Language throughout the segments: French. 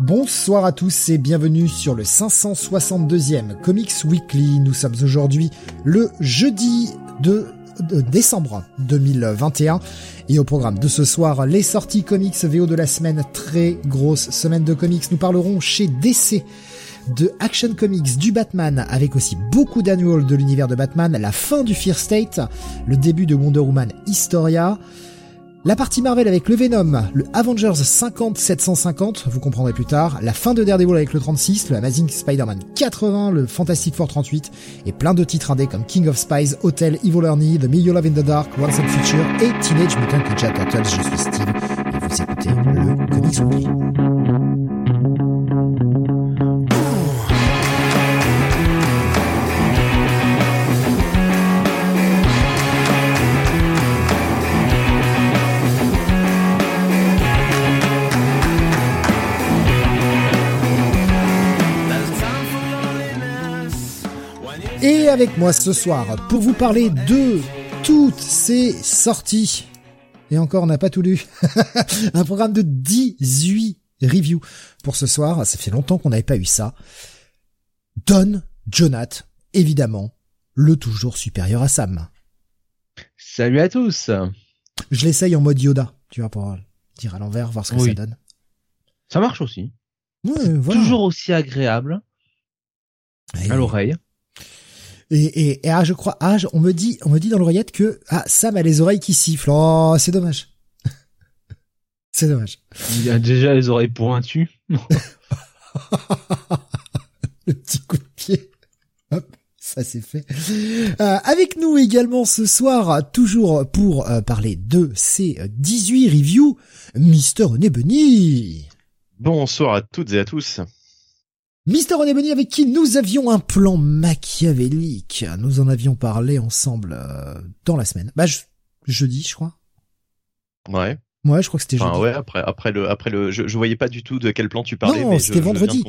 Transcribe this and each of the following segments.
Bonsoir à tous et bienvenue sur le 562e Comics Weekly. Nous sommes aujourd'hui le jeudi de, décembre 2021 et au programme de ce soir, les sorties comics VO de la semaine, très grosse semaine de comics. Nous parlerons chez DC de Action Comics du Batman avec aussi beaucoup d'annuals de l'univers de Batman, la fin du Fear State, le début de Wonder Woman Historia, la partie Marvel avec le Venom, le Avengers 50-750, vous comprendrez plus tard, la fin de Daredevil avec le 36, le Amazing Spider-Man 80, le Fantastic Four 38, et plein de titres indés comme King of Spies, Hotel, Evil Ernie, The Million Love in the Dark, Once and Future et Teenage Mutant Ninja Turtles. Je suis Steve et vous écoutez le Comics. Avec moi ce soir pour vous parler de toutes ces sorties. Et encore, on n'a pas tout lu. Un programme de 18 reviews pour ce soir. Ça fait longtemps qu'on n'avait pas eu ça. Don Jonath, évidemment, le toujours supérieur à Sam. Salut à tous. Je l'essaye en mode Yoda, tu vois, pour dire à l'envers, voir ce que Oui. ça donne. Ça marche aussi. Ouais, voilà. Toujours aussi agréable Et- à l'oreille. Et, et, et ah, je crois, ah, je- on me dit, on me dit dans l'oreillette que ah, Sam a les oreilles qui sifflent. Oh, c'est dommage. c'est dommage. Il a déjà les oreilles pointues. Le petit coup de pied. Hop, ça c'est fait. Euh, avec nous également ce soir, toujours pour euh, parler de ces euh, 18 reviews, Mister René Bunny. Bonsoir à toutes et à tous. Mister René Bunny avec qui nous avions un plan machiavélique. Nous en avions parlé ensemble euh, dans la semaine. Bah, je- jeudi, je crois. Ouais. Ouais, je crois que c'était Enfin, jeudi. ouais, après, après le, après le, je, je voyais pas du tout de quel plan tu parlais, Non, c'était vendredi.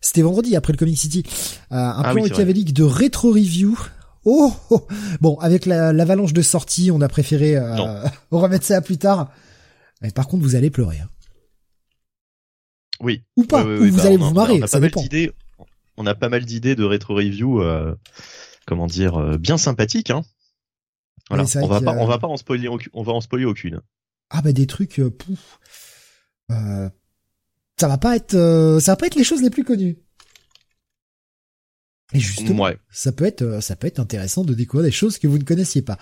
C'était vendredi après le Comic City. Euh, un Ah plan oui, machiavélique de rétro review. Oh, oh. bon, avec la- l'avalanche de sorties, on a préféré euh, remettre ça à plus tard. Mais par contre, vous allez pleurer. hein. Oui. Ou pas, ou vous bah, allez on vous marrer, on a ça pas mal. On a pas mal d'idées de rétro review, euh, comment dire, euh, bien sympathiques, hein. Voilà. On va pas, on va pas en spoiler, aucune- on va en spoiler aucune. Ah bah des trucs, euh, pouf. Euh, ça va pas être, euh, ça va pas être les choses les plus connues. Et justement, Ouais. ça peut être, euh, ça peut être intéressant de découvrir des choses que vous ne connaissiez pas,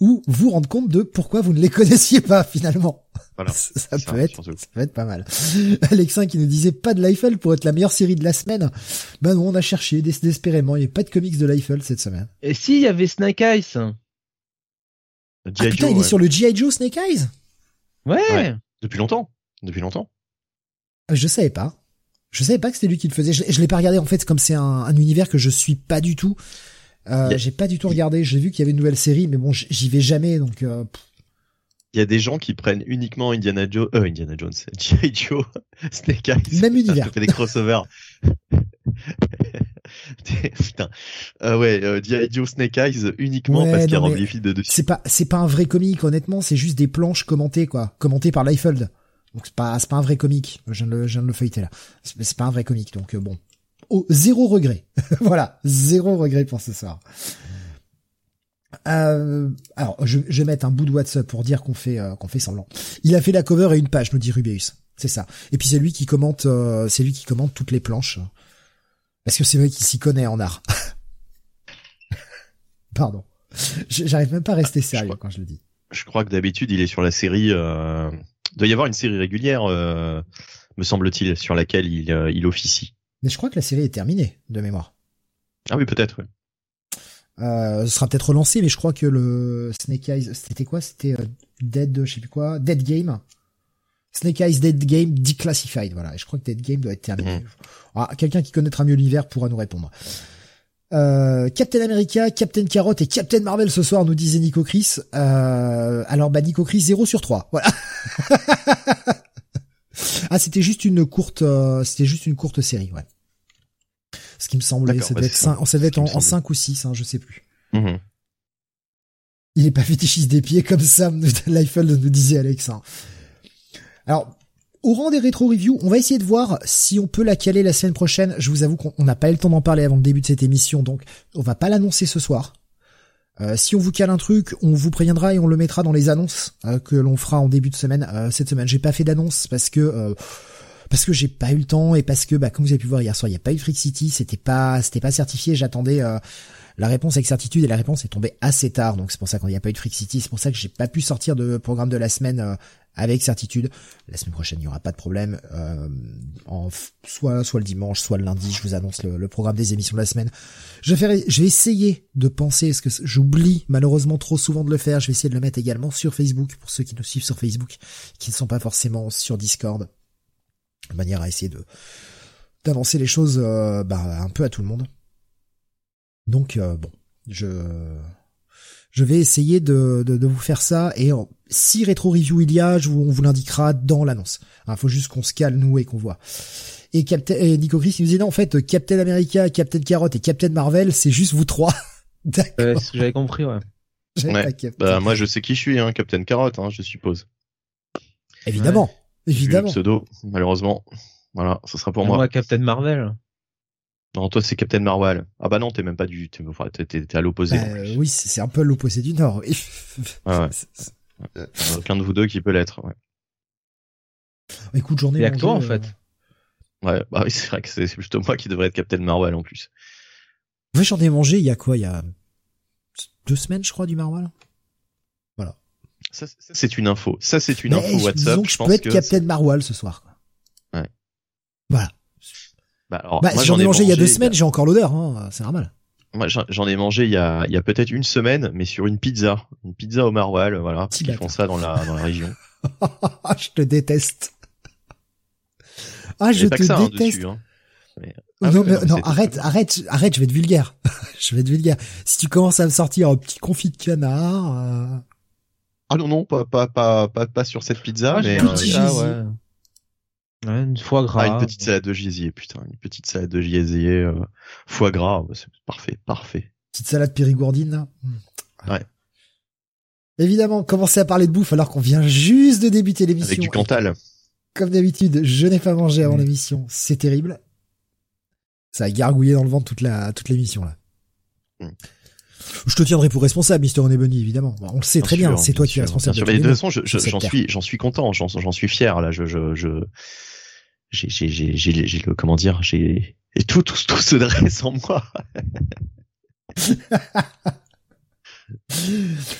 ou vous rendre compte de pourquoi vous ne les connaissiez pas finalement. Voilà. ça Ça, peut être, ça peut être pas mal. Alexin qui nous disait pas de l'Eiffel pour être la meilleure série de la semaine. Ben non, on a cherché dés- désespérément. Il n'y a pas de comics de l'Eiffel cette semaine. Et si, il y avait Snake Eyes. Ah putain, Joe, il est ouais. sur le G.I. Joe Snake Eyes? Ouais. Ouais. Depuis longtemps. Depuis longtemps. Ah, Je savais pas. Je savais pas que c'était lui qui le faisait. Je, je l'ai pas regardé en fait, comme c'est un, un univers que je suis pas du tout. Euh, a- J'ai pas du tout regardé. J'ai vu qu'il y avait une nouvelle série, mais bon, j'y vais jamais, donc. euh. Il y a des gens qui prennent uniquement Indiana Joe, euh, Indiana Jones, G.I. Joe, Snake Eyes. Même univers. Ça fait des crossovers. Putain. Ah ouais, euh, G.I. Joe Snake Eyes uniquement Ouais, parce qu'il y a de dessus. C'est pas, c'est pas un vrai comic, honnêtement. C'est juste des planches commentées, quoi, commentées par Liefeld. Donc c'est pas, c'est pas un vrai comic. Je viens de le, je viens de le feuilleter là. C'est c'est pas un vrai comic, donc euh, bon. Oh, zéro regret. voilà, zéro regret pour ce soir. Euh, alors, je, je vais mettre un bout de WhatsApp pour dire qu'on fait, euh, qu'on fait semblant. Il a fait la cover et une page, nous dit Rubius. C'est ça. Et puis c'est lui qui commente, euh, c'est lui qui commente toutes les planches. Parce que c'est vrai qu'il s'y connaît en art. Pardon. J'arrive même pas à rester sérieux crois- quand je le dis. Je crois que d'habitude il est sur la série. Il doit y avoir une série régulière, euh, me semble-t-il, sur laquelle il, euh, il officie. Mais je crois que la série est terminée, de mémoire. Ah oui, peut-être. Ouais. Euh, ce sera peut-être relancé, mais je crois que le Snake Eyes, c'était quoi? C'était euh, Dead, je sais plus quoi, Dead Game. Snake Eyes Dead Game Declassified. Voilà, et je crois que Dead Game doit être terminé. Mhm. Ah, Quelqu'un qui connaîtra mieux l'univers pourra nous répondre. Euh, Captain America, Captain Carrot et Captain Marvel ce soir, nous disait Nico Chris. Euh, alors bah Nico Chris 0 sur 3. Voilà. ah c'était juste une courte euh, c'était juste une courte série, ouais. Ce qui me semblait, D'accord, ça bah, devait être c'est ça. 5, ça devait être en, me en semblait. 5 ou 6, hein, je sais plus. Mhm. Il est pas fétichiste des pieds comme Sam Liefeld nous disait Alex. hein. Alors, au rang des rétro reviews, on va essayer de voir si on peut la caler la semaine prochaine. Je vous avoue qu'on on n'a pas eu le temps d'en parler avant le début de cette émission, donc on va pas l'annoncer ce soir. Euh, si on vous cale un truc, on vous préviendra et on le mettra dans les annonces euh, que l'on fera en début de semaine. Euh, cette semaine, j'ai pas fait d'annonce parce que parce que j'ai pas eu le temps et parce que bah comme vous avez pu voir hier soir, il y a pas eu Freak City, c'était pas c'était pas certifié. J'attendais la réponse avec certitude et la réponse est tombée assez tard, donc c'est pour ça qu'il n'y a pas eu de Freak City. C'est pour ça que j'ai pas pu sortir de programme de la semaine euh, avec certitude. La semaine prochaine, il y aura pas de problème. Euh, soit soit le dimanche, soit le lundi, je vous annonce le, programme des émissions de la semaine. Je vais je vais essayer de penser, parce que j'oublie malheureusement trop souvent de le faire. Je vais essayer de le mettre également sur Facebook pour ceux qui nous suivent sur Facebook, qui ne sont pas forcément sur Discord, de manière à essayer de d'annoncer les choses euh, bah, un peu à tout le monde. Donc euh, bon, je je vais essayer de, de, de vous faire ça et en- si rétro review il y a, je vous, on vous l'indiquera dans l'annonce. Il faut juste qu'on se cale nous et qu'on voit. Et, Captain, et Nico Chris il nous dit non en fait Captain America, Captain Carrot et Captain Marvel c'est juste vous trois. D'accord. Ouais, c'est ce que j'avais compris, ouais. Ouais. Bah, moi, je sais qui je suis, hein, Captain Carrot, hein, je suppose. évidemment, le évidemment. pseudo, malheureusement. Voilà, ce sera pour Moi, moi. Captain Marvel. Non, toi, c'est Captain Marvel. Ah bah non, t'es même pas du, t'es, t'es, t'es- t'es à l'opposé. Bah, oui, c'est c'est un peu l'opposé du Nord. oui. Ah ouais. Aucun de vous deux qui peut l'être. Ouais. Écoute, j'en ai Et avec toi, en euh, fait. Ouais, bah oui, c'est vrai que c'est c'est plutôt moi qui devrais être Captain Marvel en plus. Ouais, j'en ai mangé il y a quoi? Il y a deux semaines, je crois, du Marwal. Ça, ça, c'est une info. Ça, c'est une Mais info je- WhatsApp. disons que je je pense peux être que Captain Marwal ce soir. Quoi. Ouais. Voilà. Bah, alors, Bah, moi, j'en ai mangé il y a deux semaines, j'ai encore l'odeur, hein, c'est normal. Moi, j'en ai mangé il y a, il y a peut-être une semaine, mais sur une pizza, une pizza au maroilles, voilà, parce Petit qu'ils font ça dans la dans la région. je te déteste. Ah, je pas te que ça hein, déteste. dessus. Hein. Mais- Ah non, mais, arrête, arrête, arrête, je vais être vulgaire. je vais être vulgaire. Si tu commences à me sortir un petit confit de canard, euh, Ah non non, pas pas pas pas, pas sur cette pizza, Ah, mais euh, gésier. ouais. Ouais, une foie gras. ah, une petite salade de gésier, putain, une petite salade de gésier, euh, foie gras, bah, c'est parfait, parfait. petite salade périgourdine. là. Ouais. Évidemment, commencer à parler de bouffe alors qu'on vient juste de débuter l'émission. Avec du Cantal. Comme d'habitude, je n'ai pas mangé avant Mm. l'émission. C'est terrible. Ça a gargouillé dans le ventre toute la toute l'émission là. Mm. Je te tiendrai pour responsable, Mister Bunny, évidemment. On le sait très bien, c'est toi qui es responsable bien de toute façon, je- j'en suis, j'en suis content, j'en, j'en suis fier là. Je, je, je, j'ai, j'ai, j'ai, j'ai, le, comment dire, j'ai, et tout, tout, tout se dresse en moi.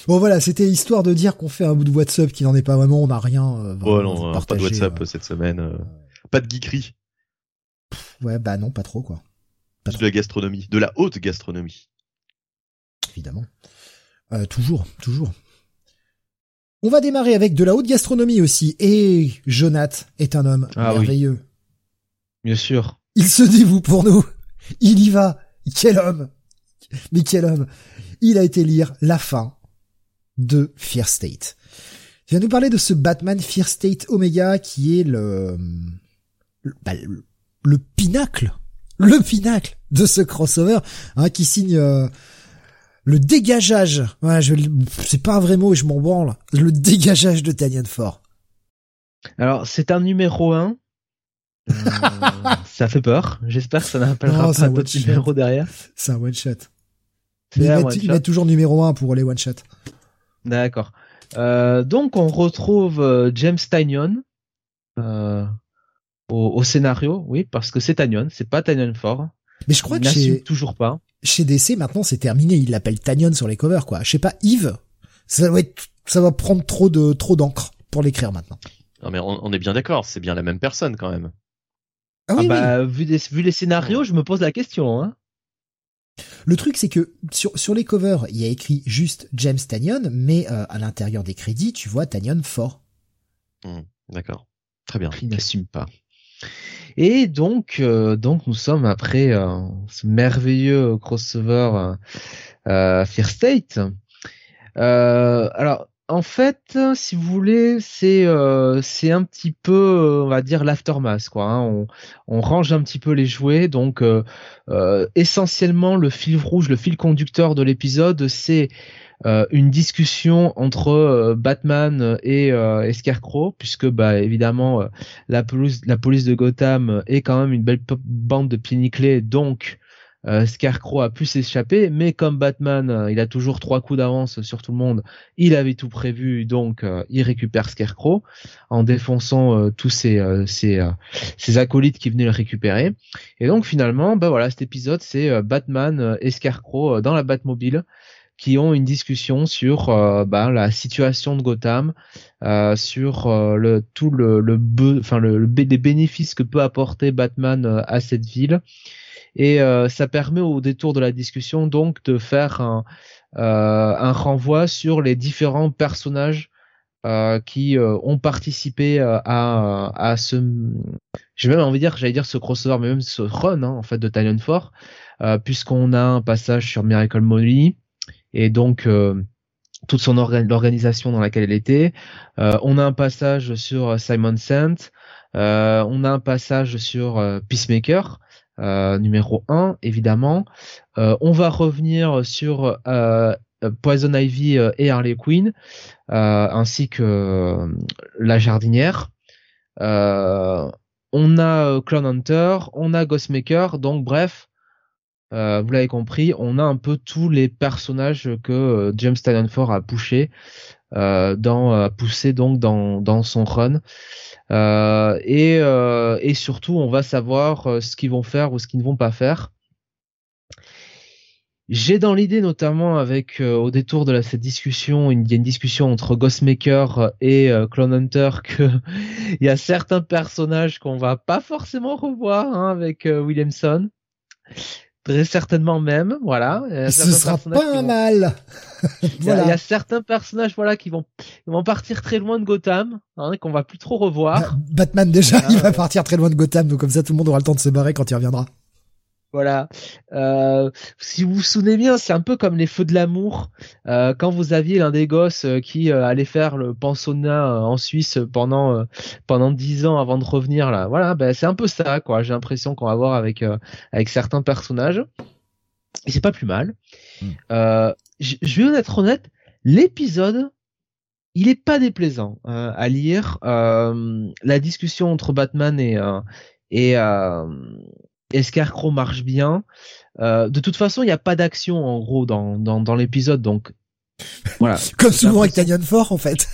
Bon voilà, c'était histoire de dire qu'on fait un bout de WhatsApp qui n'en est pas vraiment, on n'a rien. euh, Oh non, euh, pas de partagé, WhatsApp euh. cette semaine, euh, pas de geekerie, Ouais, bah non, pas trop quoi, Pas de la gastronomie, de la haute gastronomie. évidemment. Euh, toujours, toujours. On va démarrer avec de la haute gastronomie aussi. Et Jonath est un homme Ah oui. merveilleux. Bien sûr. Il se dévoue pour nous. Il y va. Quel homme. Mais quel homme. Il a été lire la fin de Fear State. Tu vas nous parler de ce Batman Fear State Omega qui est le, le, bah, le- le pinacle, le pinacle de ce crossover, hein, qui signe euh, le dégageage. Je, c'est pas un vrai mot et je m'en branle. Le dégageage de Tanyan Ford. Alors, c'est un numéro 1. ça fait peur. J'espère que ça n'appellera c'est pas un d'autres numéros derrière. C'est un one shot. C'est Ils un one shot. toujours numéro un pour les one shot. D'accord. Euh, donc on retrouve euh, James Tynion euh, au, au scénario, oui, parce que c'est Tynion, c'est pas Tynion Ford. Mais je crois Il que chez, toujours pas. Chez DC maintenant c'est terminé, il l'appelle Tanyon sur les covers quoi. Je sais pas, Yves, ça va être, ça va prendre trop de trop d'encre pour l'écrire maintenant. Non mais on, on est bien d'accord, c'est bien la même personne quand même. Ah Ah oui, oui. bah, vu, des- vu les scénarios, je me pose la question. Hein. Le truc c'est que sur sur les covers, il y a écrit juste James Tanyon, mais euh, à l'intérieur des crédits, tu vois Tanyon fort. D'accord. Très bien. Il n'assume pas. Et donc, euh, donc nous sommes après euh, ce merveilleux crossover euh, Fear State. alors, en fait, si vous voulez, c'est c'est un petit peu, on va dire l'aftermath, quoi. Hein. On, on, range un petit peu les jouets. Donc, essentiellement, le fil rouge, le fil conducteur de l'épisode, c'est euh, une discussion entre euh, Batman et, euh, Scarecrow, puisque bah évidemment la police, la police de Gotham est quand même une belle bande de pieds nickelés, donc Scarecrow a pu s'échapper, mais comme Batman, il a toujours trois coups d'avance sur tout le monde, il avait tout prévu, donc il récupère Scarecrow en défonçant tous ses, ses, acolytes qui venaient le récupérer. Et donc finalement, bah voilà, cet épisode, c'est Batman et Scarecrow dans la Batmobile qui ont une discussion sur euh, bah, la situation de Gotham, euh, sur euh, le tout le, le, enfin le, les bénéfices que peut apporter Batman à cette ville. Et ça permet au détour de la discussion donc de faire un, un renvoi sur les différents personnages qui ont participé à, à ce, j'ai même envie de dire, j'allais dire ce crossover, mais même ce run hein, en fait de Talon 4, puisqu'on a un passage sur Miracle Molly, et donc euh, toute son l'organisation dans laquelle elle était. Euh, on a un passage sur Simon Saint, euh, on a un passage sur Peacemaker. numéro 1 évidemment on va revenir sur Poison Ivy et Harley Quinn ainsi que la jardinière on a Clown Hunter on a Ghostmaker donc bref euh, vous l'avez compris, on a un peu tous les personnages que euh, James Tynion a poussé euh, dans poussé donc dans, dans son run. et, et surtout, on va savoir ce qu'ils vont faire ou ce qu'ils ne vont pas faire. J'ai dans l'idée notamment avec au détour de cette discussion, il y a une discussion entre Ghostmaker et Clone Hunter que il y a certains personnages qu'on va pas forcément revoir hein, avec Williamson. Très certainement même, voilà. Ce sera pas un mal. il, y a, certains personnages, voilà, qui vont, vont partir très loin de Gotham, hein, qu'on va plus trop revoir. Bah, Batman déjà, il va partir très loin de Gotham, donc comme ça tout le monde aura le temps de se barrer quand il reviendra. Voilà. Euh, si vous vous souvenez bien, c'est un peu comme les feux de l'amour. Euh, quand vous aviez l'un des gosses euh, qui allait faire le pensionnat en Suisse pendant pendant dix ans avant de revenir là. Voilà, ben c'est un peu ça quoi. J'ai l'impression qu'on va voir avec avec certains personnages. Et c'est pas plus mal. Hmm. je vais être honnête, l'épisode il est pas déplaisant à lire. la discussion entre Batman et et Escarcrow marche bien. Euh, de toute façon, il n'y a pas d'action en gros dans, dans, dans l'épisode, donc voilà. Comme souvent avec Tanyan Fort en fait.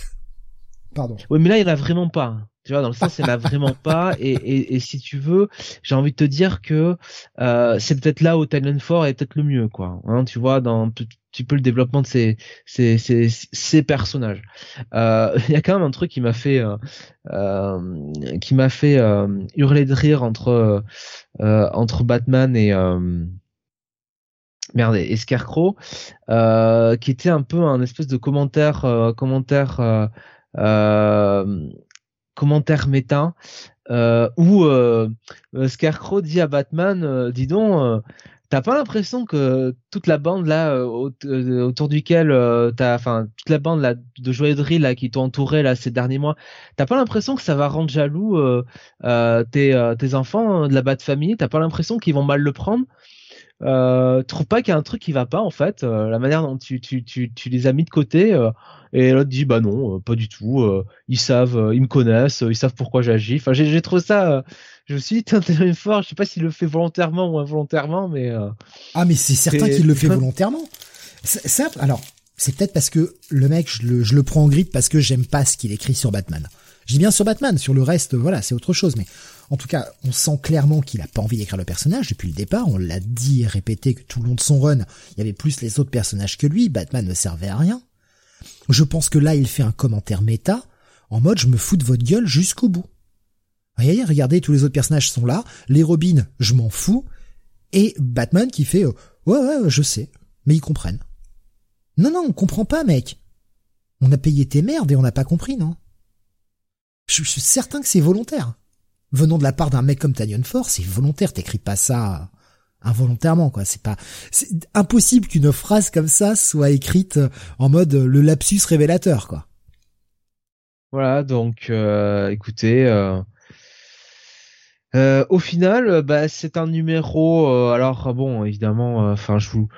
Pardon. Oui, mais là, il n'y en a vraiment pas. Tu vois, dans le sens, il n'y en a vraiment pas. Et, et, et, si tu veux, j'ai envie de te dire que euh, c'est peut-être là où Talon Fort est peut-être le mieux, quoi. Hein, tu vois, dans un petit peu le développement de ces, ces, ces, ces personnages. Euh, il y a quand même un truc qui m'a fait, euh, qui m'a fait hurler de rire entre entre Batman et merde et Scarecrow, qui était un peu un espèce de commentaire, commentaire commentaire méta euh, où euh, Scarecrow dit à Batman, dis donc, t'as pas l'impression que toute la bande là autour duquel t'as, enfin toute la bande là de joaillerie là qui t'ont entouré là ces derniers mois, t'as pas l'impression que ça va rendre jaloux tes, enfants de la Bat famille, t'as pas l'impression qu'ils vont mal le prendre? Euh, trouve pas qu'il y a un truc qui va pas en fait la manière dont tu, tu, tu, tu les as mis de côté et l'autre dit bah non, euh, pas du tout. Euh, ils savent, euh, ils me connaissent, ils savent pourquoi j'agis. Enfin, j'ai trouvé ça. je me suis dit, t'es fort. Je sais pas s'il le fait volontairement ou involontairement, mais. ah, mais c'est certain qu'il le fait volontairement. Simple. Alors, c'est peut-être parce que le mec, je le, je le prends en grippe parce que j'aime pas ce qu'il écrit sur Batman. Je dis bien sur Batman, sur le reste, voilà, c'est autre chose. Mais en tout cas, on sent clairement qu'il a pas envie d'écrire le personnage depuis le départ. On l'a dit et répété que tout le long de son run, il y avait plus les autres personnages que lui. Batman ne servait à rien. Je pense que là, il fait un commentaire méta, en mode je me fous de votre gueule jusqu'au bout. Regardez, regardez, tous les autres personnages sont là, les Robins, je m'en fous, et Batman qui fait euh, ouais ouais, je sais, mais ils comprennent. Non non, on comprend pas, mec. On a payé tes merdes et on n'a pas compris, non? Je, suis certain que c'est volontaire. Venant de la part d'un mec comme Tanyon Ford, c'est volontaire. T'écris pas ça involontairement, quoi. C'est pas, c'est impossible qu'une phrase comme ça soit écrite en mode le lapsus révélateur, quoi. Voilà, donc, euh, écoutez. Euh, euh, au final, bah, c'est un numéro. alors bon, évidemment, enfin, je vous,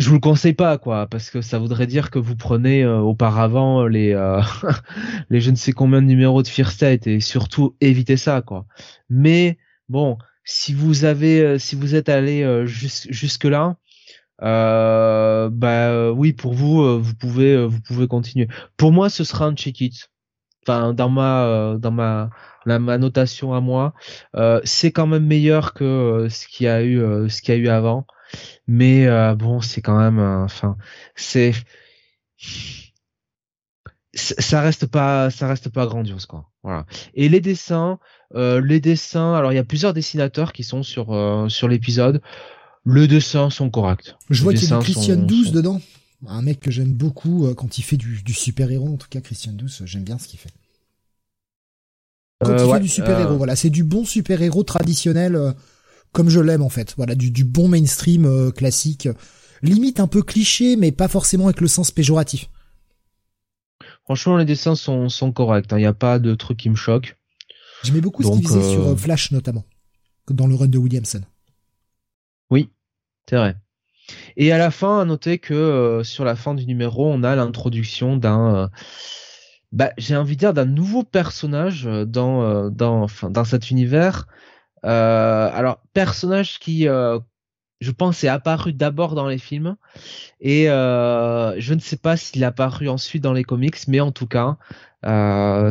je vous le conseille pas quoi parce que ça voudrait dire que vous prenez euh, auparavant les euh, les je ne sais combien de numéros de Fear State et surtout évitez ça quoi. Mais bon, si vous avez euh, si vous êtes allé jusque là bah oui pour vous vous pouvez vous pouvez continuer. Pour moi ce sera un check it. Enfin dans ma dans ma ma notation à moi, c'est quand même meilleur que ce qu'il a eu ce qu'il y a eu avant mais euh, bon c'est quand même enfin c'est ça reste pas ça reste pas grandiose quoi. Voilà. Et les dessins euh, les dessins alors il y a plusieurs dessinateurs qui sont sur euh, sur l'épisode. Les dessins sont corrects je vois qu'il y a Christian 12 dedans. Un mec que j'aime beaucoup quand il fait du, du super héros en tout cas Christian 12 j'aime bien ce qu'il fait. Quand il fait du super héros voilà. C'est du bon super héros traditionnel comme je l'aime en fait. Voilà, du, du bon mainstream euh, classique, limite un peu cliché, mais pas forcément avec le sens péjoratif. Franchement, les dessins sont, sont corrects. Il hein. n'y a pas de truc qui me choque. J'aimais beaucoup ce qu'il faisait sur euh, euh, Flash notamment, dans le run de Williamson. Oui, c'est vrai. Et à la fin, à noter que sur la fin du numéro, on a l'introduction d'un, bah, j'ai envie de dire d'un nouveau personnage dans dans enfin dans cet univers alors, personnage qui, euh, je pense, est apparu d'abord dans les films et euh, je ne sais pas s'il est apparu ensuite dans les comics, mais en tout cas,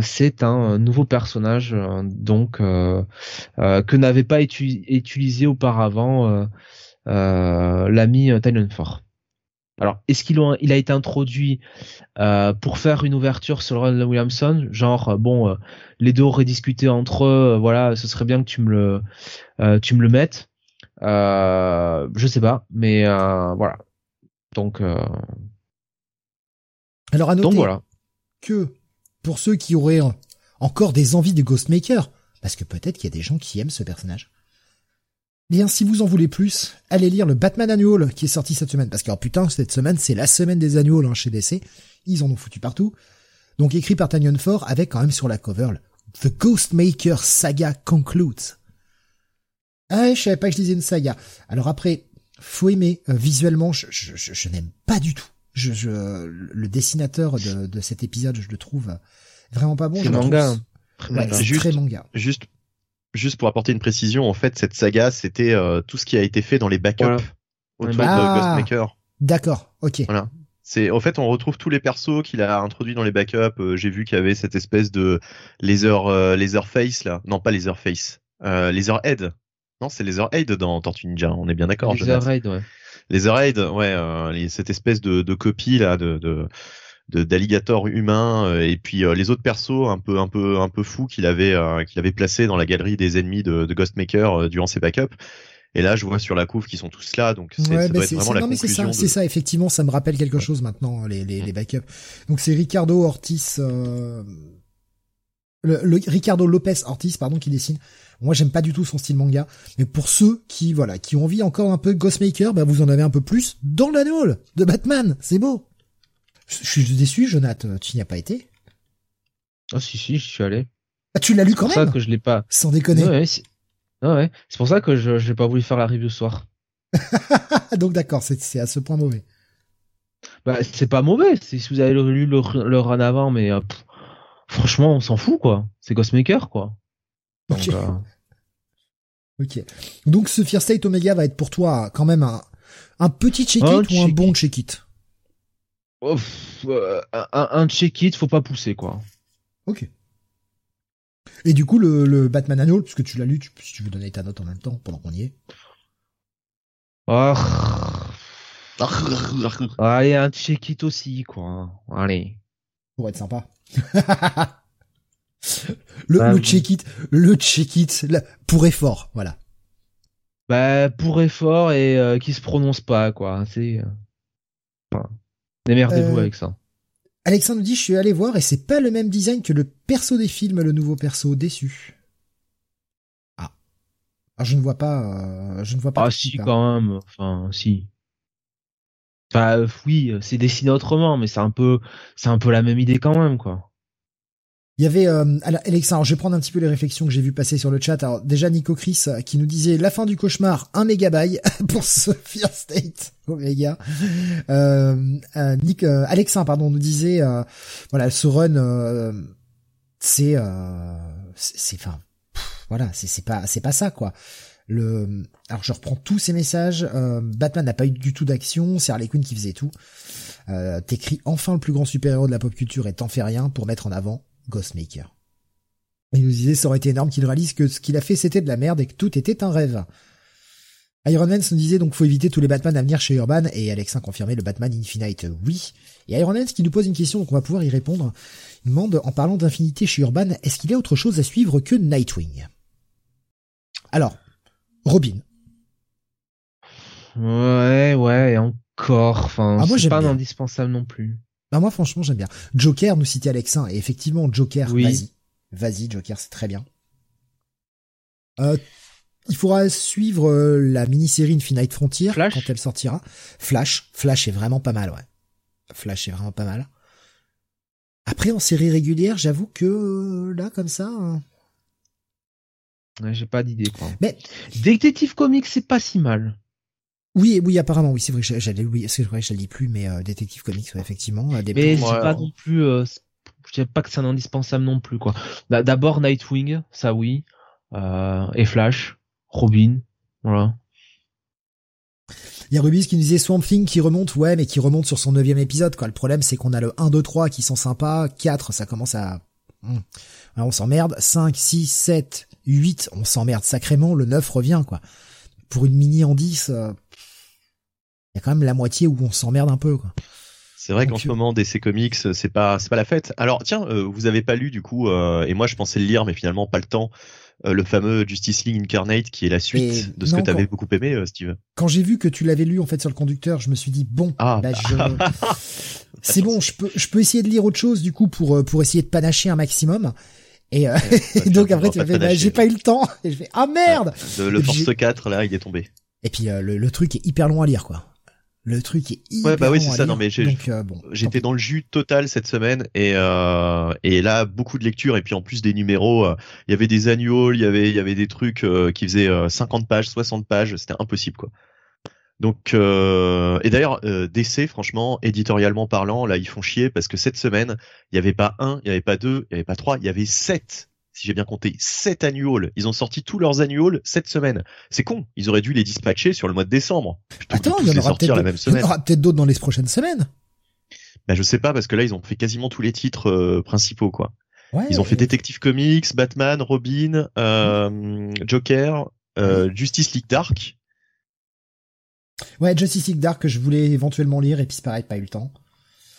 c'est un nouveau personnage donc que n'avait pas utilisé auparavant l'ami Fort. Alors, est-ce qu'il a, il a été introduit euh, pour faire une ouverture sur le de Williamson? Genre, euh, bon, euh, les deux auraient discuté entre eux, voilà, ce serait bien que tu me le, tu me le mettes. je sais pas, mais voilà. Donc, alors à noter voilà. que pour ceux qui auraient encore des envies de Ghostmaker, parce que peut-être qu'il y a des gens qui aiment ce personnage, Bien, si vous en voulez plus, allez lire le Batman Annual qui est sorti cette semaine. Parce que, oh putain, cette semaine, c'est la semaine des annuals hein, chez DC. Ils en ont foutu partout. Donc, écrit par Tanyon Ford, avec quand même sur la cover, The Ghostmaker Saga Concludes. Ah, je savais pas que je disais une saga. Alors après, faut aimer. Euh, visuellement, je, je, je, n'aime pas du tout. Je, je, le dessinateur de, de cet épisode, je le trouve vraiment pas bon. C'est manga. Ouais, c'est très manga. Juste juste pour apporter une précision, en fait, cette saga, c'était euh, tout ce qui a été fait dans les backups autour de ah, Ghostmaker. D'accord, ok. Voilà. C'est, en fait, on retrouve tous les persos qu'il a introduits dans les backups. Euh, j'ai vu qu'il y avait cette espèce de laser, euh, laser face là. Non, pas laser face. Euh, laser head. Non, c'est laser head dans Tortue Ninja. On est bien d'accord. Laser head, ouais. Laser head, ouais. cette espèce de, de copie là de, de d'alligator humain euh, et puis euh, les autres persos un peu un peu un peu fous qu'il avait euh, qu'il avait placé dans la galerie des ennemis de, de Ghostmaker durant ses backups. Et là, je vois sur la couve qu'ils sont tous là, donc c'est vraiment la non, conclusion. C'est ça, ça, effectivement, ça me rappelle quelque chose maintenant, les, les, les backups. Donc c'est Ricardo Ortiz, euh... le, le, Ricardo Lopez Ortiz, pardon, qui dessine. Moi, j'aime pas du tout son style manga, mais pour ceux qui, voilà, qui ont envie encore un peu Ghostmaker, bah, vous en avez un peu plus dans l'annual de Batman. C'est beau. Je suis déçu, Jonathan. Tu n'y as pas été Ah si si, je suis allé. Ah, tu l'as lu quand même C'est pour ça que je l'ai pas. Sans déconner. Ouais, c'est ouais. C'est pour ça que je n'ai pas voulu faire la review ce soir. Donc d'accord, c'est à ce point mauvais. Bah c'est pas mauvais. Si vous avez lu le, le run avant, mais euh, franchement, on s'en fout quoi. C'est Ghostmaker quoi. Donc, ok. Euh, ok. Donc ce Fear State Omega va être pour toi quand même un, un petit check-it ou un bon check-it? Oh, euh, un, check-it, faut pas pousser, quoi. Ok. Et du coup, le, Batman Annual, puisque tu l'as lu, si tu veux donner ta note en même temps, pendant qu'on y est. Oh. Allez, un check-it aussi, quoi. Allez. Pour être sympa. le, bah, le check-it, le check-it, pour effort, voilà. Bah, pour effort et euh, qui se prononce pas, quoi. C'est. Euh, Démerdez-vous euh, avec ça. Alexandre nous dit, je suis allé voir et c'est pas le même design que le perso des films, le nouveau perso, déçu. Ah. Alors je ne vois pas, euh, je ne vois pas. Ah si, quand même, enfin, si. Enfin, oui, c'est dessiné autrement, mais c'est un peu, c'est un peu la même idée quand même, quoi. Il y avait euh, Alexandre, je vais prendre un petit peu les réflexions que j'ai vu passer sur le chat. Alors déjà Nico Chris euh, qui nous disait la fin du cauchemar, un mégabyte pour ce State Omega. Euh, euh, Nick, euh, pardon nous disait voilà ce run c'est c'est enfin voilà c'est c'est pas c'est pas ça quoi. Le alors je reprends tous ces messages. Batman n'a pas eu du tout d'action, c'est Harley Quinn qui faisait tout. T'écris enfin le plus grand super héros de la pop culture et t'en fais rien pour mettre en avant Ghostmaker. Il nous disait ça aurait été énorme qu'il réalise que ce qu'il a fait c'était de la merde et que tout était un rêve. Iron Man nous disait donc faut éviter tous les Batman à venir chez Urban et Alexin confirmait le Batman Infinite oui. Et Iron Man qui nous pose une question donc on va pouvoir y répondre. Il demande en parlant d'infinité chez Urban est-ce qu'il y a autre chose à suivre que Nightwing? Alors Robin. Ouais ouais encore enfin ah, c'est pas indispensable non plus. Bah moi franchement j'aime bien. Joker nous citait Alexin et effectivement Joker vas-y. Vas-y Joker c'est très bien. Euh, il faudra suivre euh, la mini-série Infinite Frontier quand elle sortira. Flash, Flash est vraiment pas mal ouais. Flash est vraiment pas mal. Après en série régulière, j'avoue que euh, là comme ça hein. j'ai pas d'idée quoi. Mais Détective Comics c'est pas si mal. Oui, oui, apparemment, oui, c'est vrai j'allais, oui, c'est vrai je le dis plus, mais euh, Détective Comics, effectivement. Euh, des mais c'est pas non plus, euh, je dirais pas que c'est un indispensable non plus, quoi. D'abord Nightwing, ça oui, euh, et Flash, Robin, voilà. Il y a Rubis qui nous disait Swamp Thing qui remonte, ouais, mais qui remonte sur son neuvième épisode, quoi. Le problème, c'est qu'on a le 1, 2, 3 qui sont sympas, 4, ça commence à... Hmm. on s'emmerde, 5, 6, 7, 8, on s'emmerde sacrément, le 9 revient, quoi. Pour une mini en 10, il y a quand même la moitié où on s'emmerde un peu. Quoi. C'est vrai qu'en ce moment DC Comics c'est pas c'est pas la fête. Alors tiens, euh, vous avez pas lu du coup euh, et moi je pensais le lire mais finalement pas le temps. Euh, le fameux Justice League Incarnate qui est la suite de ce que tu avais beaucoup aimé Steve. Quand j'ai vu que tu l'avais lu en fait sur le conducteur, je me suis dit bon, ah. bah, c'est bon, je peux je peux essayer de lire autre chose du coup pour pour essayer de panacher un maximum. Et, donc après tu m'as fait bah, j'ai pas eu le temps et je fais ah merde. le, Force 4 là, il est tombé. Et puis le, le truc est hyper long à lire quoi. Le truc est hyper Ouais, bah oui, c'est ça. Non, mais euh, j'étais dans le jus total cette semaine et euh, et là beaucoup de lectures et puis en plus des numéros. Euh, il y avait des annuals, il y avait il y avait des trucs qui faisaient 50 pages, 60 pages. C'était impossible quoi. Donc et d'ailleurs DC franchement éditorialement parlant là ils font chier parce que cette semaine il y avait pas un, il y avait pas deux, il y avait pas trois, il y avait sept si j'ai bien compté, 7 annuals. Ils ont sorti tous leurs annuals cette semaine. C'est con. Ils auraient dû les dispatcher sur le mois de décembre. Attends, il y en aura peut-être d'autres dans les prochaines semaines. Bah, je sais pas, parce que là, ils ont fait quasiment tous les titres euh, principaux, quoi. ils ont fait Detective Comics, Batman, Robin, euh, Joker, euh, Justice League Dark. Ouais, Justice League Dark que je voulais éventuellement lire et puis c'est pareil, pas eu le temps.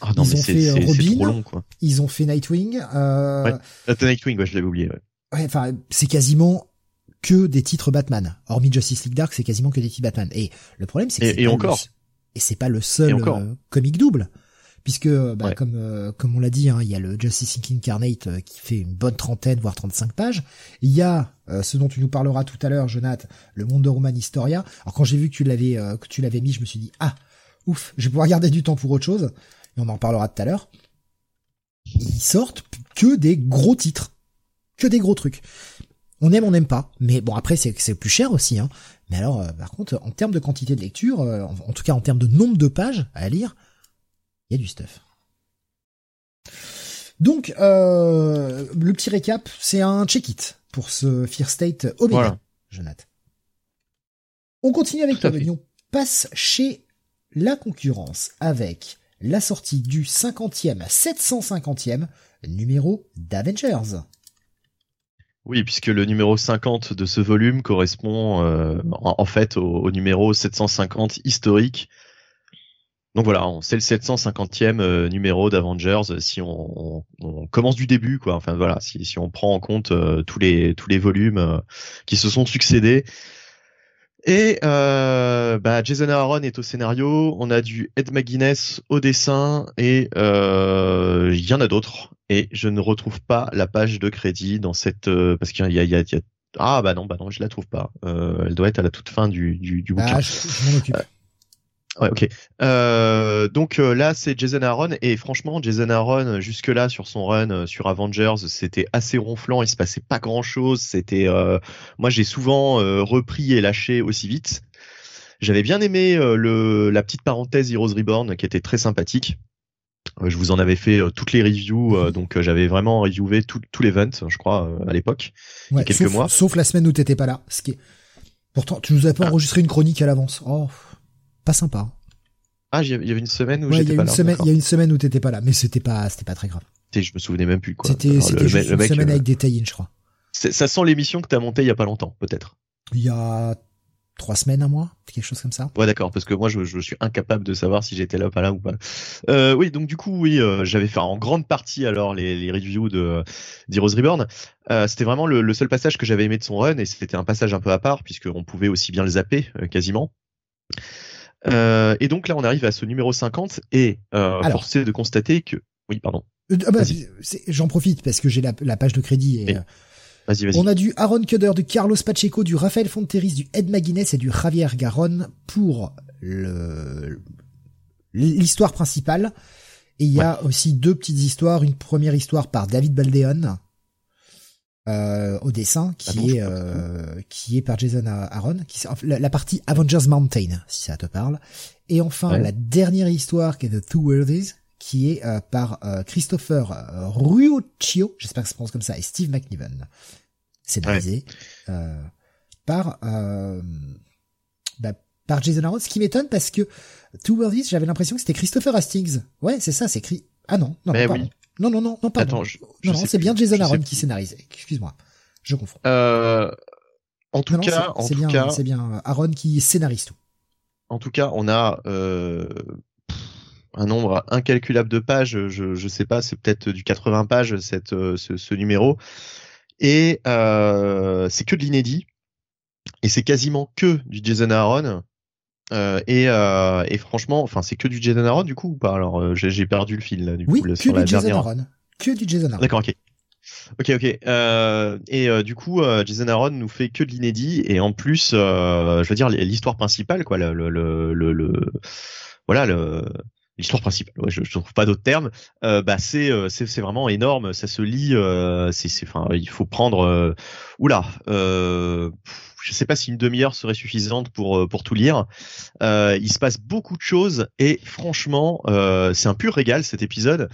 Ah non, ils ont fait euh, Robin, ils ont fait Nightwing. Euh... Ouais, euh, Nightwing, ouais, je l'avais oublié. Ouais. ouais, enfin, c'est quasiment que des titres Batman. Hormis Justice League Dark, c'est quasiment que des titres Batman. Et le problème, c'est que et, et encore. et c'est pas le seul euh, comic double, puisque bah, comme euh, comme on l'a dit, hein, il y a le Justice League Incarnate qui fait une bonne trentaine voire 35 pages. Il y a ce dont tu nous parleras tout à l'heure, Jonathan, le Wonder Woman Historia. Alors quand j'ai vu que tu l'avais que tu l'avais mis, je me suis dit ah ouf, je vais pouvoir garder du temps pour autre chose on en parlera tout à l'heure, ils sortent que des gros titres, que des gros trucs. On aime, on n'aime pas, mais bon après c'est plus cher aussi. Hein. Mais alors euh, par contre en termes de quantité de lecture, euh, en, tout cas en termes de nombre de pages à lire, il y a du stuff. Donc euh, le petit récap, c'est un check-it pour ce Fear State Omega, Jonathan. On continue avec le On passe chez la concurrence avec la sortie du 50e 750e numéro d'Avengers. Oui, puisque le numéro 50 de ce volume correspond euh, en, fait au, numéro 750 historique. Donc voilà, c'est le 750e euh, numéro d'Avengers si on, commence du début, quoi. Enfin voilà, si, on prend en compte euh, tous les tous les volumes qui se sont succédés. Et euh, bah, Jason Aaron est au scénario, on a du Ed McGuinness au dessin et euh, il y en a d'autres. Et je ne retrouve pas la page de crédit dans cette euh, parce qu'il y a, y, a, y a, ah bah non bah non je la trouve pas. Euh, elle doit être à la toute fin du du, du bouquin. Ah, je, je m'en occupe. Ouais, ok. Euh, donc euh, là, c'est Jason Aaron et franchement, Jason Aaron jusque là sur son run euh, sur Avengers, c'était assez ronflant. Il se passait pas grand chose. C'était, euh, moi, j'ai souvent euh, repris et lâché aussi vite. J'avais bien aimé euh, le la petite parenthèse Heroes Reborn qui était très sympathique. Euh, Je vous en avais fait euh, toutes les reviews, euh, donc euh, j'avais vraiment reviewé tout, tout l'event, je crois, euh, à l'époque. Ouais, quelques sauf, mois. sauf la semaine où t'étais pas là. Ce qui est... Pourtant, tu nous avais pas Ah. enregistré une chronique à l'avance. Oh, pas sympa. Ah, j'y- il y avait une semaine où Ouais, j'étais pas là. il y a une semaine où t'étais pas là, mais c'était pas, c'était pas très grave. Je me souvenais même plus quoi. C'était, une mec, semaine euh, avec des tie je crois. ça sent l'émission que t'as montée il y a pas longtemps, peut-être. Il y a trois semaines, un mois, quelque chose comme ça. Ouais, d'accord, parce que moi, je, je suis incapable de savoir si j'étais là ou pas là ou pas. Euh, oui, donc du coup, oui, euh, j'avais fait en grande partie alors les, les reviews de d'Heroes Reborn. Euh, c'était vraiment le, le seul passage que j'avais aimé de son run, et c'était un passage un peu à part puisqu'on pouvait aussi bien le zapper quasiment. Euh, et donc là, on arrive à ce numéro 50 et euh, Alors. forcé de constater que, oui, pardon. Euh, ah bah, j'en profite parce que j'ai la, la page de crédit et euh, Vas-y, vas-y. on a du Aaron Cudder, du Carlos Pacheco, du Rafael Fonteris, du Ed McGuinness et du Javier Garon pour le l'histoire principale. Et il y a aussi deux petites histoires. Une première histoire par David Baldeon euh, au dessin, qui Ah est euh, qui est par Jason Aaron, qui la, la partie Avengers Mountain, si ça te parle. Et enfin Ouais. la dernière histoire qui est The Two Worthies, qui est euh, par euh, Christopher euh, Ruocchio, j'espère que ça se prononce comme ça, et Steve McNiven, scénarisé euh, par euh, bah, par Jason Aaron. Ce qui m'étonne parce que Two Worthies, j'avais l'impression que c'était Christopher Hastings. Ouais, c'est ça, c'est écrit. Ah non, non, Mais oui. Non, non, non, non, pardon. Attends, je, non, c'est bien Jason Aaron qui scénarise. Excuse-moi, je confonds. Euh, en tout Non, cas, c'est- bien, cas, c'est bien Aaron qui scénarise tout. En tout cas, on a euh, un nombre incalculable de pages. Je je sais pas, c'est peut-être du 80 pages cette euh, ce, ce numéro. Et euh, c'est que de l'inédit. Et c'est quasiment que du Jason Aaron. Euh, et, euh, et franchement, enfin, c'est que du Jason Aaron du coup ou pas? Alors, euh, j'ai perdu le fil là, du Oui, coup, que sur la du Jason dernière. Aaron. Que du Jason Aaron. D'accord, ok. Ok, ok. Euh, et du coup, Jason Aaron nous fait que de l'inédit et en plus, je veux dire l'histoire principale, quoi, le, le, le, voilà, le, l'histoire principale. Ouais, je, je trouve pas d'autres termes. Euh, bah, c'est, c'est, c'est vraiment énorme. Ça se lit. Euh, c'est, c'est, enfin, il faut prendre. Euh, oula. Je sais pas si une demi-heure serait suffisante pour euh, pour tout lire. Euh, il se passe beaucoup de choses et franchement, euh, c'est un pur régal cet épisode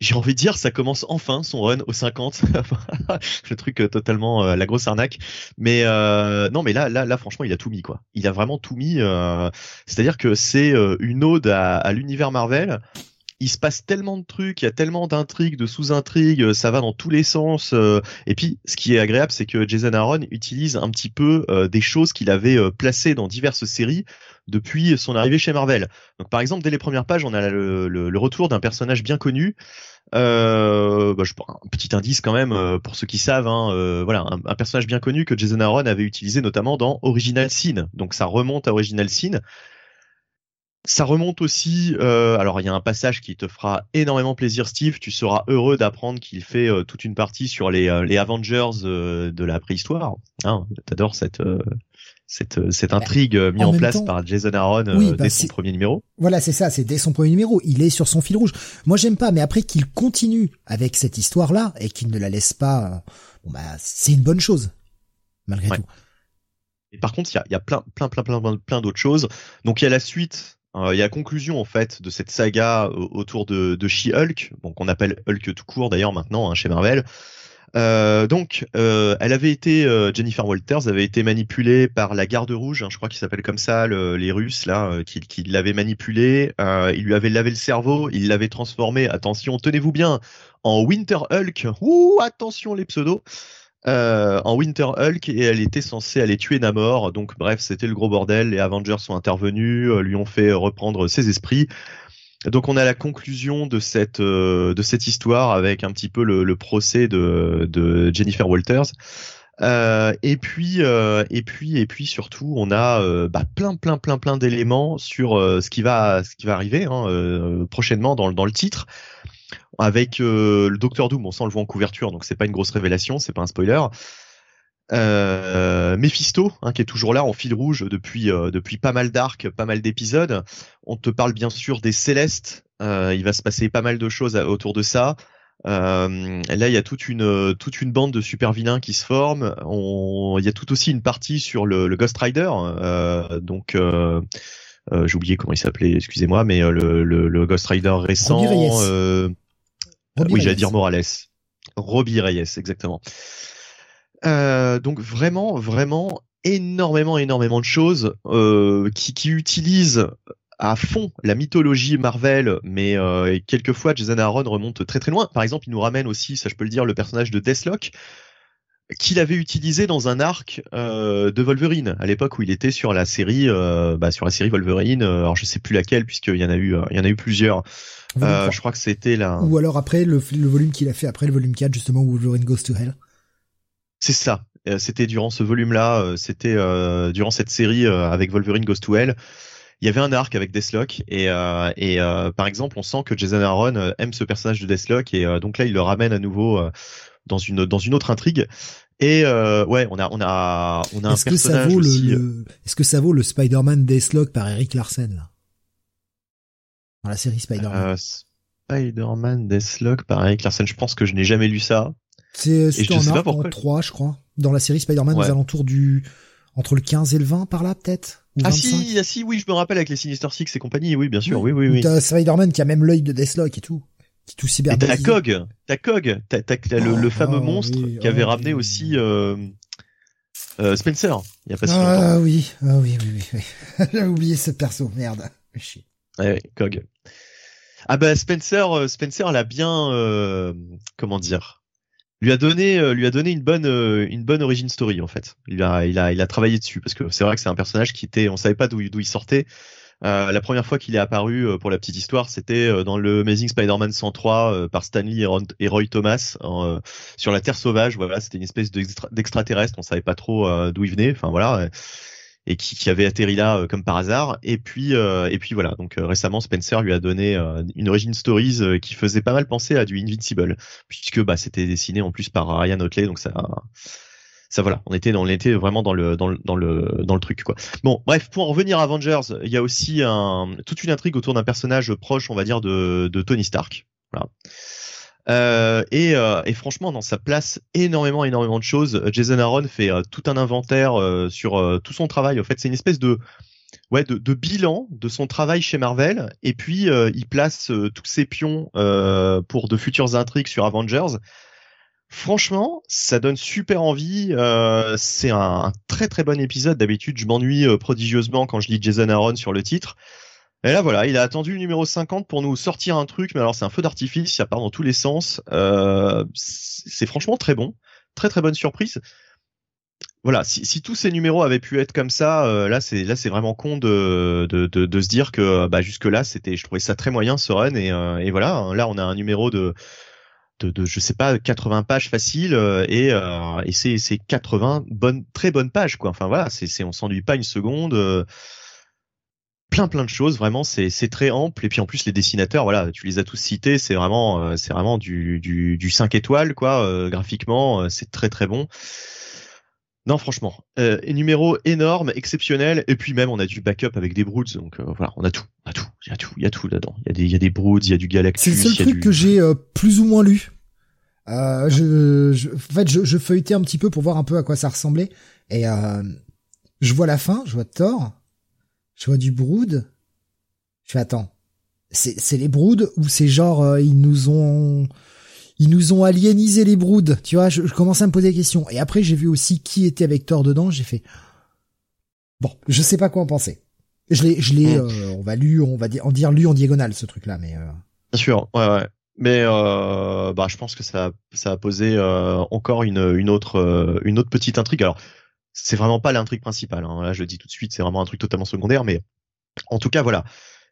j'ai envie de dire, ça commence enfin son run au 50. le truc totalement la grosse arnaque. Mais non, mais là, là, là, franchement, il a tout mis quoi. Il a vraiment tout mis. C'est-à-dire que c'est une ode à l'univers Marvel. Il se passe tellement de trucs, il y a tellement d'intrigues, de sous-intrigues, euh, ça va dans tous les sens. euh, Et puis, ce qui est agréable, c'est que Jason Aaron utilise un petit peu euh, des choses qu'il avait placées dans diverses séries depuis son arrivée chez Marvel. Donc, par exemple, dès les premières pages, on a le, retour d'un personnage bien connu. Bah, un petit indice quand même euh, pour ceux qui savent. Hein, voilà, un, un personnage bien connu que Jason Aaron avait utilisé notamment dans Original Sin. Donc, ça remonte à Original Sin. Ça remonte aussi. euh, alors, il y a un passage qui te fera énormément plaisir, Steve. Tu seras heureux d'apprendre qu'il fait euh, toute une partie sur les, euh, les Avengers euh, de la préhistoire. Hein, T'adores cette cette cette intrigue euh, mise en place temps- par Jason Aaron Oui, bah, dès son premier numéro. Voilà, c'est ça, c'est dès son premier numéro. Il est sur son fil rouge. Moi, j'aime pas, mais après qu'il continue avec cette histoire-là et qu'il ne la laisse pas, bon bah, c'est une bonne chose, malgré Ouais. tout. Et par contre, il y a, y a plein, plein, plein, plein, plein, d'autres choses. Donc il y a la suite, il y a conclusion en fait de cette saga euh, autour de, de She-Hulk, bon, qu'on appelle Hulk tout court d'ailleurs maintenant hein, chez Marvel. Euh, donc, euh, elle avait été euh, Jennifer Walters avait été manipulée par la Garde Rouge, hein, je crois qu'ils s'appellent comme ça, le- les Russes là, euh, qui, qui l'avaient manipulée. Euh, ils lui avaient lavé le cerveau, ils l'avaient transformé. Attention, tenez-vous bien, en Winter Hulk. Ouh, attention les pseudos euh, en Winter Hulk et elle était censée aller tuer Namor. Donc bref, c'était le gros bordel. Les Avengers sont intervenus, euh, lui ont fait reprendre ses esprits. Donc on a la conclusion de cette euh, de cette histoire avec un petit peu le, le procès de, de Jennifer Walters. Euh, et puis euh, et puis et puis surtout on a euh, bah, plein plein plein plein d'éléments sur ce qui va ce qui va arriver hein, prochainement dans, dans le titre avec le Docteur Doom on sent le voit en couverture donc c'est pas une grosse révélation c'est pas un spoiler euh, Mephisto, hein, qui est toujours là en fil rouge depuis depuis pas mal d'arcs, pas mal d'épisodes. On te parle bien sûr des Célestes. il va se passer pas mal de choses autour de ça. Euh, là, il y a toute une bande de super vilains qui se forment. Il y a tout aussi une partie sur le, Ghost Rider. Euh, donc, euh, euh j'ai oublié comment il s'appelait. Excusez-moi, mais euh, le, le, le, Ghost Rider récent. Euh, oui, j'allais dire Morales. Robbie Reyes, exactement. donc vraiment, vraiment énormément, énormément de choses qui, qui utilisent à fond la mythologie Marvel, mais euh, quelquefois Jason Aaron remonte très très loin. Par exemple, il nous ramène aussi, ça je peux le dire, le personnage de Deathlock qu'il avait utilisé dans un arc euh, de Wolverine à l'époque où il était sur la série euh, bah, sur la série Wolverine euh, alors je sais plus laquelle puisqu'il y en a eu il y en a eu plusieurs. Euh, je crois que c'était la ou alors après le, le volume qu'il a fait après le volume 4 justement où Wolverine Goes to Hell. C'est ça. C'était durant ce volume là c'était durant cette série avec Wolverine Goes to Hell. Il y avait un arc avec Deathlock et, euh, et euh, par exemple on sent que Jason Aaron euh, aime ce personnage de Deathlock et euh, donc là il le ramène à nouveau euh, dans une dans une autre intrigue. Et ouais on a on a on a un personnage que ça vaut aussi, le, est-ce que ça vaut le Spider-Man Deathlock par Eric Larsen là? Dans la série Spider-Man. Spider-Man Deathlock par Eric Larsen. Je pense que je n'ai jamais lu ça. C'est en arc en 3 je crois. Dans la série Spider-Man aux alentours du entre le 15 et le 20 par là peut-être? Ah si, ah si, oui, je me rappelle avec les Sinister Six et compagnie, oui, bien sûr, oui, oui, oui. T'as Spider-Man qui a même l'œil de Deathlock et tout, qui tout cyber. Et t'as Cog, t'as Cog, t'as, le, le, fameux oh, monstre qui avait oh, ramené aussi euh, euh, Spencer. Il y a pas si ah, longtemps. Ah oui, ah oui, oui, oui. oui. J'ai oublié ce perso, merde. Ouais, Cog. Ah bah Spencer, euh, Spencer l'a bien, euh, comment dire lui a donné euh, lui a donné une bonne une bonne origin story en fait. Il a il a il a travaillé dessus parce que c'est vrai que c'est un personnage qui était on savait pas d'où il sortait. Euh, la première fois qu'il est apparu euh, pour la petite histoire, c'était dans le Amazing Spider-Man 103 par Stanley et Roy Thomas sur la Terre sauvage. Voilà, c'était une espèce d'extraterrestre. on savait pas trop d'où il venait. Enfin voilà et qui, qui, avait atterri là euh, comme par hasard. Et puis euh, et puis voilà. Donc euh, récemment, Spencer lui a donné une origin stories qui faisait pas mal penser à du Invincible, puisque bah c'était dessiné en plus par Ryan Otley, donc ça ça voilà, on était on était vraiment dans le dans le dans le dans le truc quoi. Bon, bref, pour en revenir à Avengers, il y a aussi un, toute une intrigue autour d'un personnage proche, on va dire de, de Tony Stark. Voilà. Euh, et, euh, et, franchement, dans sa place énormément, énormément de choses. Jason Aaron fait euh, tout un inventaire sur tout son travail. En fait, c'est une espèce de ouais de, de, bilan de son travail chez Marvel. Et puis il place tous ses pions pour de futures intrigues sur Avengers. Franchement, ça donne super envie. c'est un, très très bon épisode. D'habitude, je m'ennuie prodigieusement quand je lis Jason Aaron sur le titre. Et là voilà, il a attendu le numéro 50 pour nous sortir un truc, mais alors c'est un feu d'artifice, ça part dans tous les sens. Euh, c'est franchement très bon, très très bonne surprise. Voilà, si, tous ces numéros avaient pu être comme ça, euh, là c'est là c'est vraiment con de, de, se dire que bah jusque là c'était, je trouvais ça très moyen ce run et, euh, et voilà, hein, là on a un numéro de de, de, je sais pas 80 pages faciles euh, et, euh, et c'est c'est 80 bonnes très bonnes pages quoi. Enfin voilà c'est c'est on s'ennuie pas une seconde euh, plein plein de choses vraiment c'est c'est très ample et puis en plus les dessinateurs voilà tu les as tous cités c'est vraiment euh, c'est vraiment du, du du 5 étoiles quoi euh, graphiquement euh, c'est très très bon non franchement. Euh, numéro énorme exceptionnel et puis même on a du backup avec des broods donc voilà on a tout on a tout il y a tout il y a tout là-dedans. Il y a des il y a des broods il y a du Galactus c'est le seul truc que j'ai plus ou moins lu. Je, je, en fait je, je feuilletais un petit peu pour voir un peu à quoi ça ressemblait et je vois la fin je vois Thor je vois du brood. Je fais attends, c'est c'est les broods ou c'est genre euh, ils nous ont ils nous ont aliénisé les broods, tu vois, je, je commençais à me poser des questions. Et après j'ai vu aussi qui était avec Thor dedans, j'ai fait bon, je sais pas quoi en penser. Je l'ai je l'ai hmm. euh, on va lu, on va dire en dire lu en diagonale ce truc là mais euh... Bien sûr, ouais ouais. Mais euh, bah, je pense que ça, ça a posé euh, encore une, une autre, une autre petite intrigue. Alors, c'est vraiment pas l'intrigue principale. Hein. Là, je le dis tout de suite, c'est vraiment un truc totalement secondaire. Mais en tout cas, voilà.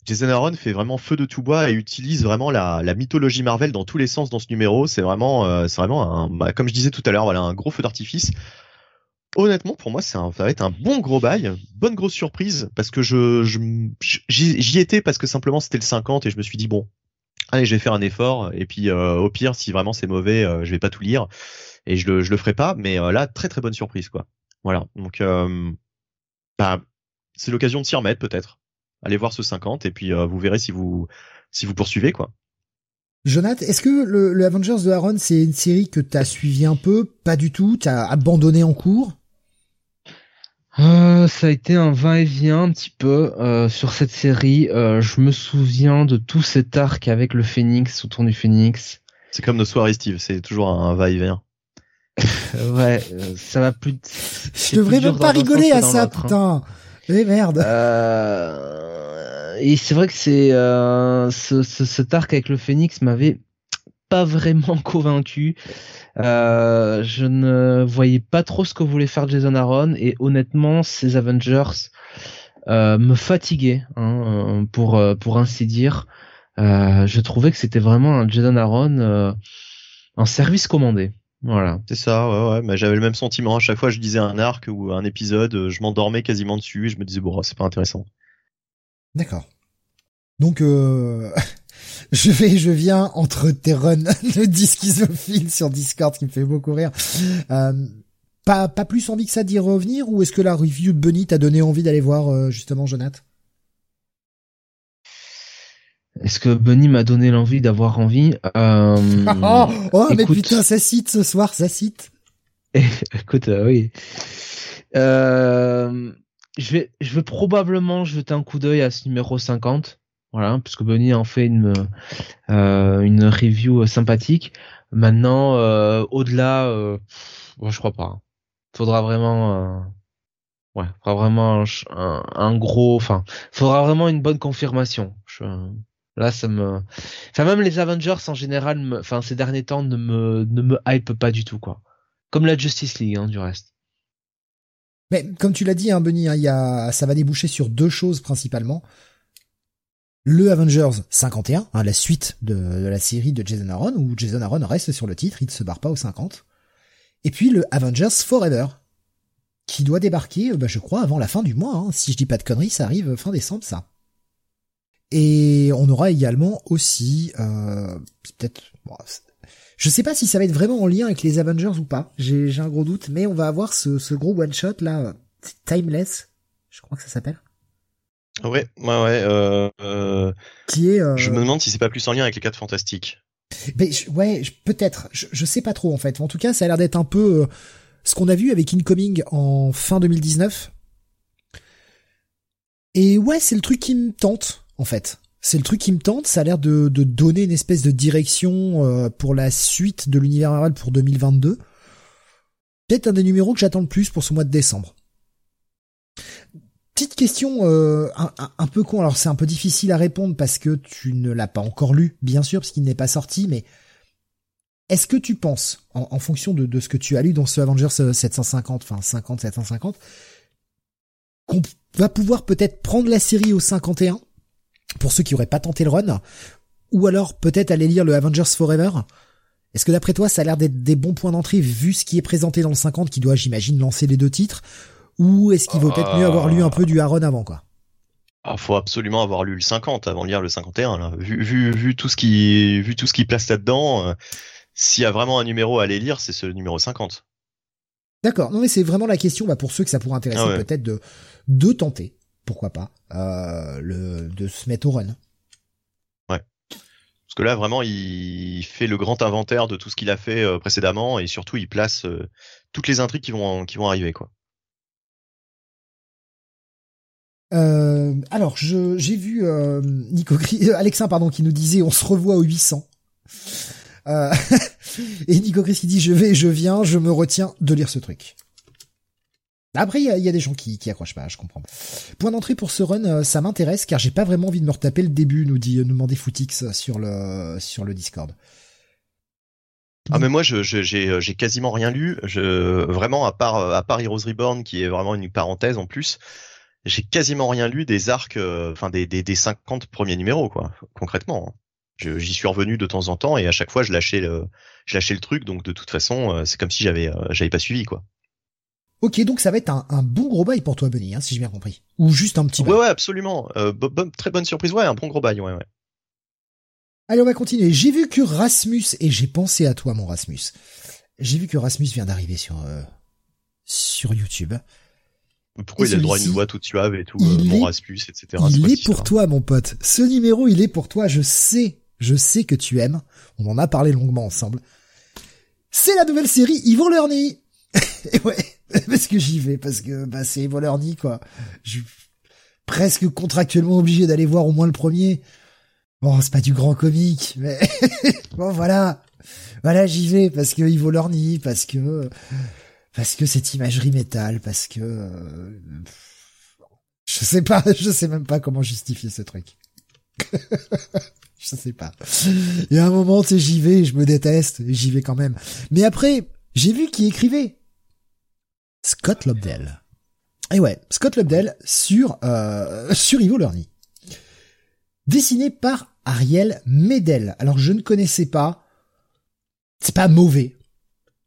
Jason Aaron fait vraiment feu de tout bois et utilise vraiment la, mythologie Marvel dans tous les sens dans ce numéro. C'est vraiment, euh, c'est vraiment un, bah, comme je disais tout à l'heure, voilà, un gros feu d'artifice. honnêtement, pour moi, ça va être un bon gros bail, bonne grosse surprise, parce que je, j'y étais parce que simplement c'était le 50 et je me suis dit bon, allez, je vais faire un effort et puis euh, au pire, si vraiment c'est mauvais, euh, je vais pas tout lire et je le, je le ferai pas. Mais euh, là, très très bonne surprise quoi. Voilà, donc bah, c'est l'occasion de s'y remettre peut-être. Allez voir ce 50 et puis vous verrez si vous si vous poursuivez quoi. Jonathan, est-ce que le, le, Avengers de Aaron, c'est une série que t'as suivi un peu Pas du tout T'as abandonné en cours? Euh, ça a été un va-et-vient un petit peu euh, sur cette série. Euh, je me souviens de tout cet arc avec le Phoenix autour du Phoenix. C'est comme nos soirées Steve, c'est toujours un va-et-vient. ouais, ça va plus. Je devrais même pas rigoler à ça, hein. Eh merde. et c'est vrai que c'est ce, ce, cet arc avec le Phoenix m'avait pas vraiment convaincu. Euh, je ne voyais pas trop ce que voulait faire Jason Aaron et honnêtement, ces Avengers euh, me fatiguaient, hein, euh, pour pour ainsi dire. je trouvais que c'était vraiment un Jason Aaron en service commandé. Voilà. C'est ça, ouais, ouais. Mais j'avais le même sentiment. À chaque fois, je disais un arc ou un épisode, je m'endormais quasiment dessus et je me disais bon, c'est pas intéressant. D'accord. Donc, euh, je vais, je viens entre tes runs de disquizophile sur Discord qui me fait beaucoup rire. Euh, pas, pas plus envie que ça d'y revenir ou est-ce que la review de Bunny t'a donné envie d'aller voir euh, justement Jonathan? Est-ce que Bunny m'a donné l'envie d'avoir envie euh, Oh, oh mais putain, ça cite ce soir, ça cite. écoute, oui. je vais, je vais probablement jeter un coup d'œil à ce numéro 50. Voilà, puisque Bunny en fait une euh, une review sympathique. Maintenant, euh, au-delà, euh, je crois pas. Faudra vraiment, ouais, faudra vraiment un, gros, enfin, faudra vraiment une bonne confirmation. Là, ça me, enfin même les Avengers en général, enfin ces derniers temps ne me ne me hype pas du tout quoi. Comme la Justice League, hein, du reste. Mais comme tu l'as dit, hein, Bunny, hein, ça va déboucher sur deux choses principalement le Avengers 51, hein, la suite de, la série de Jason Aaron, où Jason Aaron reste sur le titre, il ne se barre pas au 50. Et puis le Avengers Forever, qui doit débarquer, euh, bah, je crois, avant la fin du mois. Si je dis pas de conneries, ça arrive fin décembre, ça. Et on aura également aussi, euh, peut-être, je sais pas si ça va être vraiment en lien avec les Avengers ou pas. J'ai un gros doute, mais on va avoir ce, ce gros one shot là, Timeless, je crois que ça s'appelle. Ouais, ouais, ouais. Euh, euh, qui est. Euh... Je me demande si c'est pas plus en lien avec les 4 fantastiques. Mais ouais, peut-être. Je, je, sais pas trop en fait. En tout cas, ça a l'air d'être un peu euh, ce qu'on a vu avec Incoming en fin 2019. Et ouais, c'est le truc qui me tente en fait. C'est le truc qui me tente. Ça a l'air de, donner une espèce de direction euh, pour la suite de l'univers Marvel pour 2022. Peut-être un des numéros que j'attends le plus pour ce mois de décembre. Petite question euh, un, peu con, alors c'est un peu difficile à répondre parce que tu ne l'as pas encore lu, bien sûr, parce qu'il n'est pas sorti, mais est-ce que tu penses, en, fonction de, ce que tu as lu dans ce Avengers 750, enfin 50, 750, qu'on va pouvoir peut-être prendre la série au 51, pour ceux qui auraient pas tenté le run, ou alors peut-être aller lire le Avengers Forever Est-ce que d'après toi ça a l'air d'être des bons points d'entrée vu ce qui est présenté dans le 50 qui doit j'imagine lancer les deux titres ou est-ce qu'il vaut peut-être mieux avoir lu un peu du Aaron avant, quoi? Ah, faut absolument avoir lu le 50 avant de lire le 51. Là. Vu, vu, vu tout ce qui, vu tout ce qui place là-dedans, euh, s'il y a vraiment un numéro à aller lire, c'est ce numéro 50. D'accord. Non mais c'est vraiment la question, bah, pour ceux que ça pourrait intéresser ah peut-être de de tenter, pourquoi pas, euh, le de se mettre au run. Ouais. Parce que là vraiment, il fait le grand inventaire de tout ce qu'il a fait euh, précédemment et surtout il place euh, toutes les intrigues qui vont qui vont arriver quoi. Alors, je, j'ai vu Nico Alexin pardon, qui nous disait on se revoit au 800. Euh, et Nico Chris qui dit je vais, je viens, je me retiens de lire ce truc. Après, il y a, des gens qui, qui accrochent pas, je comprends. Point d'entrée pour ce run, ça m'intéresse car j'ai pas vraiment envie de me retaper le début, nous dit, nous demandait Footix sur le sur le Discord. Ah mais moi je, j'ai, j'ai quasiment rien lu. Vraiment à part à part Heroes Reborn qui est vraiment une parenthèse en plus j'ai quasiment rien lu des arcs, euh, enfin des, des, des 50 premiers numéros, quoi, concrètement. J'y suis revenu de temps en temps et à chaque fois je lâchais le, je lâchais le truc, donc de toute façon euh, c'est comme si j'avais, euh, j'avais pas suivi, quoi. Ok, donc ça va être un, bon gros bail pour toi, Benny, hein, si j'ai bien compris. Ou juste un petit bail. Ouais, ouais, absolument. Euh, très bonne surprise. Ouais, un bon gros bail, ouais, ouais. Allez, on va continuer. J'ai vu que Rasmus, et j'ai pensé à toi, mon Rasmus. J'ai vu que Rasmus vient d'arriver sur, euh, sur YouTube. Pourquoi il a le droit à une voix toute suave et tout, euh, mon Rasmus, etc. Il est pour toi, mon pote. Ce numéro, il est pour toi. Je sais, je sais que tu aimes. On en a parlé longuement ensemble. C'est la nouvelle série Yvon Lerny. et ouais, parce que j'y vais, parce que bah, c'est Yvon Lerny, quoi. Je suis presque contractuellement obligé d'aller voir au moins le premier. Bon, c'est pas du grand comique, mais bon, voilà. Voilà, j'y vais, parce que Lerny, parce que parce que cette imagerie métal, parce que euh, je sais pas, je sais même pas comment justifier ce truc. je sais pas. Il y a un moment, tu sais, j'y vais, je me déteste, j'y vais quand même. Mais après, j'ai vu qui écrivait. Scott Lobdell. Et ouais, Scott Lobdell sur euh, sur Ivo Lerny. Dessiné par Ariel Medel. Alors je ne connaissais pas. C'est pas mauvais.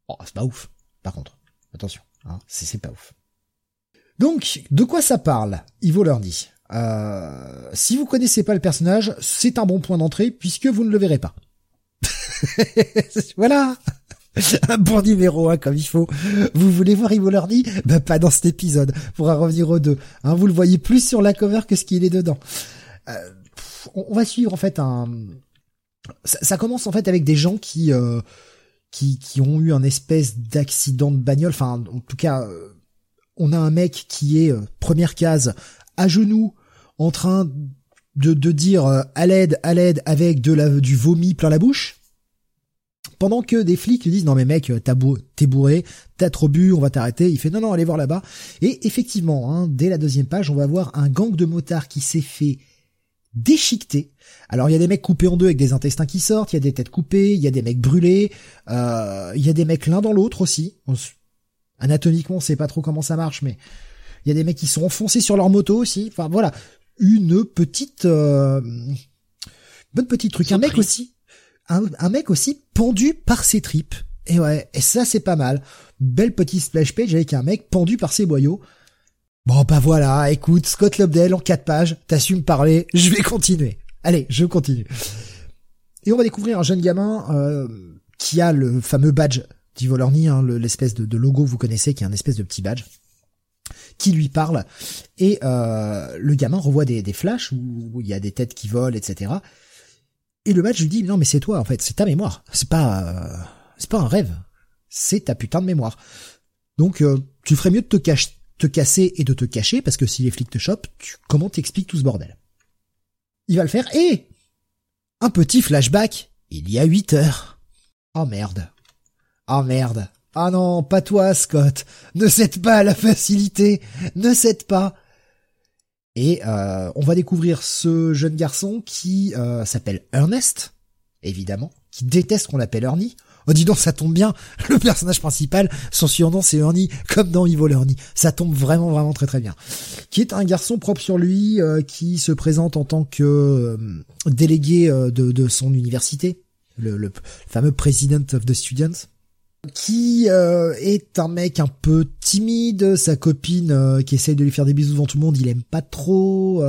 Oh, c'est pas ouf. Par contre. Attention, hein, c'est pas ouf. Donc, de quoi ça parle Ivo Lerny euh, Si vous connaissez pas le personnage, c'est un bon point d'entrée puisque vous ne le verrez pas. voilà un bon numéro hein, comme il faut. Vous voulez voir Ivo Lerny Ben pas dans cet épisode. Pour revenir aux deux. Hein, vous le voyez plus sur la cover que ce qu'il est dedans. Euh, on, va suivre en fait un. Ça, commence en fait avec des gens qui euh, qui, qui ont eu un espèce d'accident de bagnole. Enfin, en tout cas, euh, on a un mec qui est, euh, première case, à genoux, en train de, de dire euh, à l'aide, à l'aide, avec de la, du vomi plein la bouche. Pendant que des flics lui disent non mais mec t'es bourré, t'as trop bu, on va t'arrêter. Il fait non non allez voir là-bas. Et effectivement, hein, dès la deuxième page, on va voir un gang de motards qui s'est fait déchiqueté. Alors il y a des mecs coupés en deux avec des intestins qui sortent, il y a des têtes coupées, il y a des mecs brûlés, euh, il y a des mecs l'un dans l'autre aussi. anatomiquement, on sait pas trop comment ça marche, mais il y a des mecs qui sont enfoncés sur leur moto aussi. Enfin voilà, une petite, euh, bonne petite truc. Un mec aussi, un, mec aussi pendu par ses tripes. Et ouais, et ça c'est pas mal. Belle petite splash page avec un mec pendu par ses boyaux. Bon bah voilà, écoute, Scott Lobdell en quatre pages, t'assumes parler, je vais continuer. Allez, je continue. Et on va découvrir un jeune gamin euh, qui a le fameux badge d'Ivolorny, hein, l'espèce de, logo vous connaissez, qui est un espèce de petit badge, qui lui parle. Et euh, le gamin revoit des flashs où, il y a des têtes qui volent, etc. Et le badge lui dit non mais c'est toi en fait, c'est ta mémoire, c'est pas euh, c'est pas un rêve, c'est ta putain de mémoire. Donc tu ferais mieux de te cacher te casser et de te cacher, parce que si les flics te chopent, tu, comment t'expliques tout ce bordel? Il va le faire, et un petit flashback, il y a 8 heures. Oh merde. Oh merde. Ah non, pas toi, Scott. Ne cède pas à la facilité. Ne cède pas. Et euh, on va découvrir ce jeune garçon qui euh, s'appelle Ernest, évidemment, qui déteste qu'on l'appelle Ernie. Oh dis donc, ça tombe bien. Le personnage principal, son surnom c'est Ernie, comme dans Evil Ernie. Ça tombe vraiment vraiment très très bien. Qui est un garçon propre sur lui, euh, qui se présente en tant que euh, délégué euh, de, son université, le, fameux President of the Students qui est un mec un peu timide, sa copine qui essaye de lui faire des bisous devant tout le monde, il aime pas trop,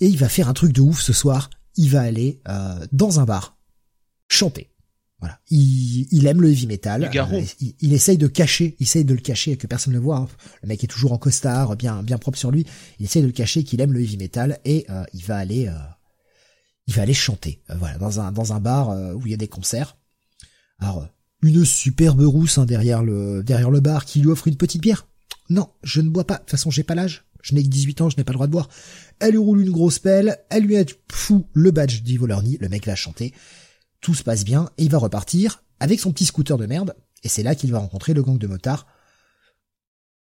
et il va faire un truc de ouf ce soir, il va aller dans un bar chanter. Voilà. Il, il aime le heavy metal. Euh, il, il, essaye de cacher, il essaye de le cacher que personne ne le voit. Hein. Le mec est toujours en costard, bien, bien propre sur lui. Il essaye de le cacher qu'il aime le heavy metal et euh, il va aller, euh, il va aller chanter. voilà, dans un dans un bar où il y a des concerts. Alors une superbe rousse hein, derrière le bar qui lui offre une petite bière. Non, je ne bois pas. De toute façon, j'ai pas l'âge. Je n'ai que 18 ans, je n'ai pas le droit de boire. Elle lui roule une grosse pelle, elle lui a fou le badge d'Ivo Le mec va chanter tout se passe bien, et il va repartir avec son petit scooter de merde, et c'est là qu'il va rencontrer le gang de motards.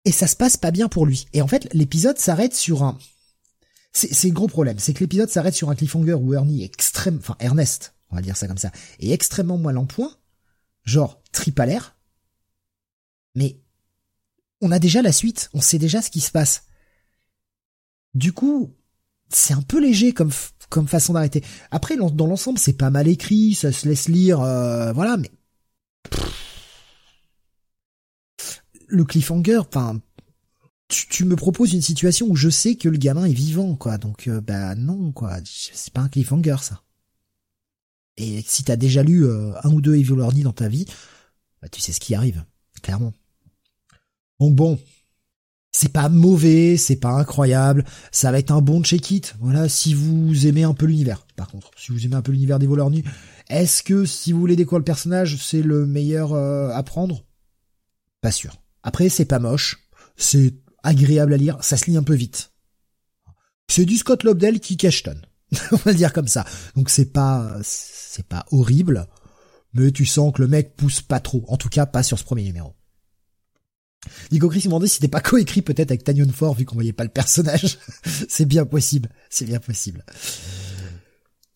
Et ça se passe pas bien pour lui. Et en fait, l'épisode s'arrête sur un... C'est le gros problème, c'est que l'épisode s'arrête sur un cliffhanger où Ernie est. Enfin, Ernest, on va dire ça comme ça, est extrêmement mal en point, genre tripalaire, mais on a déjà la suite, on sait déjà ce qui se passe. Du coup, c'est un peu léger comme comme façon d'arrêter. Après, dans l'ensemble, c'est pas mal écrit, ça se laisse lire, euh, voilà, mais le cliffhanger, enfin, tu, me proposes une situation où je sais que le gamin est vivant, quoi. Donc, euh, bah non, quoi. C'est pas un cliffhanger, ça. Et si t'as déjà lu euh, un ou deux Evil Orny dans ta vie, bah, tu sais ce qui arrive, clairement. Donc bon, c'est pas mauvais, c'est pas incroyable, ça va être un bon check-it. Voilà, si vous aimez un peu l'univers. Par contre, si vous aimez un peu l'univers des voleurs nus, est-ce que si vous voulez découvrir le personnage, c'est le meilleur euh, à prendre? Pas sûr. Après, c'est pas moche, c'est agréable à lire, ça se lit un peu vite. C'est du Scott Lobdell qui cachetonne. On va le dire comme ça. Donc c'est pas c'est pas horrible, mais tu sens que le mec pousse pas trop. En tout cas, pas sur ce premier numéro. Nico Chris demandait si c'était pas coécrit peut-être avec Tanyon vu qu'on voyait pas le personnage. c'est bien possible, c'est bien possible.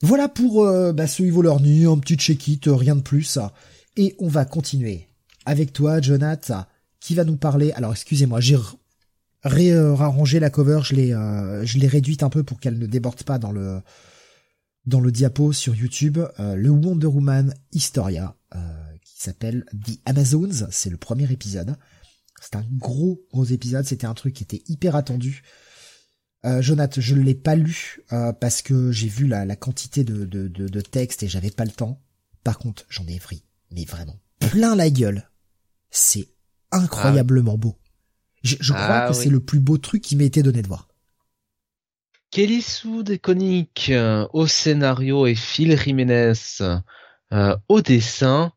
Voilà pour euh, bah, ce Ivo Lorny, un petit check-it, rien de plus. Et on va continuer avec toi, Jonathan, qui va nous parler. Alors excusez-moi, j'ai réarrangé la cover, je l'ai euh, je l'ai réduite un peu pour qu'elle ne déborde pas dans le dans le diapo sur YouTube. Euh, le Wonder Woman Historia qui s'appelle The Amazons, c'est le premier épisode. C'est un gros gros épisode, c'était un truc qui était hyper attendu. Euh, Jonathan, je ne l'ai pas lu euh, parce que j'ai vu la, quantité de, de, de, textes et j'avais pas le temps. Par contre, j'en ai pris, mais vraiment plein la gueule. C'est incroyablement beau. Je, crois ah que c'est le plus beau truc qui m'a été donné de voir. Kelly Sue euh, au scénario et Phil Jiménez euh, au dessin.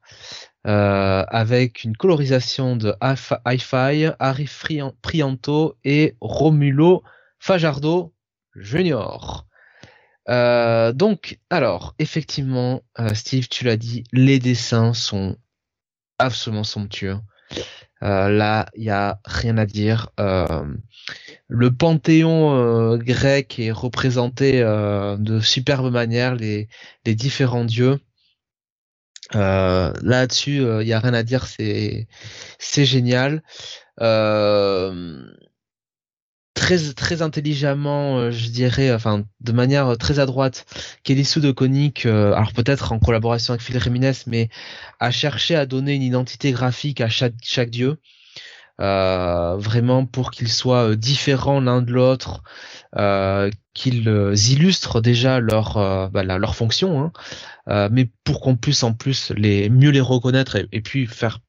Euh, avec une colorisation de Hi-Fi, Harry Prianto et Romulo Fajardo Junior. Euh, donc, alors, effectivement, Steve, tu l'as dit, les dessins sont absolument somptueux. Là, il y a rien à dire. le panthéon grec est représenté de superbe manière, les, différents dieux. Euh, là-dessus, il euh, y a rien à dire, c'est génial. Euh, très très intelligemment, je dirais, enfin de manière très à droite, Kelly Sue de Koenig, alors peut-être en collaboration avec Phil Jiménez, mais a cherché à donner une identité graphique à chaque chaque dieu. Euh, vraiment pour qu'ils soient différents l'un de l'autre, euh, qu'ils illustrent déjà leur bah, leur fonction, hein. Euh, mais pour qu'on puisse en plus les mieux les reconnaître et, puis faire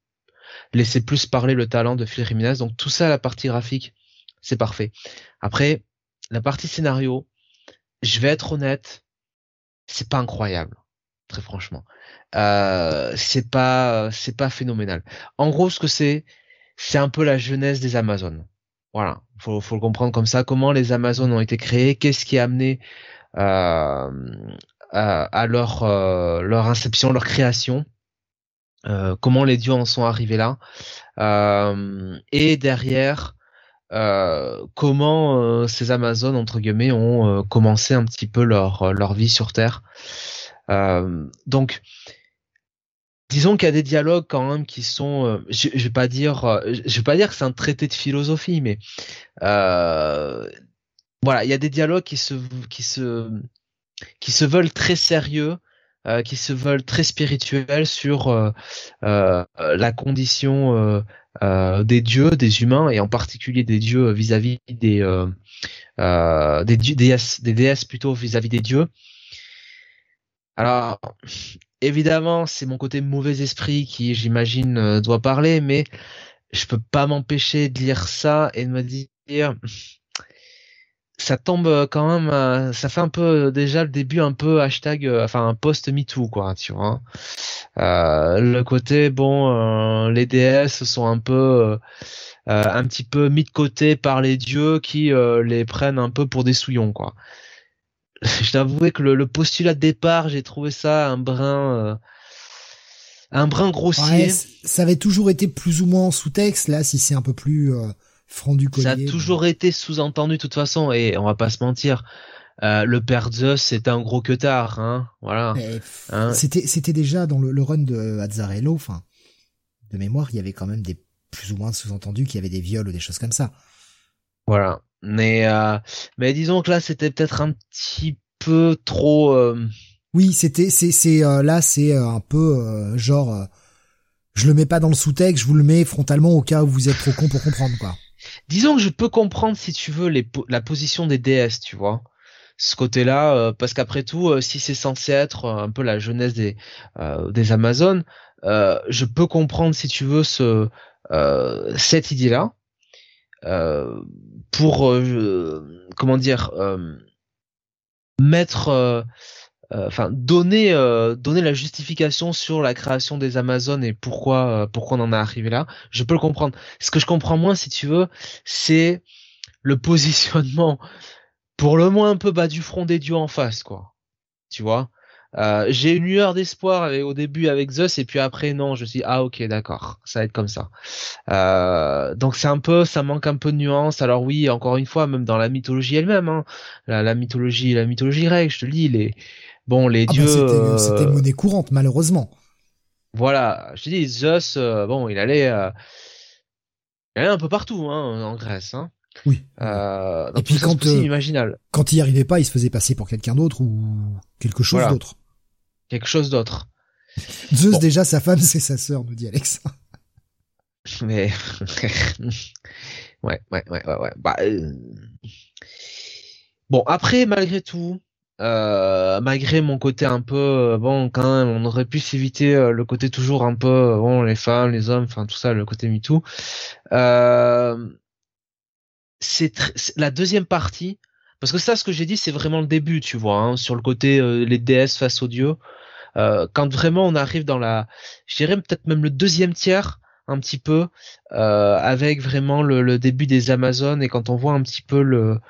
laisser plus parler le talent de Phil Jiménez. Donc tout ça, la partie graphique, c'est parfait. Après, la partie scénario, je vais être honnête, c'est pas incroyable, très franchement. Euh, c'est pas, c'est pas phénoménal. En gros, ce que c'est, c'est un peu la jeunesse des Amazones. Voilà, faut, faut le comprendre comme ça. Comment les Amazones ont été créées, qu'est-ce qui a amené euh, à leur euh, leur inception, leur création, euh, comment les dieux en sont arrivés là, euh, et derrière comment ces Amazones entre guillemets ont commencé un petit peu leur leur vie sur Terre. donc disons qu'il y a des dialogues quand même qui sont je, je vais pas dire je vais pas dire que c'est un traité de philosophie mais euh, voilà il y a des dialogues qui se qui se qui se veulent très sérieux, euh, qui se veulent très spirituels sur euh, euh, la condition des dieux, des humains et en particulier des dieux vis-à-vis des des, déesses, des déesses plutôt vis-à-vis des dieux. Alors évidemment, c'est mon côté mauvais esprit qui, j'imagine, doit parler, mais je peux pas m'empêcher de lire ça et de me dire ça tombe euh, quand même, euh, ça fait un peu euh, déjà le début un peu hashtag, enfin un post MeToo quoi, tu vois. Euh, le côté bon, les DS sont un peu, un petit peu mis de côté par les dieux qui les prennent un peu pour des souillons quoi. Je t'avouais que le, postulat de départ, j'ai trouvé ça un brin, un brin grossier. ça avait toujours été plus ou moins sous-texte là, si c'est un peu plus ça a toujours été sous-entendu de toute façon, et on va pas se mentir. Euh, le père Zeus, c'était un gros queutard, hein, voilà. Hein. C'était, c'était déjà dans le, run de Azzarello, enfin, de mémoire, il y avait quand même des plus ou moins sous-entendus qu'il y avait des viols ou des choses comme ça. Voilà. Mais, euh, mais disons que là, c'était peut-être un petit peu trop. Euh, oui, c'était, c'est, c'est là, c'est un peu genre je le mets pas dans le sous-texte, je vous le mets frontalement au cas où vous êtes trop con pour comprendre quoi. Disons que je peux comprendre si tu veux la position des DS, tu vois. Ce côté-là, euh, parce qu'après tout, euh, si c'est censé être un peu la jeunesse des des Amazones, je peux comprendre si tu veux ce cette idée-là pour comment dire mettre euh, enfin donner euh, donner la justification sur la création des Amazones et pourquoi euh, pourquoi on en est arrivé là je peux le comprendre. Ce que je comprends moins si tu veux c'est le positionnement pour le moins un peu bas du front des dieux en face quoi. Tu vois? J'ai une lueur d'espoir au début avec Zeus et puis après non je suis ah ok d'accord ça va être comme ça. Donc c'est un peu ça manque un peu de nuance. Alors oui encore une fois même dans la mythologie elle-même hein, la, la, mythologie la mythologie grecque je te dis les Bon, les ah bah, dieux. C'était euh, monnaie courante, malheureusement. Voilà, je te dis, Zeus, euh, bon, il allait, euh, il allait un peu partout, hein, en Grèce, hein. Oui. Euh, et puis quand, imaginal. quand il y arrivait pas, il se faisait passer pour quelqu'un d'autre ou quelque chose d'autre. Quelque chose d'autre. Zeus, déjà, sa femme, c'est sa sœur, nous dit Alex. Mais ouais, ouais, ouais, ouais, ouais. Bah, Bon, après, malgré tout, euh, malgré mon côté un peu euh, bon quand même on aurait pu s'éviter euh, le côté toujours un peu bon les femmes les hommes enfin tout ça le côté MeToo. Euh, c'est la deuxième partie parce que ça ce que j'ai dit c'est vraiment le début tu vois hein, sur le côté les déesses face aux dieux. Quand vraiment on arrive dans la je dirais peut-être même le deuxième tiers un petit peu avec vraiment le, le, début des Amazones et quand on voit un petit peu le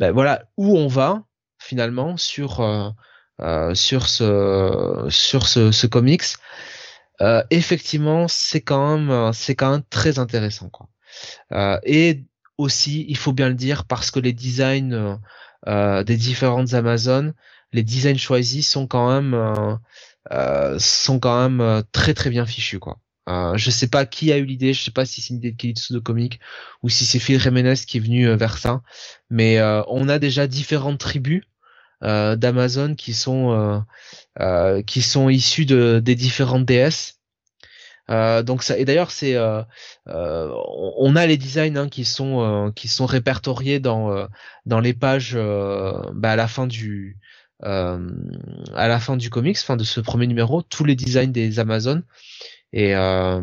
ben voilà où on va finalement sur euh, euh, sur ce sur ce, ce comics. Euh, effectivement, c'est quand même c'est quand même très intéressant quoi. et aussi, il faut bien le dire, parce que les designs des différentes Amazones, les designs choisis sont quand même sont quand même très très bien fichus quoi. Euh, je sais pas qui a eu l'idée, je sais pas si c'est une idée de Kelitsu de comics ou si c'est Phil Jiménez qui est venu euh, vers ça, mais euh, on a déjà différentes tribus euh, d'Amazon qui sont qui sont issues de des différentes déesses. donc ça et d'ailleurs c'est on a les designs hein, qui sont qui sont répertoriés dans dans les pages bah, à la fin du à la fin du comics, fin de ce premier numéro, tous les designs des Amazones. Et, euh,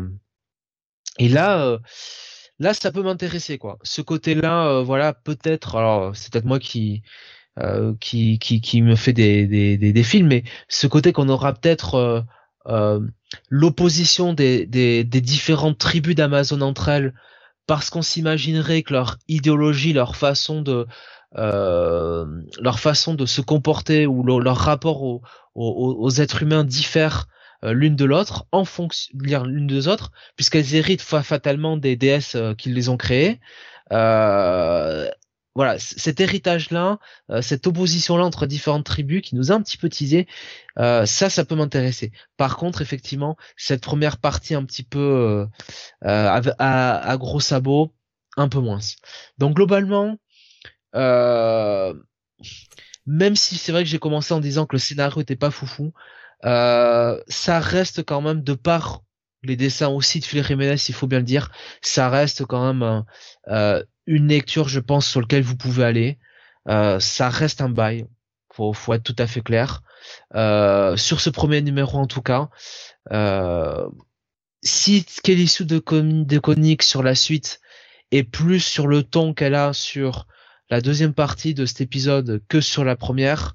et là, euh, là, ça peut m'intéresser, quoi. Ce côté-là, euh, voilà, peut-être. Alors, c'est peut-être moi qui, euh, qui, qui, qui me fait des, des, des, des films, mais ce côté qu'on aura peut-être euh, l'opposition des, des, des différentes tribus d'Amazon entre elles, parce qu'on s'imaginerait que leur idéologie, leur façon de euh, leur façon de se comporter ou leur rapport aux, aux, êtres humains diffère euh, l'une de l'autre en fonction l'une des autres puisqu'elles héritent fatalement des déesses euh, qui les ont créées. Euh, voilà cet héritage là cette opposition là entre différentes tribus qui nous a un petit peu teasé ça ça peut m'intéresser. Par contre effectivement cette première partie un petit peu à, à, gros sabots un peu moins. Donc globalement même si c'est vrai que j'ai commencé en disant que le scénario était pas foufou, euh, ça reste quand même de par les dessins aussi de Phil Jiménez, il faut bien le dire, ça reste quand même euh, une lecture, je pense, sur lequel vous pouvez aller. Euh, ça reste un bail, faut, faut être tout à fait clair. Euh, sur ce premier numéro en tout cas, euh, si Kelly Sue de, de Koenig sur la suite est plus sur le ton qu'elle a sur la deuxième partie de cet épisode que sur la première,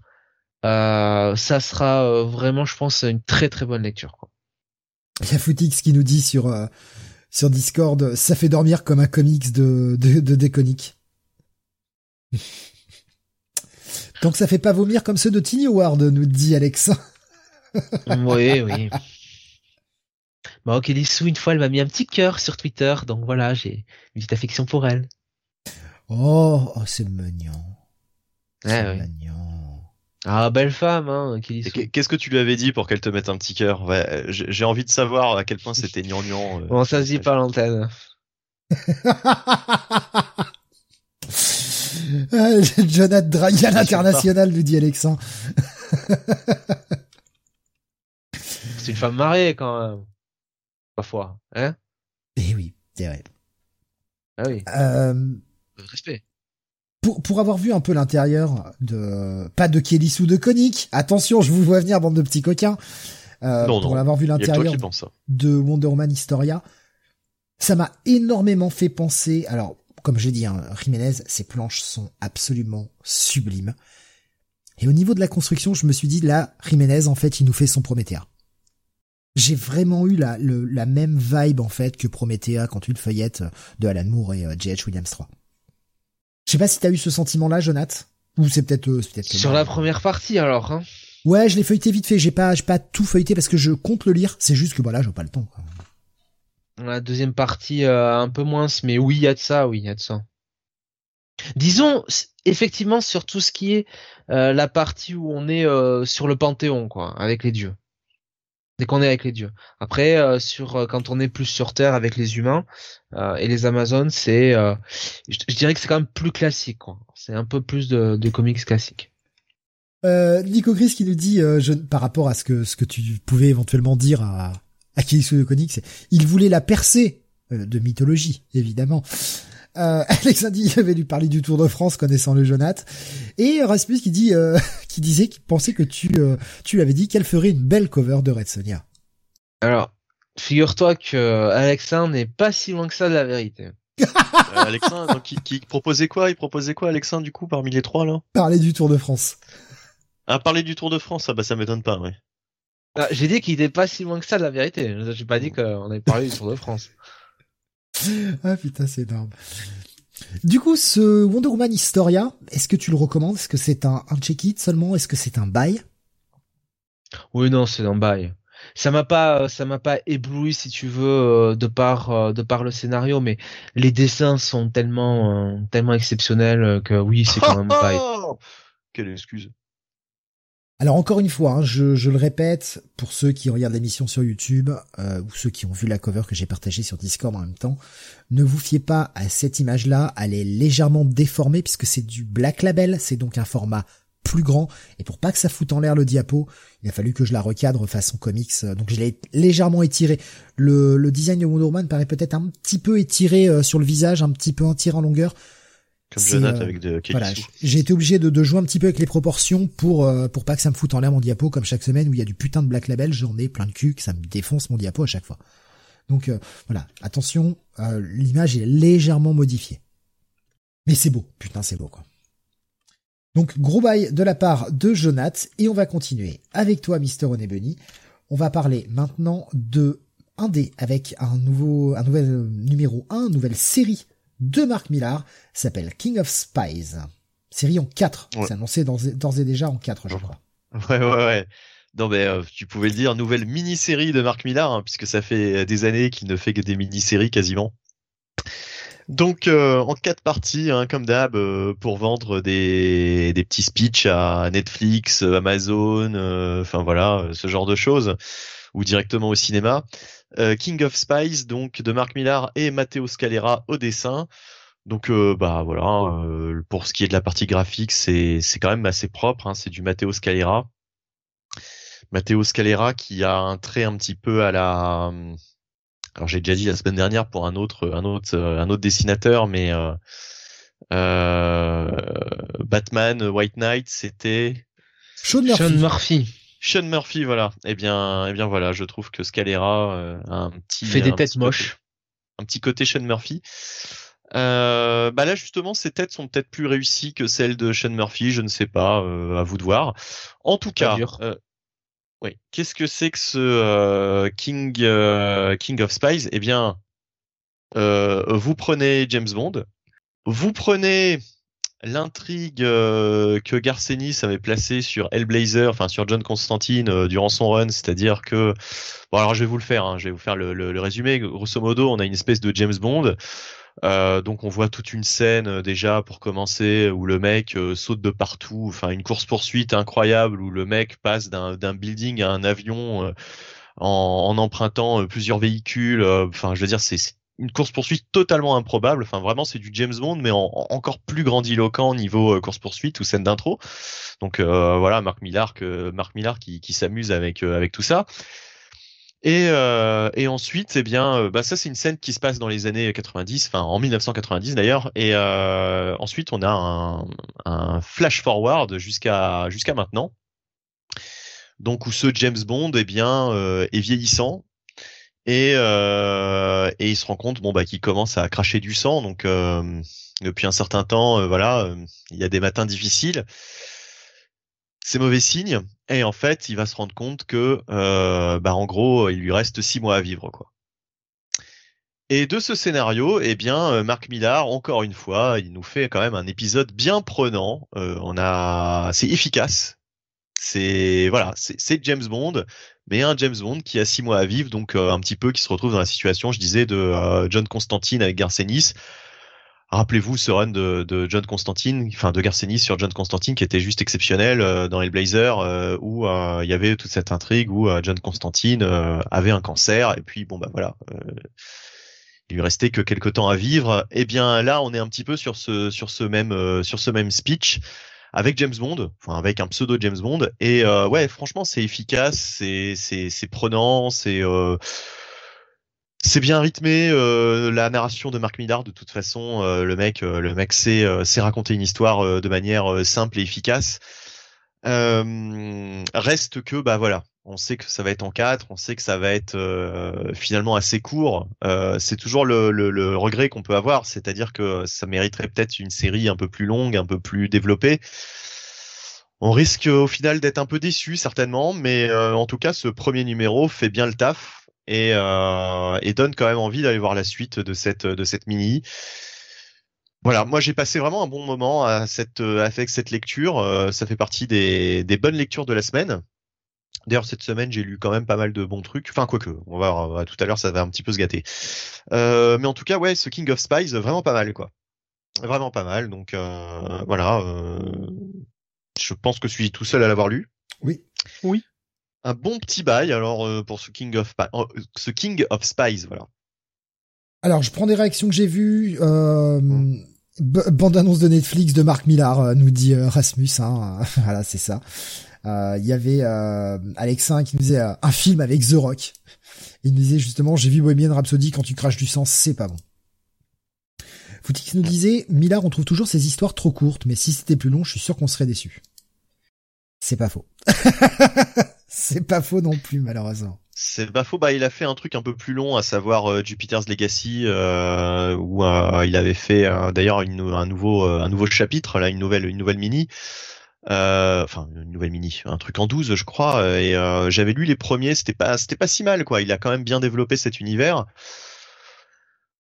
ça sera euh, vraiment, je pense, une très très bonne lecture. Quoi. Il y a Footix qui nous dit sur euh, sur Discord, ça fait dormir comme un comics de de, de Déconic. Donc ça fait pas vomir comme ceux de Tiny Ward, nous dit Alex. oui, oui. Bon, Kelly Sue, une fois, elle m'a mis un petit cœur sur Twitter, donc voilà, j'ai une petite affection pour elle. Oh, oh c'est mignon. c'est mignon. Ah, belle femme, hein, Qu'est-ce que tu lui avais dit pour qu'elle te mette un petit cœur? Ouais, J'ai envie de savoir à quel point c'était gnangnan. Euh, bon, ça se dit pas l'antenne? Jonathan Dragan international, lui dit Alexandre. c'est une femme mariée quand même. Parfois, hein? Eh oui, c'est vrai. Ah oui. Euh, Respect. Pour, pour avoir vu un peu l'intérieur de pas de Kelly ou de Koenig, attention, je vous vois venir bande de petits coquins. Euh, Non, pour non. avoir vu l'intérieur de Wonder Woman Historia, ça m'a énormément fait penser. Alors, comme j'ai dit, hein, Jiménez, ses planches sont absolument sublimes. Et au niveau de la construction, je me suis dit là, Jiménez, en fait, il nous fait son Promethea. J'ai vraiment eu la, le- la même vibe en fait que Promethea quand tu le feuillettes de Alan Moore et euh, J.H. Williams 3. Je sais pas si t'as eu ce sentiment-là, Jonath, ou c'est peut-être euh, que Sur la première partie alors. Hein. Ouais, je l'ai feuilleté vite fait. J'ai pas, j'ai pas tout feuilleté parce que je compte le lire. C'est juste que voilà, j'ai pas le temps. quoi. La deuxième partie euh, un peu moins, mais oui, il y a de ça, oui, il y a de ça. Disons effectivement sur tout ce qui est euh, la partie où on est euh, sur le panthéon, quoi, avec les dieux. Dès qu'on est avec les dieux. Après, euh, sur euh, quand on est plus sur Terre avec les humains euh, et les Amazones, c'est, euh, je, je dirais que c'est quand même plus classique, quoi. C'est un peu plus de, de comics classiques. Euh, Nico Gris qui nous dit, euh, je, par rapport à ce que ce que tu pouvais éventuellement dire à à Kisu de c'est il voulait la percer de mythologie, évidemment. Euh, Alex a dit il avait lui parler du Tour de France connaissant le Jonath et Rasmus qui dit euh, qui disait qu'il pensait que tu euh, tu lui avais dit qu'elle ferait une belle cover de Red Sonia. Alors, figure-toi que Alexandre n'est pas si loin que ça de la vérité. Euh, Alexandre, donc, qui, qui proposait quoi? Il proposait quoi, Alexandre, du coup, parmi les trois, là? Parler du Tour de France. Ah, parler du Tour de France, ah bah ça m'étonne pas, ouais. Ah, J'ai dit qu'il était pas si loin que ça de la vérité. J'ai pas dit qu'on avait parlé du Tour de France. Ah putain, c'est énorme. Du coup, ce Wonder Woman Historia, est-ce que tu le recommandes? Est-ce que c'est un, un check-it seulement? Est-ce que c'est un buy? Oui, non, c'est dans bail. Ça m'a pas, ça m'a pas ébloui si tu veux euh, de par, euh, de par le scénario, mais les dessins sont tellement, euh, tellement exceptionnels euh, que oui, c'est quand même bail. Quelle excuse. Alors encore une fois, hein, je, le répète, pour ceux qui regardent l'émission sur YouTube, euh, ou ceux qui ont vu la cover que j'ai partagée sur Discord en même temps, ne vous fiez pas à cette image-là, elle est légèrement déformée puisque c'est du Black Label, c'est donc un format plus grand, et pour pas que ça foute en l'air le diapo, il a fallu que je la recadre façon comics, euh, donc je l'ai légèrement étiré. Le, design de Wonder Woman paraît peut-être un petit peu étiré euh, sur le visage, un petit peu étiré en longueur, Comme Jonathan euh, avec de voilà, j'ai été obligé de, de jouer un petit peu avec les proportions pour euh, pour pas que ça me foute en l'air mon diapo comme chaque semaine où il y a du putain de black label, j'en ai plein de cul que ça me défonce mon diapo à chaque fois. Donc euh, voilà, attention, euh, l'image est légèrement modifiée. Mais c'est beau, putain c'est beau quoi. Donc gros bail de la part de Jonath et on va continuer avec toi Mister René Bunny. On va parler maintenant de un dé avec un nouveau un nouvel numéro 1, nouvelle série de Mark Millar, s'appelle King of Spies. Série en 4, Ouais. c'est annoncé d'ores et- déjà en 4 je crois. Ouais, ouais, ouais. Non, mais euh, tu pouvais le dire, nouvelle mini-série de Marc Millar, hein, puisque ça fait des années qu'il ne fait que des mini-séries quasiment. Donc, euh, en quatre parties, hein, comme d'hab, euh, pour vendre des, des petits speeches à Netflix, euh, Amazon, euh, enfin voilà, euh, ce genre de choses, ou directement au cinéma. Euh, King of Spies, donc de Marc Millar et Matteo Scalera au dessin. Donc euh, bah voilà, euh, pour ce qui est de la partie graphique, c'est c'est quand même assez propre. Hein, c'est du Matteo Scalera. Matteo Scalera qui a un trait un petit peu à la. Alors j'ai déjà dit la semaine dernière pour un autre un autre un autre dessinateur, mais euh, euh, Batman White Knight, c'était Sean Murphy. Sean Murphy Sean Murphy. Voilà. Eh bien eh bien voilà, je trouve que Scalera euh, a un petit fait des têtes côté- moches. un petit côté Sean Murphy. Euh, bah là justement, ces têtes sont peut-être plus réussies que celles de Sean Murphy, je ne sais pas, euh, à vous de voir. En tout cas, oui. Qu'est-ce que c'est que ce King King of Spies? Eh bien, vous prenez James Bond, vous prenez l'intrigue euh, que Garcenis avait placée sur Hellblazer, enfin sur John Constantine euh, durant son run, c'est-à-dire que bon alors je vais vous le faire, hein, je vais vous faire le, résumé. Grosso modo, on a une espèce de James Bond. Euh, donc on voit toute une scène déjà pour commencer où le mec saute de partout, enfin une course poursuite incroyable où le mec passe d'un building à un avion en, en empruntant plusieurs véhicules. Enfin je veux dire c'est une course poursuite totalement improbable. Enfin vraiment c'est du James Bond mais en, en- encore plus grandiloquent niveau course poursuite ou scène d'intro. Donc euh, voilà Marc Millar qui, s'amuse avec euh, avec tout ça. Et, euh, et ensuite, eh bien, euh, bah ça c'est une scène qui se passe dans les années 90, enfin en 1990 d'ailleurs. Et euh, ensuite, on a un, flash forward jusqu'à jusqu'à maintenant. Donc où ce James Bond, eh bien, euh, est vieillissant et euh, et il se rend compte, bon bah, qu'il commence à cracher du sang. Donc euh, depuis un certain temps, voilà, il y a des matins difficiles c'est mauvais signe. Et en fait, il va se rendre compte que, euh, bah, en gros, il lui reste six mois à vivre, quoi. Et de ce scénario, eh bien, euh, Marc Millard, encore une fois, il nous fait quand même un épisode bien prenant. Euh, on a, c'est efficace. C'est voilà, c'est James Bond, mais un James Bond qui a six mois à vivre, donc euh, un petit peu qui se retrouve dans la situation, je disais, de John Constantine avec Garcenis Rappelez-vous ce run de, de, John Constantine, enfin de Garcenis sur John Constantine qui était juste exceptionnel euh, dans Hellblazer euh, où euh, il y avait toute cette intrigue où John Constantine avait un cancer et puis bon bah voilà il lui restait que quelques temps à vivre. Eh bien là on est un petit peu sur ce sur ce même sur ce même speech avec James Bond, enfin avec un pseudo James Bond et ouais franchement c'est efficace, c'est c'est prenant, c'est c'est bien rythmé, euh, la narration de Marc Millard. De toute façon, euh, le mec, euh, le mec sait, sait raconter une histoire de manière simple et efficace. reste que, bah voilà, on sait que ça va être en quatre, on sait que ça va être finalement assez court. c'est toujours le, le, le regret qu'on peut avoir, c'est-à-dire que ça mériterait peut-être une série un peu plus longue, un peu plus développée. On risque au final d'être un peu déçu certainement, mais en tout cas, ce premier numéro fait bien le taf et, euh, donne quand même envie d'aller voir la suite de cette de cette mini. Voilà, moi j'ai passé vraiment un bon moment à cette avec cette lecture. Euh, ça fait partie des bonnes lectures de la semaine. D'ailleurs cette semaine j'ai lu quand même pas mal de bons trucs. Enfin quoique, on va voir, tout à l'heure ça va un petit peu se gâter. Euh, mais en tout cas ouais, ce King of Spies vraiment pas mal quoi. Vraiment pas mal. Donc euh, voilà. Euh, je pense que je suis tout seul à l'avoir lu. Oui. Oui un bon petit bail alors euh, pour ce King of euh, ce King of Spies voilà. Alors je prends des réactions que j'ai vues. Euh, mm. Bande annonce de Netflix de Marc Millar euh, nous dit Rasmus. Hein, voilà c'est ça. Il y avait Alexin qui nous disait un film avec The Rock. Il nous disait justement j'ai vu Bohemian Rhapsody quand tu craches du sang c'est pas bon. Foutix nous disait Millard on trouve toujours ces histoires trop courtes mais si c'était plus long je suis sûr qu'on serait déçu. C'est pas faux. C'est pas faux non plus, malheureusement. C'est pas faux. Bah, il a fait un truc un peu plus long, à savoir euh, Jupiter's Legacy, euh, où euh, il avait fait d'ailleurs un nouveau un nouveau chapitre, là, une nouvelle une nouvelle mini. Enfin une nouvelle mini, un truc en 12 je crois. Et j'avais lu les premiers, c'était pas c'était pas si mal quoi. Il a quand même bien développé cet univers.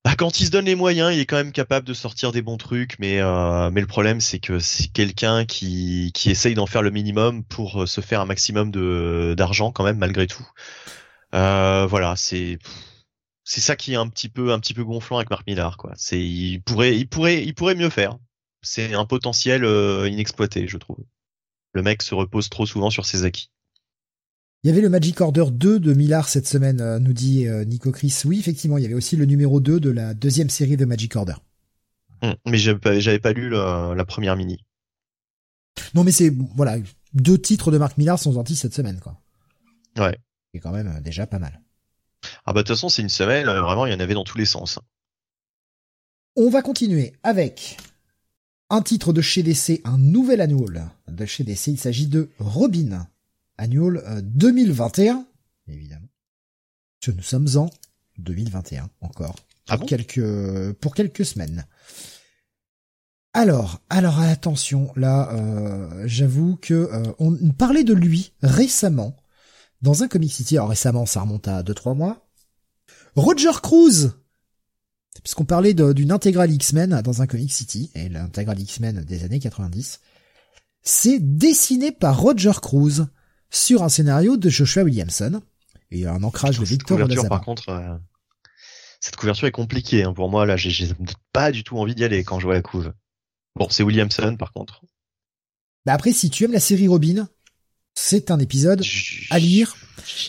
Bah, quand il se donne les moyens, il est quand même capable de sortir des bons trucs, mais euh, mais le problème c'est que c'est quelqu'un qui qui essaye d'en faire le minimum pour euh, se faire un maximum de d'argent quand même malgré tout. Euh, voilà, c'est c'est ça qui est un petit peu un petit peu gonflant avec Marc Millar quoi. C'est il pourrait il pourrait il pourrait mieux faire. C'est un potentiel inexploité, je trouve. Le mec se repose trop souvent sur ses acquis. Il y avait le Magic Order 2 de Millard cette semaine, euh, nous dit euh, Nico Chris. Oui, effectivement, il y avait aussi le numéro 2 de la deuxième série de Magic Order. Hum, mais j'avais pas, lu la, première mini. Non, mais c'est voilà, deux titres de Marc Millard sont sortis cette semaine, quoi. Ouais. C'est quand même euh, déjà pas mal. Ah bah de toute façon, c'est une semaine, vraiment, il y en avait dans tous les sens. On va continuer avec un titre de chez DC, un nouvel annual de chez DC. Il s'agit de Robin annual 2021, euh, évidemment. nous sommes en 2021 encore. Ah pour quelques pour quelques semaines. Alors, alors attention, là, euh, j'avoue que euh, on parlait de lui récemment dans un Comic City. Alors récemment, ça remonte à 2-3 mois. Roger Cruz, puisqu'on parlait d'une intégrale X-Men dans un Comic City et l'intégrale X-Men des années 90, c'est dessiné par Roger Cruz sur un scénario de Joshua Williamson et un ancrage de Victor couverture, Par contre, euh, cette couverture est compliquée hein, pour moi. Là, j'ai pas du tout envie d'y aller quand je vois la couve. Bon, c'est Williamson par contre. Bah après, si tu aimes la série Robin, c'est un épisode à lire.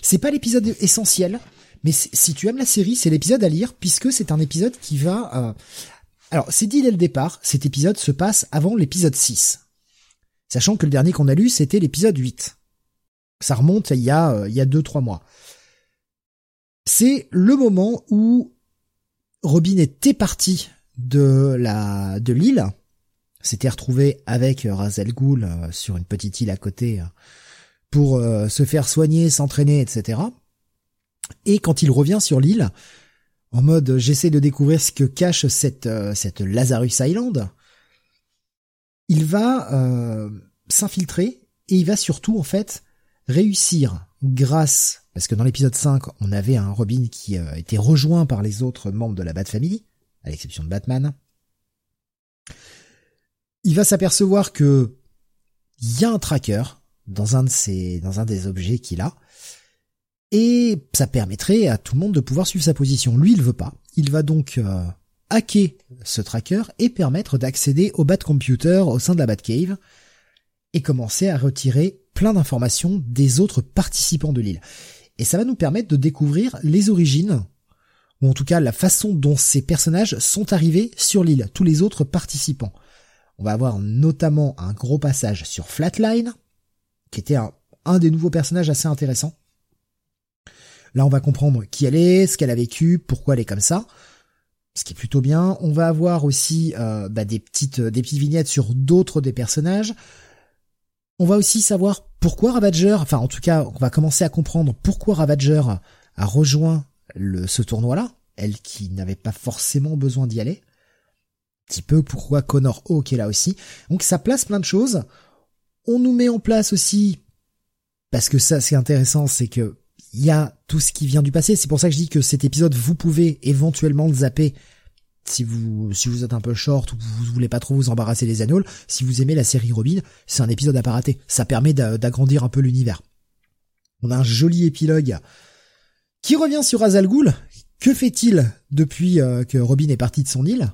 C'est pas l'épisode essentiel, mais si tu aimes la série, c'est l'épisode à lire puisque c'est un épisode qui va. Euh... Alors, c'est dit dès le départ, cet épisode se passe avant l'épisode 6. Sachant que le dernier qu'on a lu, c'était l'épisode 8. Ça remonte il y a euh, il y a deux trois mois. C'est le moment où Robin était parti de la de l'île, s'était retrouvé avec Razel Ghoul euh, sur une petite île à côté euh, pour euh, se faire soigner, s'entraîner, etc. Et quand il revient sur l'île, en mode j'essaie de découvrir ce que cache cette cette Lazarus Island, il va s'infiltrer et il va surtout en fait réussir grâce parce que dans l'épisode 5 on avait un Robin qui était rejoint par les autres membres de la Bat Family à l'exception de Batman il va s'apercevoir que il y a un tracker dans un de dans un des objets qu'il a et ça permettrait à tout le monde de pouvoir suivre sa position. Lui, il veut pas. Il va donc euh, hacker ce tracker et permettre d'accéder au Batcomputer au sein de la Batcave et commencer à retirer plein d'informations des autres participants de l'île. Et ça va nous permettre de découvrir les origines, ou en tout cas la façon dont ces personnages sont arrivés sur l'île, tous les autres participants. On va avoir notamment un gros passage sur Flatline, qui était un, des nouveaux personnages assez intéressants. Là, on va comprendre qui elle est, ce qu'elle a vécu, pourquoi elle est comme ça, ce qui est plutôt bien. On va avoir aussi euh, bah, des petites des petites vignettes sur d'autres des personnages. On va aussi savoir pourquoi Ravager, enfin en tout cas, on va commencer à comprendre pourquoi Ravager a rejoint le, ce tournoi-là, elle qui n'avait pas forcément besoin d'y aller petit peu pourquoi Connor Hawk est là aussi. Donc ça place plein de choses. On nous met en place aussi, parce que ça c'est intéressant, c'est que il y a tout ce qui vient du passé. C'est pour ça que je dis que cet épisode, vous pouvez éventuellement le zapper si vous si vous êtes un peu short ou vous voulez pas trop vous embarrasser les annales. Si vous aimez la série Robin, c'est un épisode à pas rater. Ça permet d'agrandir un peu l'univers. On a un joli épilogue qui revient sur Azal Ghul. Que fait-il depuis euh, que Robin est parti de son île?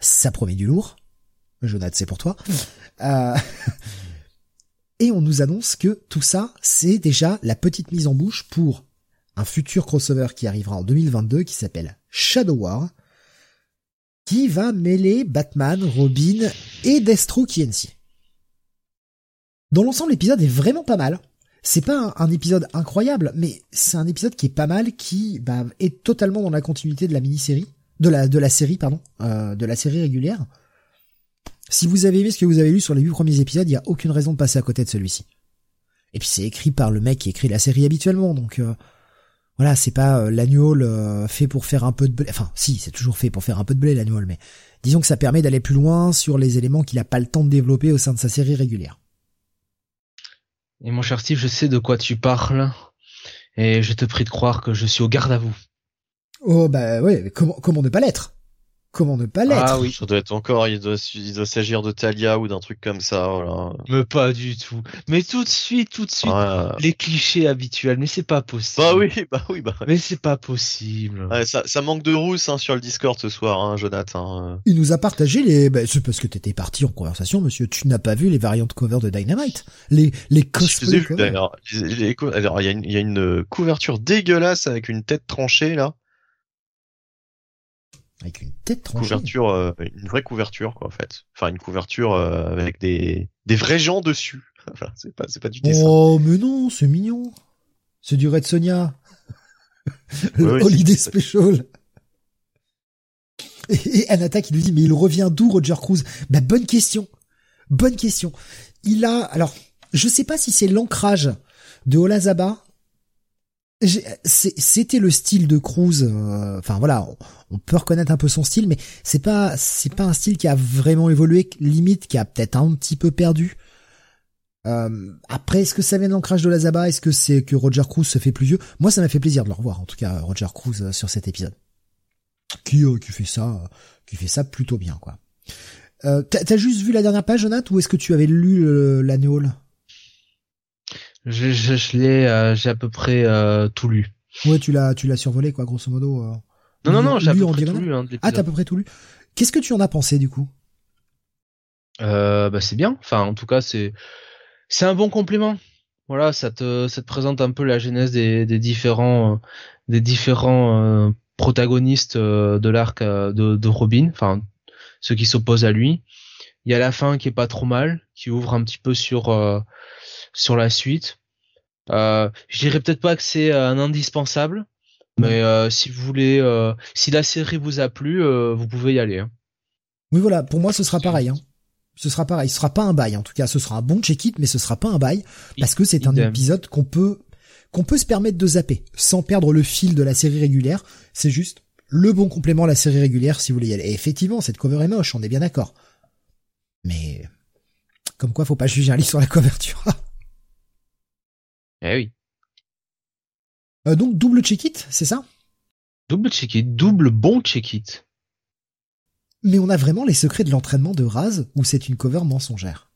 Ça promet du lourd. Jonathan, c'est pour toi. Euh, et on nous annonce que tout ça, c'est déjà la petite mise en bouche pour un futur crossover qui arrivera en 2022 qui s'appelle Shadow War, qui va mêler Batman, Robin et Destro KNC. Dans l'ensemble, l'épisode est vraiment pas mal. C'est pas un, épisode incroyable, mais c'est un épisode qui est pas mal, qui bah, est totalement dans la continuité de la mini-série de la série pardon, euh, de la série régulière. Si vous avez aimé ce que vous avez lu sur les huit premiers épisodes, il y a aucune raison de passer à côté de celui-ci. Et puis c'est écrit par le mec qui écrit la série habituellement, donc euh, voilà, c'est pas euh, l'annual euh, fait pour faire un peu de blé. Enfin, si, c'est toujours fait pour faire un peu de blé l'annual, mais disons que ça permet d'aller plus loin sur les éléments qu'il a pas le temps de développer au sein de sa série régulière. Et mon cher Steve, je sais de quoi tu parles, et je te prie de croire que je suis au garde à vous. Oh bah ouais, comment comment ne pas l'être? Comment ne pas l'être Ah oui, ça doit être encore, il doit, il doit s'agir de Talia ou d'un truc comme ça, voilà. Mais pas du tout. Mais tout de suite, tout de suite, les clichés habituels. Mais c'est pas possible. Bah oui, bah oui, bah. Mais c'est pas possible. ça, ça manque de rousse hein, sur le Discord ce soir, hein, Jonathan. Il nous a partagé les. Bah, c'est parce que t'étais parti en conversation, monsieur. Tu n'as pas vu les variantes cover de Dynamite, les les cosplays. Alors il y, a une, y a une couverture dégueulasse avec une tête tranchée là. Avec une tête tranchée. Couverture, euh, une vraie couverture, quoi, en fait. Enfin, une couverture euh, avec des, des vrais gens dessus. enfin, c'est pas, c'est pas du dessin. Oh, mais non, c'est mignon. C'est du Red Sonia. Le Holiday Special. Et, et Anata qui nous dit, mais il revient d'où Roger Cruz? Bah, bonne question. Bonne question. Il a, alors, je sais pas si c'est l'ancrage de Olazaba c'était le style de Cruz. Euh, enfin voilà, on, peut reconnaître un peu son style, mais c'est pas c'est pas un style qui a vraiment évolué, limite qui a peut-être un petit peu perdu. Euh, après, est-ce que ça vient de l'ancrage de la Zaba? Est-ce que c'est que Roger Cruz se fait plus vieux? Moi, ça m'a fait plaisir de le revoir, en tout cas Roger Cruz euh, sur cet épisode, qui qui fait ça, qui fait ça plutôt bien, quoi. T'as juste vu la dernière page, Jonathan, ou est-ce que tu avais lu l'annual je, je, je l'ai, euh, j'ai à peu près euh, tout lu. Ouais, tu l'as, tu l'as survolé quoi, grosso modo. Euh. non, non, non, j'ai à peu près tout lu. Hein, ah, t'as à peu près tout lu. Qu'est-ce que tu en as pensé du coup? Euh, Bah c'est bien. Enfin, en tout cas, c'est c'est un bon complément. Voilà, ça te ça te présente un peu la genèse des, des différents des différents protagonistes de l'arc de, de Robin. Enfin, ceux qui s'opposent à lui. Il y a la fin qui est pas trop mal, qui ouvre un petit peu sur sur la suite. Euh, je dirais peut-être pas que c'est euh, un indispensable, Mais euh, si vous voulez, euh, si la série vous a plu, euh, vous pouvez y aller. Hein. Oui, voilà. Pour moi, ce sera pareil. Hein. Ce sera pareil. Ce sera pas un bail. En tout cas, ce sera un bon check-it, mais ce sera pas un bail parce que c'est un épisode qu'on peut qu'on peut se permettre de zapper sans perdre le fil de la série régulière. C'est juste le bon complément à la série régulière si vous voulez y aller. Et effectivement, cette cover est moche. On est bien d'accord. Mais comme quoi, faut pas juger un livre sur la couverture. eh oui. Euh, donc double check-it, c'est ça? Double check-it, double bon check-it. Mais on a vraiment les secrets de l'entraînement de Raz ou c'est une cover mensongère?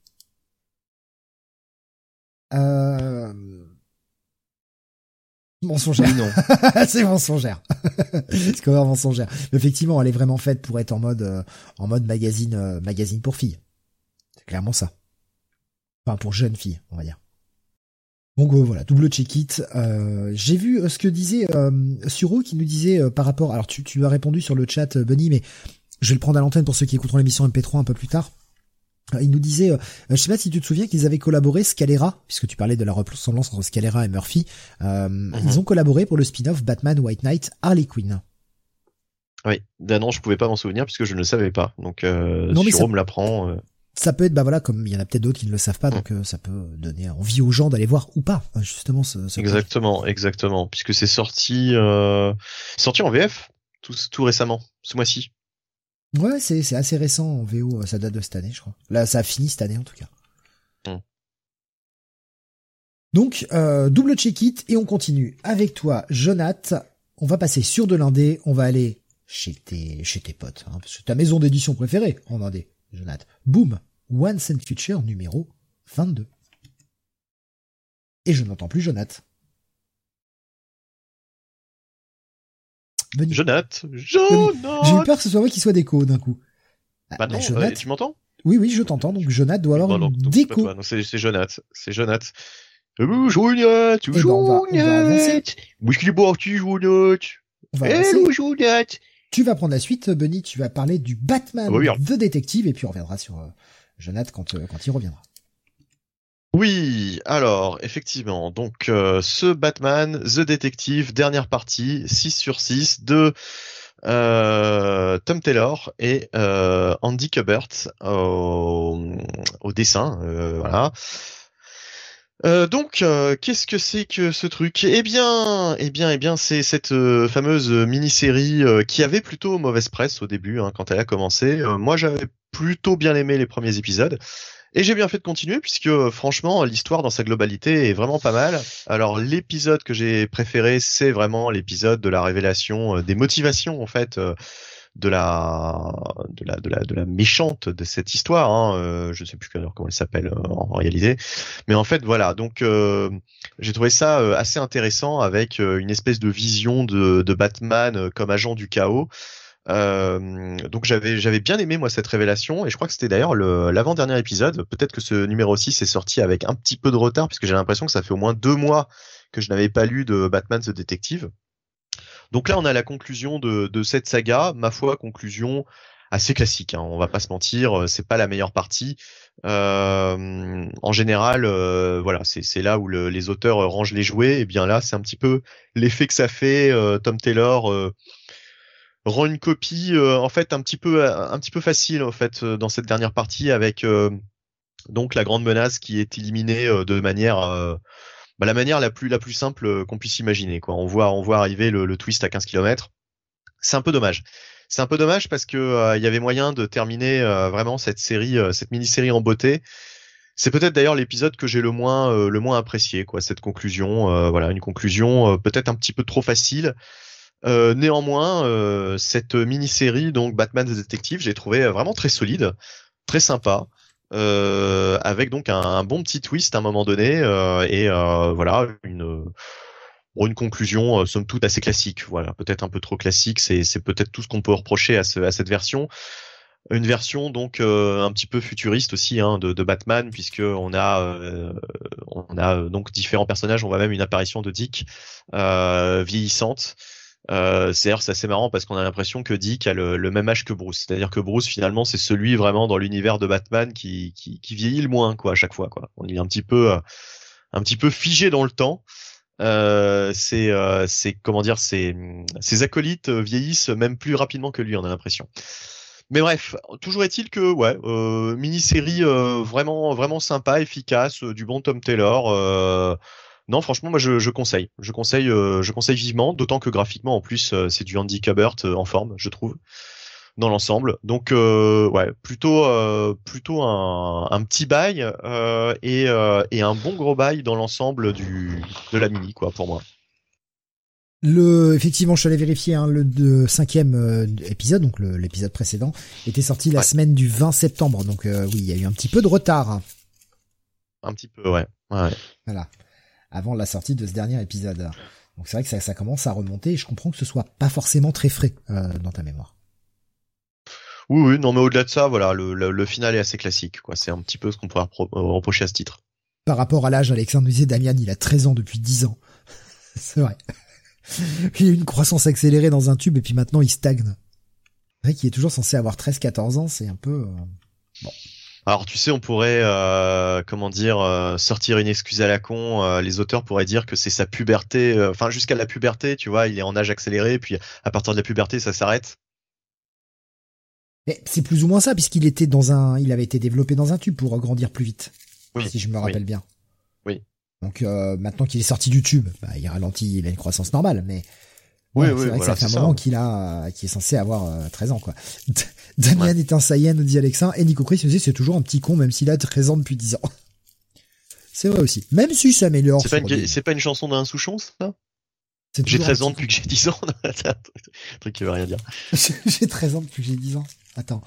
Euh... Mensongère. non. c'est mensongère. c'est cover mensongère. effectivement, elle est vraiment faite pour être en mode euh, en mode magazine euh, magazine pour filles. C'est clairement ça. Enfin pour jeunes filles, on va dire. Donc euh, voilà, double check-it. Euh, j'ai vu euh, ce que disait Suro qui nous disait par rapport. Alors tu, tu as répondu sur le chat, Bunny, mais je vais le prendre à l'antenne pour ceux qui écouteront l'émission MP3 un peu plus tard. Il nous disait, je sais pas si tu te souviens qu'ils avaient collaboré Scalera, puisque tu parlais de la ressemblance entre Scalera et Murphy. Mhm. Ils ont collaboré pour le spin-off Batman White Knight Harley Quinn. Oui, ben non, je pouvais pas m'en souvenir puisque je ne le savais pas. Donc euh, non, Suro me l'apprend ça peut être bah voilà comme il y en a peut-être d'autres qui ne le savent pas donc euh, ça peut donner envie aux gens d'aller voir ou pas hein, justement ce, ce exactement exactement. Puisque c'est sorti euh, sorti en VF tout, tout récemment ce mois-ci. Ouais c'est c'est assez récent en VO ça date de cette année je crois. Là ça a fini cette année en tout cas. Mm. donc euh, double check it et on continue avec toi Jonath. On va passer sur de l'indé on va aller chez tes chez tes potes hein, c'est ta maison d'édition préférée en indé Jonath boum One Cent Future numéro 22. Et je n'entends plus Jonath. Jonath Jonath J'ai eu peur que ce soit moi qui soit déco d'un coup. Ah, bah non, euh, tu m'entends? Oui, oui, je t'entends. Donc Jonath doit avoir une déco. C'est Jonath. C'est Jonath. Euh, Jonath eh ben, Jonath Où est-ce qu'il est parti, Jonath Eh, Jonath Tu vas prendre la suite, Benny. Tu vas parler du Batman The Detective et puis on reviendra sur... Euh, Jonathan quand, euh, quand il reviendra. Oui, alors effectivement, donc euh, ce Batman, The Detective, dernière partie, 6 sur 6 de euh, Tom Taylor et Andy Kubert au, au dessin, voilà. Donc, qu'est-ce que c'est que ce truc? Eh bien, eh bien, eh bien, c'est cette fameuse mini-série qui avait plutôt mauvaise presse au début hein, quand elle a commencé. moi, j'avais plutôt bien aimé les premiers épisodes. Et j'ai bien fait de continuer puisque franchement l'histoire dans sa globalité est vraiment pas mal. Alors l'épisode que j'ai préféré c'est vraiment l'épisode de la révélation euh, des motivations en fait euh, de la de la de la de la méchante de cette histoire. Hein. Euh, je sais plus comment elle s'appelle en réalité, mais en fait voilà donc j'ai trouvé ça assez intéressant avec une espèce de vision de, de Batman comme agent du chaos. Euh, donc j'avais j'avais bien aimé moi cette révélation et je crois que c'était d'ailleurs l'avant-dernier épisode. Peut-être que ce numéro 6 est sorti avec un petit peu de retard puisque j'ai l'impression que ça fait au moins deux mois que je n'avais pas lu de Batman the Detective. Donc là on a la conclusion de, de cette saga, ma foi conclusion assez classique. Hein, on va pas se mentir, c'est pas la meilleure partie. Euh, en général, euh, voilà, c'est là où le, les auteurs rangent les jouets. Et bien là, c'est un petit peu l'effet que ça fait. Euh, Tom Taylor euh, rend une copie euh, en fait un petit peu un petit peu facile en fait euh, dans cette dernière partie avec euh, donc la grande menace qui est éliminée de manière bah, la manière la plus la plus simple qu'on puisse imaginer quoi. On voit on voit arriver le, twist à 15 km. C'est un peu dommage. C'est un peu dommage parce que il y avait moyen de terminer vraiment cette série cette mini-série en beauté. C'est peut-être d'ailleurs l'épisode que j'ai le moins le moins apprécié quoi cette conclusion voilà une conclusion peut-être un petit peu trop facile euh, néanmoins, euh, cette mini-série, donc Batman the Detective, j'ai trouvé vraiment très solide, très sympa, euh, avec donc un, bon petit twist à un moment donné, et voilà une une conclusion somme toute assez classique. Voilà, peut-être un peu trop classique, c'est c'est peut-être tout ce qu'on peut reprocher à, à cette version une version donc un petit peu futuriste aussi hein, de, de, Batman puisque on a on a donc différents personnages on voit même une apparition de Dick vieillissante euh, c'est assez marrant parce qu'on a l'impression que Dick a le, même âge que Bruce. C'est-à-dire que Bruce finalement c'est celui vraiment dans l'univers de Batman qui, vieillit le moins quoi à chaque fois quoi. On est un petit peu euh, un petit peu figé dans le temps. euh, c'est euh, comment dire, ses, acolytes vieillissent même plus rapidement que lui, on a l'impression. Mais bref, toujours est-il que ouais, euh, mini-série euh, vraiment vraiment sympa, efficace, du bon Tom Taylor. Non, franchement, moi je, je conseille, je conseille, je conseille vivement, d'autant que graphiquement en plus c'est du Andy Cabert en forme, je trouve dans l'ensemble. Donc euh, ouais, plutôt euh, plutôt un, un, petit bail euh, et, et un bon gros bail dans l'ensemble du de la mini quoi pour moi. Le, effectivement, je suis allé vérifier hein, le cinquième épisode, donc l'épisode précédent, était sorti la semaine du 20 septembre. Donc oui, il y a eu un petit peu de retard. Un petit peu, ouais. ouais. Voilà. Avant la sortie de ce dernier épisode. Donc c'est vrai que ça, ça, commence à remonter. Et je comprends que ce soit pas forcément très frais dans ta mémoire. Oui, oui, non, mais au-delà de ça, voilà, le, le, final est assez classique, quoi. C'est un petit peu ce qu'on pourrait euh, reprocher à ce titre. Par rapport à l'âge, Alexandre disait, Damian, il a 13 ans depuis 10 ans. C'est vrai. il a eu une croissance accélérée dans un tube et puis maintenant il stagne. C'est vrai qu'il est toujours censé avoir 13-14 ans, c'est un peu... Euh, bon. Alors tu sais, on pourrait, euh, comment dire, euh, sortir une excuse à la con. les auteurs pourraient dire que c'est sa puberté, enfin jusqu'à la puberté, tu vois, il est en âge accéléré, puis à partir de la puberté, ça s'arrête c'est plus ou moins ça, puisqu'il était dans un, il avait été développé dans un tube pour grandir plus vite. Oui, si je me rappelle bien. Oui. Donc euh, maintenant qu'il est sorti du tube, bah, il ralentit, il a une croissance normale, mais oui, oui, c'est vrai que ça fait un moment qu'il a, qui est censé avoir 13 euh, ans, quoi. Damien est un Saiyan, nous dit Alexin, et Nico Chris c'est toujours un petit con, même s'il a 13 ans depuis 10 ans. c'est vrai aussi. Même si ça améliore. C'est pas, une... pas une chanson d'un Souchon, ça? J'ai 13 ans depuis que j'ai 10 ans. un truc qui veut rien dire. j'ai 13 ans depuis que j'ai 10 ans. Attends.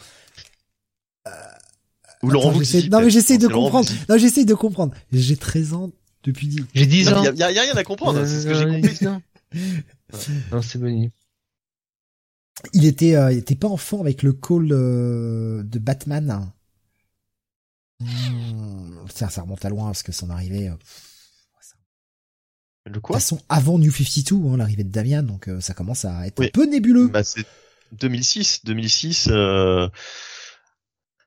Ou Laurent Non mais j'essaie de comprendre. Non, j'essaie de comprendre. J'ai 13 ans depuis 10. J'ai 10 ans. Il y, a rien à comprendre, c'est ce que j'ai euh, compris. Non, c'est bon. Il était, euh, il était pas enfant avec le call euh, de Batman. Hmm, ça, ça remonte à loin parce que son arrivée. Euh, le quoi? De toute façon, avant New 52, hein, l'arrivée de Damian, donc ça commence à être un peu nébuleux. Bah, c'est 2006, 2006. Euh,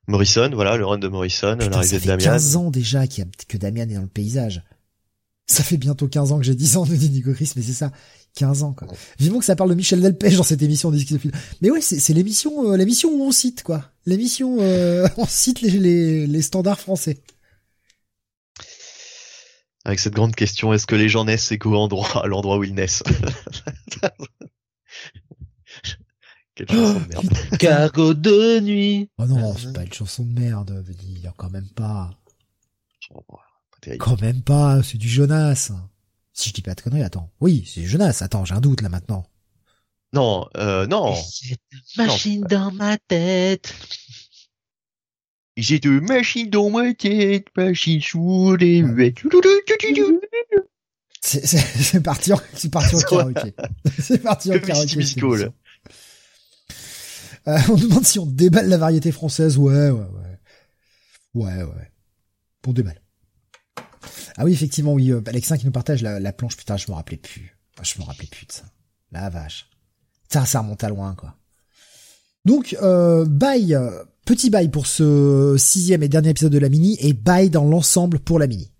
Morrison, voilà, le run de Morrison, l'arrivée de Damian. Ça fait 15 ans déjà que Damian est dans le paysage. Ça fait bientôt 15 ans que j'ai 10 ans, nous dit Nico Chris, mais c'est ça, 15 ans, quoi. Vivement que ça parle de Michel Delpech dans cette émission de Mais ouais, c'est, l'émission, euh, l'émission où on cite, quoi. L'émission, euh, on cite les, les, les standards français. Avec cette grande question, est-ce que les gens naissent égaux endroit, à l'endroit où ils naissent? Quelle chanson de merde. Cargo de nuit. Oh non, c'est pas une chanson de merde, dire, quand même pas. Quand même pas, c'est du Jonas. Si je dis pas de conneries, attends. Oui, c'est Jonas, attends, j'ai un doute là maintenant. Non, euh, non. J'ai une machine dans ma tête. J'ai deux machines dans ma tête, machine sous les huettes. C'est parti en, c'est parti en karaoké. C'est parti en karaoké. Euh, on demande si on déballe la variété française. Ouais, ouais, ouais. Ouais, ouais. Pour déballe. Ah oui, effectivement, oui. Euh, Alexin qui nous partage la, planche. Putain, je me rappelais plus. Je me rappelais plus de ça. La vache. Ça, ça remonte à loin, quoi. Donc, euh, bye, euh, petit bye pour ce sixième et dernier épisode de la mini et bye dans l'ensemble pour la mini.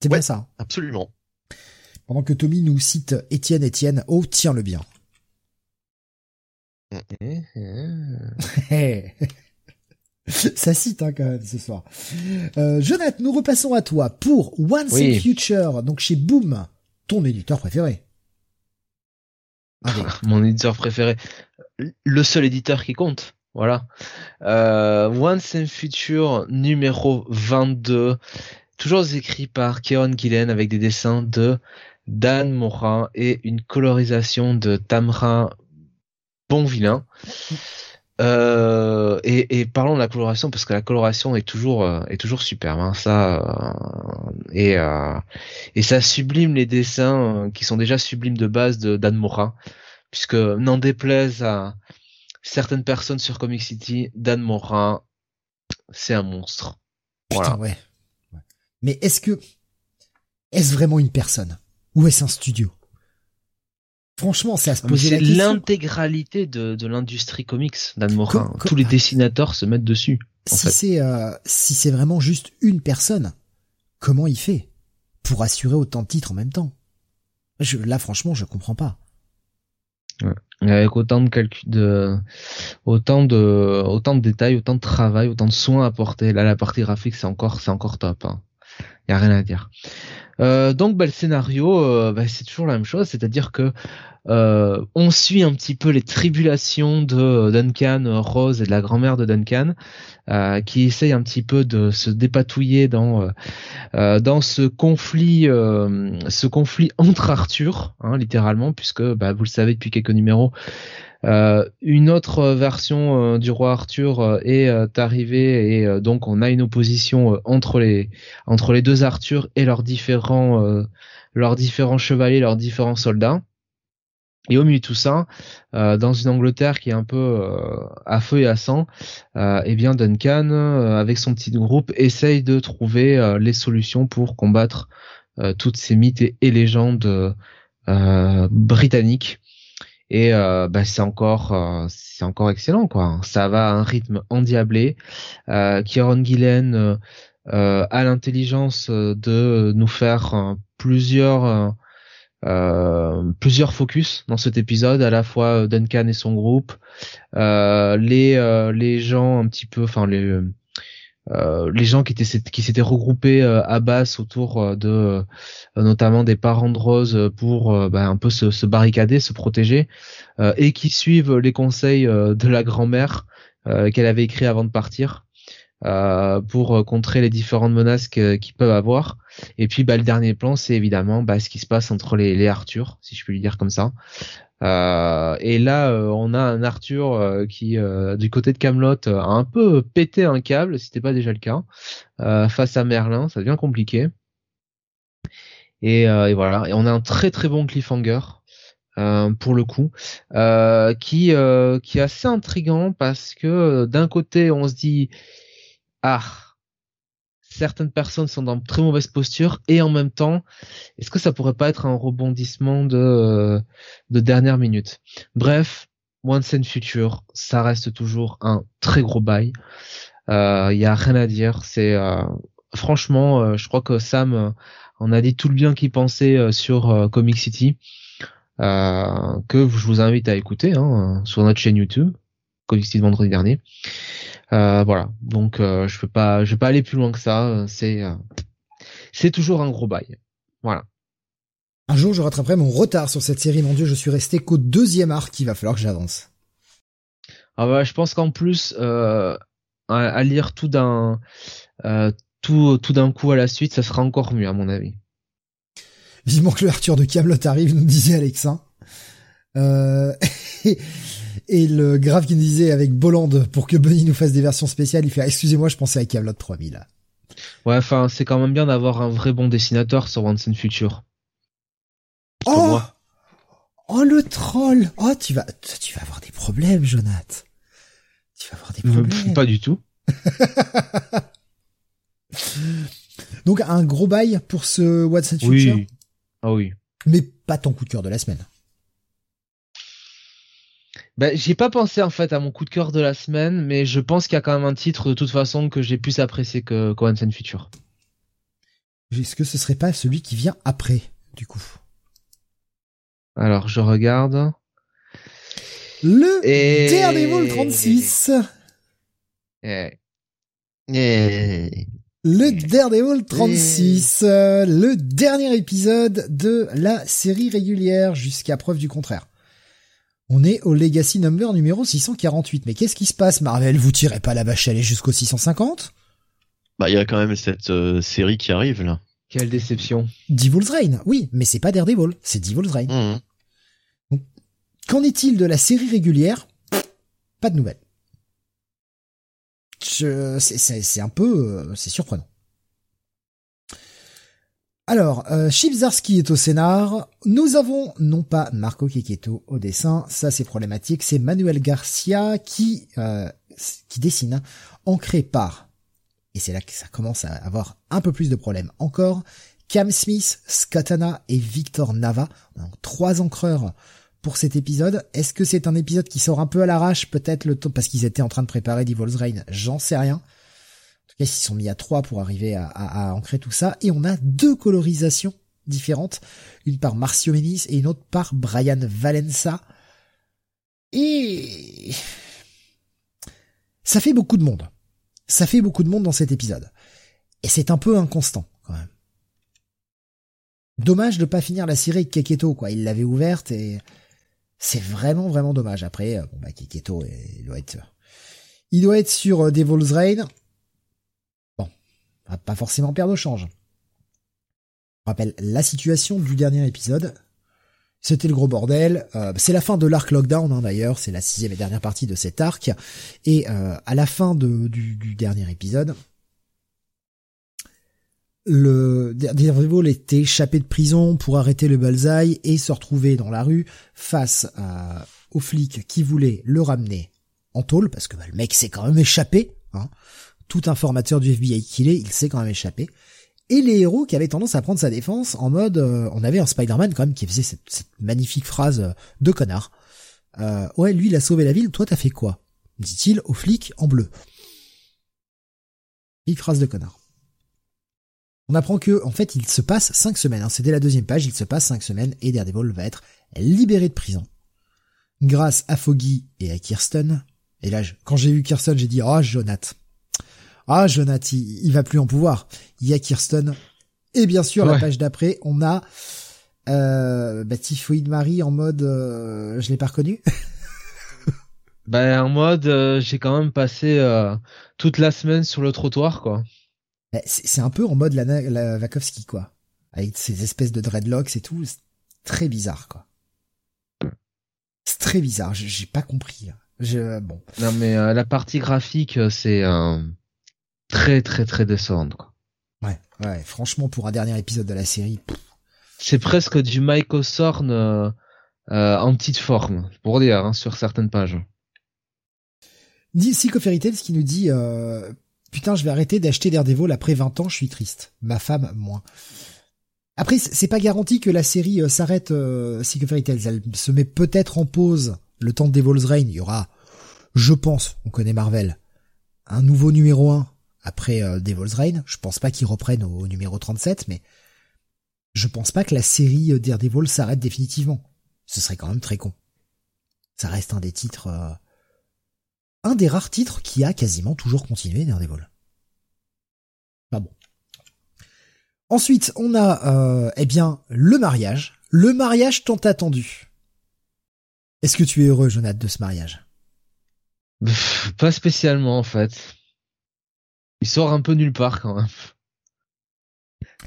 C'est bien ça. Hein absolument. Pendant que Tommy nous cite Étienne, Étienne, oh tiens le bien. Ça cite hein, quand même ce soir. Euh, Jonathan, nous repassons à toi pour Once in Future, donc chez Boom, ton éditeur préféré. Mon éditeur préféré, le seul éditeur qui compte. Voilà. Euh, Once in Future numéro 22, toujours écrit par Kieron Gillen avec des dessins de Dan Morin et une colorisation de Tamra bon vilain. Euh, et, parlons de la coloration parce que la coloration est toujours euh, est toujours superbe. Hein, ça euh, et et ça sublime les dessins qui sont déjà sublimes de base de Dan Mora, puisque n'en déplaise à certaines personnes sur Comic City, Dan Mora, c'est un monstre. Ouais. Mais est-ce que est-ce vraiment une personne? Ou est-ce un studio? Franchement, c'est à se poser la question. C'est l'intégralité de, de l'industrie comics d'Anne Morin. Tous les dessinateurs se mettent dessus. Si c'est euh, si c'est vraiment juste une personne, comment il fait pour assurer autant de titres en même temps? Je, Là, franchement, je comprends pas. Avec autant de calcul, de, autant de, autant de détails, autant de travail, autant de soins apportés. Là, la partie graphique, c'est encore, c'est encore top. Hein. Y a rien à dire. Euh, donc, bah, le scénario, euh, bah, c'est toujours la même chose, c'est-à-dire que euh, on suit un petit peu les tribulations de Duncan, Rose et de la grand-mère de Duncan, euh, qui essayent un petit peu de se dépatouiller dans euh, dans ce conflit, ce conflit entre Arthur, hein, littéralement, puisque bah, vous le savez depuis quelques numéros. Une autre version du roi Arthur est arrivée et donc on a une opposition entre les entre les deux Arthur et leurs différents leurs différents chevaliers, leurs différents soldats. Et au milieu de tout ça, euh, dans une Angleterre qui est un peu euh, à feu et à sang, euh, eh bien Duncan, euh, avec son petit groupe, essaye de trouver les solutions pour combattre toutes ces mythes et, légendes britanniques. Et bah, c'est encore, c'est encore excellent quoi. Ça va à un rythme endiablé. Kieron Gillen a l'intelligence de nous faire plusieurs euh, plusieurs focus dans cet épisode, à la fois euh, Duncan et son groupe, euh, les euh, les gens un petit peu, enfin les les gens qui étaient qui s'étaient regroupés à Basse autour de notamment des parents de Rose pour bah, un peu se, barricader, se protéger, et qui suivent les conseils de la grand-mère qu'elle avait écrit avant de partir. Euh, pour contrer les différentes menaces qu'ils peuvent avoir. Et puis bah, le dernier plan, c'est évidemment bah, ce qui se passe entre les, les Arthur, si je puis le dire comme ça. Euh, et là, euh, on a un Arthur euh, qui, du côté de Camelot, a un peu pété un câble, si c'était pas déjà le cas, face à Merlin. Ça devient compliqué. Et, et, voilà. Et on a un très très bon cliffhanger. pour le coup, qui qui est assez intrigant parce que d'un côté on se dit ah, certaines personnes sont dans très mauvaise posture et en même temps, est-ce que ça pourrait pas être un rebondissement de, euh, de dernière minute? Bref, Once and Future, ça reste toujours un très gros bail. Il euh, y a rien à dire. C'est euh, franchement, je crois que Sam en a dit tout le bien qu'il pensait sur Comic City, que je vous invite à écouter hein, sur notre chaîne YouTube, Comic vendredi dernier. Euh, voilà. Donc euh, je peux pas, je vais pas aller plus loin que ça. C'est euh, c'est toujours un gros bail. Voilà. Un jour, je rattraperai mon retard sur cette série. Mon Dieu, je suis resté qu'au deuxième arc. Il va falloir que j'avance. Ah bah, je pense qu'en plus, euh, à, lire tout d'un tout tout d'un coup à la suite, ça sera encore mieux à mon avis. Vivement que le Arthur de Camelot arrive, nous disait Alexa. Euh... Et le grave qui nous disait avec Bolland pour que Bunny nous fasse des versions spéciales, il fait excusez-moi, je pensais à Camelot 3000. Ouais, enfin, c'est quand même bien d'avoir un vrai bon dessinateur sur Once in Future. Oh Oh le troll Oh tu vas tu vas avoir des problèmes, Jonath. Tu vas avoir des problèmes. Pas du tout. Donc un gros bail pour ce What's in Future? Oui. Ah oui. Mais pas ton coup de cœur de la semaine. Ben, j'ai pas pensé en fait à mon coup de cœur de la semaine, mais je pense qu'il y a quand même un titre de toute façon que j'ai plus apprécié que Cohen Future. Est-ce que ce serait pas celui qui vient après, du coup? Alors, je regarde. Le Daredevil 36. Eh. Eh. Le Daredevil 36, le dernier épisode de la série régulière jusqu'à preuve du contraire. On est au Legacy Number numéro 648. Mais qu'est-ce qui se passe, Marvel? Vous tirez pas la vache aller jusqu'au 650 Bah, il y a quand même cette euh, série qui arrive, là. Quelle déception. Devil's Reign, oui, mais c'est pas Daredevil, c'est Devil's Reign. Mmh. Qu'en est-il de la série régulière? Pas de nouvelles. C'est un peu... Euh, c'est surprenant. Alors, euh, est au scénar. Nous avons non pas Marco Kiketo au dessin, ça c'est problématique. C'est Manuel Garcia qui euh, qui dessine, ancré par. Et c'est là que ça commence à avoir un peu plus de problèmes encore. Cam Smith, Skatana et Victor Nava, donc trois encreurs pour cet épisode. Est-ce que c'est un épisode qui sort un peu à l'arrache, peut-être le temps parce qu'ils étaient en train de préparer Devil's Reign, j'en sais rien ils sont mis à trois pour arriver à, à, ancrer tout ça. Et on a deux colorisations différentes, une par Marcio Menis et une autre par Brian Valença. Et ça fait beaucoup de monde. Ça fait beaucoup de monde dans cet épisode. Et c'est un peu inconstant, quand même. Dommage de pas finir la série avec Keketo, quoi. Il l'avait ouverte et c'est vraiment, vraiment dommage. Après, euh, bon, bah, Keketo, il doit être, il doit être sur euh, Devil's Reign. Pas forcément perdre au change. Je rappelle la situation du dernier épisode. C'était le gros bordel. Euh, c'est la fin de l'arc lockdown hein, d'ailleurs. C'est la sixième et dernière partie de cet arc. Et euh, à la fin du, dernier épisode, le Daredevil était échappé de prison pour arrêter le Bullseye et se retrouver dans la rue face à, aux flics qui voulaient le ramener en tôle parce que bah, le mec s'est quand même échappé. Hein. Tout informateur du FBI qu'il est, il s'est quand même échappé et les héros qui avaient tendance à prendre sa défense en mode euh, on avait un Spider-Man quand même qui faisait cette, magnifique phrase euh, de connard. Euh, ouais, lui il a sauvé la ville, toi t'as fait quoi? Dit-il au flic en bleu. Une phrase de connard. On apprend que en fait il se passe cinq semaines, hein, dès la deuxième page, il se passe cinq semaines et Daredevil va être libéré de prison. Grâce à Foggy et à Kirsten. Et là, quand j'ai vu Kirsten, j'ai dit, oh, Jonathan. Ah, Jonathan, il, va plus en pouvoir. Il y a Kirsten. Et bien sûr, la page d'après, on a euh, bah, Marie en mode euh, je l'ai pas reconnu. bah en mode euh, j'ai quand même passé euh, toute la semaine sur le trottoir quoi. Bah, c'est un peu en mode la, la Vakovski quoi, avec ces espèces de dreadlocks et tout, très bizarre quoi. C'est très bizarre, j'ai pas compris. Je bon. Non mais la partie graphique c'est très très très décevante quoi. Ouais, ouais, franchement pour un dernier épisode de la série. C'est presque du Michael Sorn euh, euh, en petite forme, pour dire, hein, sur certaines pages. Psycho Fairy Tales qui nous dit euh, Putain, je vais arrêter d'acheter Daredevil après 20 ans, je suis triste. Ma femme, moins. Après, c'est pas garanti que la série s'arrête, euh, Fairy Tales. Elle se met peut-être en pause le temps de Devil's Reign. Il y aura, je pense, on connaît Marvel, un nouveau numéro 1 après euh, Devil's Reign. Je pense pas qu'ils reprennent au, numéro 37, mais je pense pas que la série euh, Daredevil s'arrête définitivement. Ce serait quand même très con. Ça reste un des titres, euh, un des rares titres qui a quasiment toujours continué Daredevil. Pas bon. Ensuite, on a, euh, eh bien, le mariage. Le mariage tant attendu. Est-ce que tu es heureux, Jonathan, de ce mariage? Pas spécialement, en fait il sort un peu nulle part quand même.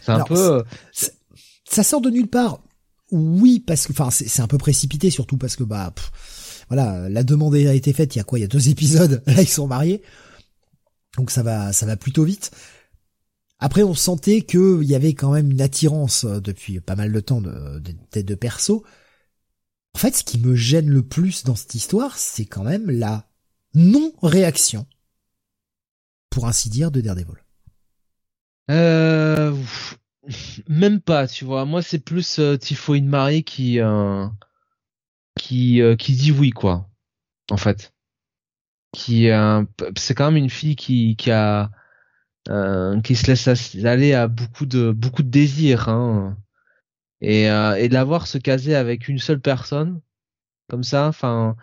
C'est un peu. Ça sort de nulle part. Oui, parce que, enfin, c'est un peu précipité, surtout parce que, bah, voilà, la demande a été faite. Il y a quoi? Il y a deux épisodes. Là, ils sont mariés, donc ça va, ça va plutôt vite. Après, on sentait qu'il y avait quand même une attirance euh, depuis pas mal de temps de, de, de perso. En fait, ce qui me gêne le plus dans cette histoire, c'est quand même la non-réaction pour ainsi dire, de Daredevil euh, Même pas, tu vois. Moi, c'est plus euh, Marie qui euh, qui euh, qui dit oui, quoi. En fait, qui c'est quand même une fille qui qui a qui se laisse aller à beaucoup de beaucoup de désirs, hein. Et et de la voir se caser avec une seule personne comme ça, enfin.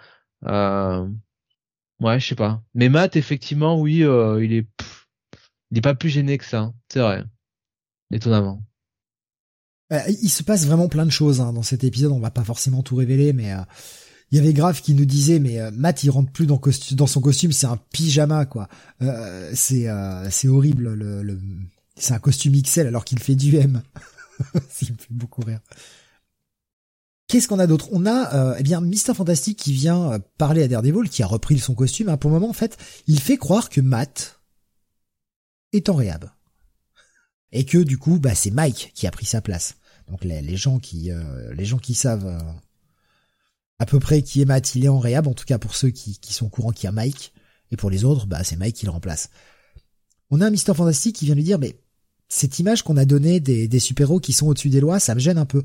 Ouais, je sais pas. Mais Matt, effectivement, oui, euh, il est, il est pas plus gêné que ça. C'est vrai. Étonnamment. Euh, il se passe vraiment plein de choses hein, dans cet épisode. On va pas forcément tout révéler, mais euh, il y avait Grave qui nous disait, mais Matt, il rentre plus dans, son costume, c'est un pyjama, quoi. c'est c'est horrible. Le, le... C'est un costume XL alors qu'il fait du M. Ça me fait beaucoup rire. Qu'est-ce qu'on a d'autre? On a euh, eh bien Mister Fantastic qui vient euh, parler à Daredevil, qui a repris son costume. Hein. Pour le moment, en fait, il fait croire que Matt est en réhab. Et que du coup, bah, c'est Mike qui a pris sa place. Donc les, gens qui euh, les gens qui savent à peu près qui est Matt, il est en réhab, en tout cas pour ceux qui, sont au courant qu'il y a Mike. Et pour les autres, bah c'est Mike qui le remplace. On a un Mister Fantastic qui vient lui dire, mais cette image qu'on a donnée des super-héros qui sont au-dessus des lois, ça me gêne un peu.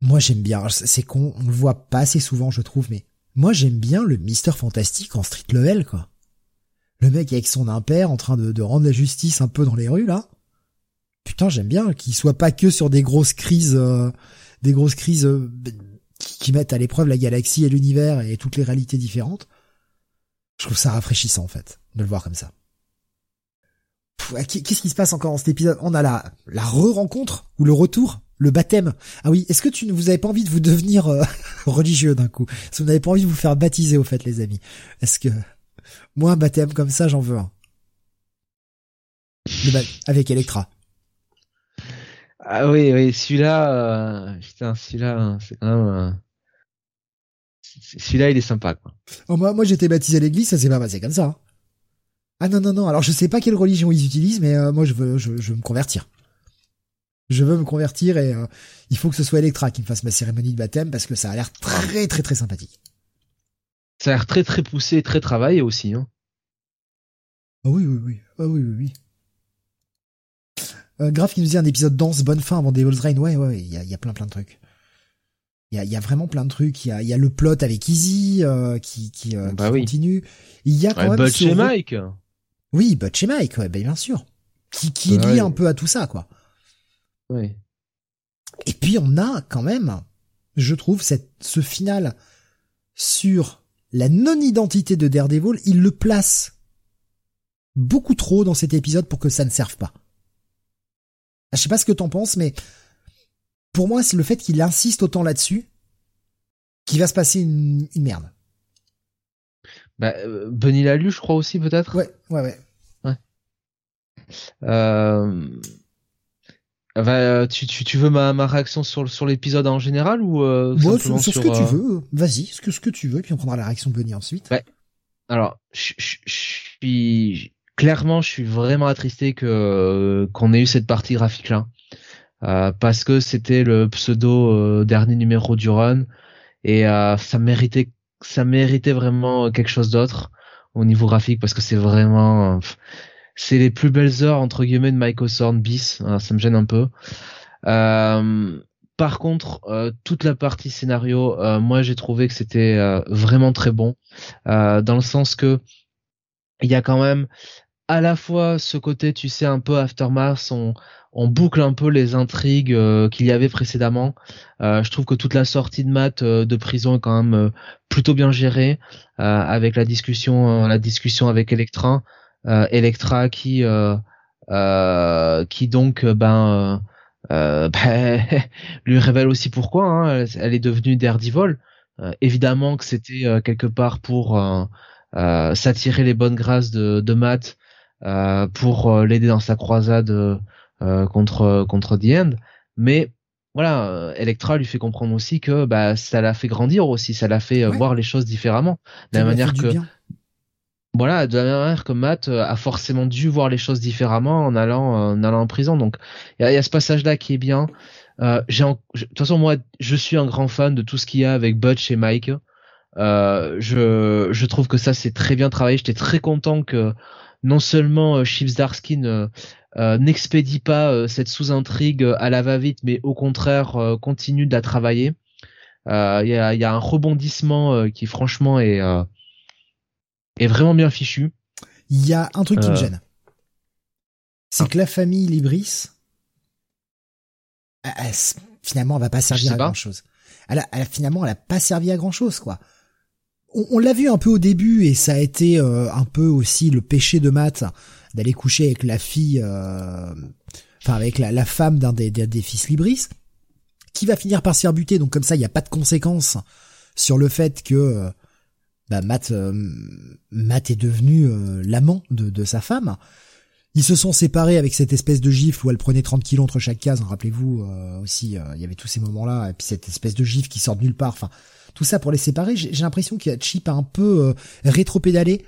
Moi j'aime bien, c'est con, on le voit pas assez souvent je trouve, mais moi j'aime bien le Mister Fantastique en street level quoi. le mec avec son impère en train de, rendre la justice un peu dans les rues là. Putain, j'aime bien qu'il soit pas que sur des grosses crises, euh, des grosses crises euh, qui, mettent à l'épreuve la galaxie et l'univers et toutes les réalités différentes. Je trouve ça rafraîchissant en fait de le voir comme ça. Qu'est-ce qui se passe encore dans cet épisode? On a la la re-rencontre ou le retour, le baptême. Ah oui, est-ce que tu ne vous avez pas envie de vous devenir euh, religieux d'un coup? Est-ce que vous n'avez pas envie de vous faire baptiser au fait, les amis? Est-ce que moi un baptême comme ça, j'en veux un avec Electra. Ah oui, oui, celui-là, euh, putain, celui-là, c'est quand même. Euh, celui-là, il est sympa, quoi. Oh, moi, moi, j'étais baptisé à l'église, ça s'est pas passé comme ça. Hein. Ah non, non, non. Alors, je sais pas quelle religion ils utilisent, mais euh, moi, je veux, je, veux me convertir. Je veux me convertir et il faut que ce soit Electra qui me fasse ma cérémonie de baptême parce que ça a l'air très, très, très sympathique. Ça a l'air très, très poussé, très travaillé aussi. Hein. Ah oui, oui, oui. Ah oui, oui, oui. Euh, Graf qui nous dit un épisode dense, bonne fin avant Devil's Reign. Ouais, ouais, il y a, y a, plein plein de trucs. Il y a, y a, vraiment plein de trucs. Il y a, y a le plot avec Easy euh, qui, qui, euh, bah continue. Il y a quand même Butch et Mike. Oui, Butch et Mike, ouais, ben, bien sûr. Qui, qui est lié un peu à tout ça, quoi. Oui. Et puis on a quand même, je trouve, cette, ce final sur la non-identité de Daredevil, il le place beaucoup trop dans cet épisode pour que ça ne serve pas. Je sais pas ce que t'en penses, mais pour moi, c'est le fait qu'il insiste autant là-dessus qu'il va se passer une, merde. Bah, euh, Benny l'a lu, je crois aussi, peut-être? Ouais, ouais, ouais. ouais. Euh... Bah, tu, tu, tu, veux ma, ma réaction sur, sur l'épisode en général ou euh, sur, ce que tu euh, veux. Vas-y, ce que, ce que tu veux, et puis on prendra la réaction de Benny ensuite. Ouais. Alors, je, suis clairement, je suis vraiment attristé que qu'on ait eu cette partie graphique là, euh, parce que c'était le pseudo euh, dernier numéro du run et euh, ça méritait ça méritait vraiment quelque chose d'autre au niveau graphique parce que c'est vraiment c'est les plus belles heures entre guillemets de Michael Sorn bis, ça me gêne un peu. par contre, toute la partie scénario, moi j'ai trouvé que c'était vraiment très bon, dans le sens que il y a quand même à la fois ce côté, tu sais, un peu Aftermath, on, on boucle un peu les intrigues euh, qu'il y avait précédemment. Euh, je trouve que toute la sortie de euh, de prison est quand même plutôt bien gérée, avec la discussion, la discussion avec Electra, Electra qui, qui donc, ben, ben lui révèle aussi pourquoi hein, elle, est devenue Daredevil. évidemment que c'était quelque part pour s'attirer les bonnes grâces de, de Matt euh, pour euh, l'aider dans sa croisade euh, contre contre The End. Mais voilà, Electra lui fait comprendre aussi que bah ça l'a fait grandir aussi, ça l'a fait voir les choses différemment. De la manière que voilà, de la même manière que Matt a forcément dû voir les choses différemment en allant en allant en prison. Donc il y a, ce passage là qui est bien. Euh, de toute façon moi je suis un grand fan de tout ce qu'il y a avec Butch et Mike. Euh, je trouve que ça c'est très bien travaillé. J'étais très content que non seulement euh, euh, euh, n'expédie pas cette sous-intrigue à la va-vite, mais au contraire continue de la travailler. Il y a, un rebondissement qui franchement est, est vraiment bien fichu. Il y a un truc qui me gêne. C'est ah. que la famille Libris, finalement, elle va pas servir à grand chose. Elle a, finalement, elle a pas servi à grand chose, quoi on, l'a vu un peu au début et ça a été euh, un peu aussi le péché de Matt d'aller coucher avec la fille, euh, enfin avec la, femme d'un des, des, fils Libris, qui va finir par se faire buter. Donc comme ça, il n'y a pas de conséquences sur le fait que euh, bah, Matt, Matt est devenu l'amant de, de, sa femme. Ils se sont séparés avec cette espèce de gifle où elle prenait 30 kilos entre chaque case. Rappelez-vous aussi, il y avait tous ces moments-là et puis cette espèce de gifle qui sort de nulle part. Enfin, tout ça pour les séparer. J'ai l'impression a Chip a un peu euh, rétro-pédalé.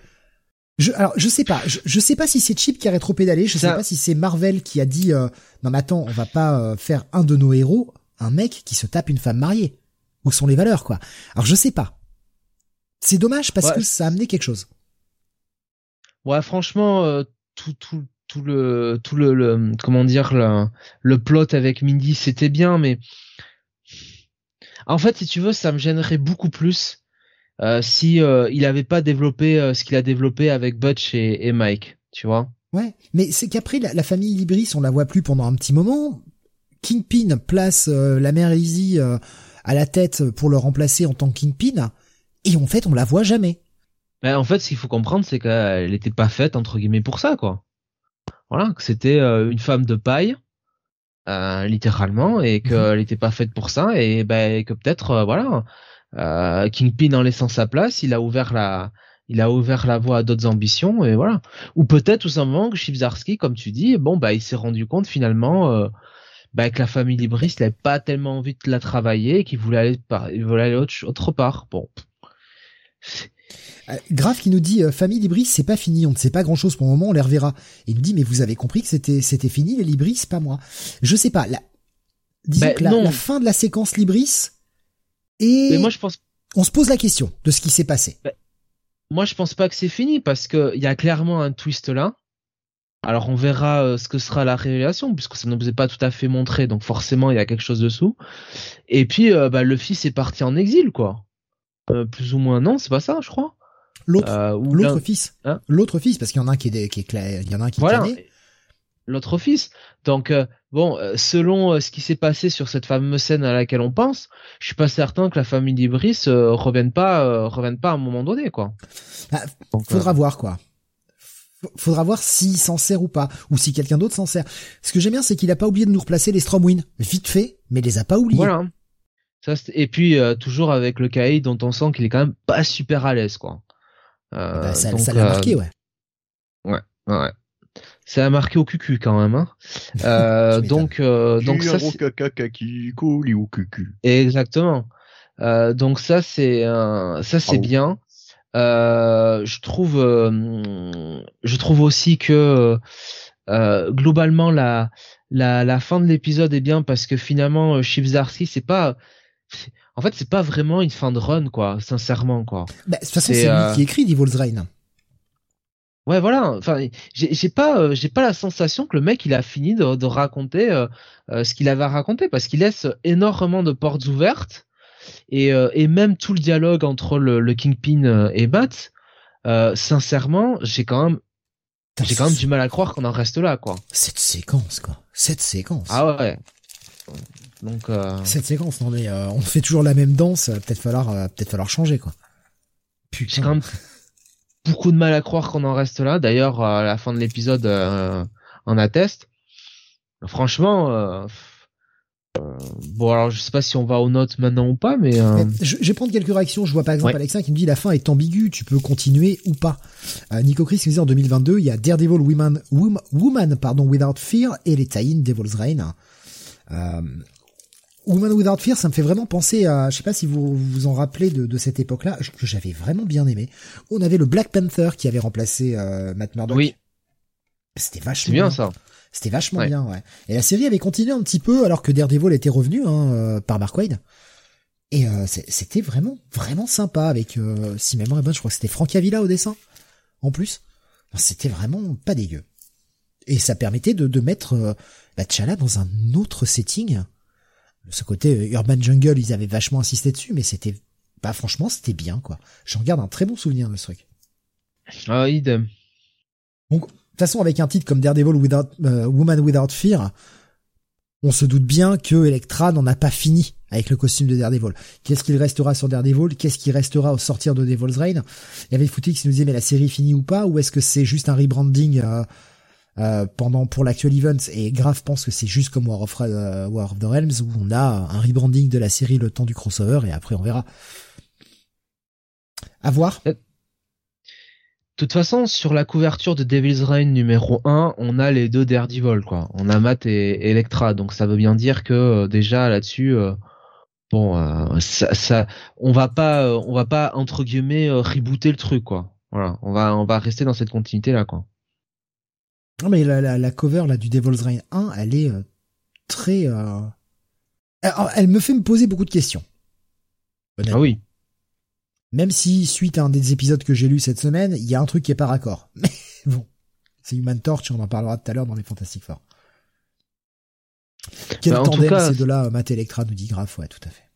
Je, alors je sais pas, je, sais pas si c'est Chip qui a rétro-pédalé, je sais pas si c'est Marvel qui a dit euh, non mais attends, on va pas euh, faire un de nos héros un mec qui se tape une femme mariée. Où sont les valeurs quoi? Alors je sais pas. C'est dommage parce que ça a amené quelque chose. Ouais, franchement, tout tout tout le tout le, comment dire le, le plot avec Mindy c'était bien, mais en fait, si tu veux, ça me gênerait beaucoup plus euh, si euh, il avait pas développé euh, ce qu'il a développé avec Butch et, et Mike, tu vois. Ouais, mais c'est qu'après la, la, famille Libris, on la voit plus pendant un petit moment. Kingpin place la mère Easy à la tête pour le remplacer en tant que Kingpin, et en fait on la voit jamais. Ben, en fait, ce qu'il faut comprendre, c'est qu'elle n'était pas faite entre guillemets pour ça, quoi. Voilà, que c'était une femme de paille, littéralement, et qu'elle n'était pas faite pour ça, et ben que peut-être, voilà, euh, Kingpin en laissant sa place, il a ouvert la, il a ouvert la voie à d'autres ambitions et voilà. Ou peut-être tout simplement que Chibzarski, comme tu dis, bon bah il s'est rendu compte finalement euh, bah, que la famille Libris n'avait pas tellement envie de la travailler et qu'il voulait aller, par, il voulait aller autre, part. Bon. Euh, Graf qui nous dit famille Libris c'est pas fini on ne sait pas grand chose pour le moment on les reverra il me dit mais vous avez compris que c'était c'était fini les Libris pas moi je sais pas la disons bah, que la, la, fin de la séquence Libris et moi, je pense. On se pose la question de ce qui s'est passé. moi, je pense pas que c'est fini parce que il y a clairement un twist là. Alors on verra euh, ce que sera la révélation puisque ça ne nous est pas tout à fait montré donc forcément il y a quelque chose dessous. Et puis euh, bah, le fils est parti en exil quoi. Euh, plus ou moins non c'est pas ça je crois. L'autre l'autre fils hein l'autre fils parce qu'il y en a un qui est qui est il y en a un qui voilà. L'autre fils donc Bon, euh, selon euh, ce qui s'est passé sur cette fameuse scène à laquelle on pense, je suis pas certain que la famille d'Ibris euh, revienne pas, revienne pas à un moment donné, quoi. Bah, faudra voir, quoi. Faudra voir s'il s'en sert ou pas, ou si quelqu'un d'autre s'en sert. Ce que j'aime bien, c'est qu'il a pas oublié de nous replacer les Stromwin, vite fait, mais il les a pas oubliés. Voilà. Ça, et puis toujours avec le Kai dont on sent qu'il est quand même pas super à l'aise, quoi. Bah, ça, ça l'a marqué, ouais. Ouais, ouais ça a marqué au cucu quand même. Hein. Euh, donc, euh, donc ça. Exactement. Euh, donc ça c'est ça c'est bien. Euh, je trouve euh, je trouve aussi que euh, globalement la la la fin de l'épisode est bien parce que finalement Chibzarski c'est pas en fait c'est pas vraiment une fin de run quoi sincèrement quoi. Bah, de toute façon c'est lui qui écrit Devil's. Ouais, voilà. Enfin, j'ai pas, euh, j'ai pas la sensation que le mec il a fini de, de raconter euh, euh, ce qu'il avait à raconter parce qu'il laisse énormément de portes ouvertes et, et même tout le dialogue entre le, le Kingpin et Bat. sincèrement, j'ai quand même, j'ai quand même du mal à croire qu'on en reste là, quoi. Cette séquence, quoi. Cette séquence. Ah ouais. Donc. Cette séquence, non mais on fait toujours la même danse. Peut-être falloir, peut-être falloir changer, quoi. Putain. Quand même beaucoup de mal à croire qu'on en reste là. D'ailleurs, à la fin de l'épisode, euh, on atteste. Franchement, euh, euh, bon alors je sais pas si on va aux notes maintenant ou pas, mais, euh... je, vais prendre quelques réactions. Je vois par exemple Alexa qui me dit la fin est ambiguë, tu peux continuer ou pas. Euh, Nico Chris nous dit en 2022 il y a Daredevil Woman, Woman, pardon Without Fear et les tie Devil's Reign. Woman Without Fear, ça me fait vraiment penser à, je sais pas si vous vous en rappelez de, de cette époque-là, que j'avais vraiment bien aimé. On avait le Black Panther qui avait remplacé euh, Matt Murdock. Oui. C'était vachement bien, ça. C'était vachement bien, ouais. Et la série avait continué un petit peu alors que Daredevil était revenu hein, euh, par Mark Wade. Et euh, c'était vraiment vraiment sympa avec euh, si ma mémoire est bonne, je crois que c'était Frank Avila au dessin. En plus, c'était vraiment pas dégueu. Et ça permettait de, de mettre euh, bah, dans un autre setting ce côté euh, Urban Jungle, ils avaient vachement insisté dessus, mais c'était, bah franchement, c'était bien quoi. J'en garde un très bon souvenir de ce truc. Ah, idem. Donc, de toute façon, avec un titre comme Daredevil Without, euh, Woman Without Fear, on se doute bien que Electra n'en a pas fini avec le costume de Daredevil. Qu'est-ce qu'il restera sur Daredevil? Qu'est-ce qui restera au sortir de Devil's Reign? Il y avait Footy qui nous disait mais la série finit ou pas? Ou est-ce que c'est juste un rebranding euh, euh, pendant pour l'actuel event et Grave pense que c'est juste comme War of, euh, War of the Realms où on a un rebranding de la série le temps du crossover et après on verra. À voir. Euh, de toute façon, sur la couverture de Devil's Reign numéro 1, on a les deux Daredevil, quoi. On a Matt et Electra, donc ça veut bien dire que déjà là-dessus, bon, ça, on va pas, on va pas entre guillemets rebooter le truc, quoi. Voilà, on va, on va rester dans cette continuité là, quoi. Non mais la, la, la, cover là du Devil's Reign 1, elle est euh, très. Euh... Elle, me fait me poser beaucoup de questions. Ah oui. Même si suite à un des épisodes que j'ai lu cette semaine, il y a un truc qui est pas raccord. Mais bon, c'est Human Torch, on en parlera tout à l'heure dans les Fantastic Four. Quel bah, tandem ces deux-là, Matt Electra nous dit grave, ouais, tout à fait.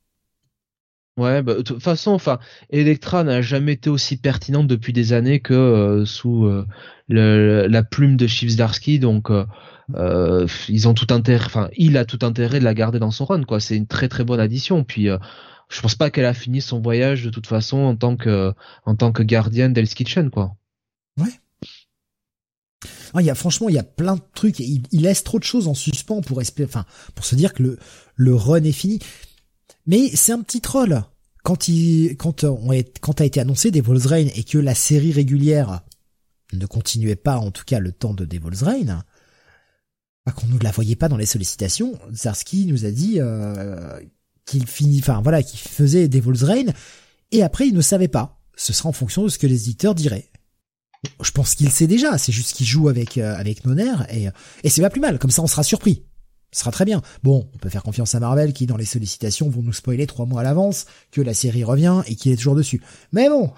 Ouais, bah, de toute façon, enfin, Electra n'a jamais été aussi pertinente depuis des années que euh, sous euh, le, la plume de Chivsdarsky, donc euh, ils ont tout intérêt, enfin, il a tout intérêt de la garder dans son run, quoi. C'est une très très bonne addition. Puis, je pense pas qu'elle a fini son voyage de toute façon en tant que en tant que gardienne d'Hell's Kitchen, quoi. Ouais. Ah, il y a franchement, il y a plein de trucs. Il, il laisse trop de choses en suspens pour espérer, enfin, pour se dire que le le run est fini. Mais c'est un petit troll. Quand il, quand on est, quand a été annoncé Devil's Reign et que la série régulière ne continuait pas, en tout cas, le temps de Devil's Reign, bah, qu'on ne la voyait pas dans les sollicitations, Zarski nous a dit euh, qu'il finit, enfin voilà, qu'il faisait Devil's Reign, et après il ne savait pas. Ce sera en fonction de ce que les éditeurs diraient. Je pense qu'il sait déjà, c'est juste qu'il joue avec euh, avec et et c'est pas plus mal. Comme ça, on sera surpris. Ce sera très bien. Bon, on peut faire confiance à Marvel qui, dans les sollicitations, vont nous spoiler trois mois à l'avance que la série revient et qu'il est toujours dessus. Mais bon,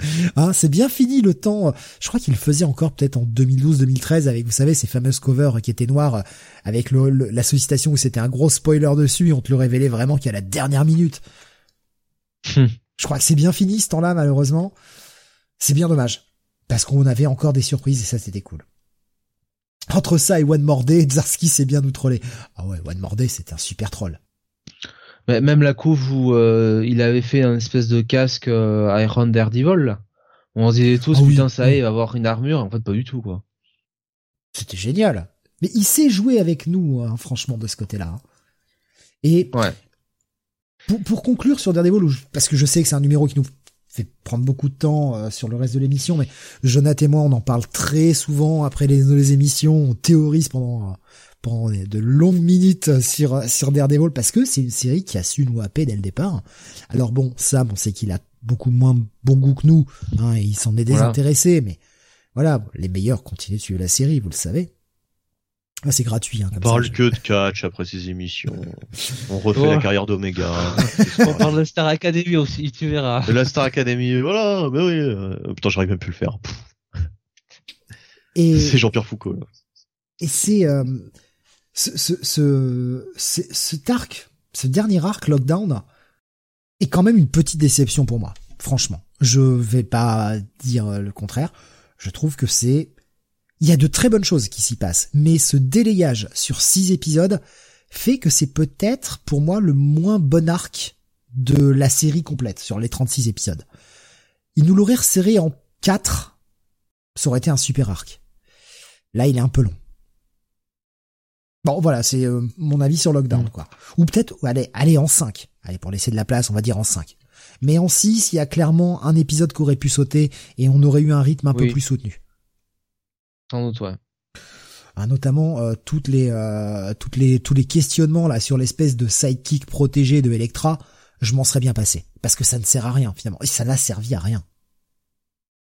Hein, c'est bien fini le temps. Je crois qu'il faisait encore peut-être en 2012-2013 avec, vous savez, ces fameuses covers qui étaient noires avec le, la sollicitation où c'était un gros spoiler dessus et on te le révélait vraiment qu'à la dernière minute. Hmm. Je crois que c'est bien fini ce temps-là, malheureusement. C'est bien dommage. Parce qu'on avait encore des surprises et ça c'était cool. Entre ça et One More Day, Zarski s'est bien nous troller. Ah ouais, One More Day, c'était un super troll. même la couve où euh, il avait fait un espèce de casque euh, Iron Daredevil, là. On se disait tous, Ah oui, putain, ça y est, oui. il va avoir une armure. En fait, pas du tout, quoi. C'était génial. Mais il sait jouer avec nous, hein, franchement, de ce côté-là. hein. Et Ouais. pour, pour conclure sur Daredevil, parce que je sais que c'est un numéro qui nous fait prendre beaucoup de temps euh, sur le reste de l'émission, mais Jonathan et moi, on en parle très souvent après les, les émissions, on théorise pendant, euh, pendant de longues minutes sur, sur Daredevil, parce que c'est une série qui a su nous happer dès le départ. Alors bon, Sam, on sait qu'il a beaucoup moins bon goût que nous, hein, et il s'en est Voilà. désintéressé, mais voilà, les meilleurs continuent de suivre la série, vous le savez. Ah, c'est gratuit, hein, On comme parle ça. que de catch après ces émissions. On refait Ouais. la carrière d'Omega. On parle de Star Academy aussi, tu verras. De la Star Academy, voilà, mais oui. euh, Putain, j'arrive même plus le faire. Et, C'est Jean-Pierre Foucault. Là. et c'est euh, ce, ce, ce, ce- cet arc, ce dernier arc lockdown est quand même une petite déception pour moi. Franchement, je vais pas dire euh, le contraire. Je trouve que c'est il y a de très bonnes choses qui s'y passent, mais ce délayage sur six épisodes fait que c'est peut-être pour moi le moins bon arc de la série complète sur les 36 épisodes. Il nous l'aurait resserré en quatre, ça aurait été un super arc. Là, il est un peu long. Bon, voilà, c'est euh, mon avis sur Lockdown, Mm. quoi. Ou peut-être, allez, allez en 5. Allez, pour laisser de la place, on va dire en 5. Mais en 6, il y a clairement un épisode qui aurait pu sauter et on aurait eu un rythme un peu plus soutenu. Sans doute, ouais. Hein, notamment euh, toutes les euh, toutes les tous les questionnements là sur l'espèce de sidekick protégé de Electra, je m'en serais bien passé parce que ça ne sert à rien finalement et ça n'a servi à rien.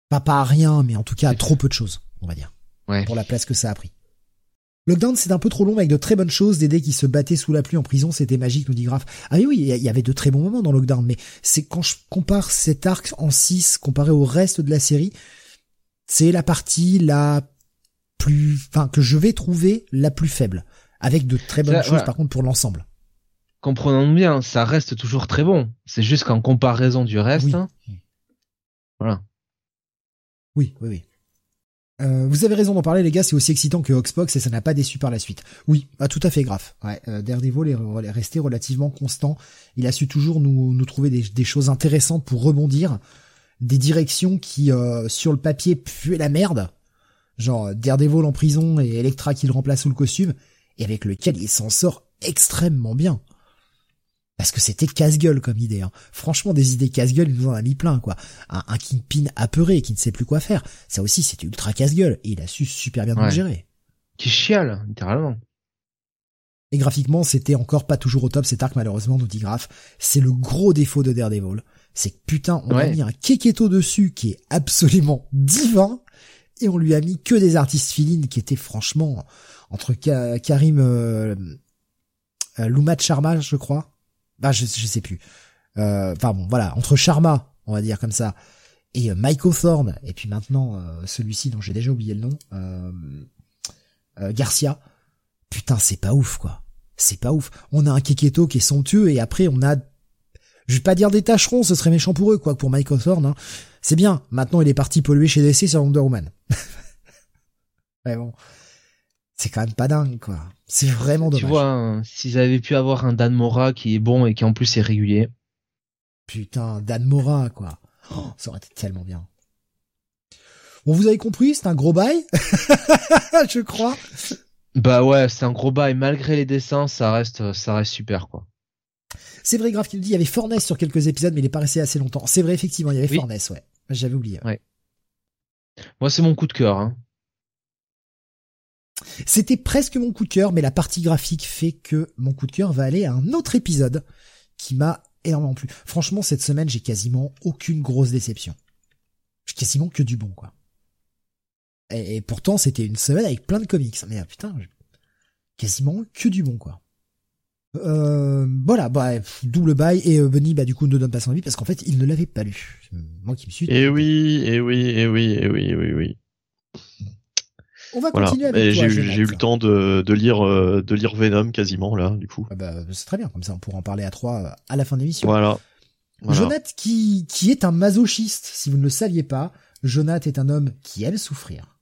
Pas pas à rien, mais en tout cas à trop peu de choses, on va dire, Ouais. pour la place que ça a pris. Lockdown, c'est un peu trop long mais avec de très bonnes choses, des dés qui se battaient sous la pluie en prison, c'était magique, nous dit Graf. Ah oui, oui, il y a- il y avait de très bons moments dans Lockdown, mais c'est quand je compare cet arc en 6 comparé au reste de la série, c'est la partie la plus, enfin, que je vais trouver la plus faible. Avec de très bonnes Ça, choses, voilà. par contre, pour l'ensemble. Comprenons bien, ça reste toujours très bon. C'est juste qu'en comparaison du reste, Oui. hein, voilà. Oui, oui, oui. Euh, vous avez raison d'en parler, les gars, c'est aussi excitant que Oxbox et ça n'a pas déçu par la suite. Oui, ah, tout à fait grave. Ouais, euh, Daredevil est resté relativement constant. Il a su toujours nous, nous trouver des, des choses intéressantes pour rebondir, des directions qui, euh, sur le papier, puaient la merde. Genre Daredevil en prison et Electra qui le remplace sous le costume, et avec lequel il s'en sort extrêmement bien. Parce que c'était casse-gueule comme idée. Hein. Franchement, des idées casse-gueule, il nous en a mis plein, quoi. Un, un Kingpin apeuré qui ne sait plus quoi faire. Ça aussi, c'était ultra casse-gueule. Et il a su super bien le gérer. Qui chiale, littéralement. Et graphiquement, c'était encore pas toujours au top cet arc, malheureusement, nous dit Graf. C'est le gros défaut de Daredevil. C'est que putain, on a mis un Keketo dessus qui est absolument divin. Et on lui a mis que des artistes filines qui étaient franchement entre Ka- Karim euh, euh, Sharma, je crois. Bah, je, je sais plus. Euh, Enfin bon, voilà, entre Sharma, on va dire comme ça, et euh, Michael Thorne, et puis maintenant euh, celui-ci dont j'ai déjà oublié le nom, Garcia. Putain, c'est pas ouf, quoi. C'est pas ouf. On a un Keketo qui est somptueux, et après on a Je vais pas dire des tâcherons, ce serait méchant pour eux, quoi, pour Mike Hawthorne. Hein. C'est bien. Maintenant, il est parti polluer chez DC sur Wonder Woman. Mais bon, c'est quand même pas dingue, quoi. C'est vraiment dommage. Tu vois, hein, s'ils avaient pu avoir un Dan Mora qui est bon et qui en plus est régulier. Putain, Dan Mora, quoi. Oh, ça aurait été tellement bien. Bon, vous avez compris, c'est un gros bail, je crois. Bah ouais, c'est un gros bail. Malgré les dessins, ça reste, ça reste super, quoi. C'est vrai, Grave qui nous dit, il y avait Forness sur quelques épisodes, mais il est pas resté assez longtemps. C'est vrai, effectivement, il y avait oui. Forness, ouais. J'avais oublié. Ouais. Moi, c'est mon coup de cœur. Hein. C'était presque mon coup de cœur, mais la partie graphique fait que mon coup de cœur va aller à un autre épisode qui m'a énormément plu. Franchement, cette semaine, j'ai quasiment aucune grosse déception. J'ai quasiment que du bon, quoi. Et, et pourtant, c'était une semaine avec plein de comics. Mais ah, putain, quasiment que du bon, quoi. Euh, voilà, bah, double bail et euh, Bunny, bah, du coup, ne donne pas son avis parce qu'en fait, il ne l'avait pas lu. Moi qui me suis. Et oui, et oui, et oui, et oui, oui, oui. On va continuer avec J'ai eu le temps de, de lire euh, de lire Venom quasiment là, du coup. Ah bah, c'est très bien, comme ça on pourra en parler à trois euh, à la fin de l'émission. Voilà. voilà. Jonathan qui qui est un masochiste, si vous ne le saviez pas, Jonathan est un homme qui aime souffrir.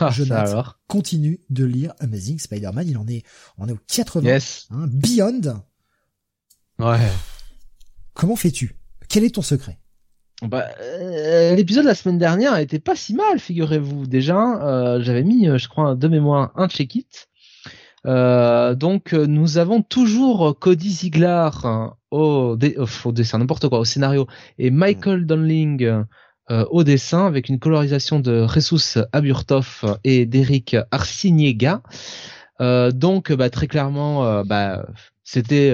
Ah, Jonathan continue de lire Amazing Spider-Man, il en est on est au 80 yes. hein, Beyond. Ouais. Comment fais-tu? Quel est ton secret? Bah, euh, l'épisode de la semaine dernière était pas si mal, figurez-vous. Déjà, euh, j'avais mis, je crois, de mémoire un check-it. Euh, donc, nous avons toujours Cody Ziegler au, dé au dessin, n'importe quoi, au scénario, et Michael Donling au dessin, avec une colorisation de Jesus Aburtov et d'Eric Arciniega. donc, bah, très clairement, bah, c'était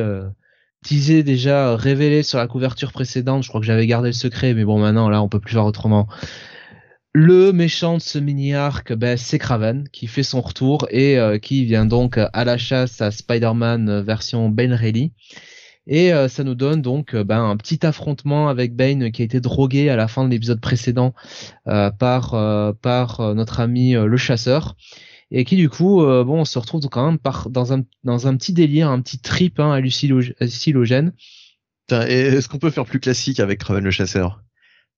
teasé déjà, révélé sur la couverture précédente. Je crois que j'avais gardé le secret, mais bon, maintenant là, on peut plus faire autrement. Le méchant de ce mini-arc, ben, c'est Kraven, qui fait son retour et euh, qui vient donc à la chasse à Spider-Man version Ben Reilly. Et euh, ça nous donne donc ben, un petit affrontement avec Bane qui a été drogué à la fin de l'épisode précédent euh, par, par notre ami le chasseur et qui du coup, euh, bon, on se retrouve quand même par, dans un dans un petit délire, un petit trip hein, hallucinogène. Est-ce qu'on peut faire plus classique avec Kraven le chasseur?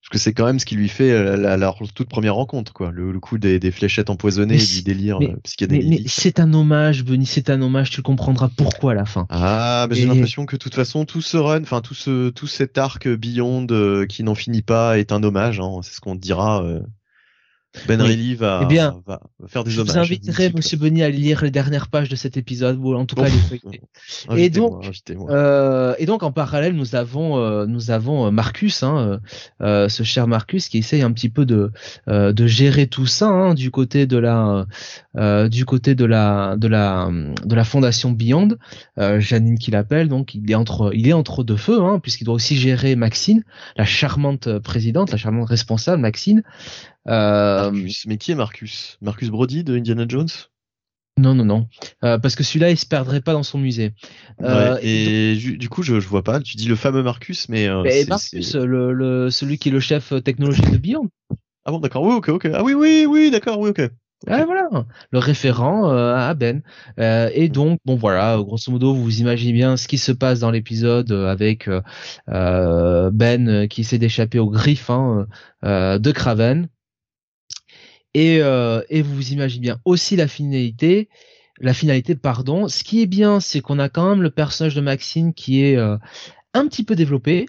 Parce que c'est quand même ce qui lui fait euh, la, la, toute première rencontre, quoi. Le, le coup des, des, fléchettes empoisonnées, du délire mais, euh, psychédélique. Mais, mais c'est un hommage, Benny, c'est un hommage. Tu le comprendras pourquoi à la fin. Ah, mais j'ai l'impression que de toute façon tout ce run, enfin tout ce tout cet arc Beyond euh, qui n'en finit pas est un hommage. Hein, c'est ce qu'on dira. Euh ben Reilly va, eh bien, va, faire des je hommages. Je vous inviterai, Monsieur Benny, à lire les dernières pages de cet épisode, ou en tout cas les Et donc, euh, et donc en parallèle, nous avons, euh, nous avons euh, Marcus, hein, euh, ce cher Marcus, qui essaye un petit peu de, de gérer tout ça hein, du côté de la, du côté de la, de la, de la fondation Beyond. Janine qui l'appelle, donc il est entre, il est entre deux feux, hein, puisqu'il doit aussi gérer Maxine, la charmante présidente, la charmante responsable Maxine. Euh, Marcus. Mais qui est Marcus? Marcus Brody de Indiana Jones? Non, non, non, euh, parce que celui-là, il se perdrait pas dans son musée. Euh, ouais, et, et du coup, je, je vois pas. Tu dis le fameux Marcus, mais, euh, mais Marcus, le, le, celui qui est le chef technologique de Beyond. Ah bon, d'accord. Oui, ok, ok. Ah oui, oui, oui, d'accord, oui, ok. Ah, voilà, le référent euh, à Ben. Euh, et donc, bon voilà, grosso modo, vous imaginez bien ce qui se passe dans l'épisode avec euh, Ben qui essaie d'échapper aux griffes hein, de Craven. Et, euh, et vous imaginez bien aussi la finalité, la finalité, pardon. Ce qui est bien, c'est qu'on a quand même le personnage de Maxine qui est euh, un petit peu développé.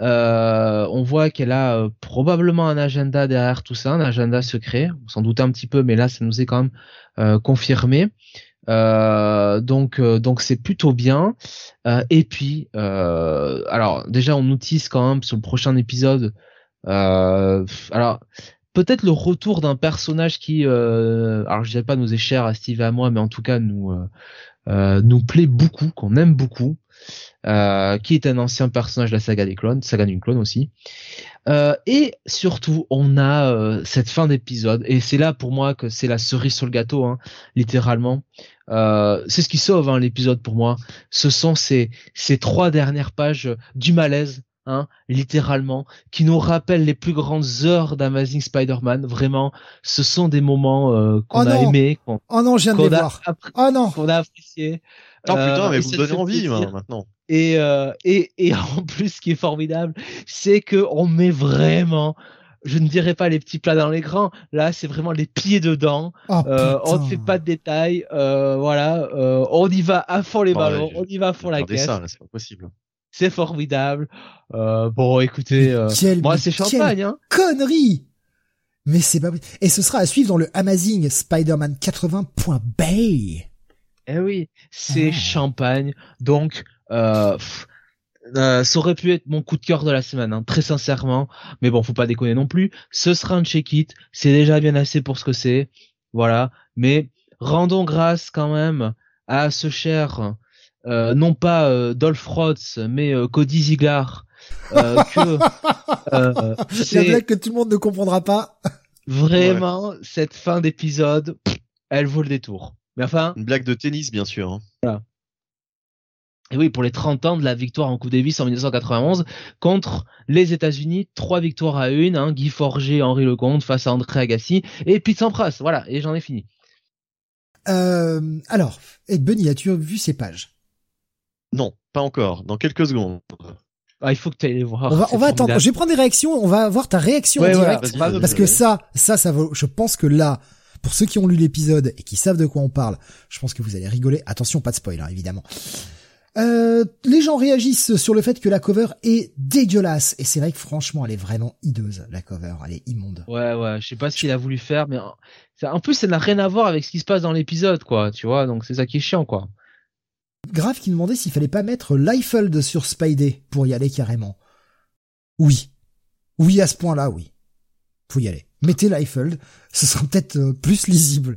Euh, on voit qu'elle a euh, probablement un agenda derrière tout ça, un agenda secret. On s'en doute un petit peu, mais là, ça nous est quand même euh, confirmé. donc, donc c'est plutôt bien. et puis, alors déjà, on nous tease quand même sur le prochain épisode. alors, peut-être le retour d'un personnage qui, euh, alors je dirais pas nous est cher à Steve et à moi, mais en tout cas nous euh, euh nous plaît beaucoup, qu'on aime beaucoup, euh, qui est un ancien personnage de la saga des clones, saga d'une clone aussi. Et surtout, on a cette fin d'épisode, et c'est là pour moi que c'est la cerise sur le gâteau, hein, littéralement. c'est ce qui sauve hein, l'épisode pour moi. Ce sont ces trois dernières pages du malaise Hein, littéralement, qui nous rappelle les plus grandes heures d'Amazing Spider-Man. Vraiment, ce sont des moments euh, qu'on oh a aimés, qu'on oh non, je viens de les voir. oh non, qu'on a apprécié. Oh putain, euh, mais vous me donnez envie maintenant. Et, euh, et, et en plus, ce qui est formidable, c'est que on met vraiment, je ne dirais pas les petits plats dans l'écran. Là, c'est vraiment les pieds dedans. Oh, Euh, on ne fait pas de détails. Euh, voilà, euh, on y va à fond les Bon, ballons, ouais, on y va à fond la Regardez caisse. ça, c'est pas possible. C'est formidable. Euh, bon, écoutez, euh, Quel- moi c'est champagne. Hein. connerie Mais c'est pas. Et ce sera à suivre dans le Amazing Spider-Man 80.bay. Eh oui, c'est Ah. champagne. Donc, euh, pff, euh, ça aurait pu être mon coup de cœur de la semaine, hein, très sincèrement. Mais bon, faut pas déconner non plus. Ce sera un check-it. C'est déjà bien assez pour ce que c'est. Voilà. Mais rendons grâce quand même à ce cher, non pas euh, Dolph Rhodes, mais euh, Cody Ziegler. euh, que euh, La c'est blague que tout le monde ne comprendra pas. vraiment cette fin d'épisode, elle vaut le détour. Mais enfin, Une blague de tennis, bien sûr. hein. Et oui, pour les 30 ans de la victoire en Coupe Davis en 1991 contre les États-Unis, trois victoires à une, hein, Guy Forger, Henri Lecomte face à André Agassi et Pete Sampras. Voilà, et j'en ai fini. Euh, alors, et Bunny, as-tu vu ces pages? Non, pas encore. Dans quelques secondes. Ah, il faut que tu ailles les voir. On va, c'est on va attendre. Je vais prendre des réactions. On va voir ta réaction Ouais, en direct. parce vas-y. que ça, ça, ça vaut. Je pense que là, pour ceux qui ont lu l'épisode et qui savent de quoi on parle, je pense que vous allez rigoler. Attention, pas de spoil, hein, évidemment. Euh, les gens réagissent sur le fait que la cover est dégueulasse. Et c'est vrai que franchement, elle est vraiment hideuse, la cover. Elle est immonde. Ouais, ouais, je sais pas ce qu'il a voulu faire, mais en plus, ça n'a rien à voir avec ce qui se passe dans l'épisode, quoi, tu vois, donc c'est ça qui est chiant, quoi. Grave qui demandait s'il fallait pas mettre Liefeld sur Spidey pour y aller carrément. Oui. Oui, à ce point-là, oui. Faut y aller. Mettez Liefeld, ce sera peut-être euh, plus lisible.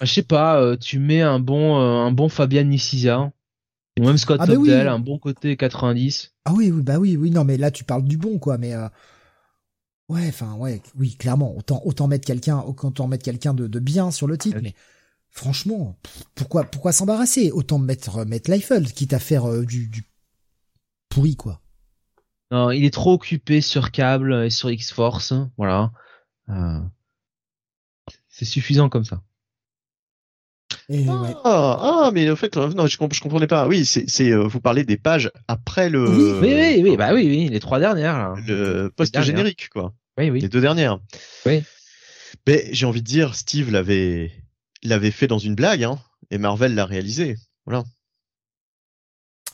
Je sais pas, euh, tu mets un bon, euh, un bon Fabian Nicisia, ou même Scott Ah, bah oui. Un bon côté 90. Ah oui, oui, bah oui, oui, non, mais là tu parles du bon, quoi, mais ouais, enfin, ouais, oui, clairement, autant autant mettre quelqu'un, autant mettre quelqu'un de, de bien sur le titre, mais franchement, pourquoi pourquoi s'embarrasser? Autant mettre euh, mettre Liefeld, quitte à faire euh, du, du pourri, quoi. Non, il est trop occupé sur câble et sur X-Force, voilà. Euh, c'est suffisant comme ça. Et ouais. Ah, ah, mais en fait, non, je, comp- je comprenais pas. Oui, c'est, c'est, euh, vous parlez des pages après le, Oui, oui, oui, oui, bah oui, oui, les trois dernières. Là. le post-générique, quoi. Oui, oui. Les deux dernières. Oui. Mais j'ai envie de dire, Steve l'avait, l'avait fait dans une blague, hein, et Marvel l'a réalisé. Voilà.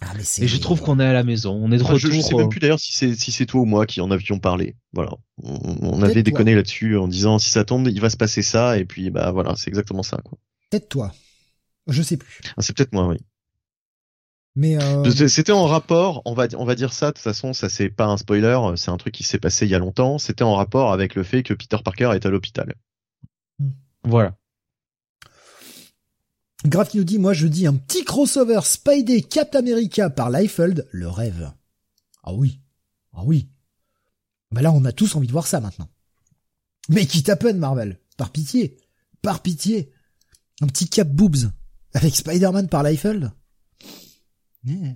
Ah, mais. Et je trouve qu'on est à la maison, on est de Enfin, retour. je, je sais euh, même plus d'ailleurs si c'est, si c'est toi ou moi qui en avions parlé. Voilà. On, on avait déconné là-dessus en disant si ça tombe, il va se passer ça, et puis bah voilà, c'est exactement ça, quoi. peut-être toi. Je sais plus. Ah, c'est peut-être moi, oui. Mais euh, C'était- C'était en rapport, on va, on va dire ça, de toute façon, ça c'est pas un spoiler, c'est un truc qui s'est passé il y a longtemps, c'était en rapport avec le fait que Peter Parker est à l'hôpital. Voilà. Qui nous dit, moi je dis un petit crossover Spidey Cap America par Liefeld, le rêve. Ah oui. Ah oui. Bah là on a tous envie de voir ça maintenant. Mais qui tapen Marvel. Par pitié. Par pitié. Un petit Cap Boobs. Avec Spider-Man par Liefeld. Yeah.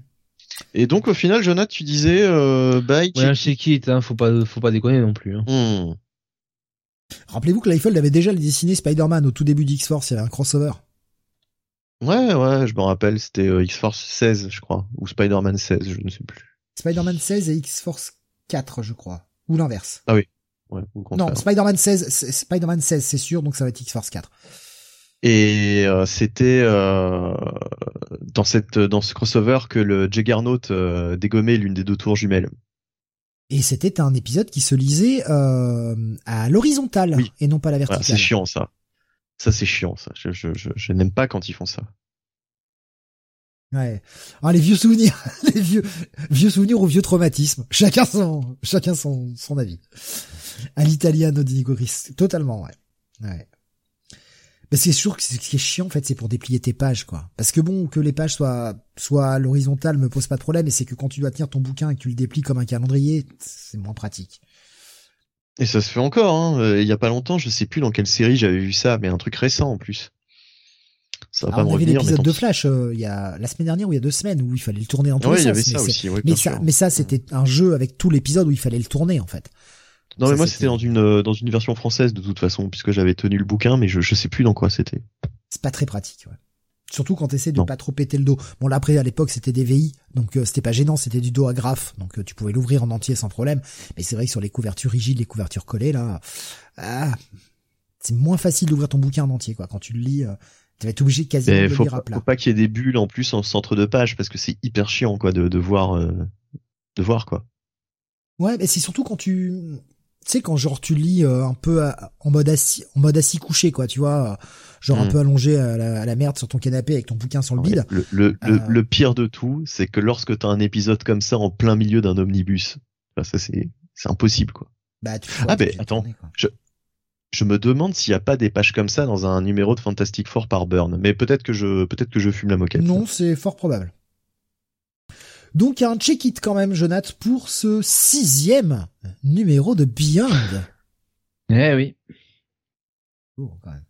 Et donc au final, Jonathan, tu disais, euh, bye, Ouais, un check it, hein, faut pas, faut pas déconner non plus. Hein. Hmm. Rappelez-vous que Liefeld avait déjà dessiné Spider-Man au tout début d'X-Force, il y avait un crossover. Ouais, ouais, je me rappelle, c'était euh, X-Force 16, je crois, ou Spider-Man 16, je ne sais plus. Spider-Man 16 et X-Force 4, je crois. Ou l'inverse. Ouais, ou le contraire. Non, Spider-Man 16, c'est- Spider-Man 16, c'est sûr, donc ça va être X-Force 4. Et euh, c'était euh, dans cette dans ce crossover que le Juggernaut dégommait l'une des deux tours jumelles. Et c'était un épisode qui se lisait à l'horizontale Oui. et non pas à la verticale. c'est chiant ça. Ça c'est chiant ça. Je, je, je, n'aime pas quand ils font ça. Ouais. Ah, les vieux souvenirs, les vieux vieux souvenirs ou vieux traumatismes. Chacun son chacun son son avis. À l'italiano di Nico Chris. Totalement, ouais. Ouais. C'est sûr que ce qui est chiant en fait, c'est pour déplier tes pages quoi. Parce que bon, que les pages soient soient à l'horizontale me pose pas de problème, et c'est que quand tu dois tenir ton bouquin et que tu le déplies comme un calendrier, c'est moins pratique. Et ça se fait encore. Hein. Euh, Il y a pas longtemps, je sais plus dans quelle série j'avais vu ça, mais un truc récent en plus. Ça va pas me on avait revenir. mais l'épisode de. Flash euh, il y a la semaine dernière ou il y a deux semaines où il fallait le tourner en tous Ouais, les il y sens. avait ça mais c'est- aussi. Mais ça, mais ça, c'était un jeu avec tout l'épisode où il fallait le tourner en fait. Non, mais ça, moi c'était- c'était dans une euh, dans une version française de toute façon, puisque j'avais tenu le bouquin, mais je je sais plus dans quoi c'était. C'est pas très pratique. Ouais. Surtout quand tu essaies de pas trop péter le dos. Bon là après à l'époque c'était des VI, donc euh, c'était pas gênant, c'était du dos agrafe, donc euh, tu pouvais l'ouvrir en entier sans problème. Mais c'est vrai que sur les couvertures rigides, les couvertures collées là, ah, c'est moins facile d'ouvrir ton bouquin en entier quoi. Quand tu le lis, euh, tu vas être obligé de quasiment de le lire à plat. Faut pas qu'il y ait des bulles en plus en centre de page parce que c'est hyper chiant quoi de, de voir de voir quoi. Ouais, mais c'est surtout quand tu sais quand genre tu lis un peu en mode assis en mode assis couché quoi, tu vois genre un mm. peu allongé à la, merde sur ton canapé avec ton bouquin sur le bide. Le, euh. pire de tout, c'est que lorsque t'as un épisode comme ça en plein milieu d'un omnibus, ça c'est c'est impossible quoi. Bah, tu ah ben attends, je je me demande s'il n'y a pas des pages comme ça dans un numéro de Fantastic Four par Burn, mais peut-être que je peut-être que je fume la moquette. Non, c'est fort probable. Donc un check-it quand même, Jonathan, pour ce sixième numéro de Beyond. Eh oui. Oh, quand même.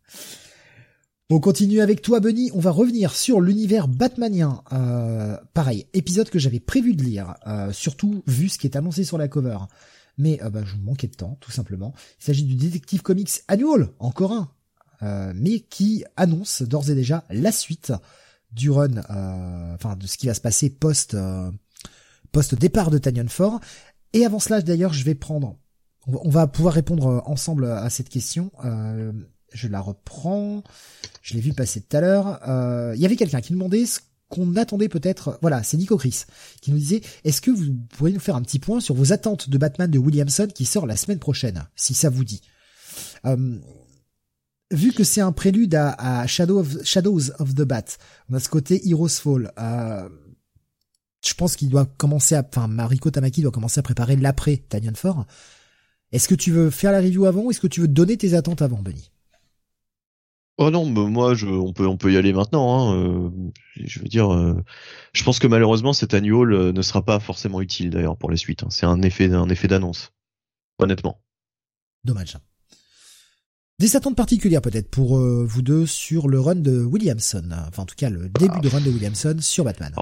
On continue avec toi, Benny. On va revenir sur l'univers batmanien. Euh, pareil, épisode que j'avais prévu de lire, euh, surtout vu ce qui est annoncé sur la cover. Mais euh, bah, je manquais de temps, tout simplement. Il s'agit du Detective Comics Annual, encore un, euh, mais qui annonce d'ores et déjà la suite du run, enfin de ce qui va se passer post post départ de Tanyan Fort. Et avant cela, d'ailleurs, je vais prendre. On va pouvoir répondre ensemble à cette question je la reprends. Je l'ai vu passer tout à l'heure. Euh, il y avait quelqu'un qui demandait ce qu'on attendait peut-être. Voilà, c'est Nico Chris qui nous disait est-ce que vous pourriez nous faire un petit point sur vos attentes de Batman de Williamson qui sort la semaine prochaine, si ça vous dit? Euh, vu que c'est un prélude à, Shadow of, Shadows of the Bat, on a ce côté Heroes Fall. Euh, je pense qu'il doit commencer à, enfin, Mariko Tamaki doit commencer à préparer l'après Tanyan Fort. Est-ce que tu veux faire la review avant ou est-ce que tu veux donner tes attentes avant, Benny? Oh non, mais moi, je, on peut, on peut y aller maintenant. Hein, euh, je veux dire, euh, je pense que malheureusement cet annual ne sera pas forcément utile d'ailleurs pour les suites. Hein. C'est un effet, un effet d'annonce, honnêtement. Dommage. Des attentes particulières peut-être pour vous deux sur le run de Williamson, enfin en tout cas le début de run de Williamson sur Batman.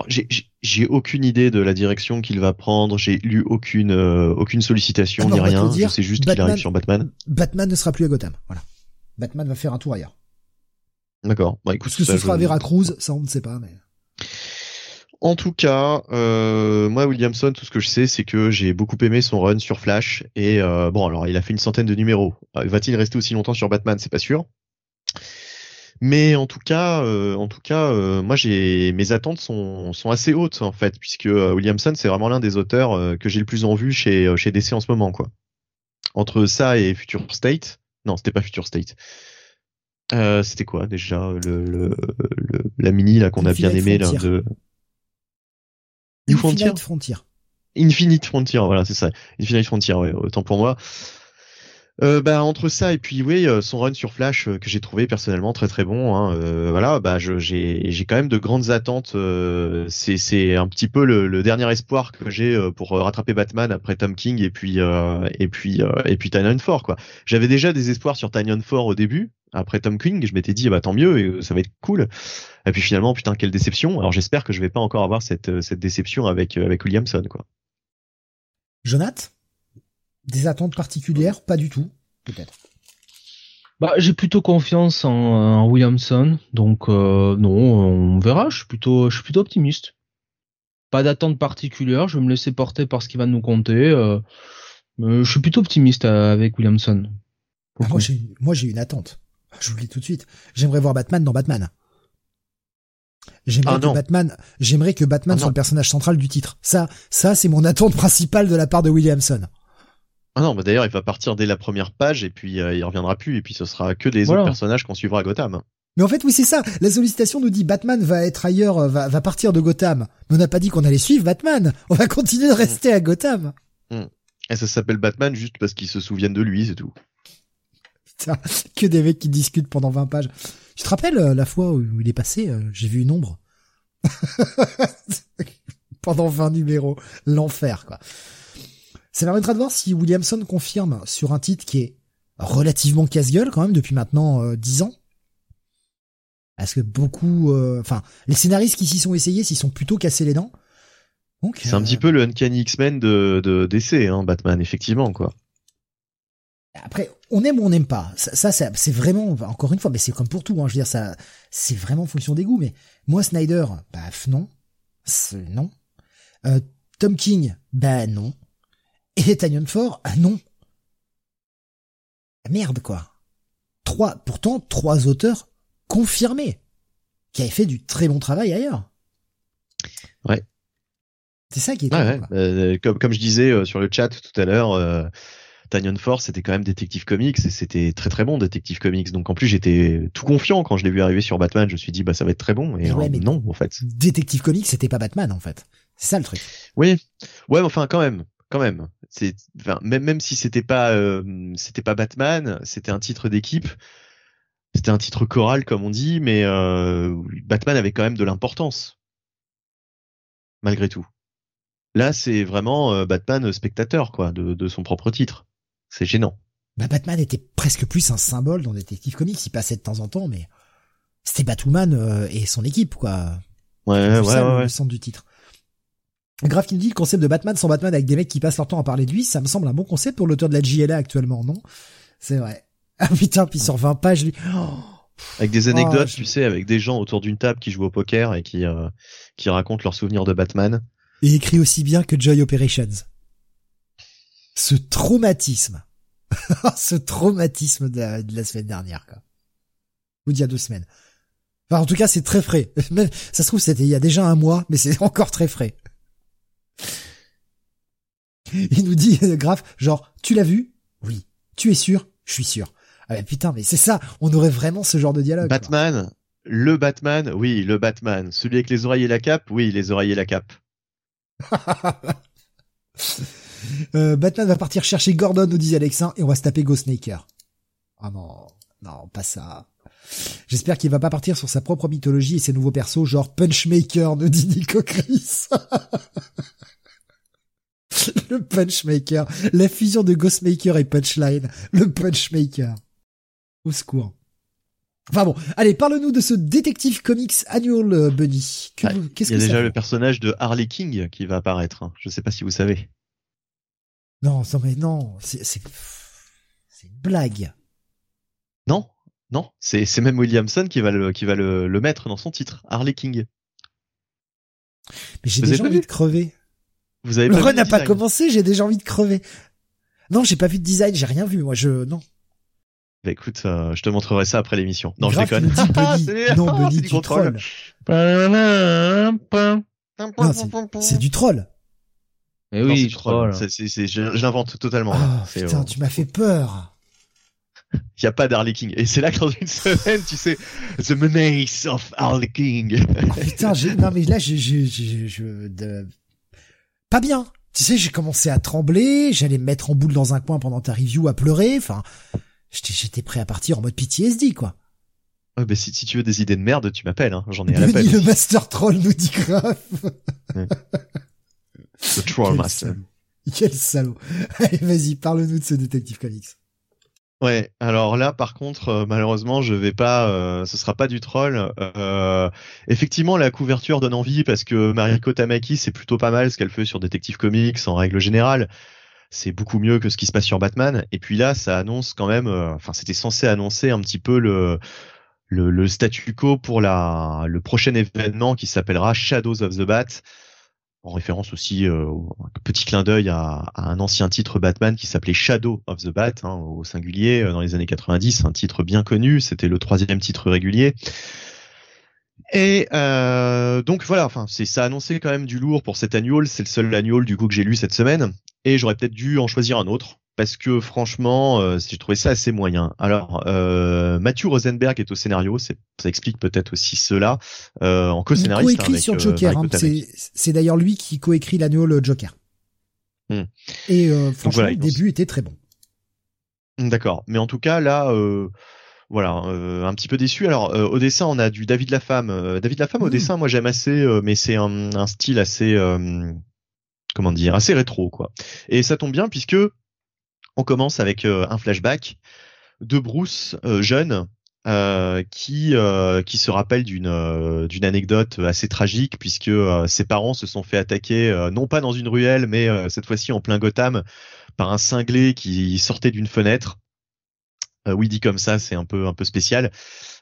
J'ai aucune idée de la direction qu'il va prendre, j'ai lu aucune aucune sollicitation ni rien, je sais juste qu'il arrive sur Batman. Batman ne sera plus à Gotham, voilà. Batman va faire un tour ailleurs. D'accord. Bah, écoute, que ce sera à Veracruz Ça, on ne sait pas, mais. En tout cas, euh, moi Williamson, tout ce que je sais, c'est que j'ai beaucoup aimé son run sur Flash. Et euh, bon, alors il a fait une centaine de numéros. Euh, va-t-il rester aussi longtemps sur Batman? C'est pas sûr. Mais en tout cas, euh, en tout cas, euh, moi j'ai mes attentes sont, sont assez hautes en fait, puisque Williamson c'est vraiment l'un des auteurs que j'ai le plus en vue chez chez DC en ce moment quoi. Entre ça et Future State, non c'était pas Future State. Euh, c'était quoi déjà le, le, le, la mini là qu'on a bien aimé là de Infinite Frontier. Infinite Frontier, voilà c'est ça. Infinite Frontier, ouais, autant pour moi. Euh, bah entre ça et puis oui euh, son run sur Flash euh, que j'ai trouvé personnellement très très bon hein, euh, voilà bah j'ai quand même de grandes attentes c'est c'est un petit peu le, dernier espoir que j'ai pour rattraper Batman après Tom King et puis et puis et puis Tanyan quoi. J'avais déjà des espoirs sur Tanyan Ford au début après Tom King je m'étais dit bah tant mieux ça va être cool. Et puis finalement putain quelle déception. Alors j'espère que je vais pas encore avoir cette cette déception avec avec Williamson quoi. Jonath? Des attentes particulières Pas du tout, peut-être. Bah, j'ai plutôt confiance en, Williamson, donc euh, non, on verra. Je suis plutôt, je suis plutôt optimiste. Pas d'attente particulière, je vais me laisser porter par ce qu'il va nous compter. Euh, je suis plutôt optimiste euh, avec Williamson. Ah, moi, j'ai, une attente. Je vous le dis tout de suite. J'aimerais voir Batman dans Batman. J'aimerais ah, que Batman, j'aimerais que Batman ah, soit le personnage central du titre. Ça, ça, c'est mon attente principale de la part de Williamson. Ah non, bah d'ailleurs, il va partir dès la première page et puis euh, il reviendra plus et puis ce sera que des autres personnages qu'on suivra à Gotham. Mais en fait, oui, c'est ça. La sollicitation nous dit Batman va être ailleurs, euh, va, va partir de Gotham. Mais on n'a pas dit qu'on allait suivre Batman. On va continuer de rester à Gotham. Hmm. Et ça s'appelle Batman juste parce qu'ils se souviennent de lui, c'est tout. Putain, que des mecs qui discutent pendant 20 pages. Je te rappelle euh, la fois où il est passé, j'ai vu une ombre? pendant 20 numéros. L'enfer, quoi. Ça permettra de voir si Williamson confirme sur un titre qui est relativement casse-gueule quand même depuis maintenant euh, 10 ans. Parce que beaucoup, euh, enfin, les scénaristes qui s'y sont essayés s'y sont plutôt cassés les dents. Donc, c'est un petit euh, peu le Uncanny X-Men de, de DC, hein, Batman, effectivement, quoi. Après, on aime ou on n'aime pas. Ça, ça c'est vraiment, encore une fois, mais c'est comme pour tout. Hein, je veux dire, ça, c'est vraiment en fonction des goûts. Mais moi, Snyder, bah non, non. Euh, Tom King, bah non. Et Tanyon Ford, ah non. Merde quoi. Trois, pourtant trois auteurs confirmés qui avaient fait du très bon travail ailleurs. Ouais. C'est ça qui est. Ouais, euh, comme comme je disais euh, sur le chat tout à l'heure. Euh... Tanyon Force, c'était quand même Détective Comics et c'était très très bon Détective Comics. Donc en plus j'étais tout confiant quand je l'ai vu arriver sur Batman. Je me suis dit bah ça va être très bon et, non en fait. Détective Comics c'était pas Batman en fait. C'est ça le truc. Oui, ouais, enfin quand même, quand même. C'est, enfin, même même si c'était pas, euh, c'était pas Batman, c'était un titre d'équipe, c'était un titre choral comme on dit, mais euh, Batman avait quand même de l'importance, malgré tout. Là, c'est vraiment euh, Batman spectateur, quoi, de, de son propre titre. C'est gênant. Bah, Batman était presque plus un symbole dans Detective Comics. Il passait de temps en temps, mais c'était Batwoman et son équipe, quoi. Ouais, ouais, ouais, Le centre du titre. Graf qui nous dit le concept de Batman sans Batman avec des mecs qui passent leur temps à parler de lui, ça me semble un bon concept pour l'auteur de la JLA actuellement, non? C'est vrai. Ah putain, puis sur 20 pages, lui. avec des anecdotes, oh, tu sais, avec des gens autour d'une table qui jouent au poker et qui euh, qui racontent leurs souvenirs de Batman. Et écrit aussi bien que Joy Operations. Ce traumatisme. Ce traumatisme de la, semaine dernière, quoi. Ou d'il y a deux semaines. Enfin, en tout cas, c'est très frais. ça se trouve, c'était il y a déjà un mois, mais c'est encore très frais. Il nous dit, grave, genre, tu l'as vu? Oui. Tu es sûr? Je suis sûr. Ah putain, mais c'est ça, on aurait vraiment ce genre de dialogue. Batman, le Batman, oui, le Batman. Celui avec les oreilles et la cape, oui, les oreilles et la cape. euh, Batman va partir chercher Gordon, nous dit Alexin, et on va se taper Ghostmaker. Ah non, non, pas ça. J'espère qu'il va pas partir sur sa propre mythologie et ses nouveaux persos, genre Punchmaker, nous dit Nico Chris. le Punchmaker. La fusion de Ghostmaker et Punchline. Le Punchmaker. Au secours. Enfin bon, allez, parle-nous de ce Détective Comics Annual euh, Bunny. Qu'est-ce Il y a déjà le personnage de Harley King qui va apparaître. Hein. Je sais pas si vous savez. Non, non mais non, c'est c'est une blague. Non, non, c'est c'est même Williamson qui va le qui va le, le mettre dans son titre, Harley King. Mais j'ai déjà envie de crever. Vous avez le run n'a pas commencé, j'ai déjà envie de crever. Non, j'ai pas vu de design, j'ai rien vu. Moi, je non. Bah écoute, euh, je te montrerai ça après l'émission. Non, je déconne. non, Bunny, du troll. c'est du troll. Mais oui, du troll. C'est, c'est, je, l'invente totalement. Oh, putain, euh, tu m'as fait peur. Il y a pas d'Harley King. Et c'est là que dans une semaine, tu sais, The Menace of Harley King. Oh, putain, j'ai, non mais là, je, je, je, je de pas bien. Tu sais, j'ai commencé à trembler, j'allais me mettre en boule dans un coin pendant ta review à pleurer, enfin, j'étais prêt à partir en mode PTSD, quoi. Ouais, bah, si, si tu veux des idées de merde, tu m'appelles, hein. J'en ai à l'appel. le Master Troll nous dit grave. Le Troll Master. Quel salaud. Allez, vas-y, parle-nous de ce détective comics. Ouais, alors là par contre euh, malheureusement je vais pas, euh, ce sera pas du troll. Euh, effectivement la couverture donne envie parce que Mariko Tamaki c'est plutôt pas mal ce qu'elle fait sur Detective Comics en règle générale. C'est beaucoup mieux que ce qui se passe sur Batman. Et puis là ça annonce quand même, enfin c'était censé annoncer un petit peu le, le, le statu quo pour la, le prochain événement qui s'appellera Shadows of the Bat en référence aussi euh, petit clin d'œil à, un ancien titre Batman qui s'appelait Shadow of the Bat hein, au singulier euh, dans les années 90, un titre bien connu, c'était le troisième titre régulier. Et euh, donc voilà, enfin c'est ça annoncé quand même du lourd pour cet annual, c'est le seul annual du coup que j'ai lu cette semaine, et j'aurais peut-être dû en choisir un autre parce que franchement, euh, j'ai trouvé ça assez moyen. Alors, euh, Matthew Rosenberg est au scénario, ça explique peut-être aussi cela. Euh, en co-scénariste. Il coécrit sur Joker, hein, c'est d'ailleurs lui qui coécrit l'annual Joker. Hmm. Et franchement, le début était très bon. D'accord, mais en tout cas là, voilà, un petit peu déçu. Alors au dessin, on a du David Lafemme. David Lafemme au hmm. dessin, moi j'aime assez, mais c'est un, un, style assez comment dire, assez rétro quoi. Et ça tombe bien puisque on commence avec euh, un flashback de Bruce euh, jeune euh, qui qui se rappelle d'une d'une anecdote assez tragique puisque ses parents se sont fait attaquer non pas dans une ruelle mais cette fois-ci en plein Gotham par un cinglé qui sortait d'une fenêtre oui dit comme ça, c'est un peu un peu spécial.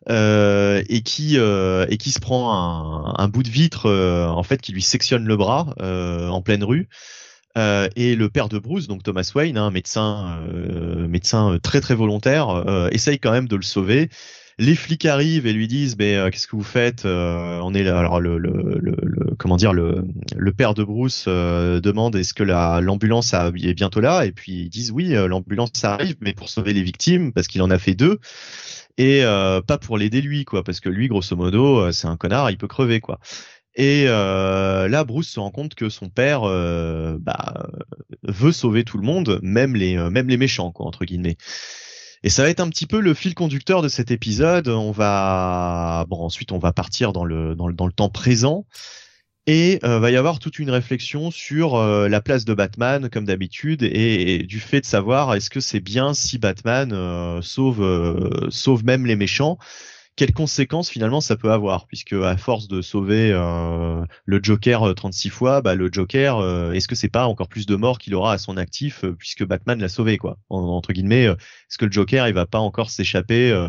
et qui et qui se prend un, un bout de vitre en fait qui lui sectionne le bras en pleine rue euh, et le père de Bruce, donc Thomas Wayne, un médecin, euh, médecin très très volontaire, euh, essaye quand même de le sauver. Les flics arrivent et lui disent mais qu'est-ce que vous faites On est là. Alors le, le, le, comment dire le, le père de Bruce demande est-ce que la l'ambulance est bientôt là? Et puis ils disent oui l'ambulance arrive mais pour sauver les victimes parce qu'il en a fait deux et pas pour l'aider lui quoi parce que lui grosso modo c'est un connard il peut crever quoi et euh, là, Bruce se rend compte que son père euh, bah, veut sauver tout le monde, même les, euh, même les méchants, quoi, entre guillemets. Et ça va être un petit peu le fil conducteur de cet épisode. On va, bon, ensuite, on va partir dans le, dans le, dans le temps présent. Et euh, va y avoir toute une réflexion sur euh, la place de Batman, comme d'habitude, et, du fait de savoir est-ce que c'est bien si Batman sauve, sauve même les méchants, quelles conséquences finalement ça peut avoir puisque à force de sauver euh, le Joker 36 euh, fois, bah, le Joker, euh, est-ce que c'est pas encore plus de morts qu'il aura à son actif puisque Batman l'a sauvé quoi? Entre guillemets, est-ce que le Joker il va pas encore s'échapper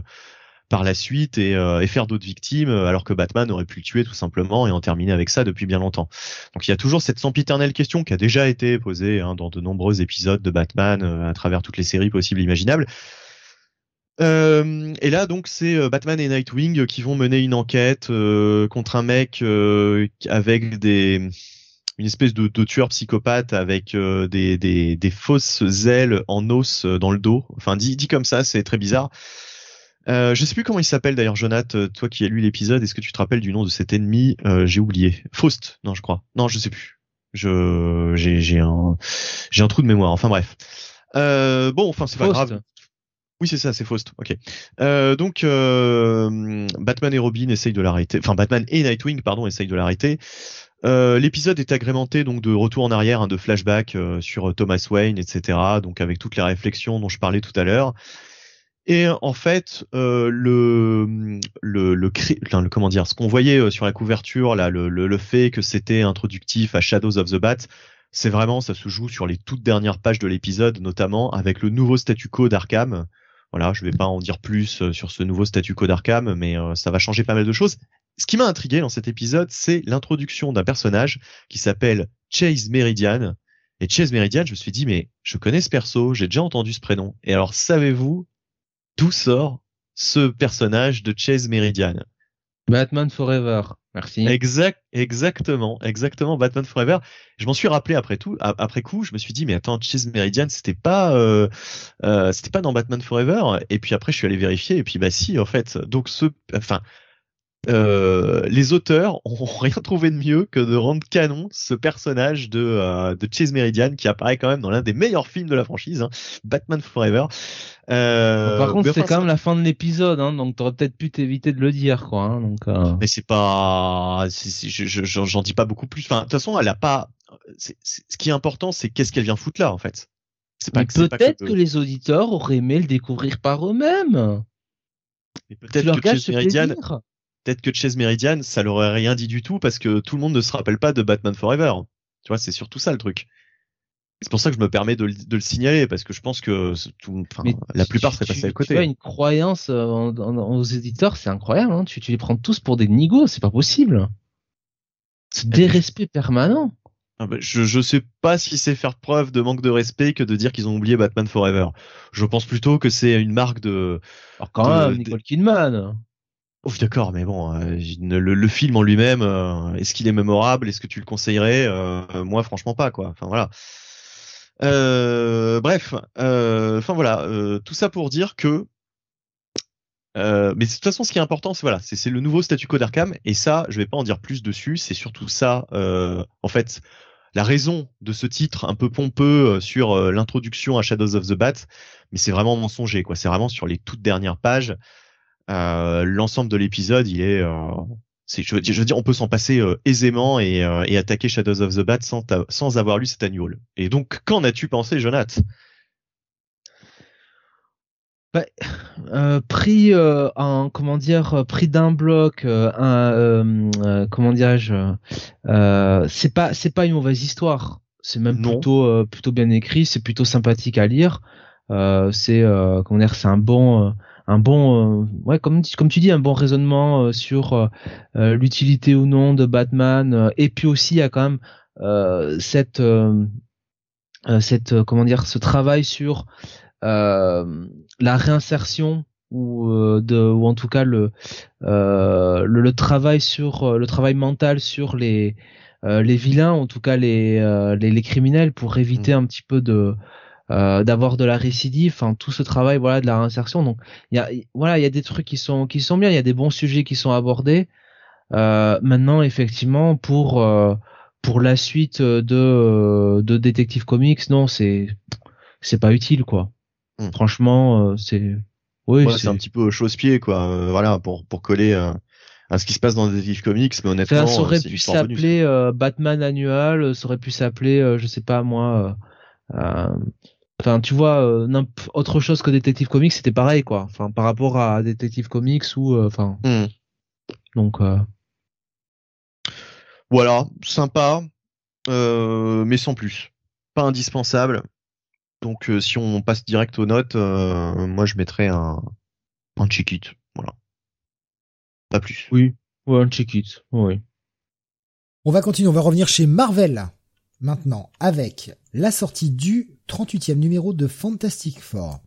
par la suite et, et faire d'autres victimes alors que Batman aurait pu le tuer tout simplement et en terminer avec ça depuis bien longtemps? Donc il y a toujours cette sempiternelle question qui a déjà été posée hein, dans de nombreux épisodes de Batman à travers toutes les séries possibles et imaginables. Euh, et là, donc, c'est euh, Batman et Nightwing qui vont mener une enquête euh, contre un mec euh, avec des une espèce de, de tueur psychopathe avec des, des, des, fausses ailes en os dans le dos. Enfin, dit, dit comme ça, c'est très bizarre. Euh, je sais plus comment il s'appelle d'ailleurs, Jonathan. Toi qui as lu l'épisode, est-ce que tu te rappelles du nom de cet ennemi? J'ai oublié. Faust Non, je crois. Non, je sais plus. Je j'ai j'ai un j'ai un trou de mémoire. Enfin bref. Euh, bon, enfin c'est pas grave. Oui, c'est ça, c'est Faust. Ok. Euh, donc euh, Batman et Robin essayent de l'arrêter. Enfin, Batman et Nightwing, pardon, essayent de l'arrêter. Euh, l'épisode est agrémenté donc de retour en arrière, hein, de flashback sur Thomas Wayne, etc. Donc avec toutes les réflexions dont je parlais tout à l'heure. Et en fait, le, le, le, comment dire, ce qu'on voyait sur la couverture, là, le, le, le fait que c'était introductif à Shadows of the Bat, c'est vraiment, ça se joue sur les toutes dernières pages de l'épisode, notamment avec le nouveau statu quo d'Arkham, voilà, je vais pas en dire plus euh, sur ce nouveau statu quo d'Arkham, mais euh, ça va changer pas mal de choses. Ce qui m'a intrigué dans cet épisode, c'est l'introduction d'un personnage qui s'appelle Chase Meridian. Et Chase Meridian, je me suis dit, mais je connais ce perso, j'ai déjà entendu ce prénom. Et alors, savez-vous d'où sort ce personnage de Chase Meridian? Batman Forever. Merci. Exact, exactement, exactement. Batman Forever. Je m'en suis rappelé après tout, après coup. Je me suis dit, mais attends, Chase Meridian, c'était pas, euh, euh, c'était pas dans Batman Forever. Et puis après, je suis allé vérifier. Et puis bah si, en fait. Donc ce, enfin, euh, les auteurs ont rien trouvé de mieux que de rendre canon ce personnage de, euh, de Chase Meridian qui apparaît quand même dans l'un des meilleurs films de la franchise, hein, Batman Forever. Euh, Par contre, c'est quand même la fin de l'épisode, hein, donc t'aurais peut-être pu t'éviter de le dire, quoi. Hein, donc, euh... Mais c'est pas, j'en dis pas beaucoup plus. Enfin, de toute façon, elle a pas. ce qui est important, c'est qu'est-ce qu'elle vient foutre là, en fait. Peut-être que, que, les auditeurs auraient aimé le découvrir par eux-mêmes. peut-être que Chase Meridian peut-être que Chase Meridian, ça leur aurait rien dit du tout parce que tout le monde ne se rappelle pas de Batman Forever. Tu vois, c'est surtout ça le truc. C'est pour ça que je me permets de, le signaler parce que je pense que tout, la plupart seraient passés à côté. Tu as une croyance euh, aux éditeurs, c'est incroyable. Hein tu, les prends tous pour des nigauds, c'est pas possible. C'est des respects permanents. Ah bah, je, je sais pas si c'est faire preuve de manque de respect que de dire qu'ils ont oublié Batman Forever. Je pense plutôt que c'est une marque de. Alors quand même, Nicole Kidman. Oh, d'accord, mais bon, euh, le, film en lui-même, euh, est-ce qu'il est mémorable? Est-ce que tu le conseillerais? Euh, Moi, franchement, pas quoi. Enfin voilà. bref, enfin voilà, tout ça pour dire que. mais de toute façon, ce qui est important, c'est voilà, c'est le nouveau statu quo d'Arkham, et ça, je vais pas en dire plus dessus. C'est surtout ça, en fait, la raison de ce titre un peu pompeux sur l'introduction à Shadows of the Bat, mais c'est vraiment mensonger, quoi. C'est vraiment sur les toutes dernières pages. Euh, l'ensemble de l'épisode, il est, euh, c'est, je, veux dire, on peut s'en passer euh, aisément et, et, attaquer Shadows of the Bat sans, sans avoir lu cet annual. Et donc, qu'en as-tu pensé, Jonath? Bah, euh, pris en comment dire pris d'un bloc un comment dirais-je c'est pas c'est pas une mauvaise histoire. C'est même plutôt plutôt bien écrit c'est plutôt sympathique à lire. C'est comment dire, c'est un bon un bon ouais comme comme tu dis un bon raisonnement sur l'utilité ou non de Batman et puis aussi il y a quand même cette cette comment dire ce travail sur la réinsertion ou de ou en tout cas le le, le, travail sur le travail mental sur les euh, les vilains, en tout cas les, euh, les, les, criminels, pour éviter mm. un petit peu de euh, d'avoir de la récidive, enfin tout ce travail voilà de la réinsertion. Donc il y a voilà il y a des trucs qui sont qui sont bien, il y a des bons sujets qui sont abordés. maintenant effectivement pour pour la suite de de Detective Comics, non c'est c'est pas utile quoi. Mm. Franchement c'est oui c'est un petit peu chausse-pied quoi. voilà pour pour coller à ce qui se passe dans Detective Comics, mais honnêtement, ça aurait pu s'appeler euh, Batman annual, ça aurait pu s'appeler, euh, je sais pas moi, euh, enfin tu vois, autre chose que Detective Comics, c'était pareil quoi. Enfin par rapport à Detective Comics ou, enfin, hmm. donc. Voilà, sympa, mais sans plus, pas indispensable. Donc si on passe direct aux notes, moi je mettrais un un check it, voilà pas plus. Oui, ouais, check it, oui. On va continuer, on va revenir chez Marvel maintenant avec la sortie du 38e numéro de Fantastic Four.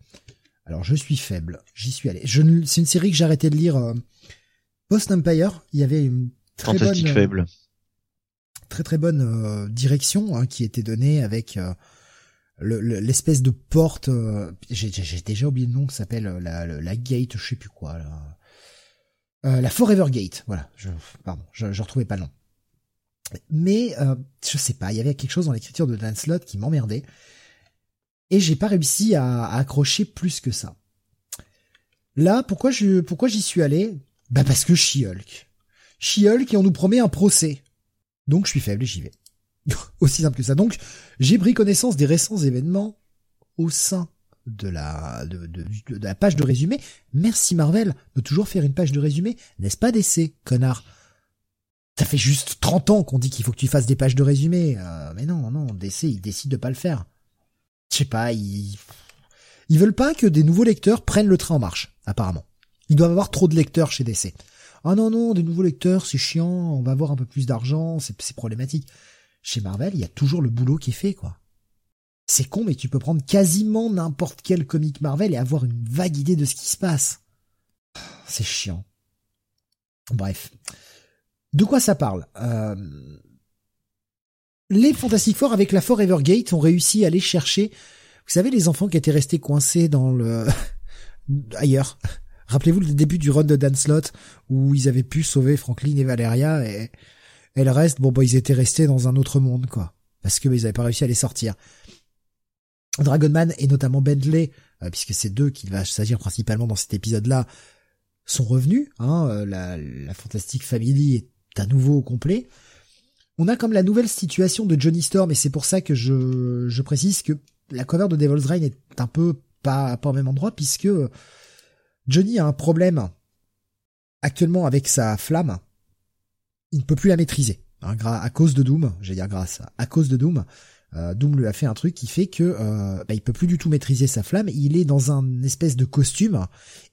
Alors je suis faible, j'y suis allé. Je, c'est une série que j'ai arrêté de lire euh, Post Empire. Il y avait une très bonne, faible. très très bonne euh, direction hein, qui était donnée avec euh, l'espèce de porte. j'ai, déjà oublié le nom, qui s'appelle la, la, gate, je sais plus quoi. Là. Euh, la Forever Gate, voilà. Je, pardon, je, je retrouvais pas le nom. Mais euh, je sais pas, il y avait quelque chose dans l'écriture de Dan Slott qui m'emmerdait et j'ai pas réussi à, accrocher plus que ça. Là, pourquoi je, pourquoi j'y suis allé? Bah parce que She-Hulk. She-Hulk et on nous promet un procès. Donc je suis faible et j'y vais. Aussi simple que ça. Donc j'ai pris connaissance des récents événements au sein de la, de, de, la page de résumé. Merci Marvel de toujours faire une page de résumé. N'est-ce pas DC, connard? Ça fait juste 30 ans qu'on dit qu'il faut que tu fasses des pages de résumé. Euh, mais non, non, DC, ils décident de pas le faire. Je sais pas, ils... Ils veulent pas que des nouveaux lecteurs prennent le train en marche, apparemment. Ils doivent avoir trop de lecteurs chez DC. Ah non, non, des nouveaux lecteurs, c'est chiant, on va avoir un peu plus d'argent, c'est problématique. Chez Marvel, il y a toujours le boulot qui est fait, quoi. C'est con, mais tu peux prendre quasiment n'importe quel comic Marvel et avoir une vague idée de ce qui se passe. C'est chiant. Bref. De quoi ça parle? Euh... Les Fantastic Four avec la Forever Gate ont réussi à aller chercher, vous savez, les enfants qui étaient restés coincés dans le ailleurs. Rappelez-vous le début du run de Dan Slott où ils avaient pu sauver Franklin et Valeria et, et le reste, bon bah ils étaient restés dans un autre monde quoi, parce que bah, ils avaient pas réussi à les sortir. Dragonman et notamment Bentley, euh, puisque c'est d'eux qu'il va s'agir principalement dans cet épisode-là, sont revenus. Hein, euh, la, la Fantastic Family est à nouveau au complet. On a comme la nouvelle situation de Johnny Storm, et c'est pour ça que je, précise que la cover de Devil's Reign est un peu pas, au même endroit, puisque Johnny a un problème actuellement avec sa flamme. Il ne peut plus la maîtriser. Hein, à cause de Doom, j'allais dire grâce, à cause de Doom, euh, Doom lui a fait un truc qui fait que euh, bah, il peut plus du tout maîtriser sa flamme. Il est dans un espèce de costume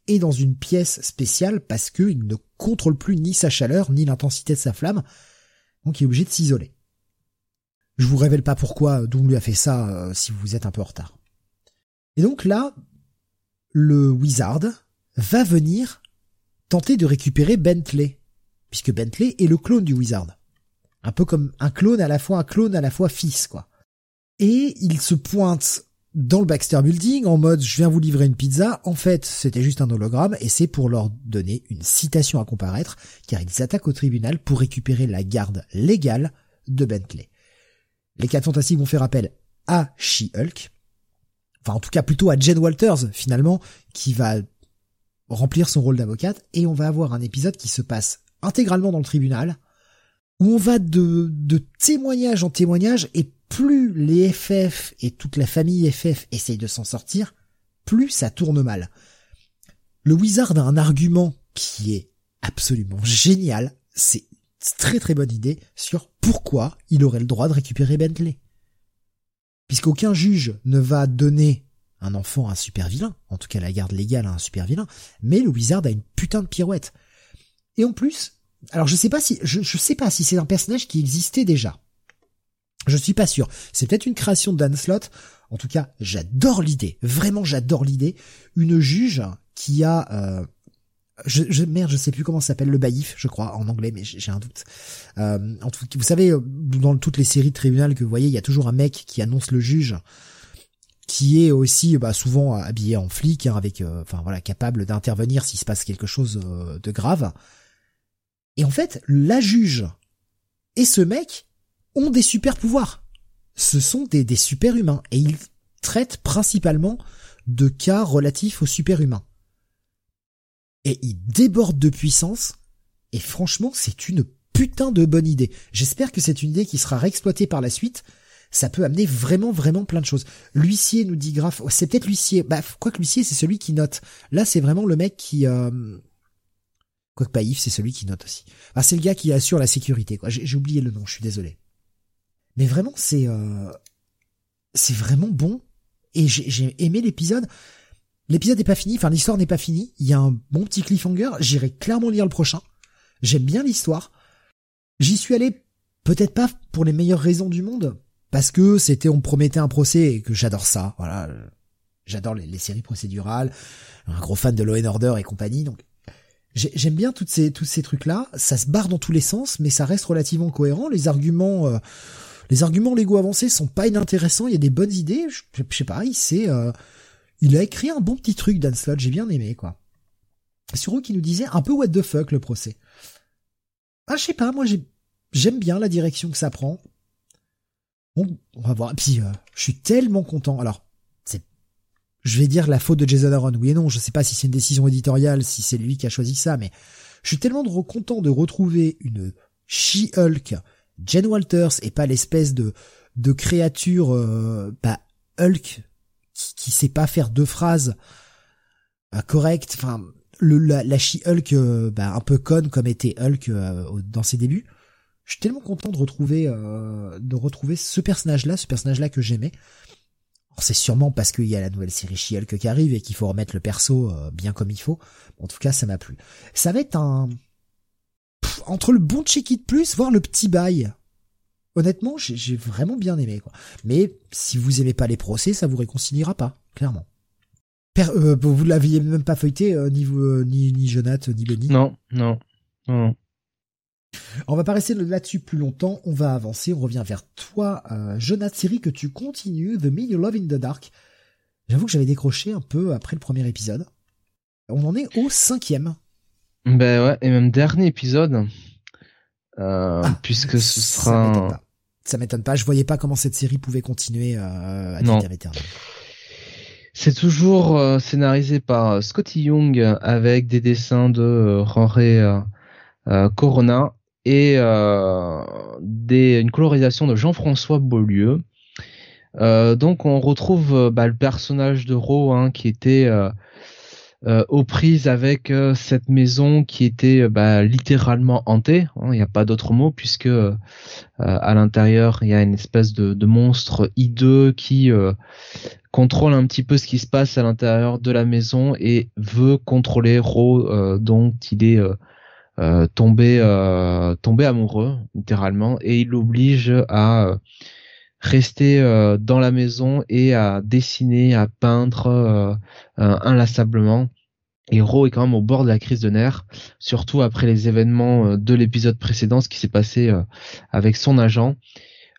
et dans une pièce spéciale parce que il ne contrôle plus ni sa chaleur ni l'intensité de sa flamme. Donc il est obligé de s'isoler. Je vous révèle pas pourquoi Doom lui a fait ça euh, si vous êtes un peu en retard. Et donc là, le Wizard va venir tenter de récupérer Bentley, puisque Bentley est le clone du Wizard. Un peu comme un clone à la fois un clone à la fois fils, quoi. Et il se pointe dans le Baxter Building en mode je viens vous livrer une pizza. En fait, c'était juste un hologramme et c'est pour leur donner une citation à comparaître car ils attaquent au tribunal pour récupérer la garde légale de Bentley. Les quatre fantastiques vont faire appel à She-Hulk. Enfin, en tout cas, plutôt à Jen Walters, finalement, qui va remplir son rôle d'avocate et on va avoir un épisode qui se passe intégralement dans le tribunal où on va de, de témoignage en témoignage et plus les FF et toute la famille FF essayent de s'en sortir, plus ça tourne mal. Le Wizard a un argument qui est absolument génial, c'est très très bonne idée sur pourquoi il aurait le droit de récupérer Bentley. Puisqu'aucun juge ne va donner un enfant un super vilain. En tout cas, la garde légale a un super vilain. Mais le wizard a une putain de pirouette. Et en plus, alors je sais pas si, je sais pas si c'est un personnage qui existait déjà. Je suis pas sûr. C'est peut-être une création de. En tout cas, j'adore l'idée. Vraiment, j'adore l'idée. Une juge qui a, euh, je, je, merde, je sais plus comment s'appelle le baïf, je crois, en anglais, mais j'ai un doute. Euh, en tout, vous savez, dans toutes les séries de tribunal que vous voyez, il y a toujours un mec qui annonce le juge, qui est aussi bah, souvent habillé en flic, hein, avec, euh, enfin voilà, capable d'intervenir s'il se passe quelque chose euh, de grave. Et en fait, la juge et ce mec ont des super pouvoirs. Ce sont des, des super humains et ils traitent principalement de cas relatifs aux super humains. Et ils débordent de puissance et franchement, c'est une putain de bonne idée. J'espère que c'est une idée qui sera réexploitée par la suite. Ça peut amener vraiment, vraiment plein de choses. L'huissier nous dit grave, c'est peut-être l'huissier. Bah, quoi que l'huissier, c'est celui qui note. Là, c'est vraiment le mec qui, euh, Quoique pas Yves, c'est celui qui note aussi. Ah, c'est le gars qui assure la sécurité. J'ai oublié le nom, je suis désolé. Mais vraiment, c'est euh... c'est vraiment bon. Et j'ai aimé l'épisode. L'épisode n'est pas fini, enfin l'histoire n'est pas finie. Il y a un bon petit cliffhanger. J'irai clairement lire le prochain. J'aime bien l'histoire. J'y suis allé peut-être pas pour les meilleures raisons du monde, parce que c'était on me promettait un procès et que j'adore ça. Voilà, j'adore les, les, séries procédurales. Un gros fan de Law and Order et compagnie, donc J'aime bien toutes ces, tous ces trucs-là. Ça se barre dans tous les sens, mais ça reste relativement cohérent. Les arguments, euh, les arguments légaux avancés sont pas inintéressants. Il y a des bonnes idées. Je, sais pas, il c'est, euh, il a écrit un bon petit truc, Dan Slott. J'ai bien aimé, quoi. Sur eux qui nous disait un peu what the fuck le procès. Ah, je sais pas, moi j'aime bien la direction que ça prend. Bon, on va voir. Et puis, euh, je suis tellement content. Alors, je vais dire la faute de Jason Aaron. Oui et non, je sais pas si c'est une décision éditoriale, si c'est lui qui a choisi ça, mais je suis tellement content de retrouver une She-Hulk, Jen Walters, et pas l'espèce de de créature euh, bah, Hulk qui, qui sait pas faire deux phrases euh, correctes. Enfin, le, la, la She-Hulk euh, bah, un peu conne comme était Hulk euh, dans ses débuts. Je suis tellement content de retrouver de retrouver ce personnage-là, ce personnage-là que j'aimais c'est sûrement parce qu'il y a la nouvelle série She-Hulk qui arrive et qu'il faut remettre le perso euh, bien comme il faut. En tout cas, ça m'a plu. Ça va être un... entre le bon check it plus, voire le petit bail. Honnêtement, j'ai vraiment bien aimé. Quoi. Mais si vous aimez pas les procès, ça vous réconciliera pas, clairement. Euh, vous l'aviez même pas feuilleté, euh, ni, vous, ni, ni Jonathan, ni Benny Non, non, non. On va pas rester là-dessus plus longtemps, on va avancer, on revient vers toi, euh, Jonathan, série que tu continues, The Me You Love in the Dark. J'avoue que j'avais décroché un peu après le premier épisode. On en est au cinquième. Ben ouais, et même dernier épisode. Euh, ah, puisque ce sera... Ça m'étonne pas. je voyais pas comment cette série pouvait continuer euh, à non. C'est toujours euh, scénarisé par Scotty Young avec des dessins de Roré Corona et euh, des, une colorisation de Jean-François Beaulieu. Euh, donc on retrouve euh, bah, le personnage de Ro hein, qui était euh, euh, aux prises avec cette maison qui était bah, littéralement hantée. Hein, il n'y a pas d'autre mot puisque à l'intérieur il y a une espèce de, de monstre hideux qui contrôle un petit peu ce qui se passe à l'intérieur de la maison et veut contrôler Ro dont il est euh, euh, tomber amoureux littéralement et il l'oblige à euh, rester dans la maison et à dessiner, à peindre inlassablement. Et Ro est quand même au bord de la crise de nerfs, surtout après les événements de l'épisode précédent, ce qui s'est passé avec son agent.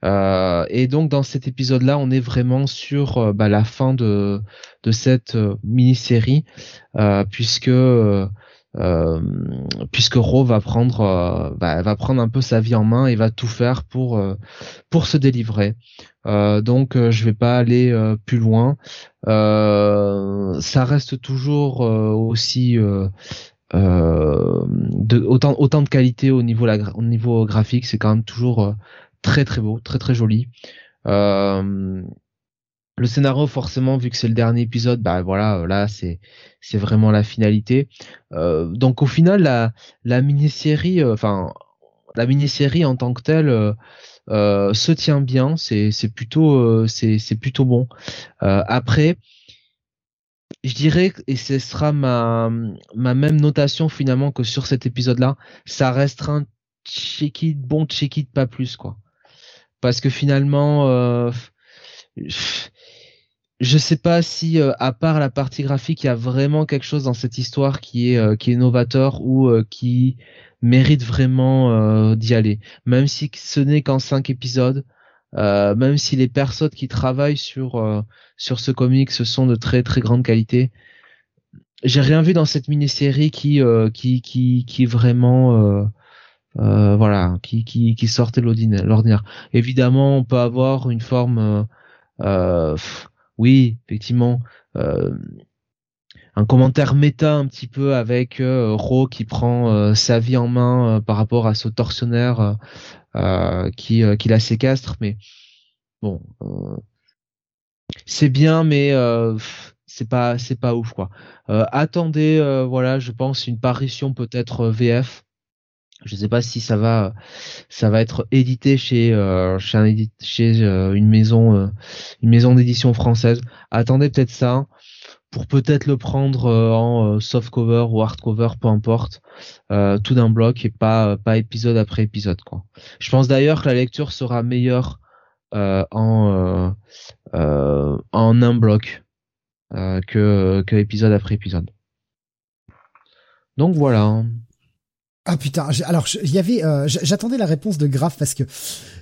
Euh, et donc dans cet épisode-là, on est vraiment sur bah, la fin de de cette mini-série, puisque euh, puisque Ro va prendre euh, bah, va prendre un peu sa vie en main et va tout faire pour euh, pour se délivrer. donc je vais pas aller plus loin. ça reste toujours aussi autant autant de qualité au niveau au niveau graphique, c'est quand même toujours très très beau, très très joli. Euh, le scénario, forcément, vu que c'est le dernier épisode, bah voilà, euh, là c'est c'est vraiment la finalité. Euh, donc au final, la la mini-série, euh, enfin la mini-série en tant que telle se tient bien. C'est plutôt c'est c'est plutôt bon. après, je dirais, et ce sera ma, ma même notation finalement que sur cet épisode-là, ça restera un check it, bon check it, pas plus, quoi. Parce que finalement, euh, je sais pas si, euh, à part la partie graphique, il y a vraiment quelque chose dans cette histoire qui est, euh, qui est novateur ou euh, qui mérite vraiment d'y aller. Même si ce n'est qu'en cinq épisodes, même si les personnes qui travaillent sur, sur ce comic ce sont de très très grande qualité, j'ai rien vu dans cette mini-série qui, qui, qui, qui vraiment... voilà, qui, qui, qui sortait l'ordinaire. Évidemment, on peut avoir une forme euh, oui, effectivement, euh, un commentaire méta un petit peu avec euh, Ro qui prend euh, sa vie en main par rapport à ce tortionnaire qui, qui la séquestre, mais bon, c'est bien, mais c'est pas c'est pas ouf quoi. attendez, voilà, je pense une parution peut-être VF je sais pas si ça va, ça va être édité chez euh, chez, un chez euh, une maison, euh, une maison d'édition française. Attendez peut-être ça pour peut-être le prendre en soft cover ou hardcover, peu importe, tout d'un bloc et pas pas épisode après épisode quoi. Je pense d'ailleurs que la lecture sera meilleure en en un bloc que que épisode après épisode. Donc voilà. Ah putain, alors il y avait, euh, j'attendais la réponse de Graf parce que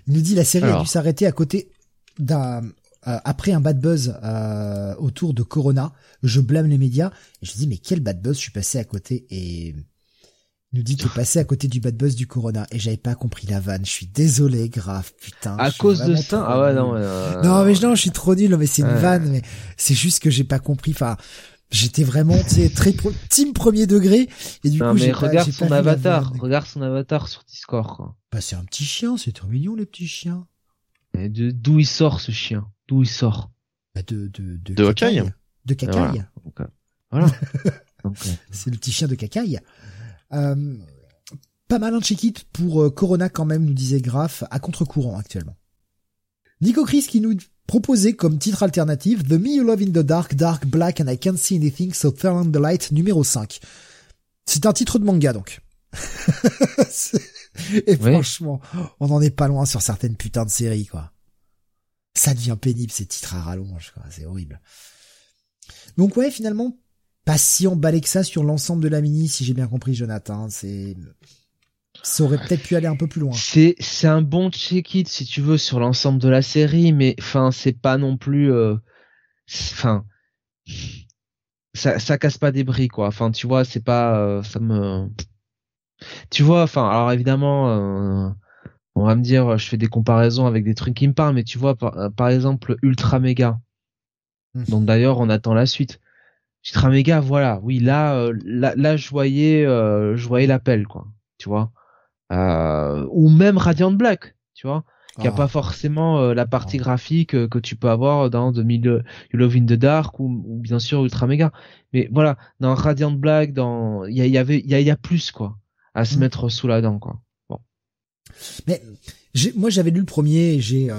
il nous dit la série a dû s'arrêter à côté d'un euh, après un bad buzz euh, autour de Corona. Je blâme les médias et je dis mais quel bad buzz je suis passé à côté et il nous dit tu es passé à côté du bad buzz du Corona et j'avais pas compris la vanne. Je suis désolé, Graf, putain. À cause de ça, ah ouais non. non mais non, je suis trop nul, mais c'est une vanne, mais c'est juste que j'ai pas compris. Enfin, J'étais vraiment, tu très team premier degré. Et du coup, mais regarde son avatar, regarde son avatar sur Discord. Quoi. Bah, c'est un petit chien, c'est trop mignon, les petits chiens. Et de, d'où il sort, ce chien? D'où il sort? Bah, de, de, de, de cacaille. De cacaille. Voilà. Euh, c'est le petit chien de cacaille. Euh, pas mal un check-it pour euh, Corona quand même, nous disait Graf, à contre-courant actuellement. Nico Chris qui nous proposé comme titre alternatif The Me You Love in the Dark, Dark Black and I Can't See Anything So Turn on the Light numéro 5. C'est un titre de manga donc. Et franchement, on n'en est pas loin sur certaines putains de séries quoi. Ça devient pénible ces titres à rallonge quoi, c'est horrible. Donc ouais, finalement, pas si emballé que ça sur l'ensemble de la mini si j'ai bien compris Jonathan, c'est ça aurait peut-être pu aller un peu plus loin. C'est c'est un bon check-it si tu veux sur l'ensemble de la série, mais enfin c'est pas non plus, euh, enfin ça ça casse pas des bris quoi. Enfin tu vois c'est pas euh, ça me, tu vois enfin alors évidemment euh, on va me dire je fais des comparaisons avec des trucs qui me parlent, mais tu vois par, exemple Ultra Mega. Hmm. Donc d'ailleurs on attend la suite. Ultra Mega voilà oui là là, là je voyais je voyais l'appel quoi tu vois? Euh, ou même Radiant Black, tu vois, qui a ah. pas forcément euh, la partie ah. graphique euh, que tu peux avoir dans The You Love in the Dark ou, bien sûr Ultra Mega. Mais voilà, dans Radiant Black, dans il y, avait il y a, plus quoi à se mm. mettre sous la dent quoi. Bon. Mais moi j'avais lu le premier, j'ai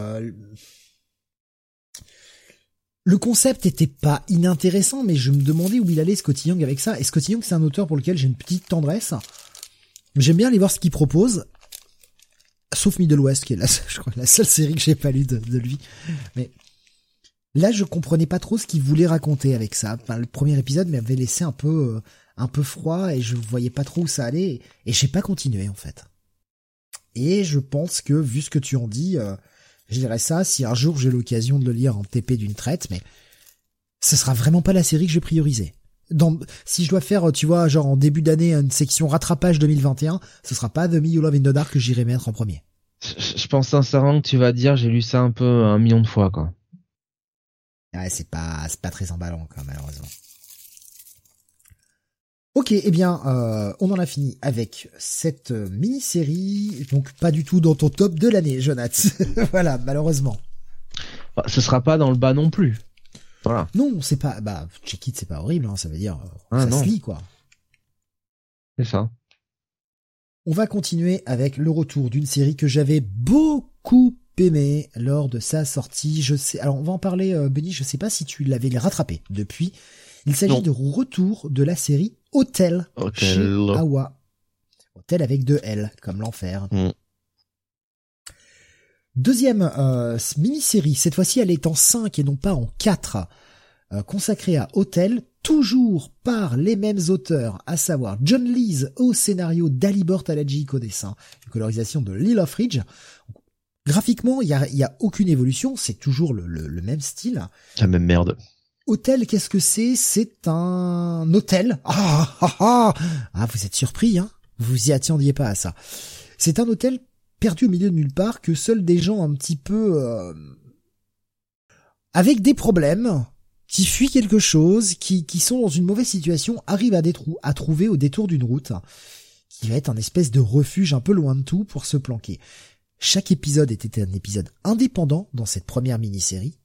le concept était pas inintéressant, mais je me demandais où il allait Scotty Young avec ça. Et Scotty Young, c'est un auteur pour lequel j'ai une petite tendresse. J'aime bien aller voir ce qu'il propose. Sauf Middle West, qui est la, je seule série que j'ai pas lue de, lui. Mais là, je comprenais pas trop ce qu'il voulait raconter avec ça. Enfin, le premier épisode m'avait laissé un peu, euh, un peu froid et je voyais pas trop où ça allait. Et j'ai pas continué, en fait. Et je pense que, vu ce que tu en dis, euh, je dirais ça si un jour j'ai l'occasion de le lire en TP d'une traite, mais ce sera vraiment pas la série que je vais prioriser si je dois faire, tu vois, genre en début d'année, une section rattrapage 2021, ce sera pas The Me You Love in the Dark que j'irai mettre en premier. Je pense sincèrement que tu vas dire, j'ai lu ça un peu un million de fois, quoi. Ouais, c'est pas, c'est pas très emballant, quoi, malheureusement. Ok, eh bien, euh, on en a fini avec cette mini-série, donc pas du tout dans ton top de l'année, Jonath. voilà, malheureusement. Bah, ce sera pas dans le bas non plus. Non, c'est pas, bah, check it, c'est pas horrible, hein, ça veut dire, euh, ah, ça se lit, quoi. C'est ça. On va continuer avec le retour d'une série que j'avais beaucoup aimé lors de sa sortie. Je sais, alors on va en parler, euh, Benny, je sais pas si tu l'avais rattrapé depuis, Il s'agit de retour de la série Hotel, Hotel. chez Awa. Hotel avec deux L, comme l'enfer. Mm. Deuxième euh, mini-série, cette fois-ci elle est en 5 et non pas en 4, euh, consacrée à Hotel, toujours par les mêmes auteurs, à savoir John Lees au scénario d'Alibor Talajic au dessin, une colorisation de Lil of Ridge. Graphiquement, il y a, y a aucune évolution, c'est toujours le, le, le même style. La même merde. Hôtel, qu'est-ce que c'est? C'est un hôtel. Ah, ah, ah, ah, vous êtes surpris, hein? Vous y attendiez pas à ça. C'est un hôtel perdu au milieu de nulle part que seuls des gens un petit peu euh, avec des problèmes, qui fuient quelque chose, qui, qui sont dans une mauvaise situation, arrivent à, détrou- à trouver au détour d'une route, qui va être un espèce de refuge un peu loin de tout pour se planquer. Chaque épisode était un épisode indépendant dans cette première mini-série.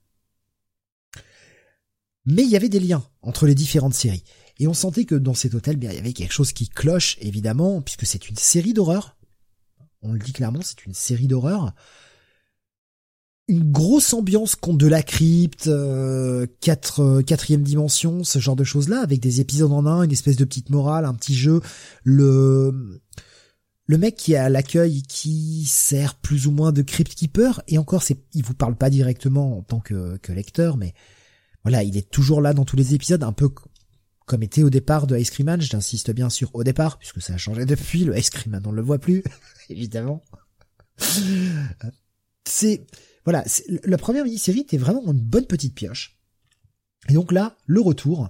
Mais il y avait des liens entre les différentes séries. Et on sentait que dans cet hôtel, bien, il y avait quelque chose qui cloche, évidemment, puisque c'est une série d'horreur. On le dit clairement, c'est une série d'horreur. Une grosse ambiance conte de la crypte, euh, quatre, euh, quatrième dimension, ce genre de choses-là, avec des épisodes en un, une espèce de petite morale, un petit jeu. Le, le mec qui est à l'accueil, qui sert plus ou moins de crypt keeper, et encore, c'est, il vous parle pas directement en tant que, que lecteur, mais voilà, il est toujours là dans tous les épisodes, un peu comme était au départ de Ice Cream Man, j'insiste bien sûr au départ, puisque ça a changé depuis, le Ice Cream Man on le voit plus, évidemment. C'est, voilà, la première mini-série était vraiment une bonne petite pioche. Et donc là, le retour,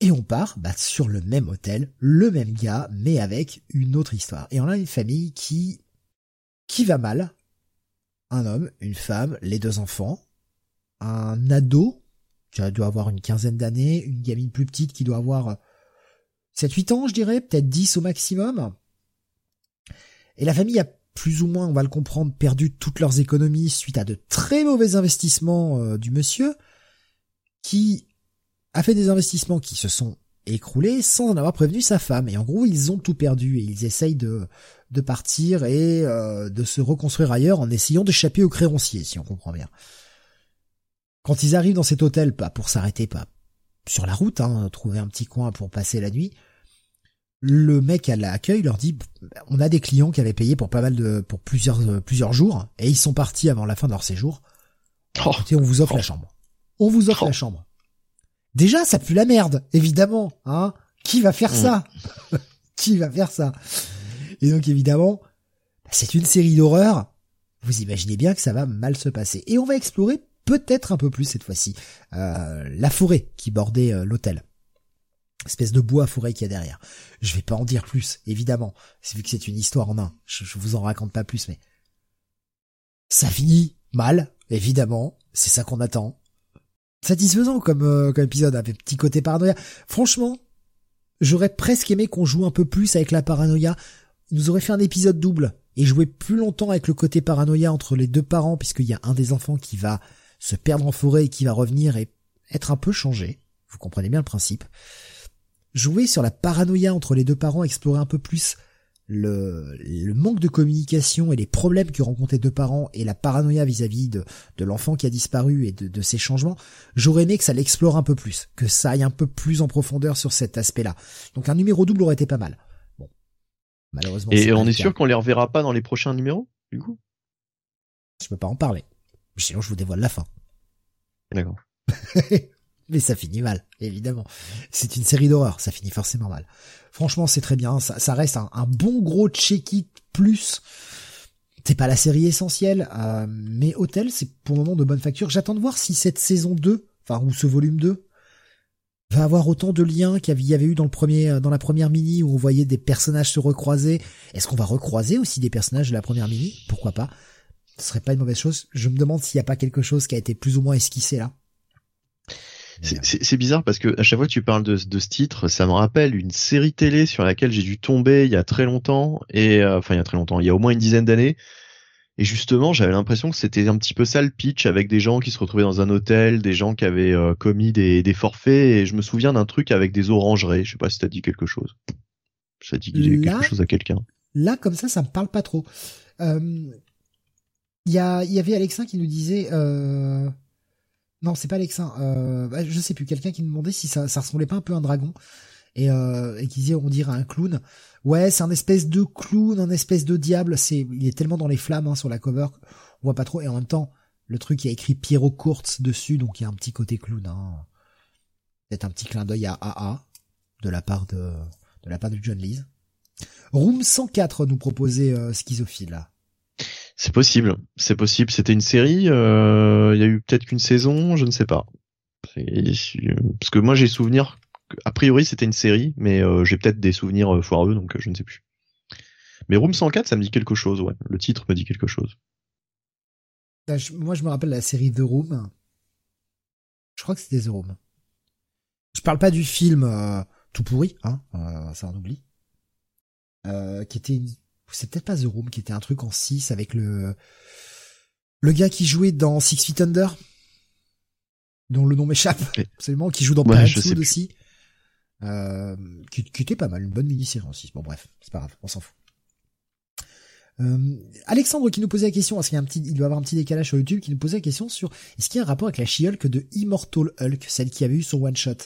et on part bah, sur le même hôtel, le même gars, mais avec une autre histoire. Et on a une famille qui, qui va mal. Un homme, une femme, les deux enfants, un ado doit avoir une quinzaine d'années, une gamine plus petite qui doit avoir 7-8 ans, je dirais, peut-être 10 au maximum. Et la famille a plus ou moins, on va le comprendre, perdu toutes leurs économies suite à de très mauvais investissements euh, du monsieur, qui a fait des investissements qui se sont écroulés sans en avoir prévenu sa femme. Et en gros, ils ont tout perdu et ils essayent de, partir et euh, de se reconstruire ailleurs en essayant d'échapper aux créanciers, si on comprend bien. Quand ils arrivent dans cet hôtel, pas pour s'arrêter, pas sur la route, hein, trouver un petit coin pour passer la nuit, le mec à l'accueil leur dit on a des clients qui avaient payé pour pas mal de pour plusieurs euh, plusieurs jours et ils sont partis avant la fin de leur séjour. Oh. Écoutez, on vous offre la chambre. On vous offre Oh. la chambre. Déjà, ça pue la merde, évidemment, hein. Qui va faire Mm. ça Qui va faire ça Et donc évidemment, bah, c'est une série d'horreur. Vous imaginez bien que ça va mal se passer. Et on va explorer peut-être un peu plus cette fois-ci euh, la forêt qui bordait euh, l'hôtel. Espèce de bois forêt qu'il y a derrière. Je vais pas en dire plus, évidemment. C'est vu que c'est une histoire en un. Je, je vous en raconte pas plus, mais ça finit mal, évidemment. C'est ça qu'on attend. Satisfaisant comme, euh, comme épisode, un petit côté paranoïa. Franchement, j'aurais presque aimé qu'on joue un peu plus avec la paranoïa. Il nous aurait fait un épisode double et jouer plus longtemps avec le côté paranoïa entre les deux parents, puisqu'il y a un des enfants qui va se perdre en forêt et qui va revenir et être un peu changé. Vous comprenez bien le principe. Jouer sur la paranoïa entre les deux parents, explorer un peu plus le, le manque de communication et les problèmes que rencontrent les deux parents et la paranoïa vis-à-vis de, de l'enfant qui a disparu et de, de ces changements, j'aurais aimé que ça l'explore un peu plus, que ça aille un peu plus en profondeur sur cet aspect-là. Donc un numéro double aurait été pas mal. Bon, malheureusement. Et on est sûr qu'on les reverra pas dans les prochains numéros, du coup? Je peux pas en parler. Sinon, je vous dévoile la fin. D'accord. Mais ça finit mal, évidemment. C'est une série d'horreur, ça finit forcément mal. Franchement, c'est très bien, ça, ça reste un, un bon gros check-it plus. C'est pas la série essentielle, euh, mais Hotel, c'est pour le moment de bonne facture. J'attends de voir si cette saison 2, enfin, ou ce volume 2, va avoir autant de liens qu'il y avait- il y avait eu dans le premier, euh, dans la première mini où on voyait des personnages se recroiser. Est-ce qu'on va recroiser aussi des personnages de la première mini? Pourquoi pas? Ce serait pas une mauvaise chose. Je me demande s'il n'y a pas quelque chose qui a été plus ou moins esquissé là. C'est- bizarre parce que à chaque fois que tu parles de, de ce titre, ça me rappelle une série télé sur laquelle j'ai dû tomber il y a très longtemps et euh, enfin il y a très longtemps, il y a au moins une dizaine d'années. Et justement, j'avais l'impression que c'était un petit peu ça le pitch avec des gens qui se retrouvaient dans un hôtel, des gens qui avaient euh, commis des, des forfaits. Et je me souviens d'un truc avec des orangeries. Je sais pas si t'as dit quelque chose. Ça dit Là- quelque chose à quelqu'un. Là, comme ça, ça me parle pas trop. Euh, Il y, y avait Alexin qui nous disait, euh, Non, c'est pas Alexin. Euh, bah, je sais plus. Quelqu'un qui me demandait si ça, ça ressemblait pas un peu à un dragon et, euh, qui disait on dirait un clown. Ouais, c'est un espèce de clown, un espèce de diable. C'est, il est tellement dans les flammes hein, sur la cover, on voit pas trop. Et en même temps, le truc il a écrit Pierrot Courts dessus, donc il y a un petit côté clown. Hein. Peut-être un petit clin d'œil à AA de la part de de la part de John Lees. Room 104 nous proposait euh, Schizophile. C'est possible, c'est possible. C'était une série. euh, Il y a eu peut-être qu'une saison, je ne sais pas. C'est- Parce que moi j'ai souvenir. A priori c'était une série, mais euh, j'ai peut-être des souvenirs euh, foireux, donc euh, je ne sais plus. Mais Room 104, ça me dit quelque chose, ouais. Le titre me dit quelque chose. Je- moi, je me rappelle la série The Room. Je crois que c'était The Room. Je parle pas du film euh, tout pourri, hein, euh, ça on oublie. Euh, qui était, une- c'est peut-être pas The Room, qui était un truc en 6 avec le le gars qui jouait dans Six Feet Under, dont le nom m'échappe absolument, qui joue dans Ouais, Parenthood aussi, euh, qui, qui était pas mal, une bonne mini-série en 6. Bon bref, c'est pas grave, on s'en fout. Euh, Alexandre qui nous posait la question, parce qu'il y a un petit, il doit avoir un petit décalage sur YouTube, qui nous posait la question sur est-ce qu'il y a un rapport avec la She-Hulk de Immortal Hulk, celle qui avait eu son one shot.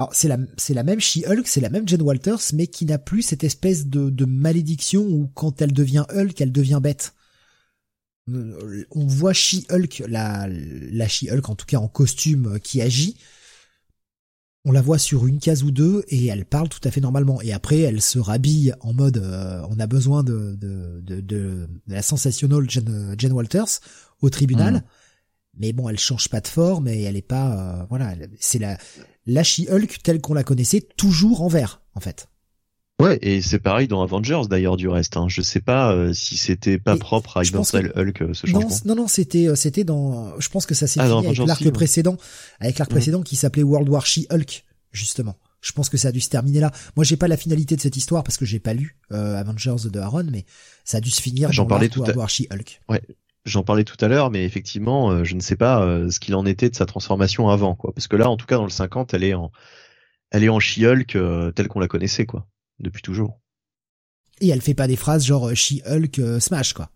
Alors c'est la, c'est la même She-Hulk, c'est la même Jen Walters, mais qui n'a plus cette espèce de, de malédiction où quand elle devient Hulk, elle devient bête. Euh, On voit She-Hulk, la, la She-Hulk en tout cas en costume euh, qui agit. On la voit sur une case ou deux et elle parle tout à fait normalement. Et après, elle se rhabille en mode euh, on a besoin de, de, de, de, la sensationnelle Jen, Jen Walters au tribunal. Mhm. Mais bon, elle change pas de forme et elle est pas euh, voilà, c'est la la She-Hulk telle qu'on la connaissait toujours en vert en fait. Ouais, et c'est pareil dans Avengers d'ailleurs du reste. Hein. Je sais pas euh, si c'était pas propre à Immortal Hulk euh, ce changement. non, non, c'était, euh, c'était dans, je pense que ça s'est Ah, fini avec l'arc ouais. précédent, avec l'arc précédent qui s'appelait World War She-Hulk, justement. Je pense que ça a dû se terminer là. Moi, j'ai pas la finalité de cette histoire parce que j'ai pas lu euh, Avengers de Aaron, mais ça a dû se finir j'en parlais tout à- World War She-Hulk. J'en parlais tout à l'heure, mais effectivement, euh, je ne sais pas euh, ce qu'il en était de sa transformation avant, quoi. Parce que là, en tout cas, dans le 50, elle est en, elle est en She-Hulk euh, telle qu'on la connaissait, quoi, depuis toujours. Et elle fait pas des phrases genre She-Hulk euh, Smash, quoi.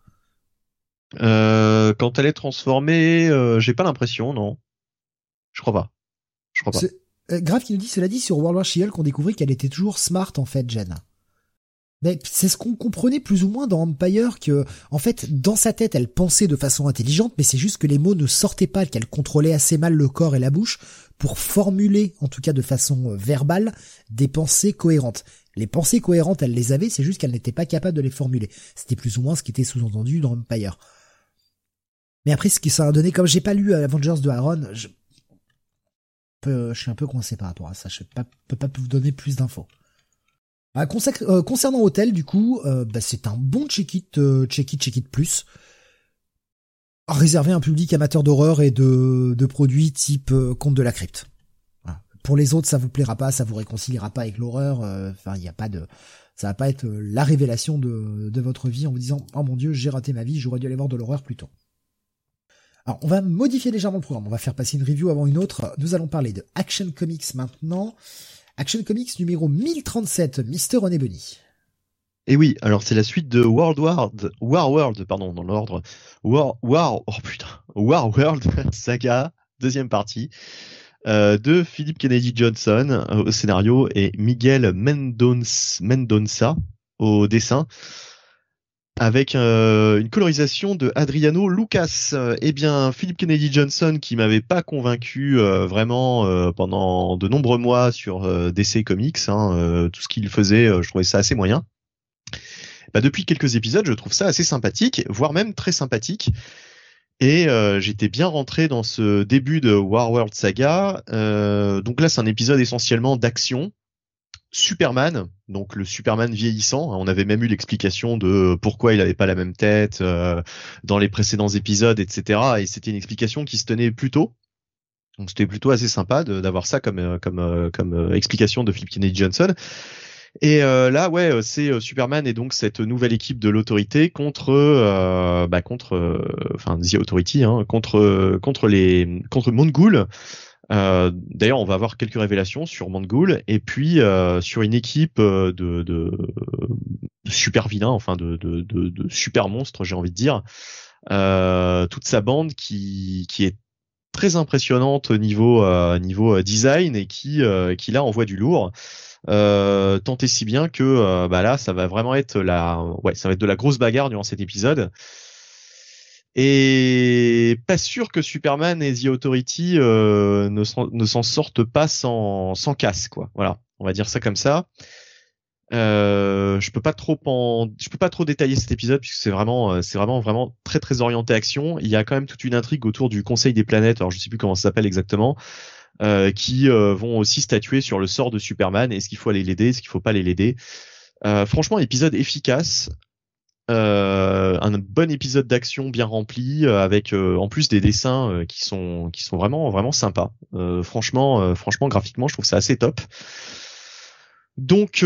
Euh, quand elle est transformée, j'ai pas l'impression, non. Je crois pas. Je crois pas. Grave qui nous dit, cela dit, sur World War She-Hulk, on découvrit qu'elle était toujours smart, en fait, Jen. C'est ce qu'on comprenait plus ou moins dans Empire, que, en fait, dans sa tête, elle pensait de façon intelligente, mais c'est juste que les mots ne sortaient pas, qu'elle contrôlait assez mal le corps et la bouche pour formuler, en tout cas de façon euh, verbale, des pensées cohérentes. Les pensées cohérentes, elle les avait, c'est juste qu'elle n'était pas capable de les formuler. C'était plus ou moins ce qui était sous-entendu dans Empire. Mais après, ce qui ça a donné, comme j'ai pas lu euh, Avengers de Aaron, je, je suis un peu coincé par rapport à ça. Je peux peux pas vous donner plus d'infos. Ah, consac- euh, concernant Hôtel, du coup, euh, bah, c'est un bon check-it, euh, check-it, check-it plus. Réservé à un public amateur d'horreur et de, de produits type Conte de la crypte. Voilà. Pour les autres, ça vous plaira pas, ça vous réconciliera pas avec l'horreur. Enfin, il n'y a pas de, ça va pas être la révélation de, de votre vie en vous disant, oh mon dieu, j'ai raté ma vie, j'aurais dû aller voir de l'horreur plus tôt. Alors, on va modifier légèrement le programme. On va faire passer une review avant une autre. Nous allons parler de Action Comics maintenant. Action Comics numéro 1037, Mister René Bunny. Et oui, alors c'est la suite de World War, World, pardon, dans l'ordre. War, War, oh putain, War World Saga, deuxième partie, euh, de Philip Kennedy Johnson euh, au scénario et Miguel Mendonça au dessin. Avec euh, une colorisation de Adriano Lucas. Eh bien, Philip Kennedy Johnson, qui m'avait pas convaincu euh, vraiment euh, pendant de nombreux mois sur euh, DC Comics, hein, euh, tout ce qu'il faisait, euh, je trouvais ça assez moyen bah, depuis quelques épisodes, je trouve ça assez sympathique, voire même très sympathique. Et j'étais bien rentré dans ce début de War World Saga. Donc là, c'est un épisode essentiellement d'action. Superman, donc le Superman vieillissant. On avait même eu l'explication de pourquoi il n'avait pas la même tête euh, dans les précédents épisodes, etc. Et c'était une explication qui se tenait plutôt. Donc c'était plutôt assez sympa d'avoir ça comme euh, comme euh, comme euh, explication de Philip Kennedy Johnson. Et euh, là, ouais, c'est Superman et donc cette nouvelle équipe de l'autorité contre, euh, bah, contre, enfin The Authority, hein, contre, contre les, contre Mongul. Euh, D'ailleurs, on va avoir quelques révélations sur Mongul et puis euh, sur une équipe euh, de, de, super vilains, enfin de, super monstres, j'ai envie de dire. Toute sa bande qui, est très impressionnante niveau niveau design et qui qui là envoie du lourd. Euh, tant et si bien que bah là ça va vraiment être la ouais ça va être de la grosse bagarre durant cet épisode et pas sûr que Superman et The Authority euh, ne s'en sortent pas sans, sans casse, quoi. Voilà, on va dire ça comme ça. Euh, je peux pas trop en, je peux pas trop détailler cet épisode puisque c'est vraiment, euh, c'est vraiment, vraiment très très orienté action. Il y a quand même toute une intrigue autour du Conseil des planètes. Alors je sais plus comment ça s'appelle exactement. Euh, qui euh, vont aussi statuer sur le sort de Superman. Est-ce qu'il faut aller l'aider, est-ce qu'il faut pas aller l'aider. Euh, franchement, épisode efficace. Euh, un bon épisode d'action bien rempli euh, avec euh, en plus des dessins qui sont qui sont vraiment vraiment sympas. franchement franchement graphiquement je trouve ça assez top. Donc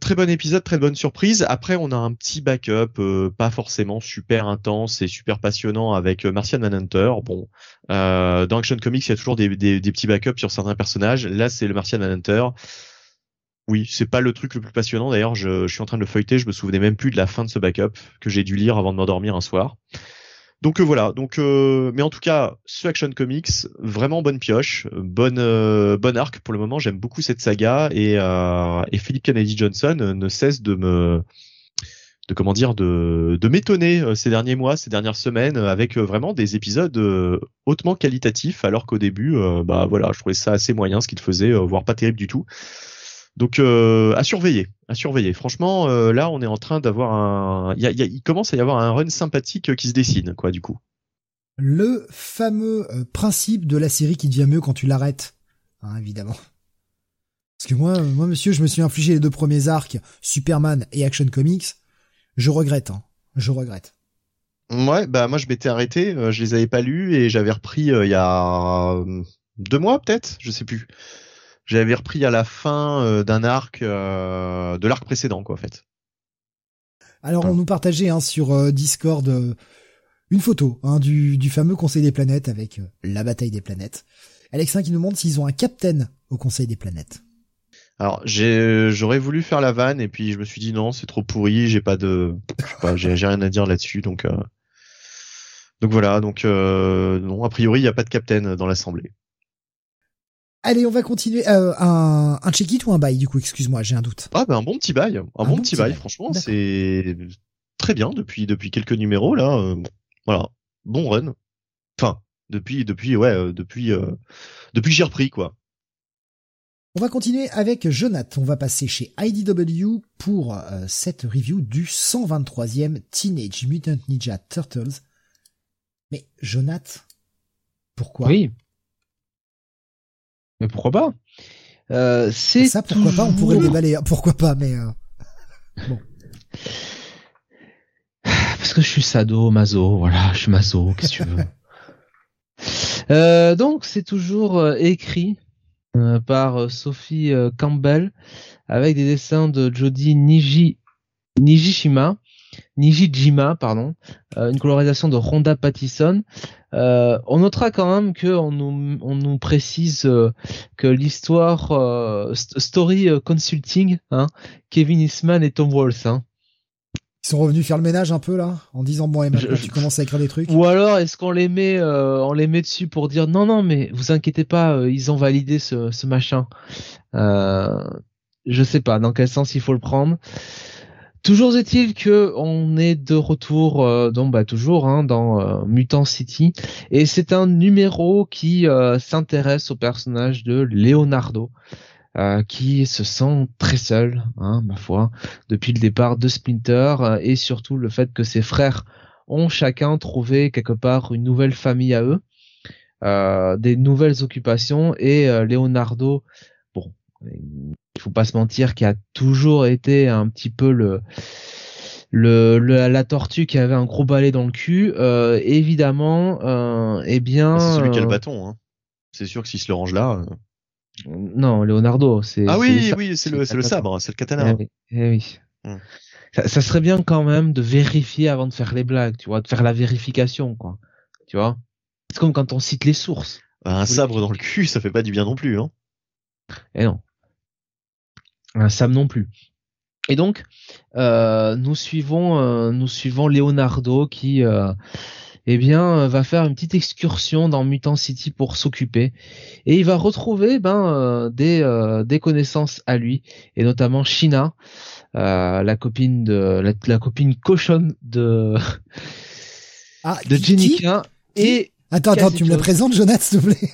très bon épisode, très bonne surprise. Après on a un petit backup pas forcément super intense et super passionnant avec Martian Manhunter. Bon dans Action Comics il y a toujours des, des, des petits backups sur certains personnages. Là c'est le Martian Manhunter. Oui, c'est pas le truc le plus passionnant. D'ailleurs, je, suis en train de le feuilleter. Je me souvenais même plus de la fin de ce backup que j'ai dû lire avant de m'endormir un soir. Donc euh, voilà. Donc, euh, mais en tout cas, ce Action Comics, vraiment bonne pioche, bonne euh, bonne arc pour le moment. J'aime beaucoup cette saga et, et Philip Kennedy Johnson ne cesse de me de comment dire de, de m'étonner ces derniers mois, ces dernières semaines avec vraiment des épisodes hautement qualitatifs alors qu'au début bah voilà, je trouvais ça assez moyen ce qu'il faisait voire pas terrible du tout. Donc euh, à surveiller, à surveiller. Franchement, euh, là, on est en train d'avoir un, il, y a, il, commence à y avoir un run sympathique qui se dessine, quoi, du coup. Le fameux euh, principe de la série qui devient mieux quand tu l'arrêtes, hein, évidemment. Parce que moi, moi, monsieur, je me suis infligé les deux premiers arcs, Superman et Action Comics. Je regrette, hein. Je regrette. Ouais, bah moi je m'étais arrêté, je les avais pas lus et j'avais repris il y a deux mois peut-être, je sais plus j'avais repris à la fin euh, d'un arc euh, de l'arc précédent quoi en fait. Alors on nous partageait hein, sur euh, Discord une photo hein, du, du, fameux Conseil des planètes avec la bataille des planètes. Alexin qui nous demande s'ils ont un capitaine au Conseil des planètes. Alors j'ai j'aurais voulu faire la vanne et puis je me suis dit non c'est trop pourri j'ai pas de j'ai rien à dire là-dessus donc donc voilà donc non a priori il y a pas de capitaine dans l'assemblée. Allez, on va continuer. Euh, un, un check-it ou un bail, du coup, excuse-moi, j'ai un doute. Ah, ben un bon petit bail. Un, bon, petit bail, franchement, c'est très bien depuis, depuis quelques numéros, là. Euh, voilà. Bon run. Enfin, depuis, depuis, ouais, euh, depuis, euh, depuis j'ai repris, quoi. On va continuer avec Jonathan. On va passer chez IDW pour cette review du 123e Teenage Mutant Ninja Turtles. Mais Jonathan, pourquoi? Oui. Mais pourquoi pas? Euh, C'est ça, pourquoi pas? On pourrait déballer. Hein. Pourquoi pas Mais euh... bon. Parce que je suis sado, maso. Voilà, je suis maso. Qu'est-ce que tu veux? Euh, Donc c'est toujours écrit par Sophie Campbell avec des dessins de Jody Niji Nijishima. Nijijima, pardon, une colorisation de Rhonda Pattison, euh, on notera quand même que on nous, on nous précise euh, que l'histoire euh, story consulting, hein, Kevin Eastman et Tom Walsh. Hein. Ils sont revenus faire le ménage un peu là, en disant bon, et maintenant tu commences à écrire des trucs. Ou alors est-ce qu'on les met, on les met dessus pour dire non non mais vous inquiétez pas, ils ont validé ce, ce machin. je sais pas dans quel sens il faut le prendre. Toujours est-il que on est de retour, euh, donc bah toujours hein, dans euh, Mutant City, et c'est un numéro qui euh, s'intéresse au personnage de Leonardo, qui se sent très seul, hein, ma foi, depuis le départ de Splinter, et surtout le fait que ses frères ont chacun trouvé quelque part une nouvelle famille à eux, des nouvelles occupations, et Leonardo, bon, il faut pas se mentir, qui a toujours été un petit peu le le, la tortue qui avait un gros balai dans le cul, euh, évidemment, euh, eh bien. C'est celui qui a le euh, bâton. Hein. C'est sûr que s'il se le range là. Euh. Non, Leonardo, c'est. Ah oui, oui, c'est le, c'est le sabre, c'est le katana. Eh eh oui. Hmm. Ça, ça, serait bien quand même de vérifier avant de faire les blagues, tu vois, de faire la vérification, quoi. Tu vois? C'est comme quand on cite les sources. Bah, un sabre dans le cul, ça fait pas du bien non plus, hein. Eh non. Sam non plus. Et donc, euh, nous suivons, euh, nous suivons Leonardo qui, euh, eh bien, va faire une petite excursion dans Mutant City pour s'occuper, et il va retrouver ben des des connaissances à lui, et notamment Shina, la copine de la, copine cochonne de ah, de Jenica et attends attends tu me la présentes Jonathan s'il te plaît?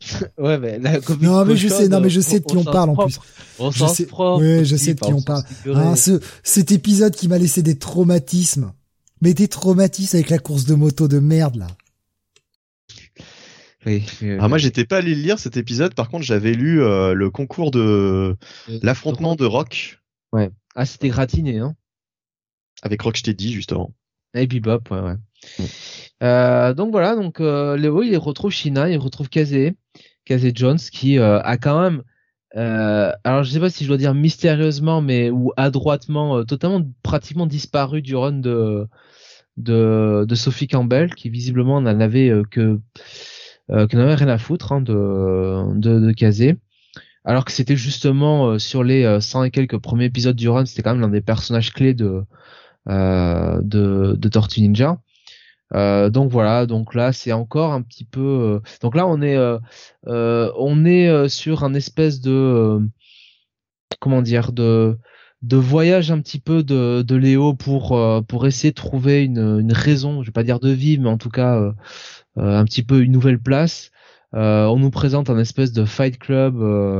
ouais, mais la Non, mais je sais, non, mais je sais de qui on parle en plus. je sais, oui, je sais de qui on parle. Ah, ce, cet épisode qui m'a laissé des traumatismes. Mais des traumatismes avec la course de moto de merde, là. Oui, ah, moi, j'étais pas allé lire cet épisode. Par contre, j'avais lu euh, le concours de l'affrontement de Rock. Ouais. Ah, c'était gratiné, hein. Avec Rocksteady, justement. Et Bebop, ouais, ouais. Mm. Euh, donc voilà, donc euh, Léo il retrouve Shina, il retrouve Kazé, Kazé Jones qui euh, a quand même, euh, alors je sais pas si je dois dire mystérieusement, mais ou adroitement, totalement pratiquement disparu du run de de, Sophie Campbell, qui visiblement n'en avait que n'avait rien à foutre hein, de de, Kazé. Alors que c'était justement sur les 100 et quelques premiers épisodes du run, c'était quand même l'un des personnages clés de de, de Tortue Ninja. Euh, donc voilà, donc là c'est encore un petit peu. Euh, donc là on est euh, on est sur un espèce de comment dire de de voyage un petit peu de, de Léo pour pour essayer de trouver une, une raison, je vais pas dire de vivre, mais en tout cas un petit peu une nouvelle place. on nous présente un espèce de fight club,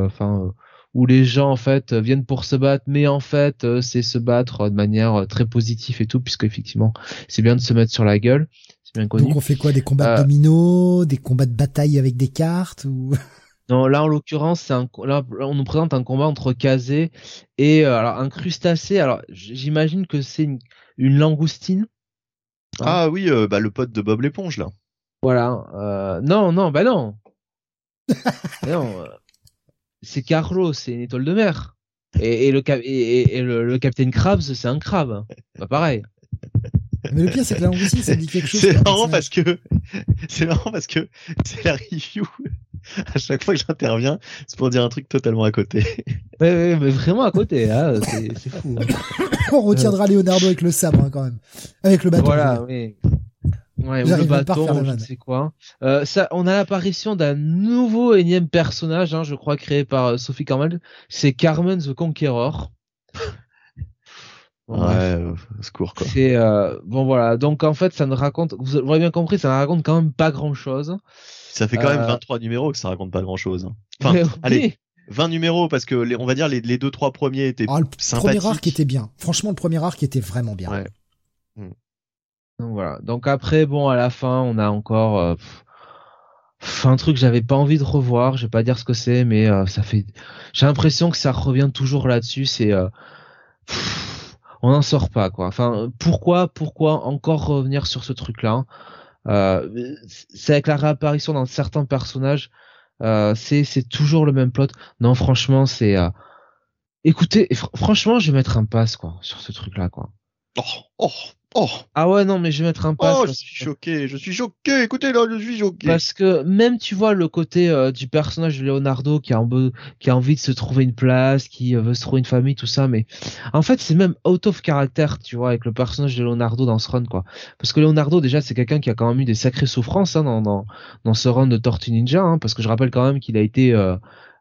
enfin où les gens en fait viennent pour se battre, mais en fait c'est se battre de manière très positive et tout, puisque effectivement c'est bien de se mettre sur la gueule, c'est bien connu. Donc on fait quoi, des combats de dominos, des combats de bataille avec des cartes ou? Non, là en l'occurrence, c'est un là on nous présente un combat entre Kazé et alors un crustacé. Alors j'imagine que c'est une, une, langoustine. Hein? Ah oui, bah le pote de Bob l'éponge là. Voilà. Euh, non, non, bah non. non, c'est Carlo, c'est une étoile de mer. Et, le, et, le, Capitaine Krabs, c'est un crabe. Pas pareil. Mais le pire, c'est que la langoustine, ça dit quelque chose. C'est marrant parce que, c'est marrant parce que c'est la review. À chaque fois que j'interviens, c'est pour dire un truc totalement à côté. Ouais, ouais mais vraiment à côté, hein, c'est fou. Hein. On retiendra Leonardo avec le sabre, hein, quand même. Avec le bâton. Voilà, oui. Ouais, ou le bâton, je ne sais quoi. Euh, ça, on a l'apparition d'un nouveau énième personnage, hein, je crois, créé par euh, Sophie Carmel. C'est Carmen the Conqueror. ouais, euh, secours quoi. C'est euh, bon voilà. Donc en fait, ça ne raconte, vous aurez bien compris, ça ne raconte quand même pas grand chose. Ça fait quand même 23 numéros que ça raconte pas grand chose. Hein. Enfin, allez. 20 numéros parce que les, on va dire les, les deux trois premiers étaient ah, le premier arc était bien. Franchement, le premier arc était vraiment bien. Ouais. Hmm. Donc voilà. Donc après, bon, à la fin, on a encore euh, un truc que j'avais pas envie de revoir. Je vais pas dire ce que c'est, mais euh, ça fait. J'ai l'impression que ça revient toujours là-dessus. C'est euh, on n'en sort pas quoi. Enfin, pourquoi, pourquoi encore revenir sur ce truc-là euh, C'est avec la réapparition d'un certain personnage. Euh, c'est c'est toujours le même plot. Non, franchement, c'est. Écoutez, franchement, je vais mettre un pass quoi sur ce truc-là quoi. Oh, oh, Oh. Ah ouais, non, mais je vais mettre un pas. Oh, je suis choqué, je suis choqué. Écoutez, là, je suis choqué. Parce que même, tu vois, le côté euh, du personnage de Leonardo qui a, qui a envie de se trouver une place, qui euh, veut se trouver une famille, tout ça, mais en fait, c'est même out of character, tu vois, avec le personnage de Leonardo dans ce run, quoi. Parce que Leonardo, déjà, c'est quelqu'un qui a quand même eu des sacrées souffrances hein, dans, dans, dans ce run de Tortue Ninja, hein, parce que je rappelle quand même qu'il a été... Euh,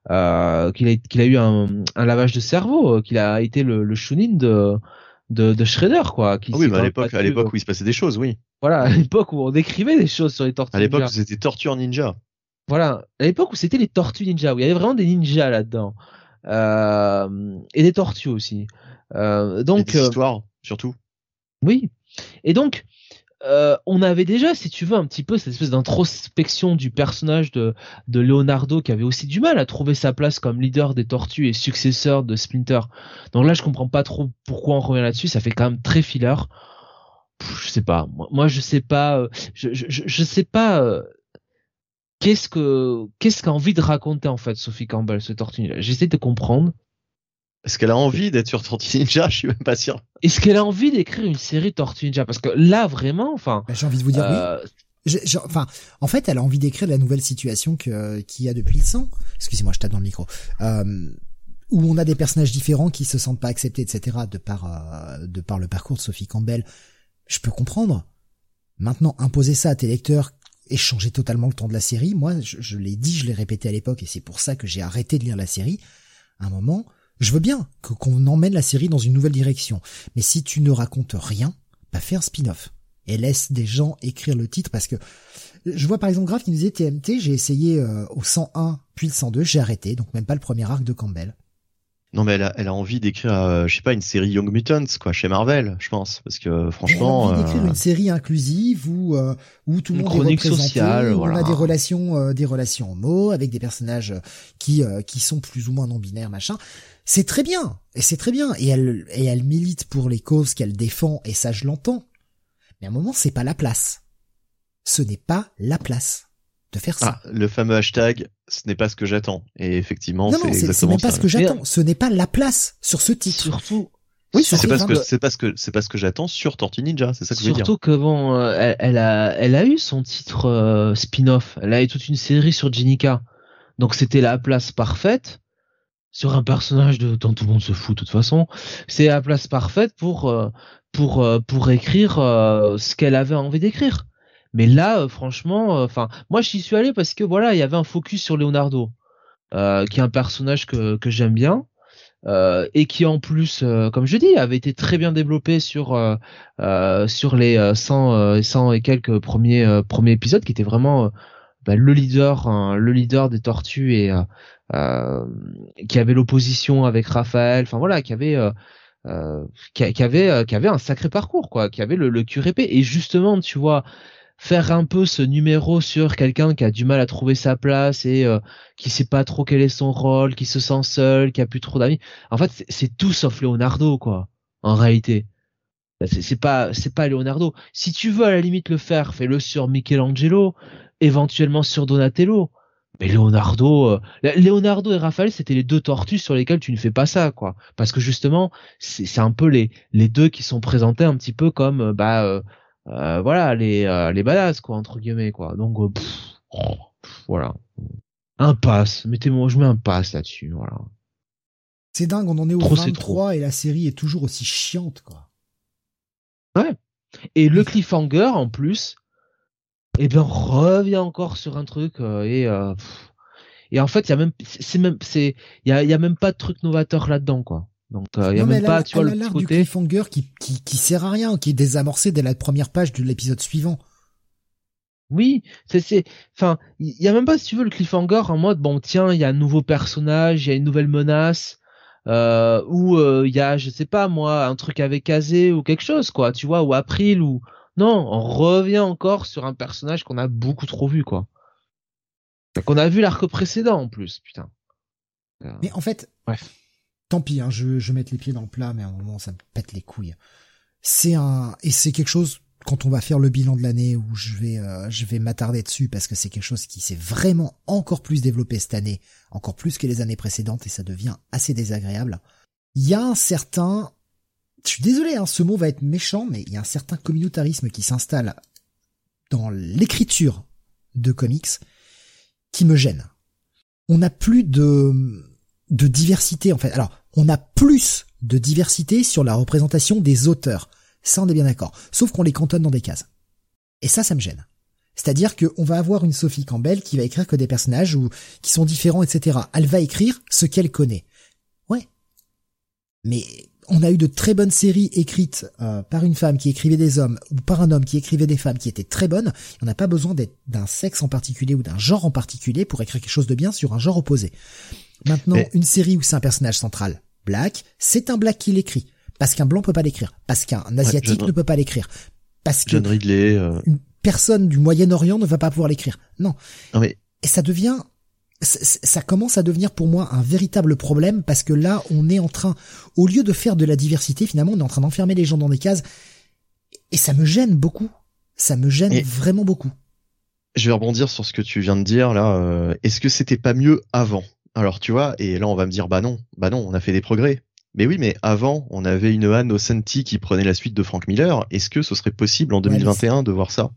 euh, qu'il a, qu'il a eu un, un lavage de cerveau, qu'il a été le, le Shunin de, de, de Shredder, quoi. Qui ah oui, mais à l'époque, à l'époque où il se passait des choses, oui. Voilà, à l'époque où on décrivait des choses sur les tortues. À l'époque où c'était Tortue Ninja. Voilà, à l'époque où c'était les tortues ninja, où il y avait vraiment des ninjas là-dedans. Euh, et des tortues aussi. Euh, donc, et des euh, histoires, surtout. Oui. Et donc, euh, on avait déjà, si tu veux, un petit peu cette espèce d'introspection du personnage de, de Leonardo qui avait aussi du mal à trouver sa place comme leader des Tortues et successeur de Splinter. Donc là, je comprends pas trop pourquoi on revient là-dessus. Ça fait quand même très filler. je sais pas. Moi, je sais pas. Euh, je, je, je, sais pas. Euh, qu'est-ce que qu'est-ce qu'a envie de raconter en fait Sophie Campbell ce Tortue J'essaie de comprendre. Est-ce qu'elle a envie d'être sur Tortue Ninja? Je suis même pas sûr. Est-ce qu'elle a envie d'écrire une série Tortue Ninja? Parce que là, vraiment, enfin. Bah, j'ai envie de vous dire euh... oui. enfin, en fait, elle a envie d'écrire la nouvelle situation que qu'il y a depuis le sang. Excusez-moi, je tape dans le micro. Euh, où on a des personnages différents qui se sentent pas acceptés, etc. De par euh, de par le parcours de Sophie Campbell. Je peux comprendre. Maintenant, imposer ça à tes lecteurs et changer totalement le temps de la série, moi, je, je l'ai dit, je l'ai répété à l'époque, et c'est pour ça que j'ai arrêté de lire la série. À un moment, je veux bien que qu'on emmène la série dans une nouvelle direction, mais si tu ne racontes rien, bah fais un spin-off et laisse des gens écrire le titre parce que je vois par exemple Grave qui nous disait TMT, j'ai essayé euh, au 101 puis le 102, j'ai arrêté, donc même pas le premier arc de Campbell. Non mais elle a, elle a envie d'écrire, euh, je sais pas, une série Young Mutants quoi, chez Marvel, je pense, parce que franchement. Elle a envie d'écrire une série inclusive où euh, où tout le monde est représenté, sociale, où voilà. on a des relations des relations homo avec des personnages qui qui sont plus ou moins non binaires machin. C'est très bien et c'est très bien et elle et elle milite pour les causes qu'elle défend et ça je l'entends. Mais à un moment c'est pas la place. Ce n'est pas la place de faire ça. Ah, le fameux hashtag, ce n'est pas ce que j'attends. Et effectivement, c'est exactement même pas ça. ce que j'attends. Ce n'est pas la place sur ce titre. Surtout, Oui, c'est sur pas ce que c'est pas ce que c'est pas ce que j'attends sur Tortue Ninja, c'est ça que je veux dire. surtout que bon, euh, elle, elle a, elle a eu son titre euh, spin-off. Elle a eu toute une série sur Jenica. Donc c'était la place parfaite sur un personnage dont tout le monde se fout de toute façon. C'est la place parfaite pour euh, pour euh, pour écrire euh, ce qu'elle avait envie d'écrire. Mais là, franchement, enfin, moi j'y suis allé parce que voilà, il y avait un focus sur Leonardo, qui est un personnage que que j'aime bien. et qui en plus, comme je dis, avait été très bien développé sur sur les euh, 100, euh, 100 et quelques premiers premiers épisodes, qui était vraiment bah, le leader, hein, le leader des Tortues et qui avait l'opposition avec Raphaël. Enfin voilà, qui avait euh, euh, qui, qui avait euh, qui avait un sacré parcours quoi, qui avait le, le épais. Et justement, tu vois, faire un peu ce numéro sur quelqu'un qui a du mal à trouver sa place et euh, qui sait pas trop quel est son rôle, qui se sent seul, qui a plus trop d'amis. En fait, c'est- tout sauf Leonardo quoi. En réalité, c'est c'est pas c'est pas Leonardo. Si tu veux à la limite le faire, fais-le sur Michelangelo, éventuellement sur Donatello. Mais Leonardo, euh, Leonardo et Raphaël, c'était les deux tortues sur lesquelles tu ne fais pas ça, quoi. Parce que justement, c'est un peu les les deux qui sont présentés un petit peu comme euh, bah euh, euh, voilà les euh, les badass quoi entre guillemets quoi. Donc pff, oh, pff, voilà. Un pass, mettez-moi, je mets un pass là-dessus, voilà. C'est dingue, on en est au Trop, c'est 23 et la série est toujours aussi chiante, quoi. Et le cliffhanger en plus, eh ben on revient encore sur un truc euh, et euh, pff. et en fait il y a même c'est même c'est il y a, y a même pas de truc novateur là-dedans quoi. Donc euh, il y a Non, même pas tu vois le l'art du côté. cliffhanger qui, qui, qui sert à rien, qui est désamorcé dès la première page de l'épisode suivant. Oui, c'est c'est enfin il y a même pas si tu veux le cliffhanger en mode bon tiens il y a un nouveau personnage, il y a une nouvelle menace. Euh, ou euh, il y a je sais pas moi un truc avec Azé ou quelque chose quoi tu vois ou April ou non on revient encore sur un personnage qu'on a beaucoup trop vu quoi qu'on a vu l'arc précédent en plus putain Euh, Mais en fait, Bref. tant pis, hein, je, je vais mettre les pieds dans le plat, mais à un moment, ça me pète les couilles. C'est un, et c'est quelque chose, quand on va faire le bilan de l'année, où je vais, euh, je vais m'attarder dessus, parce que c'est quelque chose qui s'est vraiment encore plus développé cette année, encore plus que les années précédentes, et ça devient assez désagréable. Il y a un certain, je suis désolé, hein, ce mot va être méchant, mais il y a un certain communautarisme qui s'installe dans l'écriture de comics qui me gêne. On n'a plus de, de diversité, en fait. Alors, on a plus de diversité sur la représentation des auteurs. Ça, on est bien d'accord. Sauf qu'on les cantonne dans des cases. Et ça, ça me gêne. C'est-à-dire qu'on va avoir une Sophie Campbell qui va écrire que des personnages ou qui sont différents, etc. Elle va écrire ce qu'elle connaît. Ouais. Mais on a eu de très bonnes séries écrites euh, par une femme qui écrivait des hommes ou par un homme qui écrivait des femmes qui étaient très bonnes. On n'a pas besoin d'être d'un sexe en particulier ou d'un genre en particulier pour écrire quelque chose de bien sur un genre opposé. Maintenant, Mais- une série où c'est un personnage central, black, c'est un black qui l'écrit. Parce qu'un blanc peut pas l'écrire. Parce qu'un asiatique ne peut pas l'écrire. Parce que John Ridley. euh, une personne du Moyen-Orient ne va pas pouvoir l'écrire. Non. Non mais Et ça devient, ça commence à devenir pour moi un véritable problème parce que là, on est en train, au lieu de faire de la diversité, finalement, on est en train d'enfermer les gens dans des cases. Et ça me gêne beaucoup. Ça me gêne Et- vraiment beaucoup. je vais rebondir sur ce que tu viens de dire là. euh, Est-ce que c'était pas mieux avant? Alors tu vois, et là on va me dire bah non, bah non, on a fait des progrès. Mais oui, mais avant, on avait une Anne Osenti qui prenait la suite de Frank Miller. Est-ce que ce serait possible en Ouais, mais 2021 de voir ça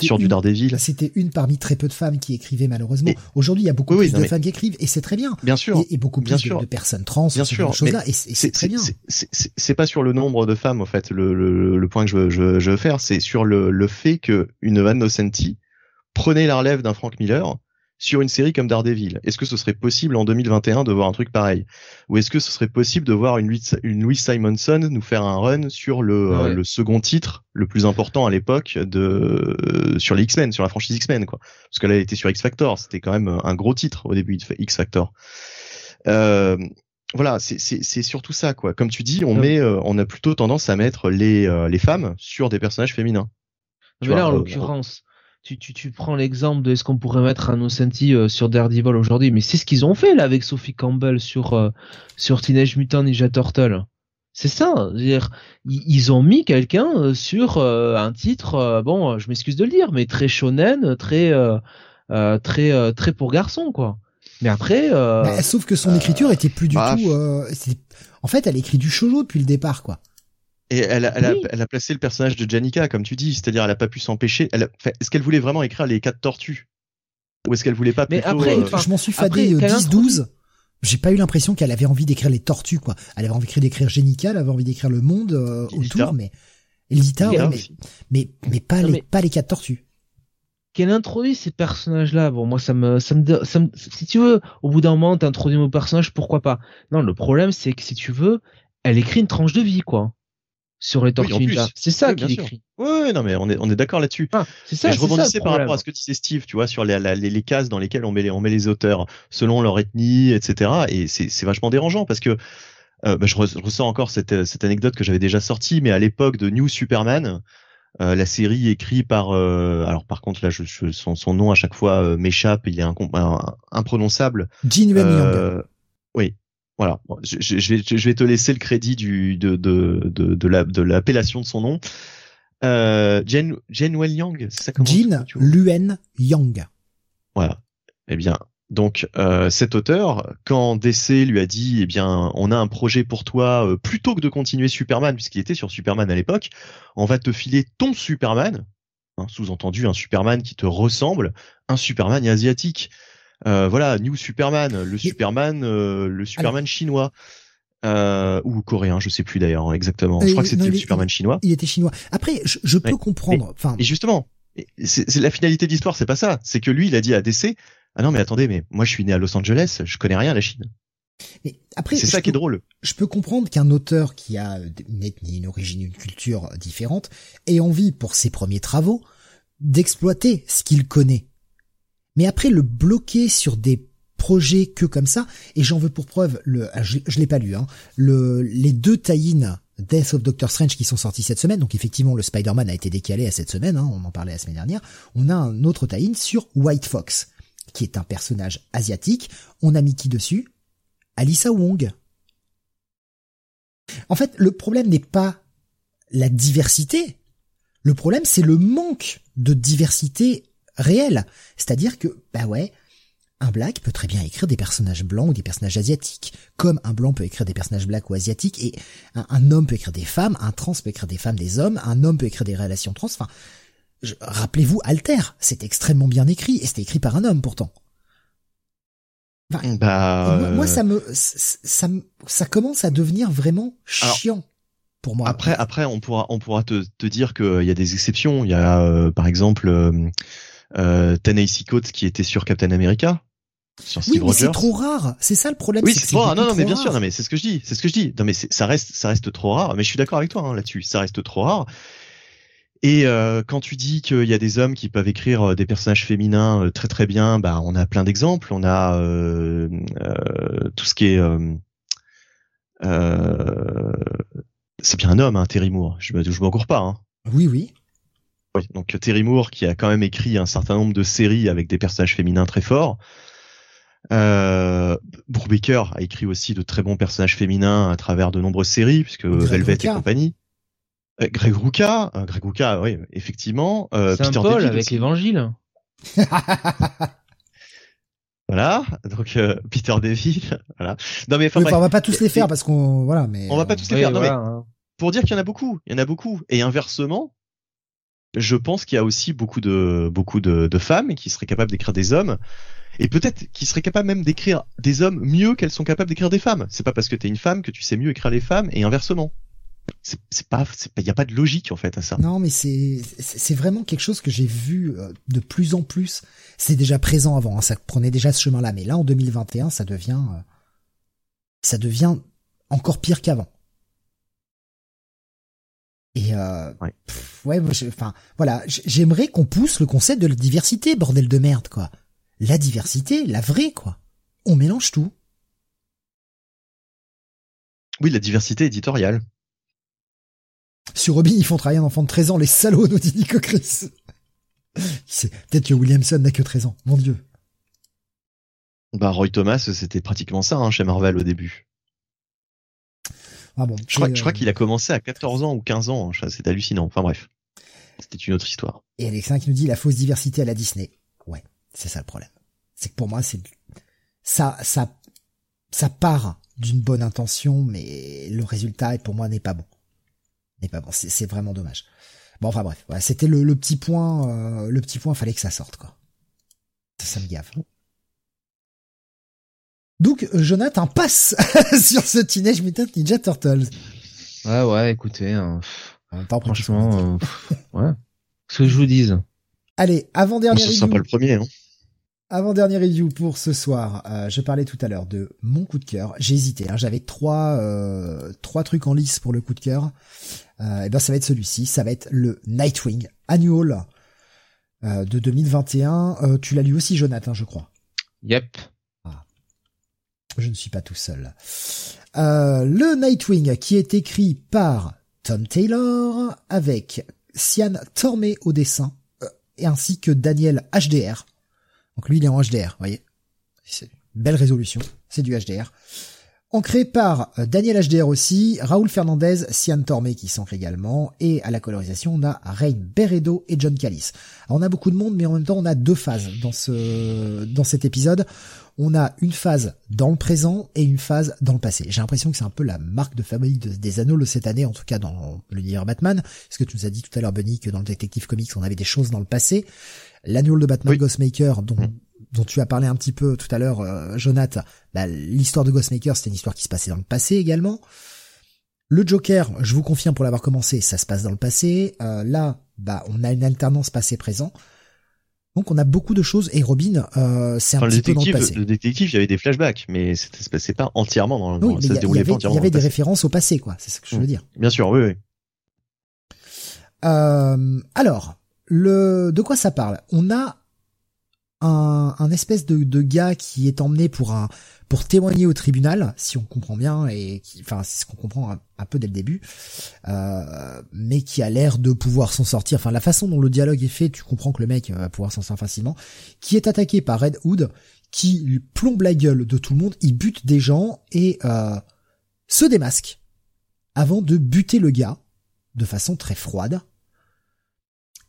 sur du Daredevil? C'était une parmi très peu de femmes qui écrivaient malheureusement. Aujourd'hui, il y a beaucoup plus de femmes qui écrivent et c'est très bien. Bien sûr. Et, beaucoup plus de, personnes trans. Bien sûr. Et c'est très bien. C'est pas sur le nombre de femmes en fait le, le, le point que je veux, je, je veux faire, c'est sur le, le fait que une Nocenti prenait la relève d'un Frank Miller sur une série comme Daredevil Est-ce que ce serait possible en 2021 de voir un truc pareil? Ou est-ce que ce serait possible de voir une, une Louise Simonson nous faire un run sur le, euh, le second titre le plus important à l'époque de euh, sur les X-Men, sur la franchise X-Men quoi? Parce qu'elle a été sur X Factor, c'était quand même un gros titre au début de X Factor. Euh, voilà, c'est surtout ça quoi. Comme tu dis, on met, on a plutôt tendance à mettre les les femmes sur des personnages féminins. Mais là, en l'occurrence, tu, tu, tu prends l'exemple de est-ce qu'on pourrait mettre un Nocenti euh, sur Daredevil aujourd'hui, mais c'est ce qu'ils ont fait là avec Sophie Campbell sur euh, sur Teenage Mutant Ninja Turtle. C'est ça, dire ils ont mis quelqu'un euh, sur un titre, bon, je m'excuse de le dire, mais très shonen, très très très pour garçon quoi. Mais après, bah, sauf que son écriture était plus du bah, tout. en fait, elle écrit du shoujo depuis le départ quoi. Et elle, elle, a, elle, a, placé le personnage de Janika, comme tu dis, c'est-à-dire elle a pas pu s'empêcher. Est-ce qu'elle voulait vraiment écrire les quatre tortues? Ou est-ce qu'elle voulait pas plutôt, après, euh, je m'en suis fadé 10-12. Euh, J'ai pas eu l'impression qu'elle avait envie d'écrire les tortues, quoi. Elle avait envie d'écrire Janika, elle avait envie d'écrire le monde euh, autour, mais Lita, ouais, mais, mais, mais pas les pas les quatre tortues. Qu'elle introduit ces personnages-là, bon, moi ça me, ça me, ça me, si tu veux, au bout d'un moment, t'introduis mon personnage, pourquoi pas? Non, le problème c'est que si tu veux, elle écrit une tranche de vie, quoi sur les Tortues C'est ça qu'il écrit. Oui, non, mais on est, on est d'accord là-dessus. Ah, c'est ça. je rebondissais par rapport à ce que disait Steve, tu vois, sur les, les, les, cases dans lesquelles on met les, on met les auteurs selon leur ethnie, etc. Et c'est vachement dérangeant parce que euh, bah, je, ressens encore cette, cette anecdote que j'avais déjà sortie, mais à l'époque de New Superman, euh, la série écrite par, euh, alors par contre là, je, son, son, nom à chaque fois euh, m'échappe, il est un, imprononçable. Gene euh, Oui, voilà, je, je, vais, je vais te laisser le crédit du, de, de, de, de, la, de l'appellation de son nom. Euh, Jen, Jen Yang, c'est ça comment Jin Luen Yang. Voilà. Eh bien, donc euh, cet auteur, quand DC lui a dit, eh bien, on a un projet pour toi, euh, plutôt que de continuer Superman, puisqu'il était sur Superman à l'époque, on va te filer ton Superman, hein, sous-entendu un Superman qui te ressemble, un Superman asiatique. Euh, voilà, New Superman, le Superman, euh, le Superman chinois. Euh, ou coréen, je sais plus d'ailleurs exactement. Je crois que c'était le Superman chinois. Il était chinois. Après, je, peux comprendre. Enfin, et justement, c'est la finalité de l'histoire, c'est pas ça. C'est que lui, il a dit à DC, ah non mais attendez, mais moi je suis né à Los Angeles, je connais rien à la Chine. Mais après, c'est ça qui est drôle. Je peux comprendre qu'un auteur qui a une ethnie, une origine, une culture différente ait envie pour ses premiers travaux d'exploiter ce qu'il connaît. Mais après, le bloquer sur des projets que comme ça, et j'en veux pour preuve, le, ah, je, l'ai pas lu, hein, le, les deux tie Death of Doctor Strange qui sont sortis cette semaine, donc effectivement le Spider-Man a été décalé à cette semaine, hein, on en parlait la semaine dernière, on a un autre tie sur White Fox, qui est un personnage asiatique, on a mis qui dessus Alissa Wong. En fait, le problème n'est pas la diversité, le problème c'est le manque de diversité réel. C'est-à-dire que, bah ouais, un black peut très bien écrire des personnages blancs ou des personnages asiatiques, comme un blanc peut écrire des personnages blacks ou asiatiques, et un, homme peut écrire des femmes, un trans peut écrire des femmes, des hommes, un homme peut écrire des relations trans. Enfin, rappelez-vous Alter, c'est extrêmement bien écrit, et c'était écrit par un homme pourtant. bah, moi, ça me, ça, ça commence à devenir vraiment chiant. pour moi. Après, après, on pourra, on pourra te, te dire qu'il y a des exceptions. Il y a, euh, par exemple, euh, euh, Coates qui était sur Captain America. Sur Steve oui, mais c'est trop rare. C'est ça le problème. Oui, c'est trop rare. Non, non, mais bien sûr. Non, mais c'est ce que je dis. C'est ce que je dis. Non, mais ça reste, ça reste trop rare. Mais je suis d'accord avec toi hein, là-dessus. Ça reste trop rare. Et euh, quand tu dis qu'il y a des hommes qui peuvent écrire euh, des personnages féminins euh, très très bien, bah on a plein d'exemples. On a euh, tout ce qui est c'est bien un homme, hein, Terry Moore. Je me, je m'encours pas. Hein. Oui, oui. Oui, donc Terry Moore qui a quand même écrit un certain nombre de séries avec des personnages féminins très forts. Euh, Brubaker a écrit aussi de très bons personnages féminins à travers de nombreuses séries, puisque Velvet et compagnie. Euh, Greg Ruka, euh, Greg Ruka, oui, effectivement. Euh, Peter Paul avec l'Évangile. voilà, donc euh, Peter Deville, voilà. Non mais enfin, on va pas tous les faire parce qu'on voilà, mais on va pas tous les faire. Non, mais, hein. pour dire qu'il y en a beaucoup, il y en a beaucoup. Et inversement, je pense qu'il y a aussi beaucoup de beaucoup de, de femmes qui seraient capables d'écrire des hommes et peut-être qui seraient capables même d'écrire des hommes mieux qu'elles sont capables d'écrire des femmes. C'est pas parce que t'es une femme que tu sais mieux écrire les femmes et inversement. C'est pas, il y a pas de logique en fait à ça. Non, mais c'est c'est vraiment quelque chose que j'ai vu euh, de plus en plus. C'est déjà présent avant, hein, ça prenait déjà ce chemin-là, mais là en 2021, ça devient euh, ça devient encore pire qu'avant. Et euh, ouais, ouais enfin voilà, j'aimerais qu'on pousse le concept de la diversité, bordel de merde quoi. La diversité, la vraie quoi. On mélange tout. Oui, la diversité éditoriale. Sur Robin, ils font travailler un enfant de 13 ans, les salauds, nous dit Nico Chris. Peut-être que Williamson n'a que 13 ans, mon dieu. Bah, Roy Thomas, c'était pratiquement ça hein, chez Marvel au début. Ah bon, je crois, crois qu'il a commencé à 14 ans ou 15 ans, hein, c'est hallucinant. Enfin bref, c'était une autre histoire. Et Alexin qui nous dit la fausse diversité à la Disney. Ouais, c'est ça le problème. C'est que pour moi, c'est ça, ça, ça part d'une bonne intention, mais le résultat, pour moi, n'est pas bon. N'est pas bon. C'est vraiment dommage. Bon, enfin bref, c'était le, le, petit point. Euh, le petit point, fallait que ça sorte, quoi. Ça, ça me gave. Donc, Jonathan passe sur ce Teenage Mutant Ninja Turtles. Ouais, ouais, écoutez, hein, franchement, euh, ouais. Ce que je vous dise. Allez, avant dernière review. pas le premier. Hein. Avant dernière review pour ce soir. Euh, je parlais tout à l'heure de mon coup de cœur. J'ai hésité. Hein, J'avais trois euh, trois trucs en lice pour le coup de cœur. Euh, et ben ça va être celui-ci. Ça va être le Nightwing Annual de 2021. Euh, tu l'as lu aussi, Jonathan, je crois. Yep. Je ne suis pas tout seul. Euh, le Nightwing qui est écrit par Tom Taylor avec Sian Tormé au dessin euh, et ainsi que Daniel HDR. Donc lui il est en HDR, voyez. C'est belle résolution, c'est du HDR. Ancré par euh, Daniel HDR aussi, Raoul Fernandez, Sian Tormé qui s'ancre également, et à la colorisation on a Rain Beredo et John Callis. Alors on a beaucoup de monde, mais en même temps on a deux phases dans ce dans cet épisode on a une phase dans le présent et une phase dans le passé. J'ai l'impression que c'est un peu la marque de fabrique des anneaux de cette année, en tout cas dans l'univers Batman. Parce que tu nous as dit tout à l'heure, Bunny, que dans le Detective Comics, on avait des choses dans le passé. L'annual de Batman Ghostmaker, dont, mmh. dont tu as parlé un petit peu tout à l'heure, euh, Jonathan, bah, l'histoire de Ghostmaker, c'était une histoire qui se passait dans le passé également. Le Joker, je vous confirme pour l'avoir commencé, ça se passe dans le passé. Euh, là, bah, on a une alternance passé-présent. Donc on a beaucoup de choses et Robin, euh, c'est un petit peu dans le passé. Le détective, il y avait des flashbacks, mais ça se passait pas entièrement dans, le ça se déroulait pas entièrement. Il y avait des références au passé, quoi. C'est ce que je veux mmh. dire. Bien sûr, oui, oui. Euh, alors, le de quoi ça parle? On a un, un espèce de, de gars qui est emmené pour un pour témoigner au tribunal, si on comprend bien, et qui, enfin c'est ce qu'on comprend un, peu dès le début, euh, mais qui a l'air de pouvoir s'en sortir. Enfin la façon dont le dialogue est fait, tu comprends que le mec va pouvoir s'en sortir facilement. Qui est attaqué par Red Hood, qui lui plombe la gueule de tout le monde, il bute des gens et euh, se démasque avant de buter le gars de façon très froide.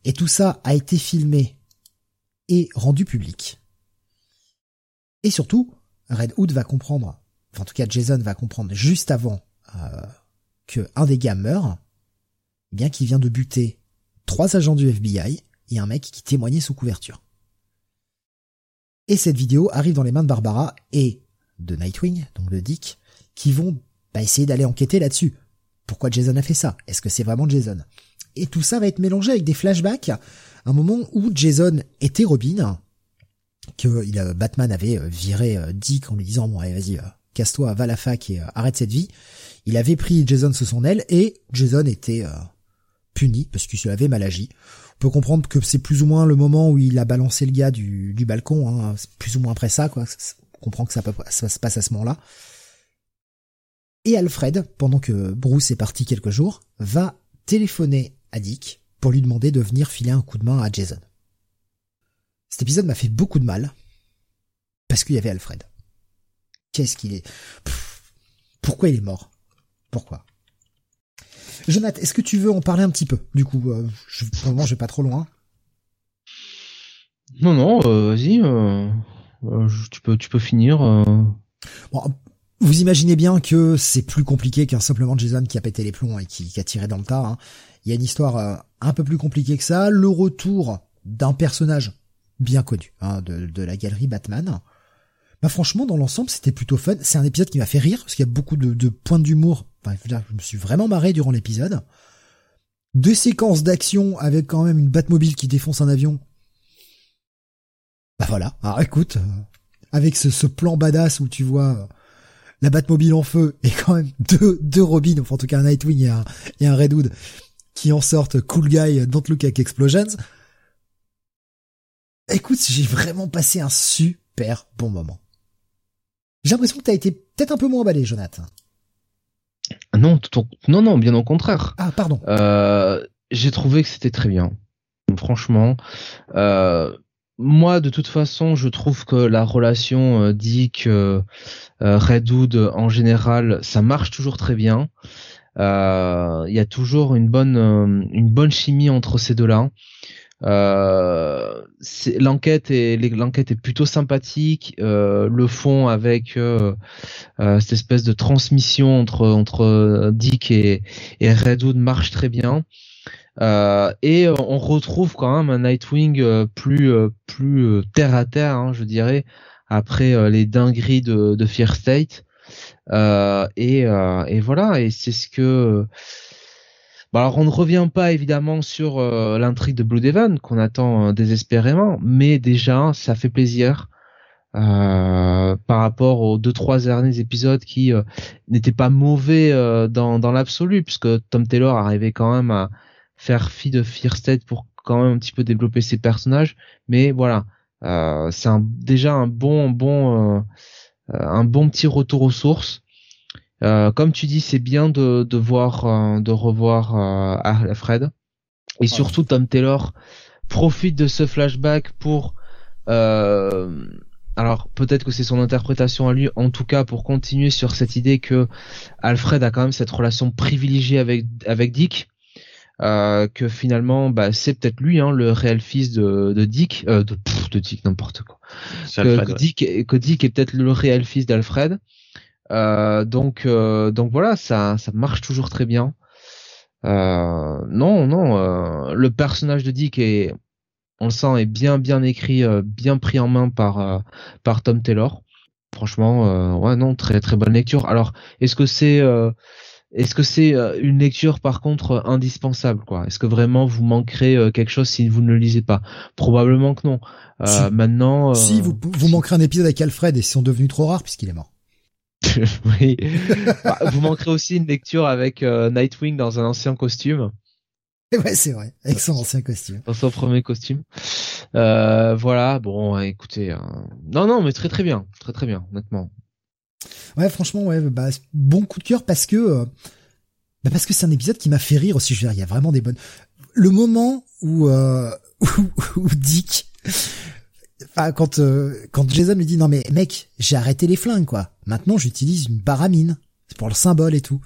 Et tout ça a été filmé et rendu public. Et surtout, Red Hood va comprendre, enfin en tout cas Jason va comprendre juste avant euh, que un des gars meurt, eh bien qu'il vient de buter trois agents du FBI et un mec qui témoignait sous couverture. Et cette vidéo arrive dans les mains de Barbara et de Nightwing, donc de Dick, qui vont bah, essayer d'aller enquêter là-dessus. Pourquoi Jason a fait ça? Est-ce que c'est vraiment Jason? Et tout ça va être mélangé avec des flashbacks, un moment où Jason était Robin, que Batman avait euh, viré euh, Dick en lui disant bon allez vas-y euh, casse-toi va à la fac et arrête cette vie. Il avait pris Jason sous son aile et Jason était puni parce qu'il se l'avait mal agi. On peut comprendre que c'est plus ou moins le moment où il a balancé le gars du, balcon, hein, plus ou moins après ça, quoi. On comprend que ça, ça se passe à ce moment-là. Et Alfred, pendant que Bruce est parti quelques jours, va téléphoner à Dick pour lui demander de venir filer un coup de main à Jason. Cet épisode m'a fait beaucoup de mal parce qu'il y avait Alfred. Qu'est-ce qu'il est, Pourquoi il est mort? Pourquoi? Jonathan, est-ce que tu veux en parler un petit peu? Du coup, euh, je, pour le moment, je vais pas trop loin. Non, non, euh, vas-y. Euh, tu peux, tu peux finir. Bon, vous imaginez bien que c'est plus compliqué qu'un simplement Jason qui a pété les plombs et qui, a tiré dans le tas. Hein. Il y a une histoire euh, un peu plus compliquée que ça. Le retour d'un personnage bien connu hein, de, la galerie Batman. Bah franchement, dans l'ensemble, c'était plutôt fun. C'est un épisode qui m'a fait rire parce qu'il y a beaucoup de, points d'humour. Enfin, je me suis vraiment marré durant l'épisode. Deux séquences d'action avec quand même une Batmobile qui défonce un avion. Bah voilà. Alors écoute, euh, avec ce, plan badass où tu vois euh, la Batmobile en feu et quand même deux, deux Robins, enfin en tout cas un Nightwing et un, et un Redwood qui en sortent Cool Guy, Don't Look at Explosions. Écoute, j'ai vraiment passé un super bon moment. J'ai l'impression que t'as été peut-être un peu moins emballé, Jonathan. Non, non, non, bien au contraire. Ah, pardon. Euh, j'ai trouvé que c'était très bien. Franchement, euh, moi, de toute façon, je trouve que la relation euh, Dick euh, Redwood en général, ça marche toujours très bien. Il y a toujours une bonne, une bonne chimie entre ces deux-là. Euh, l'enquête est plutôt sympathique. Euh, le fond avec euh, cette espèce de transmission entre Dick et, Redwood marche très bien. et on retrouve quand même un Nightwing plus plus terre à terre, hein, je dirais, après les dingueries de, de Fear State. et, et voilà, et c'est ce que alors on ne revient pas évidemment sur euh, l'intrigue de Blue Devon qu'on attend euh, désespérément, mais déjà ça fait plaisir euh, par rapport aux deux trois derniers épisodes qui n'étaient pas mauvais dans, l'absolu, puisque Tom Taylor arrivait quand même à faire fi de Fearsted pour quand même un petit peu développer ses personnages, mais voilà, c'est déjà un bon bon un bon petit retour aux sources. Euh, comme tu dis, c'est bien de, de voir, euh, de revoir euh, Alfred. Et surtout, Tom Taylor profite de ce flashback pour. Euh, alors peut-être que c'est son interprétation à lui, en tout cas pour continuer sur cette idée que Alfred a quand même cette relation privilégiée avec avec Dick, euh, que finalement bah, c'est peut-être lui hein, le réel fils de, de Dick, euh, de, de Dick n'importe quoi. Que, Dick, que Dick est peut-être le réel fils d'Alfred. Euh, donc euh, donc voilà, ça ça marche toujours très bien. Euh, non non, le personnage de Dick est, on le sent, est bien bien écrit, bien pris en main par par Tom Taylor. Franchement, ouais non, très très bonne lecture. Alors est-ce que c'est est-ce que c'est une lecture par contre indispensable quoi? Est-ce que vraiment vous manquerez quelque chose si vous ne le lisez pas? Probablement que non. Maintenant, si vous vous manquerez un épisode avec Alfred et si sont devenus trop rares puisqu'il est mort. oui. Bah, vous manquerez aussi une lecture avec euh, Nightwing dans un ancien costume. Ouais, c'est vrai, avec son ancien costume. Dans son premier costume. Euh, voilà, bon, écoutez, euh, non, non, mais très très bien, très très bien, honnêtement. Ouais, franchement, ouais, bah, bon coup de cœur parce que, bah, parce que c'est un épisode qui m'a fait rire aussi. Je veux dire, il y a vraiment des bonnes. Le moment où, où, où Dick Enfin, quand euh, quand Jason lui dit non mais mec, j'ai arrêté les flingues quoi. Maintenant j'utilise une baramine. C'est pour le symbole et tout.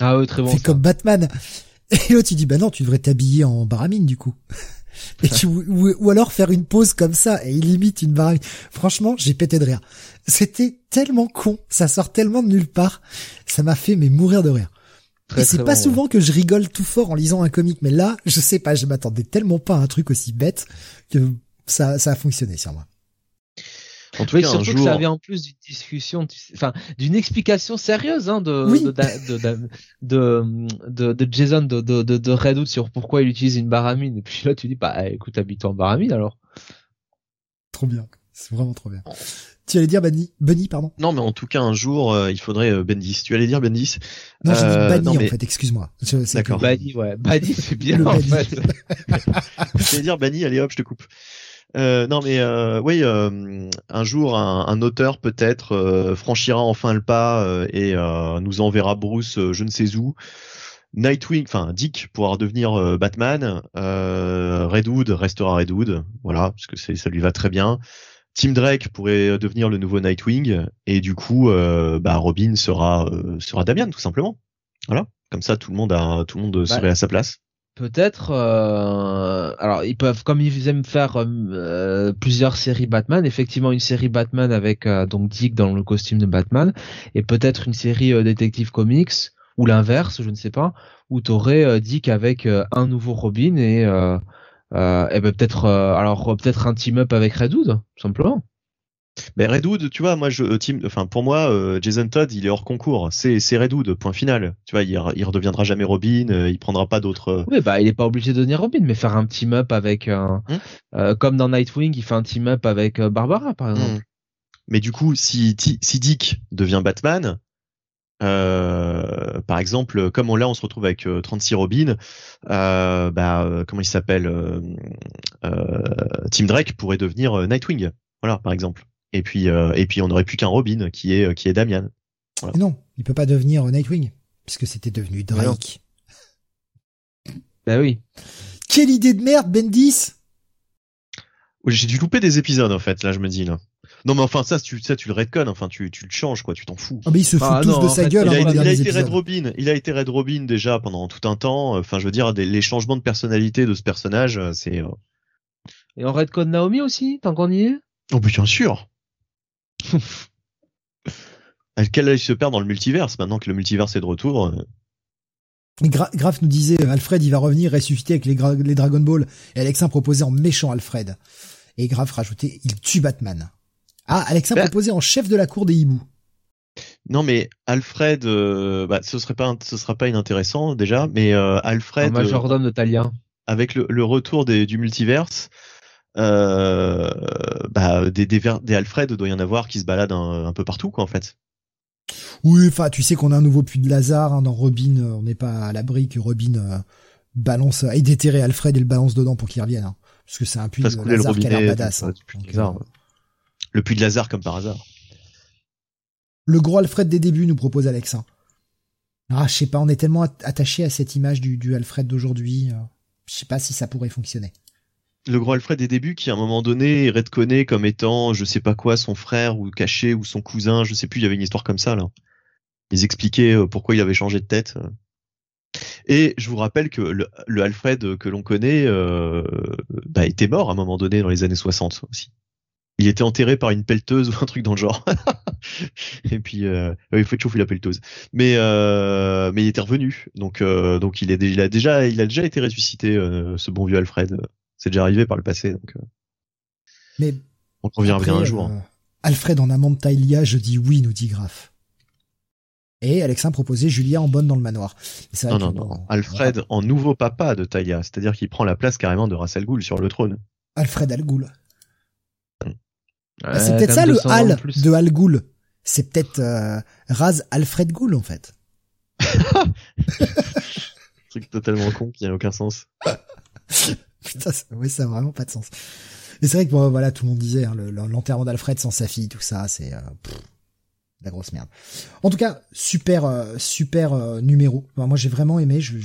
Ah oui, très bon. C'est comme Batman. Et l'autre il dit bah non, tu devrais t'habiller en baramine du coup. Et tu, ou, alors faire une pause comme ça et il imite une baramine. Franchement, j'ai pété de rire. C'était tellement con, ça sort tellement de nulle part. Ça m'a fait mais mourir de rire. et c'est pas souvent que je rigole tout fort en lisant un comic, mais là, je sais pas, je m'attendais tellement pas à un truc aussi bête que ça, ça a fonctionné sur moi. En tout cas, surtout que ça avait en plus d'une discussion, enfin d'une explication sérieuse hein, de, de, de, de, Jason de, de, de, Redwood sur pourquoi il utilise une baramine. Et puis là, tu dis, bah écoute, habite-toi en baramine alors. Trop bien, c'est vraiment trop bien. Tu allais dire Bunny, Bunny, pardon? Non, mais en tout cas, un jour, euh, il faudrait euh, Bendis. Tu allais dire Bendis? Non, j'ai dit euh, Bunny en fait. Excuse-moi. D'accord. Bunny, ouais. Bunny, c'est bien en fait. J'allais dire Bunny. Allez hop, je te coupe. Euh, non mais euh, oui, euh, un jour un, auteur peut-être franchira enfin le pas et nous enverra Bruce je ne sais où. Nightwing, enfin Dick pourra devenir Batman. Redwood restera Redwood, voilà parce que c'est ça lui va très bien. Tim Drake pourrait devenir le nouveau Nightwing et du coup bah Robin sera sera Damian tout simplement. Voilà, comme ça tout le monde a tout le monde serait à sa place peut-être. Euh, alors ils peuvent, comme ils aiment faire euh, plusieurs séries Batman, effectivement une série Batman avec donc Dick dans le costume de Batman, et peut-être une série Detective Comics ou l'inverse, je ne sais pas, où t'aurais Dick avec un nouveau Robin et, et ben peut-être alors peut-être un team up avec Red Hood, simplement. Mais Redwood, tu vois, moi, je, team, enfin, pour moi, euh, Jason Todd, il est hors concours. C'est, c'est Redwood, point final. Tu vois, il, il redeviendra jamais Robin, euh, il prendra pas d'autres. Euh, oui, bah, il est pas obligé de devenir Robin, mais faire un team up avec, un, hmm comme dans Nightwing, il fait un team up avec Barbara, par exemple. Hmm. Mais du coup, si, si Dick devient Batman, par exemple, comme on là, on se retrouve avec 36 Robin, bah, comment il s'appelle, Tim Drake pourrait devenir Nightwing. Voilà, par exemple. Et puis, euh, et puis on n'aurait plus qu'un Robin qui est, qui est Damian. Non, il peut pas devenir Nightwing, puisque c'était devenu Drake. Bah oui. Quelle idée de merde, Bendis J'ai dû louper des épisodes en fait, là je me dis là. Non mais enfin ça tu ça tu le redcon, enfin tu tu le changes quoi, tu t'en fous. Ah mais il se fout ah, tous de sa gueule. Il a, il a été Red Robin, il a été Red Robin déjà pendant tout un temps. Enfin je veux dire les changements de personnalité de ce personnage, euh, c'est. Euh, Et on redcon Naomi aussi, tant qu'on y est. Oh bien sûr. Quel se perd dans le multiverse maintenant que le multiverse est de retour euh. Graf nous disait Alfred il va revenir ressusciter avec les, les Dragon Ball et Alexin proposait en méchant Alfred et Graf rajoutait il tue Batman. Ah Alexin proposait en chef de la cour des hiboux. Non mais Alfred, euh, bah, ce serait pas, ce sera pas inintéressant déjà, mais euh, Alfred, un majordome de Talia. Avec le, le retour des, du multiverse, euh, bah, des, des, des, Alfred doit y en avoir qui se baladent un, peu partout, quoi, en fait. Oui, enfin, tu sais qu'on a un nouveau puits de Lazare hein, dans Robin. Euh, on n'est pas à l'abri que Robin euh, balance et déterrer Alfred et le balance dedans pour qu'il revienne. Hein, parce que c'est un puits de Lazare qui a l'air badass. Hein. le puits de Lazare comme par hasard. Le gros Alfred des débuts nous propose Alex. Ah, je sais pas, on est tellement attaché à cette image du, du Alfred d'aujourd'hui. Je sais pas si ça pourrait fonctionner le gros Alfred des débuts qui à un moment donné est redconné comme étant je sais pas quoi son frère ou caché ou son cousin, je sais plus, il y avait une histoire comme ça là. Ils expliquaient euh, pourquoi il avait changé de tête. Et je vous rappelle que le, Alfred que l'on connaît euh, bah, était mort à un moment donné dans les années 60 aussi. Il était enterré par une pelleteuse ou un truc dans le genre. et puis euh, il faut chauffer la pelleteuse. Mais euh, mais il était revenu. Donc donc il, est, il a déjà il a déjà été ressuscité ce bon vieux Alfred. C'est déjà arrivé par le passé, donc. Euh, Mais on revient bien un jour. Euh, Alfred en amant de Taïlia, je dis oui, nous dit Graf. Et Alexin proposait Julia en bonne dans le manoir. Non, non, non. Alfred en nouveau papa de Taïlia, c'est-à-dire qu'il prend la place carrément de Ras Al sur le trône. Alfred Al bah, c'est peut-être ça le Al de Al C'est peut-être euh, Raz Alfred Ghoul en fait. truc totalement con qui n'a aucun sens. Putain, ça, oui, ça a vraiment pas de sens. Et c'est vrai que bon, voilà, tout le monde disait hein, l'enterrement d'Alfred sans sa fille, tout ça, c'est euh, la grosse merde. En tout cas, super, euh, super euh, numéro. moi, j'ai vraiment aimé. Je,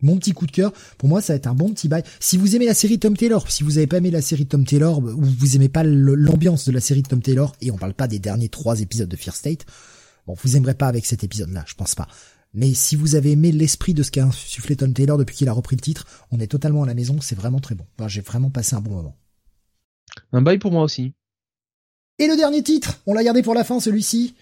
mon petit coup de cœur, pour moi, ça va être un bon petit bail. Si vous aimez la série Tom Taylor, si vous avez pas aimé la série Tom Taylor, ou vous aimez pas l'ambiance de la série Tom Taylor, et on parle pas des derniers trois épisodes de Fear State, bon, vous aimerez pas avec cet épisode-là, je pense pas. Mais si vous avez aimé l'esprit de ce qu'a insufflé Tom Taylor depuis qu'il a repris le titre, on est totalement à la maison, c'est vraiment très bon. J'ai vraiment passé un bon moment. Un bail pour moi aussi. Et le dernier titre, on l'a gardé pour la fin celui-ci.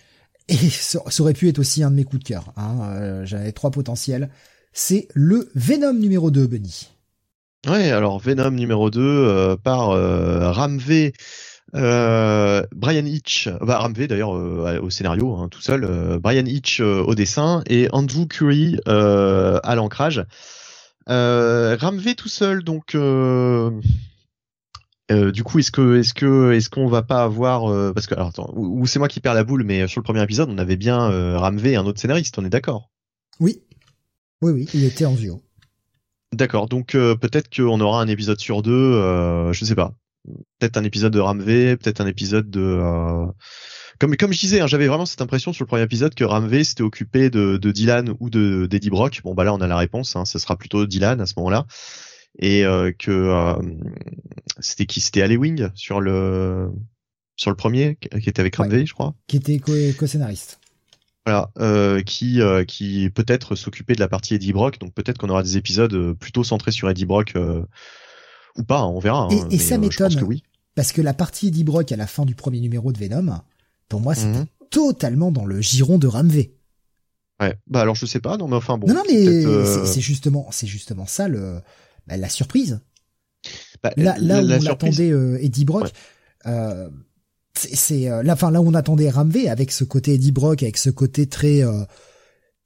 Et ça, aurait pu être aussi un de mes coups de cœur. Hein. Euh, j'avais trois potentiels. C'est le Venom numéro 2, Benny. Ouais, alors Venom numéro 2 euh, par euh, Ramvé euh, Brian Hitch, bah, Ramvé d'ailleurs euh, au scénario hein, tout seul, euh, Brian Hitch au dessin et Andrew Curry à l'ancrage. Ramvé tout seul, donc du coup est-ce que est-ce que est-ce qu'on va pas avoir parce que alors attends, ou, c'est moi qui perds la boule, mais sur le premier épisode on avait bien Ramvé et un autre scénariste, on est d'accord? Oui, oui oui, il était en duo. D'accord, donc peut-être qu'on aura un épisode sur deux, je sais pas peut-être un épisode de Ramvé, peut-être un épisode de euh, comme comme je disais, hein, j'avais vraiment cette impression sur le premier épisode que Ramvé s'était occupé de, de Dylan ou de d'Eddie Brock. Bon bah là on a la réponse, hein, ce sera plutôt Dylan à ce moment-là et euh, que euh, c'était qui? C'était Wing sur le sur le premier qui était avec Ramvé, je crois. Qui était co-scénariste. Voilà, euh, qui euh, qui peut-être s'occuper de la partie Eddie Brock, donc peut-être qu'on aura des épisodes plutôt centrés sur Eddie Brock ou pas, on verra. Et, hein, et ça mais, m'étonne, oui. parce que la partie Eddie Brock à la fin du premier numéro de Venom, pour moi, c'était Mhm. totalement dans le giron de Ramvé. Ouais, bah alors je sais pas, non mais enfin bon. non, non, mais euh, c'est justement, c'est justement ça le, bah, la surprise. bah, Là, là la- où la on attendait euh, Eddie Brock, Ouais. euh, c'est- euh, là, enfin là où on attendait Ramvé avec ce côté Eddie Brock, avec ce côté très euh,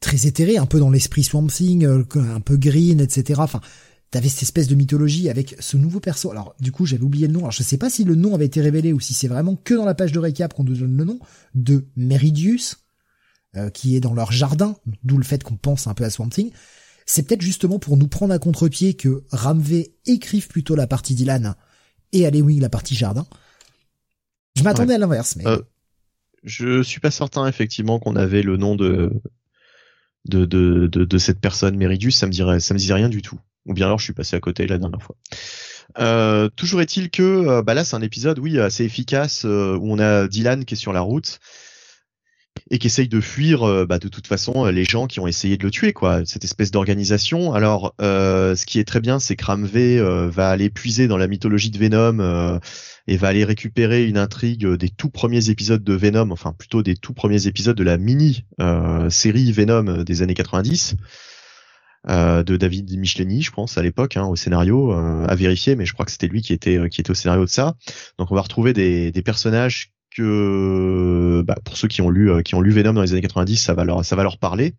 très éthéré, un peu dans l'esprit Swamp Thing, euh, un peu green, etc. Enfin, t'avais cette espèce de mythologie avec ce nouveau perso. Alors du coup, j'avais oublié le nom. Alors je sais pas si le nom avait été révélé ou si c'est vraiment que dans la page de récap qu'on nous donne le nom de Meridius, euh, qui est dans leur jardin, d'où le fait qu'on pense un peu à Swamp Thing. C'est peut-être justement pour nous prendre à contre-pied que Ramvé écrive plutôt la partie Dylan et Wing la partie jardin. Je m'attendais à l'inverse, mais Euh, Je suis pas certain effectivement qu'on avait le nom de de, de, de, de cette personne Meridius, ça me dirait ça me disait rien du tout. Ou bien alors je suis passé à côté la dernière fois. Euh, toujours est-il que euh, bah là c'est un épisode oui assez efficace euh, où on a Dylan qui est sur la route et qui essaye de fuir bah, de toute façon les gens qui ont essayé de le tuer quoi. Cette espèce d'organisation. Alors ce qui est très bien c'est que Ramvé va aller puiser dans la mythologie de Venom et va aller récupérer une intrigue des tout premiers épisodes de Venom enfin plutôt des tout premiers épisodes de la mini série Venom des années 90 euh, de David Michelini, je pense à l'époque, hein, au scénario, euh, à vérifier, mais je crois que c'était lui qui était euh, qui était au scénario de ça. Donc on va retrouver des, des personnages que, bah, pour ceux qui ont lu euh, qui ont lu Venom dans les années 90, ça va leur ça va leur parler.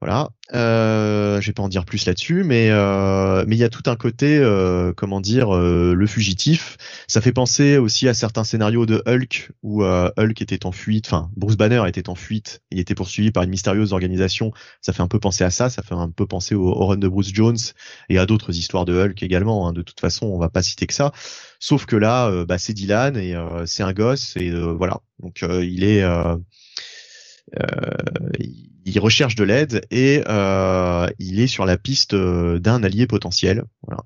Voilà. Euh, je vais pas en dire plus là-dessus, mais euh, mais il y a tout un côté, euh, comment dire, euh, le fugitif. Ça fait penser aussi à certains scénarios de Hulk où euh, Hulk était en fuite, enfin Bruce Banner était en fuite, il était poursuivi par une mystérieuse organisation. Ça fait un peu penser à ça, ça fait un peu penser au, au run de Bruce Jones et à d'autres histoires de Hulk également. hein. De toute façon, on va pas citer que ça. Sauf que là, euh, bah, c'est Dylan et euh, c'est un gosse et voilà. Donc il est il recherche de l'aide et euh, il est sur la piste euh, d'un allié potentiel. Voilà.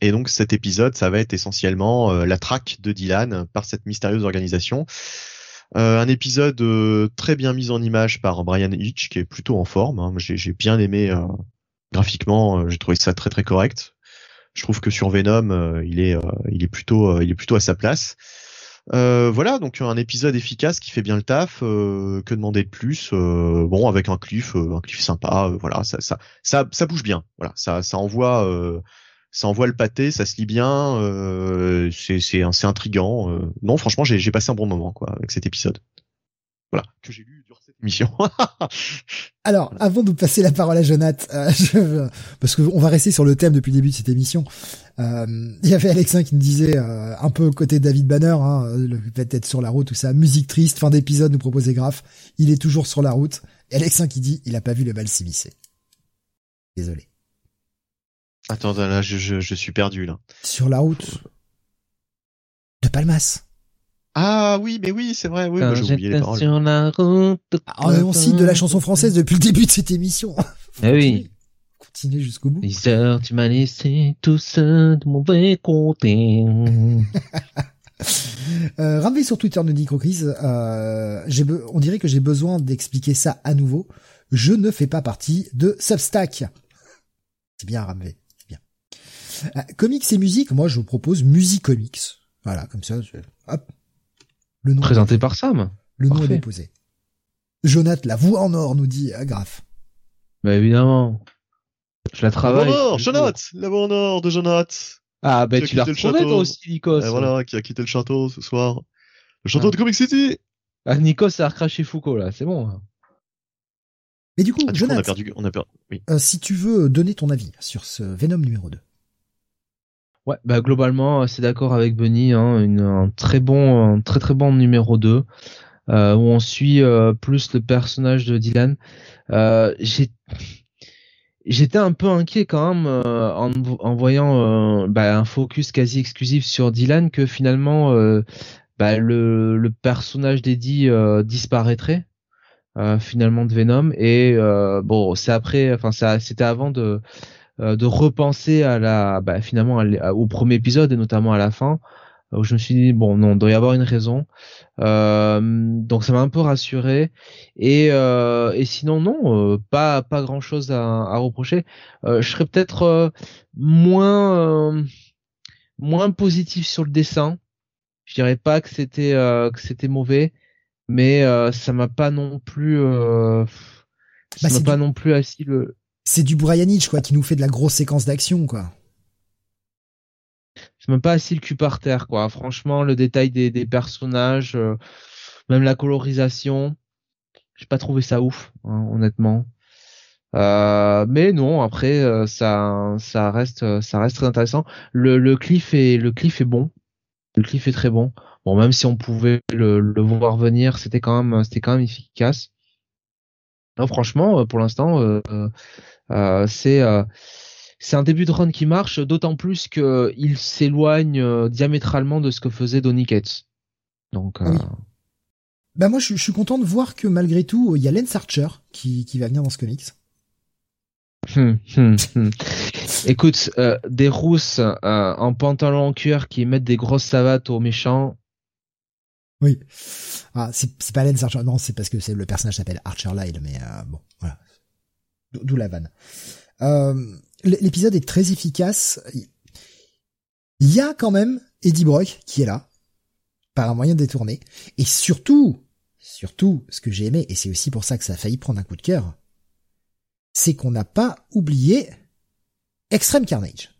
Et donc cet épisode, ça va être essentiellement euh, la traque de Dylan par cette mystérieuse organisation. Euh, un épisode euh, très bien mis en image par Brian Hitch, qui est plutôt en forme. hein. J'ai bien aimé euh, graphiquement, euh, j'ai trouvé ça très très correct. Je trouve que sur Venom, euh, il est euh, il est plutôt euh, il est plutôt à sa place. Euh, voilà, donc un épisode efficace qui fait bien le taf. euh, que demander de plus euh, Bon, avec un cliff, euh, un cliff sympa. voilà, ça, ça, ça, ça bouge bien. Voilà, ça, ça envoie, ça envoie le pâté, ça se lit bien. C'est, c'est, intrigant. Non, franchement, j'ai, j'ai passé un bon moment quoi avec cet épisode. Voilà, que j'ai lu émission. Alors, avant de passer la parole à Jonath, euh, je- parce qu'on va rester sur le thème depuis le début de cette émission, euh, il y avait Alexin qui nous disait, euh, un peu côté David Banner, hein, le fait d'être sur la route, tout ça, musique triste, fin d'épisode, nous proposait Graf, il est toujours sur la route, et Alexin qui dit, il a pas vu le bal s'immiscer. Désolé. Attends, là, je, je, je suis perdu là. Sur la route de Palmas. Ah oui, mais oui, c'est vrai. Oui, bah, j'ai oublié les paroles. sur la route. Ah, on cite de la chanson française depuis le début de cette émission. Eh oui. Continuer jusqu'au bout. 10 heures, tu m'as laissé tout seul de mauvais côté. Euh, Ramvé sur Twitter nous dit Crocris, euh, on dirait que j'ai besoin d'expliquer ça à nouveau. Je ne fais pas partie de Substack. C'est bien Ramvé, c'est bien. Euh, comics et musique, moi je vous propose Musicomics. Voilà, comme ça, je- hop. Le nom, Présenté par Sam. le nom est déposé. Jonath, la voix en or, nous dit euh, Graf. Bah évidemment. Je la La travaille. voix en or, Jonath, la voix en or de Jonath. Ah bah tu l'as quitté le retrouvé château. toi aussi, Nikos. Et voilà, qui a quitté le château ce soir. Le château Ah. de Comic City. Ah, Nikos a recraché Foucault là, c'est bon. hein. Mais du coup, Ah, du coup, on a Jonath, perdu, on a perdu. Oui. euh, si tu veux donner ton avis sur ce Venom numéro 2. Ouais, bah globalement, c'est d'accord avec Benny, hein, une, un très bon, un très très bon numéro 2, euh, où on suit euh, plus le personnage de Dylan. Euh, J'étais un peu inquiet quand même euh, en, en voyant euh, bah, un focus quasi exclusif sur Dylan que finalement euh, bah, le, le personnage d'Eddie euh, disparaîtrait euh, finalement de Venom et euh, bon c'est après enfin c'était avant de euh, de repenser à la bah, finalement à au premier épisode et notamment à la fin où je me suis dit bon non, il doit y avoir une raison. donc ça m'a un peu rassuré. Et, et sinon non, pas pas grand chose à, à reprocher. je serais peut-être moins moins positif sur le dessin. Je dirais pas que c'était que c'était mauvais, mais ça m'a pas non plus ça bah, m'a pas non plus assis le c'est du Brianich quoi qui nous fait de la grosse séquence d'action quoi. C'est même pas assis le cul par terre quoi. Franchement, le détail des, personnages, euh, même la colorisation, j'ai pas trouvé ça ouf, hein, honnêtement. Euh, mais non, après euh, ça, ça reste, ça reste très intéressant. Le, le cliff est, le cliff est bon. Le cliff est très bon. Bon, même si on pouvait le, le voir venir, c'était quand même, c'était quand même efficace. Non, franchement, pour l'instant, euh, c'est c'est un début de run qui marche, d'autant plus qu'il s'éloigne euh, diamétralement de ce que faisait Donny Cates. Donc, euh... bah moi je, suis content de voir que malgré tout il y a Lance Archer qui, qui va venir dans ce comics. Hum, hum, hum. Écoute, euh, des rousses euh, en pantalon en cuir qui mettent des grosses savates aux méchants. Oui. Ah, c'est pas Lance Archer, non, c'est parce que c'est le personnage s'appelle Archer Lyle, mais bon, voilà. D'où la vanne. Euh, l'épisode est très efficace. Il y a quand même Eddie Brock qui est là, par un moyen détourné. Et surtout, surtout, ce que j'ai aimé, et c'est aussi pour ça que ça a failli prendre un coup de cœur, c'est qu'on n'a pas oublié Extreme Carnage.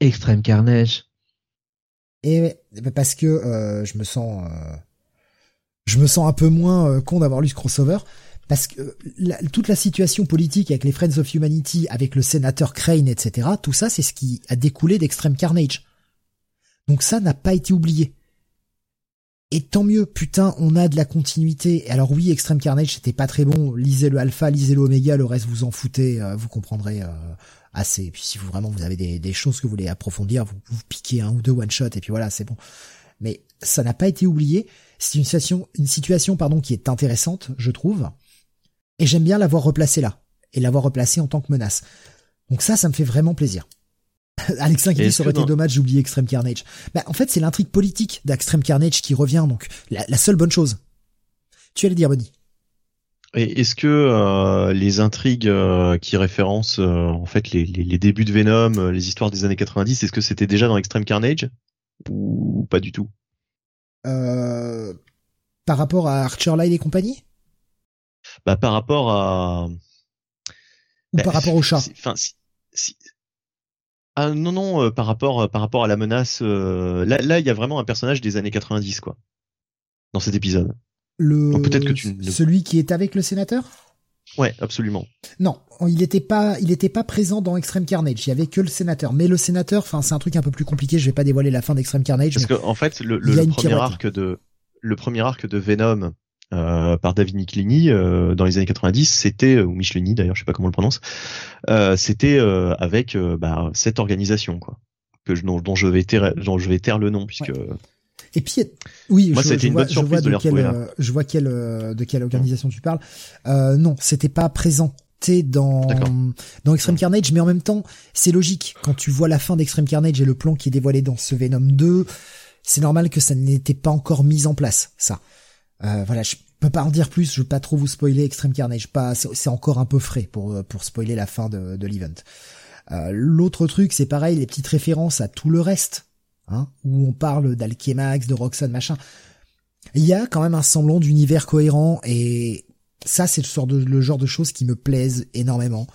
Extreme Carnage. Et parce que euh, je me sens, euh, je me sens un peu moins euh, con d'avoir lu ce crossover parce que toute la situation politique avec les Friends of Humanity, avec le sénateur Crane, etc., tout ça, c'est ce qui a découlé d'Extreme Carnage. Donc ça n'a pas été oublié. Et tant mieux, putain, on a de la continuité. Alors oui, Extreme Carnage, c'était pas très bon. Lisez le alpha, lisez le oméga, le reste vous en foutez, euh, vous comprendrez euh, assez. Et puis si vous vraiment vous avez des, choses que vous voulez approfondir, vous, vous piquez un ou deux one shot et puis voilà, c'est bon. Mais ça n'a pas été oublié. C'est une situation, une situation pardon qui est intéressante, je trouve. Et j'aime bien l'avoir replacé là. Et l'avoir replacé en tant que menace. Donc ça, ça me fait vraiment plaisir. Alexin qui dit ça aurait été dommage, oublié Extreme Carnage. Bah, en fait, c'est l'intrigue politique d'Extreme Carnage qui revient, donc la, seule bonne chose. Tu allais dire, Bonnie? Et est-ce que euh, les intrigues euh, qui référencent euh, en fait les, les, débuts de Venom, les histoires des années 90, est-ce que c'était déjà dans Extreme Carnage ou pas du tout? Par rapport à Archer Lyle et compagnie? Bah, par rapport à ou par bah, rapport au chat? Enfin, si, ah non non, par rapport par rapport à la menace. Là là, il y a vraiment un personnage des années 90 quoi. Dans cet épisode. Le peut-être que tu celui qui est avec le sénateur? Ouais, absolument. Non, il n'était pas, il était pas présent dans Extreme Carnage. Il y avait que le sénateur. Mais le sénateur, enfin, c'est un truc un peu plus compliqué. Je vais pas dévoiler la fin d'Extreme Carnage. Parce qu'en en fait, le, le premier arc de, le premier arc de Venom, euh, par David Michelini euh, dans les années 90, c'était ou Michelini d'ailleurs, je sais pas comment on le prononce, euh, c'était avec bah, cette organisation quoi, que je, dont, je vais taire, dont je vais taire le nom puisque. Et puis, oui, Moi, je, une bonne surprise de, quelle, je vois quelle, de quelle organisation tu parles. Euh, non, c'était pas présenté dans dans Extreme Carnage, mais en même temps, c'est logique quand tu vois la fin d'Extreme Carnage et le plan qui est dévoilé dans ce Venom 2, c'est normal que ça n'était pas encore mis en place, ça. Euh, voilà, je peux pas en dire plus, je veux pas trop vous spoiler Extreme Carnage, pas, c'est encore un peu frais pour euh, pour spoiler la fin de, de l'event. Euh, L'autre truc, c'est pareil, les petites références à tout le reste, hein, où on parle d'Alchemax, de Roxanne, machin. Il y a quand même un semblant d'univers cohérent et ça, c'est le, de, le genre de choses qui me plaisent énormément.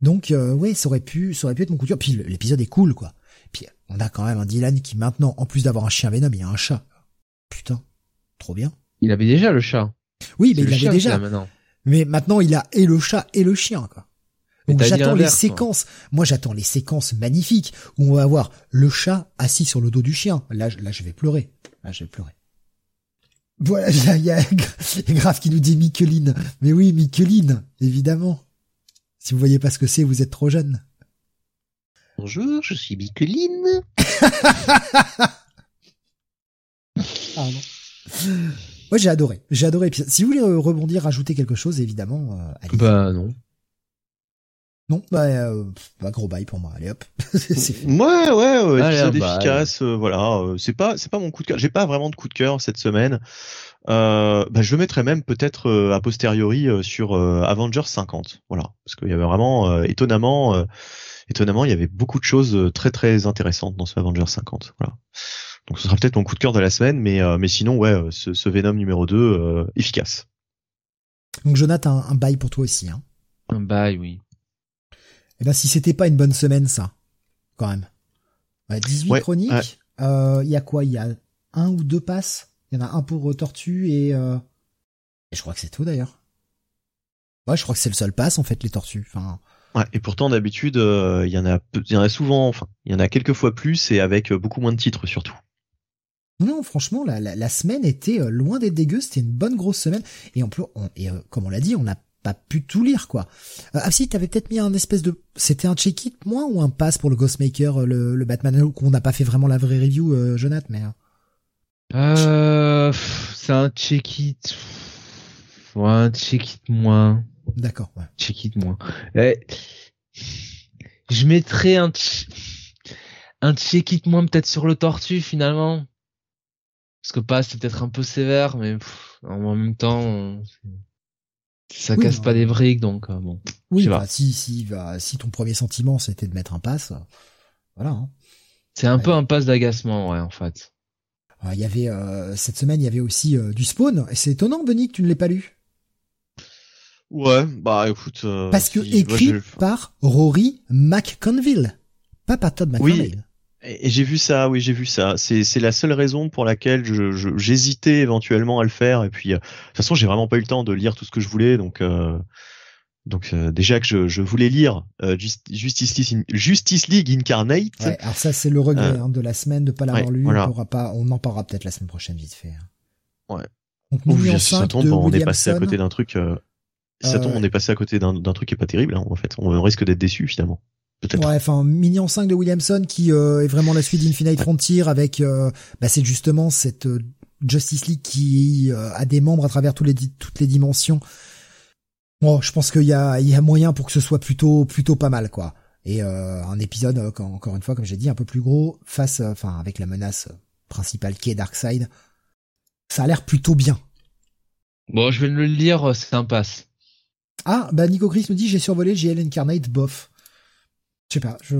Donc, euh, ouais, ça aurait pu, ça aurait pu être mon coup de cœur. Puis l'épisode est cool, quoi. Puis on a quand même un Dylan qui maintenant, en plus d'avoir un chien Venom, il a un chat. Putain, trop bien. Il avait déjà le chat. Oui, mais il l'avait déjà. Maintenant. Mais maintenant, il a et le chat et le chien, quoi. Donc j'attends les séquences. Moi, j'attends les séquences magnifiques où on va avoir le chat assis sur le dos du chien. Là, là, je vais pleurer. Là, je vais pleurer. Voilà, il y a, Grave qui nous dit Micheline. Mais oui, Micheline, évidemment. Si vous voyez pas ce que c'est, vous êtes trop jeune. Bonjour, je suis Micheline. ah non. Ouais, j'ai adoré. J'ai adoré. Si vous voulez rebondir, rajouter quelque chose, évidemment, euh, allez. Bah non. Non, bah, euh, bah, gros bail pour moi. Allez hop, c'est fait. Ouais, ouais, ouais Allez, épisode un bail. efficace. euh, voilà, euh, c'est pas, c'est pas mon coup de cœur. J'ai pas vraiment de coup de cœur cette semaine. Euh, bah, je le mettrais même peut-être euh, a posteriori euh, sur euh, Avengers 50. Voilà, parce qu'il y avait vraiment euh, étonnamment, euh, étonnamment, il y avait beaucoup de choses euh, très très intéressantes dans ce Avengers 50. Voilà. Donc ce sera peut-être mon coup de cœur de la semaine, mais euh, mais sinon ouais, euh, ce, ce Venom numéro 2 euh, efficace. Donc Jonathan, un, un bail pour toi aussi. Hein. Un bail, oui. Et ben si c'était pas une bonne semaine, ça, quand même. Ouais, 18 Ouais, chroniques. ouais. Euh, Il y a quoi? Il y a un ou deux passes? Il y en a un pour euh, Tortue et, euh... et je crois que c'est tout d'ailleurs. Ouais, je crois que c'est le seul pass en fait les tortues. Enfin, Ouais, et pourtant d'habitude euh, il y en a il y en a souvent enfin il y en a quelques fois plus et avec beaucoup moins de titres surtout. non, franchement, la, la, la semaine était loin d'être dégueu. C'était une bonne grosse semaine. Et en plus, on, et comme on l'a dit, on n'a pas pu tout lire quoi. Euh, ah si, t'avais peut-être mis un espèce de, c'était un check-it moi ou un pass pour le Ghostmaker, euh, le, le Batman qu'on n'a pas fait vraiment la vraie review, euh, Jonathan, mais. euh, Euh, pff, c'est un check-it. Ouais, un check-it moins. D'accord. Ouais. Check-it moins. Eh, je mettrais un, un check-it moins peut-être sur le tortue finalement. Parce que pas, c'est peut-être un peu sévère, mais pff, en même temps, on- ça Oui, casse non. pas des briques, donc euh, bon. Oui, bah, si, si, bah, si ton premier sentiment c'était de mettre un pass, voilà. hein. C'est un Ouais. peu un passe d'agacement, ouais, en fait. Euh, Il y avait euh, cette semaine, il y avait aussi euh, du Spawn. Et c'est étonnant, Benny, que tu ne l'aies pas lu, Ouais, bah écoute euh, parce que si- écrit par Rory McConville, pas par Todd Oui. Et j'ai vu ça, oui, j'ai vu ça. C'est la seule raison pour laquelle je je- j'hésitais éventuellement à le faire. Et puis, euh, de toute façon, j'ai vraiment pas eu le temps de lire tout ce que je voulais. Donc, euh, donc euh, déjà que je, je voulais lire euh, Just- Justice, League, Justice League Incarnate. Ouais, alors ça c'est le regret Euh, hein, de la semaine de pas l'avoir ouais, lu. voilà. On, pourra pas, on en parlera peut-être la semaine prochaine vite fait. hein. Ouais. Donc Ouf, Million si ça 5 tombe, on est passé à côté d'un truc. Euh, si ça tombe, Euh, on est passé à côté d'un d'un truc qui est pas terrible. Hein, en fait, on risque d'être déçu finalement. Peut-être. Ouais, enfin Minion 5 de Williamson qui euh, est vraiment la suite d'Infinite Frontier avec euh, bah c'est justement cette euh, Justice League qui euh, a des membres à travers tous les toutes les dimensions. Bon, je pense qu'il y a il y a moyen pour que ce soit plutôt plutôt pas mal quoi. Et euh, un épisode euh, quand- encore une fois comme j'ai dit un peu plus gros face euh, enfin avec la menace principale qui est Darkseid. Ça a l'air plutôt bien. Bon, je vais le lire, c'est un passe. Ah, bah Nico Chris me dit j'ai survolé GL Incarnate bof. Je sais pas, je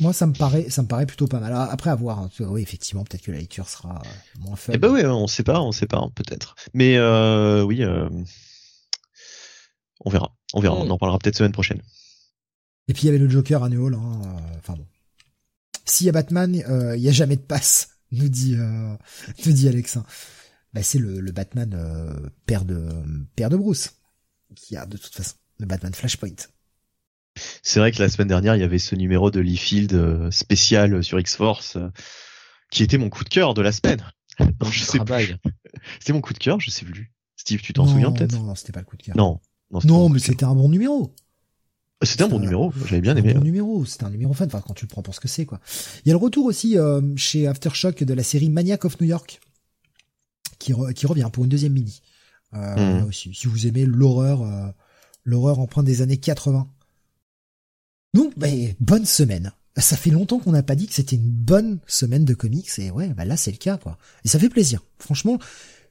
moi ça me paraît ça me paraît plutôt pas mal. Après à voir, hein. oui effectivement peut-être que la lecture sera euh, moins fun. Eh ben ouais, on sait pas, on sait pas, hein, peut-être. Mais euh, oui, euh, on verra, on verra. On en parlera peut-être semaine prochaine. Et puis il y avait le Joker à New Hall, hein, euh, enfin bon. S'il y a Batman, euh, il y a jamais de passe, nous dit euh, nous dit Alexin. Bah c'est le, le Batman euh, père de père de Bruce qui a de toute façon le Batman Flashpoint. C'est vrai que la semaine dernière, il y avait ce numéro de Lee Field euh, spécial sur X-Force euh, qui était mon coup de cœur de la semaine. Non, je sais Travail. plus. C'était mon coup de cœur, je sais plus. Steve, tu t'en souviens peut-être? Non, non, c'était pas le coup de cœur. Non, non, c'était mais c'était un bon numéro. C'était un bon c'était un- numéro. J'avais bien aimé. un bon hein. numéro, c'est un numéro fun, enfin quand tu le prends pour ce que c'est quoi. Il y a le retour aussi euh, chez Aftershock de la série Maniac of New York qui, re- qui revient pour une deuxième mini. Euh, là aussi, si vous aimez l'horreur, euh, l'horreur empreinte des années 80. Donc, bah, bonne semaine. Ça fait longtemps qu'on n'a pas dit que c'était une bonne semaine de comics et ouais, bah là c'est le cas quoi. Et ça fait plaisir. Franchement,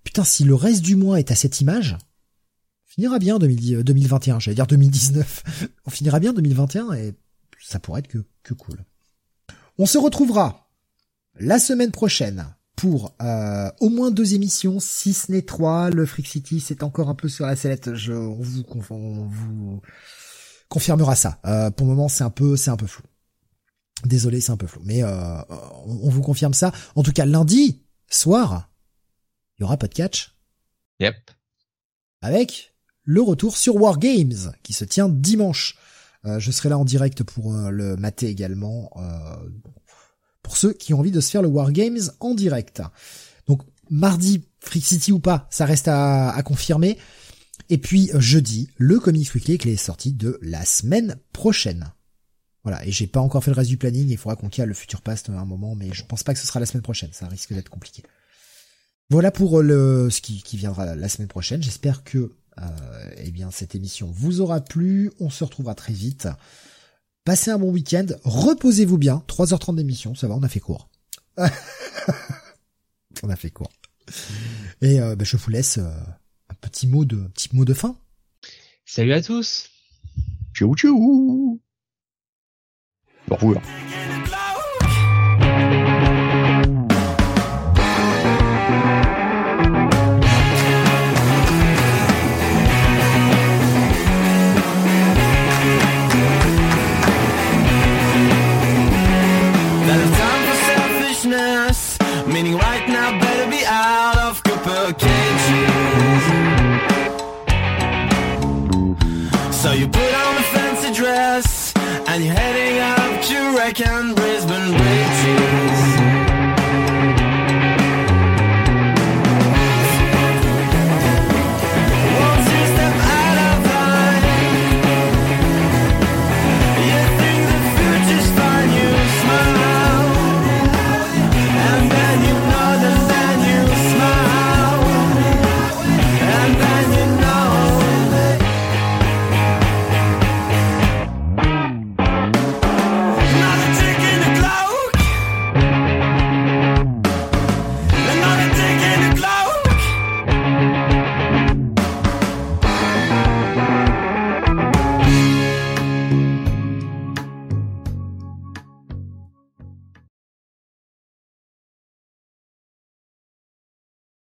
putain, si le reste du mois est à cette image, on finira bien 2010 euh, 2021, j'allais dire 2019. On finira bien 2021 et ça pourrait être que, que cool. On se retrouvera la semaine prochaine pour euh, au moins deux émissions, si ce n'est trois. Le Freak City, c'est encore un peu sur la sellette. Je, vous, on vous confirmera ça. Euh, pour le moment, c'est un peu, c'est un peu flou. Désolé, c'est un peu flou, mais euh, on, vous confirme ça. En tout cas, lundi soir, il y aura pas de catch Yep. avec le retour sur War Games qui se tient dimanche. Euh, je serai là en direct pour le mater également euh, pour ceux qui ont envie de se faire le War Games en direct. Donc mardi Freak City ou pas, ça reste à, à confirmer. Et puis euh, jeudi, le Comics Weekly avec les sorties de la semaine prochaine. Voilà, et j'ai pas encore fait le reste du planning, il faudra qu'on quitte le futur past à un moment, mais je pense pas que ce sera la semaine prochaine, ça risque d'être compliqué. Voilà pour euh, le ce qui, qui viendra la semaine prochaine. J'espère que euh, eh bien cette émission vous aura plu. On se retrouvera très vite. Passez un bon week-end, reposez-vous bien. 3h30 d'émission, ça va, on a fait court. on a fait court. Et euh, bah, je vous laisse. Euh petit mot de petit mot de fin. Salut à tous. Ciao ciao. Au revoir.